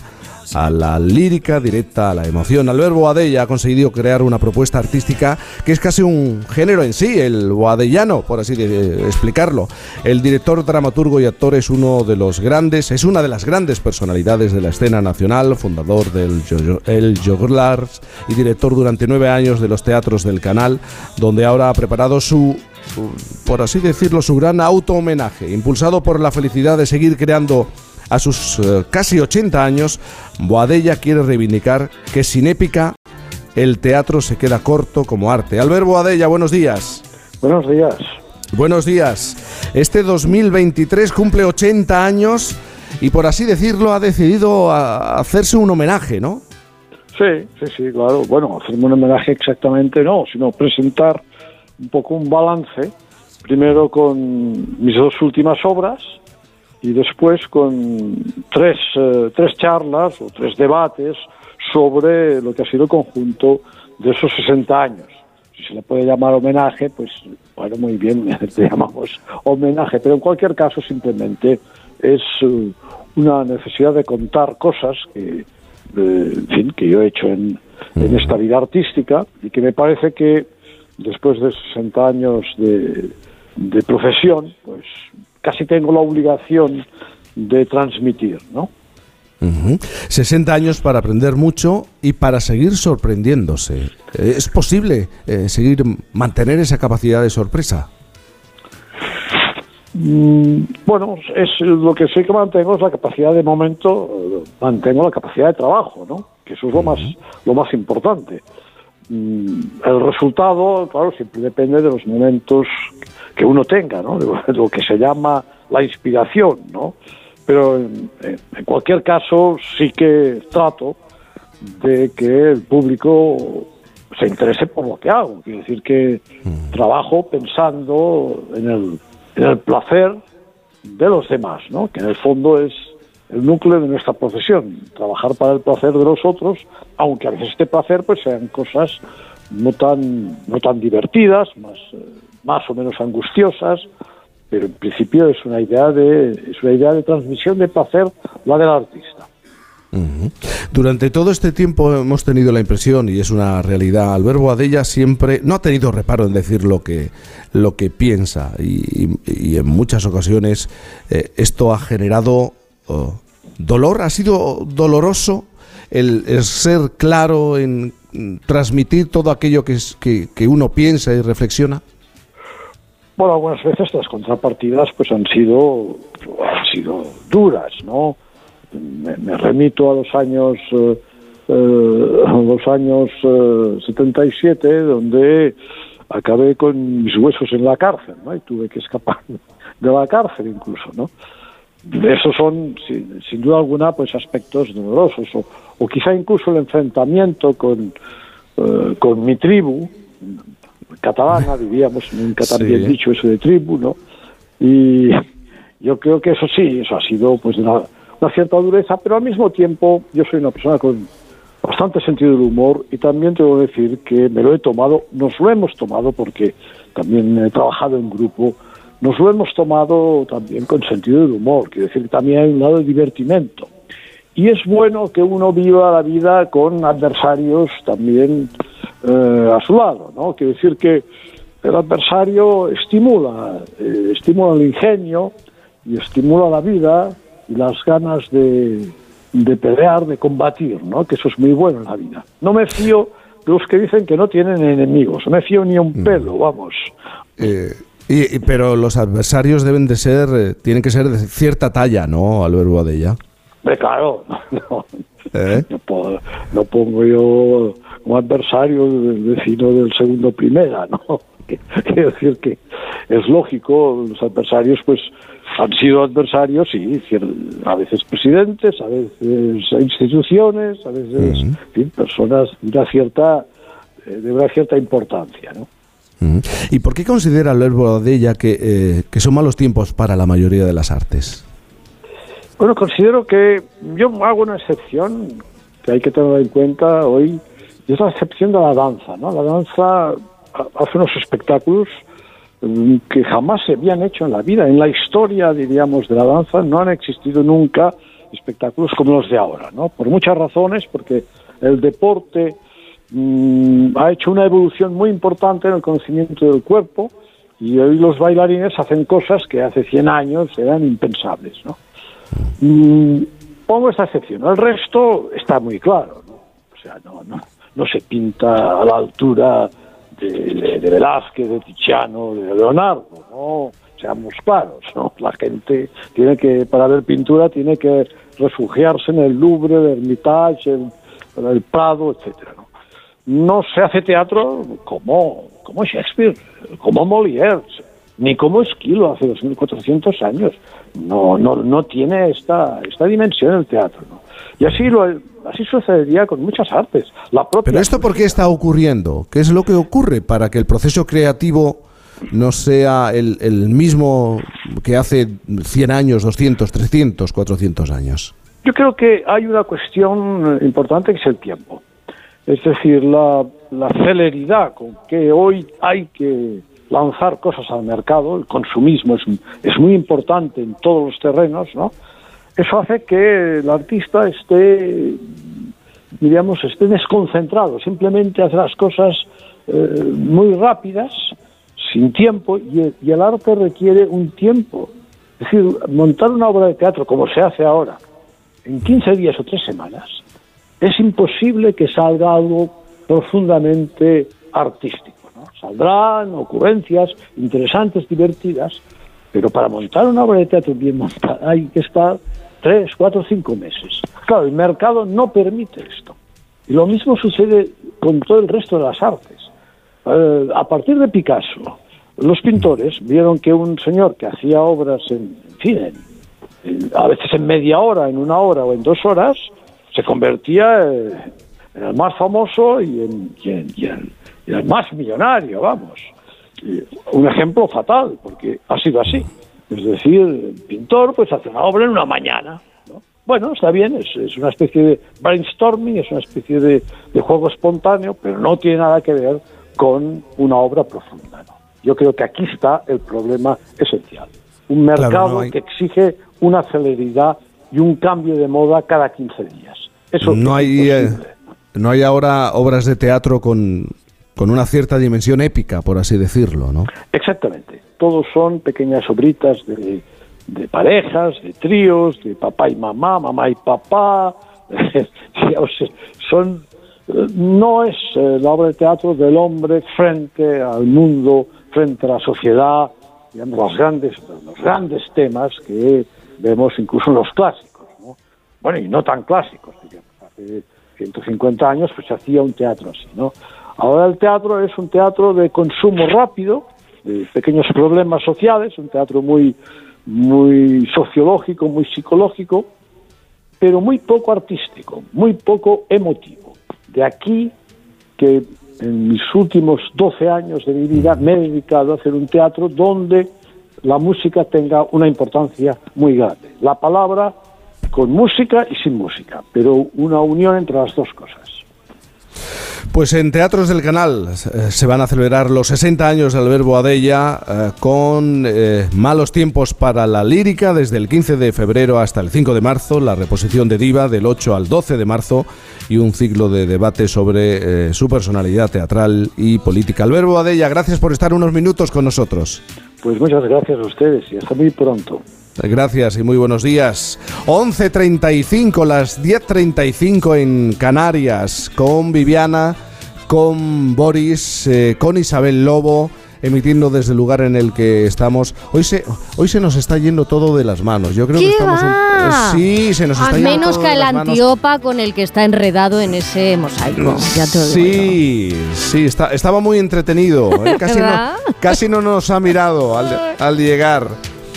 a la lírica directa, a la emoción. Albert Boadella ha conseguido crear una propuesta artística que es casi un género en sí, el boadellano, por así de- explicarlo. El director, dramaturgo y actor es uno de los grandes, es una de las grandes personalidades de la escena nacional, fundador del Yo- El y director durante nueve años de los teatros del canal, donde ahora ha preparado su por así decirlo, su gran auto-homenaje, impulsado por la felicidad de seguir creando a sus eh, casi 80 años, Boadella quiere reivindicar que sin épica el teatro se queda corto como arte. Albert Boadella, buenos días. Buenos días. Buenos días. Este 2023 cumple 80 años y por así decirlo ha decidido a- hacerse un homenaje, ¿no? Sí, sí, sí, claro. Bueno, hacerme un homenaje exactamente no, sino presentar un poco un balance, primero con mis dos últimas obras y después con tres, eh, tres charlas o tres debates sobre lo que ha sido el conjunto de esos 60 años. Si se le puede llamar homenaje, pues bueno, muy bien, le llamamos homenaje, pero en cualquier caso simplemente es eh, una necesidad de contar cosas que, eh, en fin, que yo he hecho en, en esta vida artística y que me parece que después de 60 años de, de profesión, pues casi tengo la obligación de transmitir, ¿no? Ujú. 60 años para aprender mucho y para seguir sorprendiéndose. Eh, ¿Es posible eh, seguir mantener esa capacidad de sorpresa? Mm, Bueno, es lo que sí que mantengo es la capacidad de momento, eh, mantengo la capacidad de trabajo, ¿no? Que eso es lo más, lo más importante. Mm, El resultado, claro, siempre depende de los momentos que uno tenga, ¿no? De lo que se llama la inspiración, ¿no? Pero en, en- cualquier caso sí que trato de que el público se interese por lo que hago. Quiere decir que trabajo pensando en el, en el placer de los demás, ¿no? que en el fondo es el núcleo de nuestra profesión, trabajar para el placer de los otros, aunque a veces este placer pues sean cosas no tan, no tan divertidas, más, eh, más o menos angustiosas, pero en principio es una idea de, es una idea de transmisión de placer la del artista. Durante todo este tiempo hemos tenido la impresión, y es una realidad, Alberto Adella siempre no ha tenido reparo en decir lo que, lo que piensa y en muchas ocasiones eh, esto ha generado oh, dolor, ha sido doloroso el, ser claro en transmitir todo aquello que, es, que, que uno piensa y reflexiona. Bueno, algunas veces las contrapartidas pues han sido han sido duras, ¿no? Me, me remito a los años eh, eh, a los años eh, 77 donde acabé con mis huesos en la cárcel, ¿no? Y tuve que escapar de la cárcel incluso, ¿no? Esos son, sin, sin duda alguna, pues aspectos dolorosos o, o quizá incluso el enfrentamiento con, eh, con mi tribu, catalana, diríamos, nunca tan Sí. bien dicho eso de tribu, ¿no? Y yo creo que eso sí, eso ha sido pues una, una cierta dureza, pero al mismo tiempo yo soy una persona con bastante sentido del humor y también tengo que decir que me lo he tomado, nos lo hemos tomado porque también he trabajado en grupo, nos lo hemos tomado también con sentido del humor, quiero decir que también hay un lado de divertimento. Y es bueno que uno viva la vida con adversarios también eh, a su lado, ¿no? Quiero decir que el adversario estimula, eh, estimula el ingenio y estimula la vida y las ganas de, de pelear, de combatir, ¿no? Que eso es muy bueno en la vida. No me fío de los que dicen que no tienen enemigos, no me fío ni un pelo, vamos. Eh, y- y- pero los adversarios deben de ser, eh, tienen que ser de cierta talla, ¿no, Alberto Adella? Hombre, claro, no, ¿Eh? no, puedo- no pongo yo como adversario del vecino del segundo primera, ¿no? Quiero decir que es lógico, los adversarios pues han sido adversarios, sí, a veces presidentes, a veces instituciones, a veces en fin, personas de una cierta, eh, de una cierta importancia, ¿no? ¿Y por qué considera Alberto Adella que, eh, que son malos tiempos para la mayoría de las artes? Bueno, considero que yo hago una excepción que hay que tener en cuenta hoy, y es la excepción de la danza, ¿no? La danza ha- hace unos espectáculos mm, que jamás se habían hecho en la vida. En la historia, diríamos, de la danza no han existido nunca espectáculos como los de ahora, ¿no? Por muchas razones, porque el deporte mm, ha hecho una evolución muy importante en el conocimiento del cuerpo y hoy los bailarines hacen cosas que hace 100 años eran impensables, ¿no? Mm, pongo esta excepción. El resto está muy claro, ¿no? O sea, no, se pinta a la altura de, Velázquez, de Tiziano, de Leonardo, ¿no? Seamos claros, ¿no? La gente tiene que, para ver pintura, tiene que refugiarse en el Louvre, el Hermitage, el, Prado, ¿no? No se hace teatro como, como Shakespeare, como Molière, ni como Esquilo hace 2.400 años. No, no, no tiene esta, esta dimensión el teatro. ¿no? Y así, lo, así sucedería con muchas artes. La propia ¿Pero esto por qué está ocurriendo? ¿Qué es lo que ocurre para que el proceso creativo no sea el, el mismo que hace 100 años, 200, 300, 400 años? Yo creo que hay una cuestión importante que es el tiempo. Es decir, la, la celeridad con que hoy hay que lanzar cosas al mercado, el consumismo es, es muy importante en todos los terrenos, ¿no? Eso hace que el artista esté, diríamos, esté desconcentrado, simplemente hace las cosas eh, muy rápidas, sin tiempo, y el, y el arte requiere un tiempo. Es decir, montar una obra de teatro como se hace ahora, en 15 días o 3 semanas, es imposible que salga algo profundamente artístico. Saldrán ocurrencias interesantes, divertidas, pero para montar una obra de teatro bien montada hay que estar 3, 4, 5 meses. Claro, el mercado no permite esto. Y lo mismo sucede con todo el resto de las artes. Eh, a partir de Picasso, los pintores vieron que un señor que hacía obras en, en fin, a veces en media hora, en una hora o en dos horas, se convertía eh, en el más famoso y en, y en- y en- y en el más millonario, vamos. Un ejemplo fatal, porque ha sido así. Es decir, el pintor pues hace una obra en una mañana. ¿no? Bueno, está bien, es, es una especie de brainstorming, es una especie de, de juego espontáneo, pero no tiene nada que ver con una obra profunda. ¿no? Yo creo que aquí está el problema esencial. Un Claro, mercado no hay- que exige una celeridad y un cambio de moda cada 15 días. Eso no hay, eh, no hay ahora obras de teatro con, con una cierta dimensión épica, por así decirlo, ¿no? Exactamente. Todos son pequeñas obritas de, de parejas, de tríos, de papá y mamá, mamá y papá. Son no es eh, la obra de teatro del hombre frente al mundo, frente a la sociedad, digamos, los grandes, los grandes temas que vemos incluso en los clásicos, ¿no? Bueno, y no tan clásicos, digamos. Hace 150 años pues se hacía un teatro así, ¿no? Ahora el teatro es un teatro de consumo rápido, de pequeños problemas sociales, un teatro muy, muy sociológico, muy psicológico, pero muy poco artístico, muy poco emotivo. De aquí que en mis últimos 12 años de mi vida me he dedicado a hacer un teatro donde la música tenga una importancia muy grande. La palabra con música y sin música, pero una unión entre las dos cosas. Pues en Teatros del Canal eh, se van a celebrar los 60 años del Verbo Adella eh, con eh, Malos Tiempos para la Lírica desde el 15 de febrero hasta el 5 de marzo, la reposición de Diva del 8 al 12 de marzo y un ciclo de debate sobre su personalidad teatral y política. El Verbo Adella, gracias por estar unos minutos con nosotros. Pues muchas gracias a ustedes y hasta muy pronto. Gracias y muy buenos días. 11.35, las 10.35 en Canarias, con Viviana, con Boris, eh, con Isabel Lobo, emitiendo desde el lugar en el que estamos. Hoy se, hoy se nos está yendo todo de las manos. Yo creo que ¿Qué estamos. un- va? eh, sí, se nos A está yendo menos todo que de el las manos. antiopa con el que está enredado en ese mosaico. Ya te digo. Sí, sí, está, estaba muy entretenido. ¿eh? Casi, no, casi no nos ha mirado al, al llegar.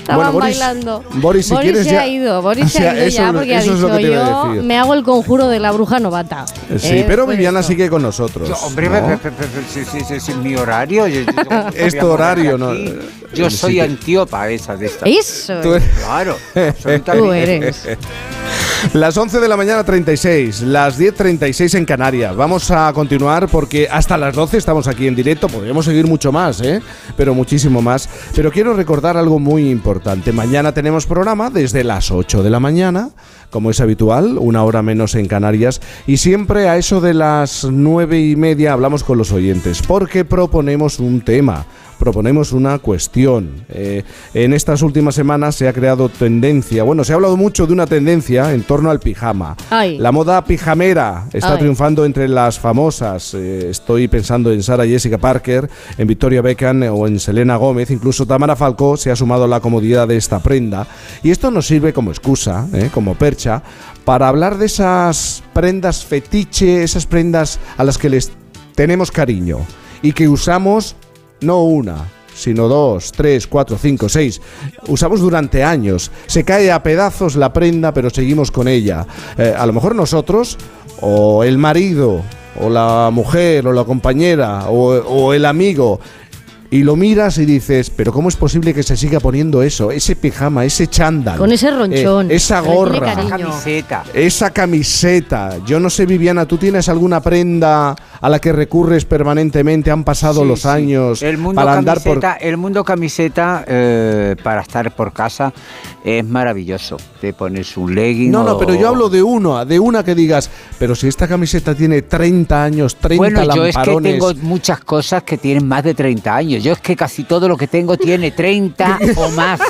Estaban Boris, bailando. Boris, si quieres se ya- ha ido, Boris O se sea, ha ido eso- ya porque ha dicho lo que te iba a yo decir". me hago el conjuro de la bruja novata. Sí, Eh, pero pues Viviana eso. sigue con nosotros. Yo, hombre, ¿no? es mi horario. yo- Es tu horario, ¿no? Yo Sí, soy que- antíopa esa de esta. Eso. Tú- Claro, absolutamente. Las 11 de la mañana 36, las 10.36 en Canarias. Vamos a continuar porque hasta las 12 estamos aquí en directo. Podríamos seguir mucho más, ¿eh? pero muchísimo más. Pero quiero recordar algo muy importante. Mañana tenemos programa desde las 8 de la mañana, como es habitual, una hora menos en Canarias. Y siempre a eso de las 9 y media hablamos con los oyentes porque proponemos un tema proponemos una cuestión. Eh, en estas últimas semanas se ha creado tendencia, bueno, se ha hablado mucho de una tendencia en torno al pijama. Ay. La moda pijamera está Ay. triunfando entre las famosas. Eh, estoy pensando en Sara Jessica Parker, en Victoria Beckham o en Selena Gómez. Incluso Tamara Falcó se ha sumado a la comodidad de esta prenda. Y esto nos sirve como excusa, eh, como percha, para hablar de esas prendas fetiche, esas prendas a las que les tenemos cariño y que usamos no una, sino dos, tres, cuatro, cinco, seis. Usamos durante años. Se cae a pedazos la prenda, pero seguimos con ella. Eh, a lo mejor nosotros, o el marido, o la mujer, o la compañera, o, o el amigo. Y lo miras y dices, pero ¿cómo es posible que se siga poniendo eso? Ese pijama, ese chándal. Con ese ronchón. eh, esa gorra. cariño. Camiseta. Esa camiseta. Yo no sé, Viviana, ¿tú tienes alguna prenda a la que recurres permanentemente? Han pasado Sí, los sí. años El mundo para andar por... camiseta, el mundo camiseta eh, para estar por casa es maravilloso. Te pones un legging. No, no, pero yo hablo de uno, de una que digas, pero si esta camiseta tiene 30 años, 30 Bueno, yo es que lamparones... tengo muchas cosas que tienen más de 30 años. Yo es que casi todo lo que tengo tiene 30 o más.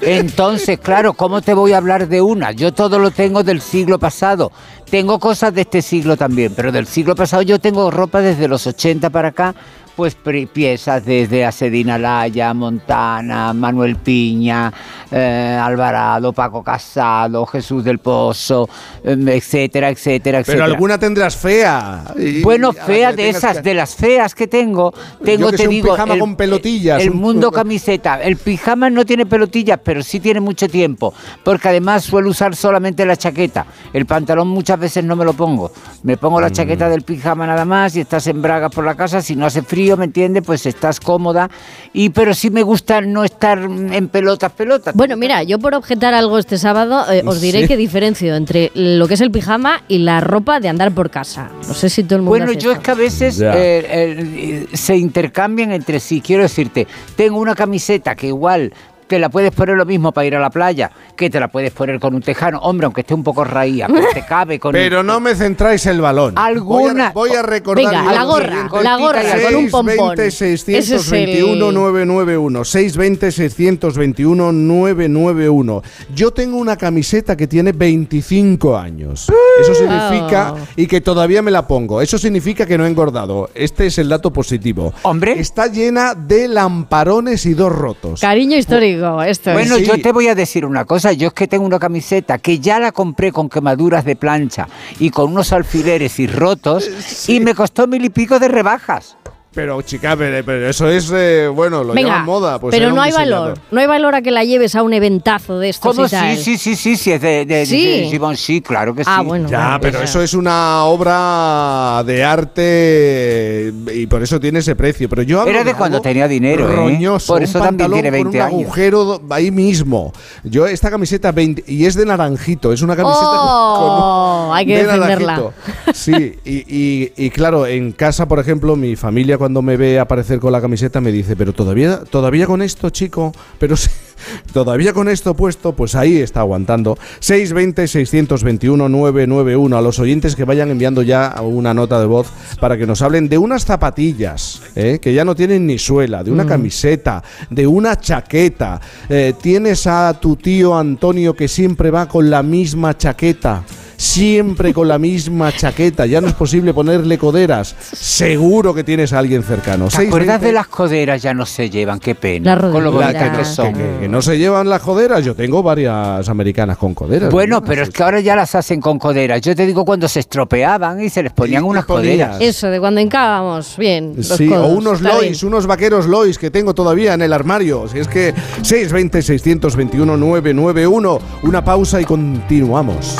Entonces, claro, ¿cómo te voy a hablar de una? Yo todo lo tengo del siglo pasado. Tengo cosas de este siglo también, pero del siglo pasado yo tengo ropa desde los 80 para acá. Pues piezas desde Asedina Laya, Montana, Manuel Piña, eh, Alvarado, Paco Casado, Jesús del Pozo, em, etcétera, etcétera, Pero etcétera. alguna tendrás fea. Y- Bueno, fea de esas, que- de las feas que tengo, tengo, Yo que te sé, un digo, pijama con pelotillas, El un- mundo camiseta. El pijama no tiene pelotillas, pero sí tiene mucho tiempo, porque además suelo usar solamente la chaqueta. El pantalón muchas veces no me lo pongo. Me pongo Mm. la chaqueta del pijama nada más y estás en bragas por la casa. Si no hace frío, ¿me entiendes? Pues estás cómoda. Y pero sí me gusta no estar en pelotas, pelotas. Bueno, mira, yo por objetar algo este sábado eh, os diré Sí. que diferencio entre lo que es el pijama y la ropa de andar por casa. No sé si todo el mundo Bueno, hace yo es que a veces eh, eh, se intercambian entre sí. Quiero decirte, tengo una camiseta que igual te la puedes poner lo mismo para ir a la playa, que te la puedes poner con un tejano. Hombre, aunque esté un poco raída, pues te cabe con Pero un- no me centráis el balón. Alguna- Voy a, voy a recordar. Venga, la gorra, la gorra, con un pompón. 620 621 991 620 621 991 Yo tengo una camiseta que tiene 25 años. Eso significa Oh. y que todavía me la pongo. Eso significa que no he engordado. Este es el dato positivo. Hombre, está llena de lamparones y dos rotos. Cariño histórico, esto Bueno, yo te voy a decir una cosa. Yo es que tengo una camiseta que ya la compré con quemaduras de plancha y con unos alfileres y rotos y me costó mil y pico de rebajas. Pero chica, pero, pero eso es eh, bueno, lo Venga, llaman moda. Pues pero no hay diseñador. valor. No hay valor a que la lleves a un eventazo de estos ¿Cómo y tal. sí, sí, sí, sí, sí, es de, de, Sí. de Givenchy, claro que sí. Ah, bueno. Ya, bueno, pero pues, eso es una obra de arte y por eso tiene ese precio. Pero yo hablo Era de cuando tenía dinero, ¿eh? roñoso, Por un eso también tiene 20 con un años. agujero ahí mismo. Yo esta camiseta 20 y es de naranjito, es una camiseta Oh, con hay que de defenderla. naranjito. Sí, y, y- y claro, en casa, por ejemplo, mi familia cuando me ve aparecer con la camiseta me dice, pero todavía, todavía con esto, chico, pero sí, todavía con esto puesto, pues ahí está aguantando. 620-621-991 a los oyentes que vayan enviando ya una nota de voz para que nos hablen de unas zapatillas, ¿eh? que ya no tienen ni suela, de una Mm. camiseta, de una chaqueta. Eh, tienes a tu tío Antonio que siempre va con la misma chaqueta. Siempre con la misma chaqueta, ya no es posible ponerle coderas. Seguro que tienes a alguien cercano. ¿Te acuerdas 620? de las coderas? Ya no se llevan, qué pena. Las con lo bonitas que Que, son. que- que no se llevan las coderas. Yo tengo varias americanas con coderas. Bueno, ¿no? pero es que ahora ya las hacen con coderas. Yo te digo cuando se estropeaban y se les ponían unas coderas. Eso, de cuando encábamos. Bien. los Sí, o unos está Lois, unos vaqueros Lois que tengo todavía en el armario. Si es que 620-621-991. Una pausa y continuamos.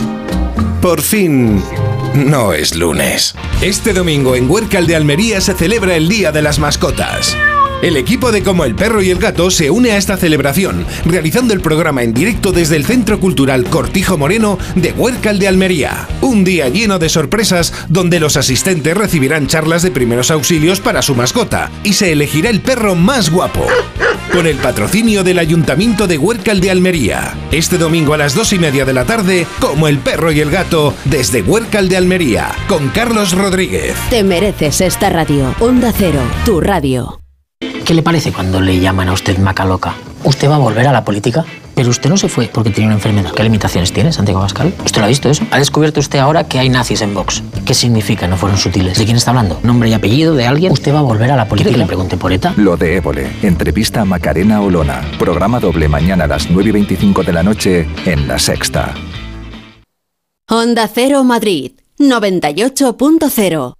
Por fin, no es lunes. Este domingo en Huércal de Almería se celebra el Día de las Mascotas. El equipo de Como el Perro y el Gato se une a esta celebración, realizando el programa en directo desde el Centro Cultural Cortijo Moreno de Huércal de Almería. Un día lleno de sorpresas donde los asistentes recibirán charlas de primeros auxilios para su mascota y se elegirá el perro más guapo. Con el patrocinio del Ayuntamiento de Huércal de Almería. Este domingo a las dos y media de la tarde, Como el Perro y el Gato, desde Huércal de Almería, con Carlos Rodríguez. Te mereces esta radio. Onda Cero, tu radio. ¿Qué le parece cuando le llaman a usted maca loca? ¿Usted va a volver a la política? Pero usted no se fue porque tenía una enfermedad. ¿Qué limitaciones tiene, Santiago Pascal? ¿Usted lo ha visto eso? ¿Ha descubierto usted ahora que hay nazis en Vox? ¿Qué significa? No fueron sutiles. ¿De quién está hablando? ¿Nombre y apellido de alguien? ¿Usted va a volver a la política? ¿Quiere que le pregunte por ETA? Lo de Évole. Entrevista a Macarena Olona. Programa doble mañana a las 9 y 25 de la noche en La Sexta. Onda Cero Madrid, 98.0.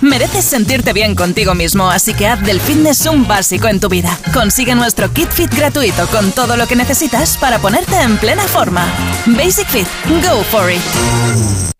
Mereces sentirte bien contigo mismo, así que haz del fitness un básico en tu vida. Consigue nuestro kit fit gratuito con todo lo que necesitas para ponerte en plena forma. Basic Fit, go for it.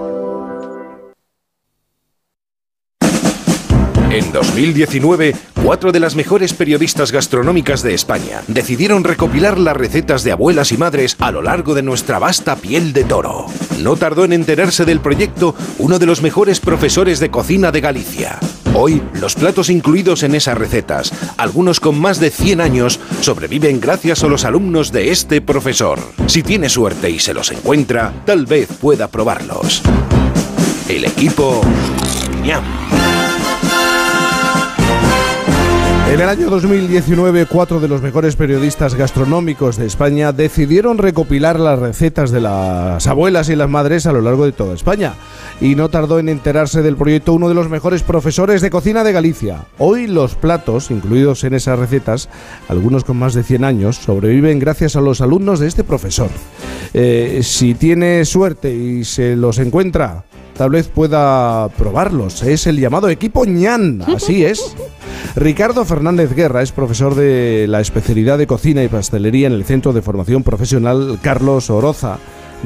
En 2019, cuatro de las mejores periodistas gastronómicas de España decidieron recopilar las recetas de abuelas y madres a lo largo de nuestra vasta piel de toro. No tardó en enterarse del proyecto uno de los mejores profesores de cocina de Galicia. Hoy, los platos incluidos en esas recetas, algunos con más de 100 años, sobreviven gracias a los alumnos de este profesor. Si tiene suerte y se los encuentra, tal vez pueda probarlos. El equipo... En el año 2019, cuatro de los mejores periodistas gastronómicos de España decidieron recopilar las recetas de las abuelas y las madres a lo largo de toda España. Y no tardó en enterarse del proyecto uno de los mejores profesores de cocina de Galicia. Hoy los platos, incluidos en esas recetas, algunos con más de 100 años, sobreviven gracias a los alumnos de este profesor. Eh, si tiene suerte y se los encuentra, tal vez pueda probarlos. Es el llamado equipo ñan, así es. Ricardo Fernández Guerra es profesor de la especialidad de cocina y pastelería en el Centro de Formación Profesional Carlos Oroza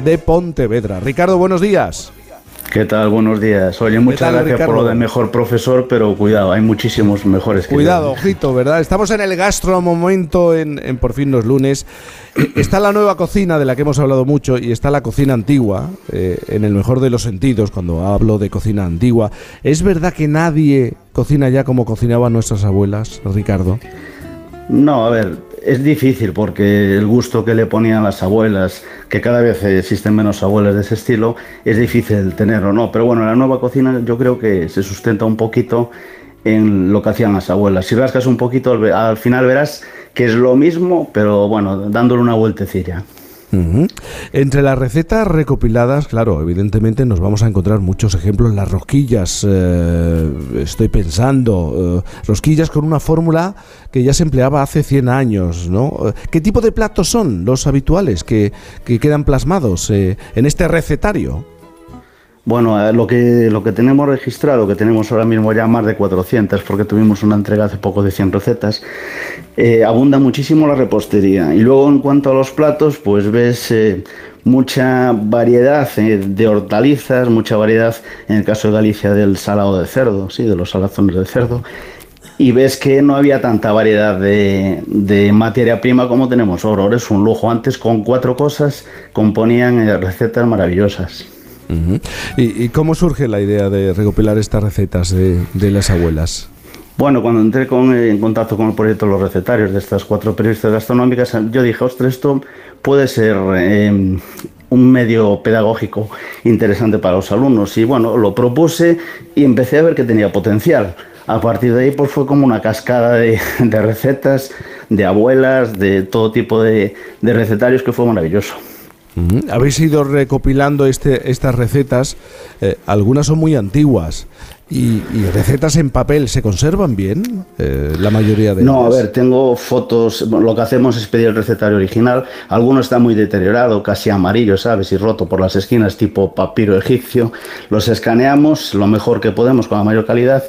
de Pontevedra. Ricardo, buenos días. ¿Qué tal? Buenos días. Oye, muchas tal, gracias por lo de mejor profesor, pero cuidado, hay muchísimos mejores que Cuidado, yo. ojito, ¿verdad? Estamos en el gastro momento en, en Por fin los lunes. Eh, Está la nueva cocina de la que hemos hablado mucho y está la cocina antigua, eh, en el mejor de los sentidos, cuando hablo de cocina antigua. ¿Es verdad que nadie cocina ya como cocinaban nuestras abuelas, Ricardo? No, a ver, es difícil porque el gusto que le ponían las abuelas, que cada vez existen menos abuelas de ese estilo, es difícil tenerlo, ¿no? Pero bueno, la nueva cocina yo creo que se sustenta un poquito en lo que hacían las abuelas. Si rascas un poquito, al final verás que es lo mismo, pero bueno, dándole una vueltecilla. Entre las recetas recopiladas, claro, evidentemente nos vamos a encontrar muchos ejemplos. Las rosquillas, eh, estoy pensando, eh, rosquillas con una fórmula que ya se empleaba hace 100 años, ¿no? Eh, ¿Qué tipo de platos son los habituales que, que quedan plasmados en este recetario? Bueno, eh, lo que, lo que tenemos registrado, que tenemos ahora mismo ya más de 400, porque tuvimos una entrega hace poco de 100 recetas, eh, abunda muchísimo la repostería. Y luego en cuanto a los platos, pues ves eh, mucha variedad de hortalizas, mucha variedad, en el caso de Galicia, del salado de cerdo, sí, de los salazones de cerdo. Y ves que no había tanta variedad de, de materia prima como tenemos ahora. Ahora es un lujo. Antes con cuatro cosas componían recetas maravillosas. ¿Y, cómo surge la idea de recopilar estas recetas de, las abuelas? Bueno, cuando entré eh, en contacto con el proyecto Los Recetarios de estas cuatro periodistas gastronómicas, yo dije, ostras, esto puede ser eh, un medio pedagógico interesante para los alumnos. Y bueno, lo propuse y empecé a ver que tenía potencial. A partir de ahí, pues fue como una cascada de, recetas, de abuelas, de todo tipo de recetarios que fue maravilloso. Habéis ido recopilando este, estas recetas, eh, algunas son muy antiguas. Y, y recetas en papel se conservan bien, Eh, la mayoría de No, a ellas? ver, tengo fotos. bueno, lo que hacemos es pedir el recetario original. Alguno está muy deteriorado, casi amarillo, ¿sabes? Y roto por las esquinas, tipo papiro egipcio. Los escaneamos lo mejor que podemos, con la mayor calidad.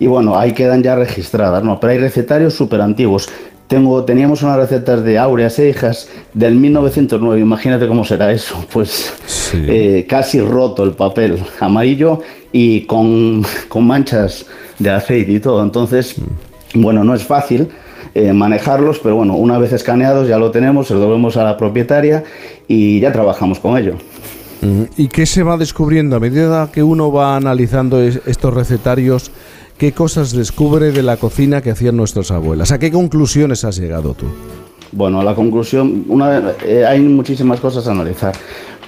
Y bueno, ahí quedan ya registradas, ¿no? Pero hay recetarios súper antiguos. Tengo, teníamos unas recetas de áureas e hijas del 1909, imagínate cómo será eso, pues eh, casi roto el papel, amarillo y con, con manchas de aceite y todo, entonces, bueno, no es fácil, eh, manejarlos, pero bueno, una vez escaneados ya lo tenemos, se lo devolvemos a la propietaria y ya trabajamos con ello. ¿Y qué se va descubriendo a medida que uno va analizando estos recetarios? ¿Qué cosas descubre de la cocina que hacían nuestras abuelas? ¿A qué conclusiones has llegado tú? Bueno, la conclusión, una, eh, hay muchísimas cosas a analizar.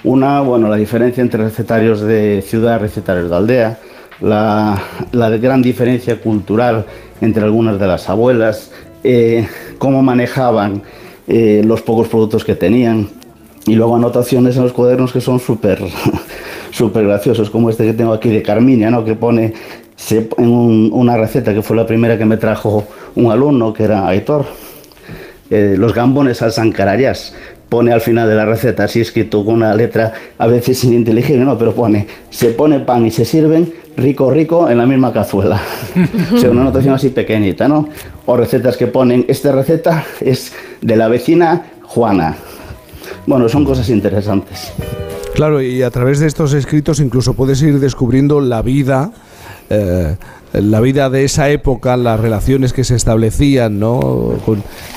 Una, bueno, la diferencia entre recetarios de ciudad y recetarios de aldea, la, la gran diferencia cultural entre algunas de las abuelas, eh, cómo manejaban eh, los pocos productos que tenían y luego anotaciones en los cuadernos que son súper súper graciosos, como este que tengo aquí de Carminia, ¿no? que pone en una receta que fue la primera que me trajo un alumno, que era Aitor, eh, los gambones al sancarayas. Pone al final de la receta, así escrito con una letra a veces ininteligible, ¿no? pero pone, se pone pan y se sirven rico, rico en la misma cazuela. o sea, una anotación así pequeñita, ¿no? O recetas que ponen, esta receta es de la vecina Juana. Bueno, son cosas interesantes. Claro, y a través de estos escritos incluso puedes ir descubriendo la vida. Eh, la vida de esa época, las relaciones que se establecían ¿no?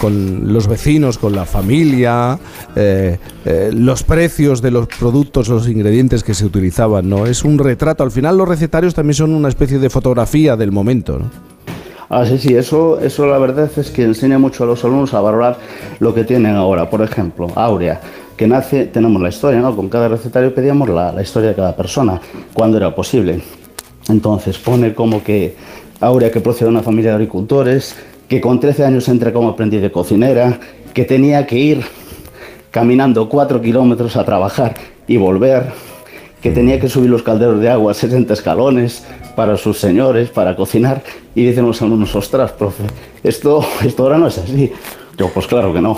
con, los vecinos, con la familia, eh, eh, los precios de los productos, los ingredientes que se utilizaban. ¿no? Es un retrato. Al final los recetarios también son una especie de fotografía del momento. ¿no? Ah, sí, sí, eso, eso la verdad es que enseña mucho a los alumnos a valorar lo que tienen ahora. Por ejemplo, Aurea, que nace, tenemos la historia, ¿no? Con cada recetario pedíamos la, la historia de cada persona, cuando era posible. Entonces pone como que Aurea que procede de una familia de agricultores, que con 13 años entra como aprendiz de cocinera, que tenía que ir caminando 4 kilómetros a trabajar y volver, que tenía que subir los calderos de agua a 60 escalones para sus señores, para cocinar, y dicen los alumnos, ostras, profe, esto, esto ahora no es así. Yo, pues claro que no.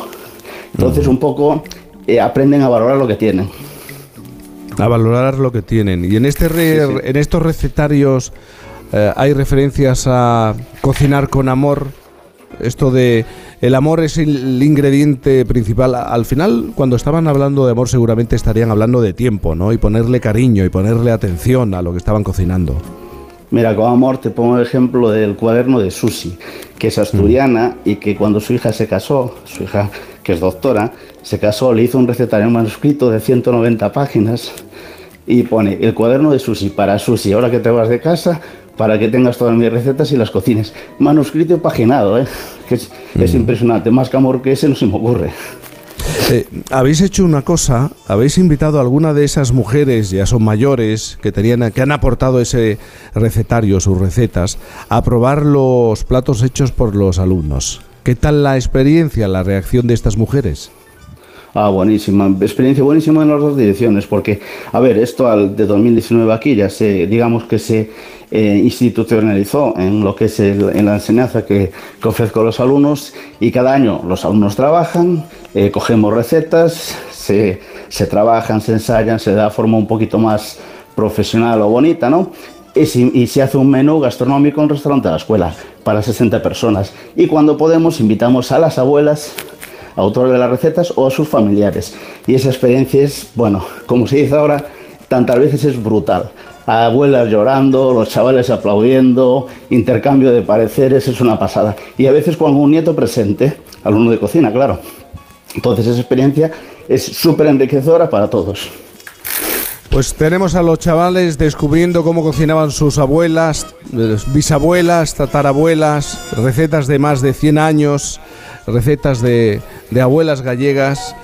Entonces un poco eh, aprenden a valorar lo que tienen. A valorar lo que tienen. Y en, este en estos recetarios eh, hay referencias a cocinar con amor. Esto de el amor es el ingrediente principal. Al final, cuando estaban hablando de amor, seguramente estarían hablando de tiempo, ¿no? Y ponerle cariño y ponerle atención a lo que estaban cocinando. Mira, con amor te pongo el ejemplo del cuaderno de Susi, que es asturiana y que cuando su hija se casó, su hija que es doctora, se casó, le hizo un recetario manuscrito de 190 páginas y pone el cuaderno de Susi para Susi, ahora que te vas de casa, para que tengas todas mis recetas y las cocines. Manuscrito y paginado, ¿eh? que es, es mm. impresionante, más amor que ese no se me ocurre. Eh, habéis hecho una cosa, habéis invitado a alguna de esas mujeres, ya son mayores, que, tenían, que han aportado ese recetario, sus recetas, a probar los platos hechos por los alumnos. ¿Qué tal la experiencia, la reacción de estas mujeres? Ah, buenísima. Experiencia buenísima en las dos direcciones, porque, a ver, esto al, de 2019 aquí ya se, digamos que se eh, institucionalizó en lo que es en la enseñanza que, ofrezco a los alumnos y cada año los alumnos trabajan, eh, cogemos recetas, se, se, trabajan, se ensayan, se da forma un poquito más profesional o bonita, ¿no? Y, si, se hace un menú gastronómico en un restaurante de la escuela para 60 personas. Y cuando podemos invitamos a las abuelas autores de las recetas o a sus familiares. Y esa experiencia es, bueno, como se dice ahora, tantas veces es brutal. Abuelas llorando, los chavales aplaudiendo, intercambio de pareceres, es una pasada. Y a veces con algún nieto presente, alumno de cocina, claro. Entonces esa experiencia es súper enriquecedora para todos. Pues tenemos a los chavales descubriendo cómo cocinaban sus abuelas, bisabuelas, tatarabuelas, recetas de más de 100 años, recetas de, de abuelas gallegas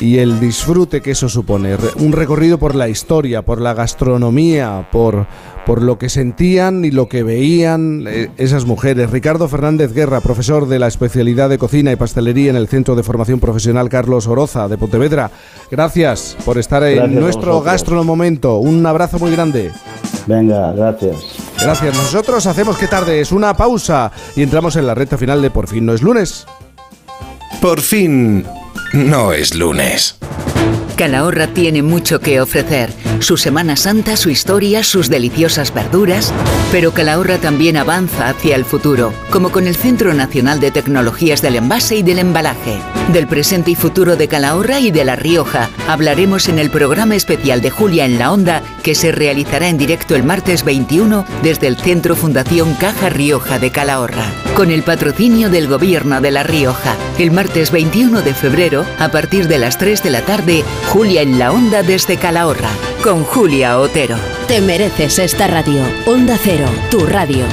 y el disfrute que eso supone. Un recorrido por la historia, por la gastronomía, por, por lo que sentían y lo que veían eh, esas mujeres. Ricardo Fernández Guerra, profesor de la especialidad de cocina y pastelería en el Centro de Formación Profesional Carlos Oroza de Pontevedra. Gracias por estar en nuestro Momento. Un abrazo muy grande. Venga, gracias. Gracias. Nosotros hacemos que tarde es una pausa y entramos en la recta final de Por fin no es lunes. Por fin no es lunes. Calahorra tiene mucho que ofrecer su Semana Santa, su historia, sus deliciosas verduras. Pero Calahorra también avanza hacia el futuro, como con el Centro Nacional de Tecnologías del Envase y del Embalaje. Del presente y futuro de Calahorra y de La Rioja hablaremos en el programa especial de Julia en la Onda, que se realizará en directo el martes 21 desde el Centro Fundación Caja Rioja de Calahorra, con el patrocinio del Gobierno de La Rioja. El martes 21 de febrero, a partir de las 3 de la tarde, Julia en la Onda desde Calahorra, con Julia Otero. Te mereces esta radio. Onda Cero, tu radio.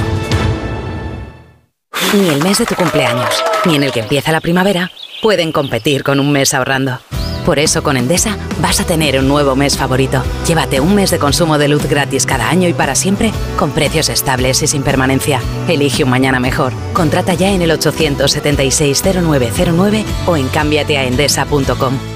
Ni el mes de tu cumpleaños, ni en el que empieza la primavera, pueden competir con un mes ahorrando. Por eso con Endesa vas a tener un nuevo mes favorito. Llévate un mes de consumo de luz gratis cada año y para siempre, con precios estables y sin permanencia. Elige un mañana mejor. Contrata ya en el 876-0909 o en cámbiateaendesa.com.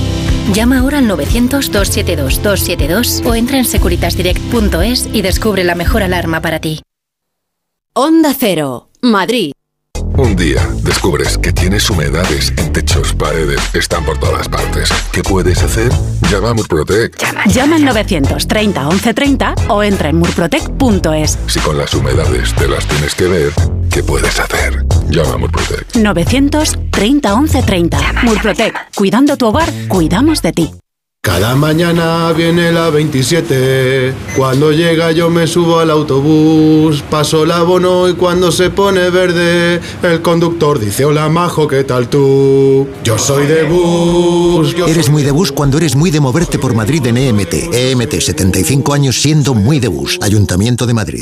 Llama ahora al 900-272-272 o entra en securitasdirect.es y descubre la mejor alarma para ti. Onda Cero, Madrid. Un día descubres que tienes humedades en techos, paredes, están por todas partes. ¿Qué puedes hacer? Llama a Murprotec. Llama al 930 1130 o entra en murprotec.es. Si con las humedades te las tienes que ver, ¿qué puedes hacer? Llama a Murprotec. 930 1130. Murprotec. Cuidando tu hogar, cuidamos de ti. Cada mañana viene la 27, cuando llega yo me subo al autobús, paso el abono y cuando se pone verde, el conductor dice hola majo, ¿qué tal tú? Yo soy de bus. yo Eres muy de bus cuando eres muy de moverte por Madrid en EMT. EMT, 75 años siendo muy de bus. Ayuntamiento de Madrid.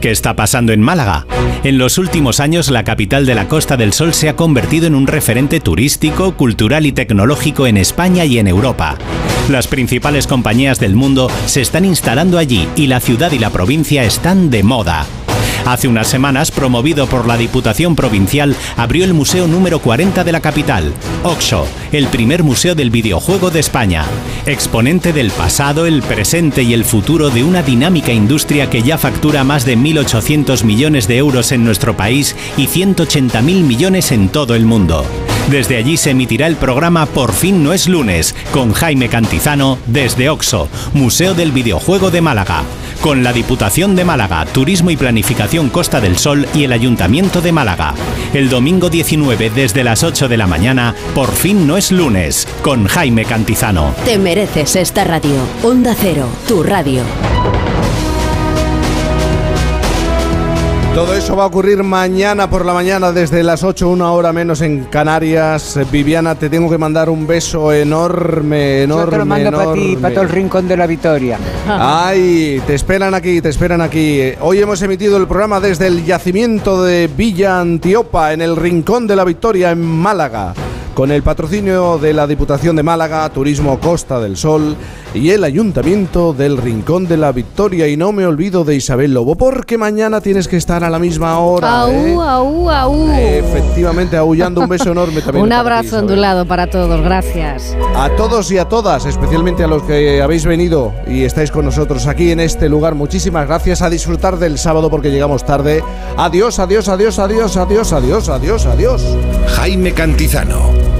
¿Qué está pasando en Málaga? En los últimos años, la capital de la Costa del Sol se ha convertido en un referente turístico, cultural y tecnológico en España y en Europa. Las principales compañías del mundo se están instalando allí y la ciudad y la provincia están de moda. Hace unas semanas, promovido por la Diputación Provincial, abrió el Museo número 40 de la capital, Oxo, el primer museo del videojuego de España. Exponente del pasado, el presente y el futuro de una dinámica industria que ya factura más de 1.800 millones de euros en nuestro país y 180.000 millones en todo el mundo. Desde allí se emitirá el programa Por fin no es lunes, con Jaime Cantizano desde Oxo, Museo del Videojuego de Málaga, con la Diputación de Málaga, Turismo y Planificación Costa del Sol y el Ayuntamiento de Málaga. El domingo 19 desde las 8 de la mañana, Por fin no es lunes, con Jaime Cantizano. Te mereces esta radio. Onda Cero, tu radio. Todo eso va a ocurrir mañana por la mañana desde las 8, una hora menos en Canarias. Viviana, te tengo que mandar un beso enorme, enorme. Yo te lo mando para ti, para todo el rincón de la victoria. Ay, te esperan aquí, te esperan aquí. Hoy hemos emitido el programa desde el yacimiento de Villa Antiopa, en el Rincón de la Victoria, en Málaga. Con el patrocinio de la Diputación de Málaga, Turismo Costa del Sol y el Ayuntamiento del Rincón de la Victoria. Y no me olvido de Isabel Lobo, porque mañana tienes que estar a la misma hora. Aú, ¿eh? aú, aú. Efectivamente, aullando un beso enorme también. Un para ti, abrazo ondulado para todos, gracias. A todos y a todas, especialmente a los que habéis venido y estáis con nosotros aquí en este lugar, muchísimas gracias. A disfrutar del sábado porque llegamos tarde. Adiós, adiós, adiós, adiós, adiós, adiós, adiós, adiós. Jaime Cantizano.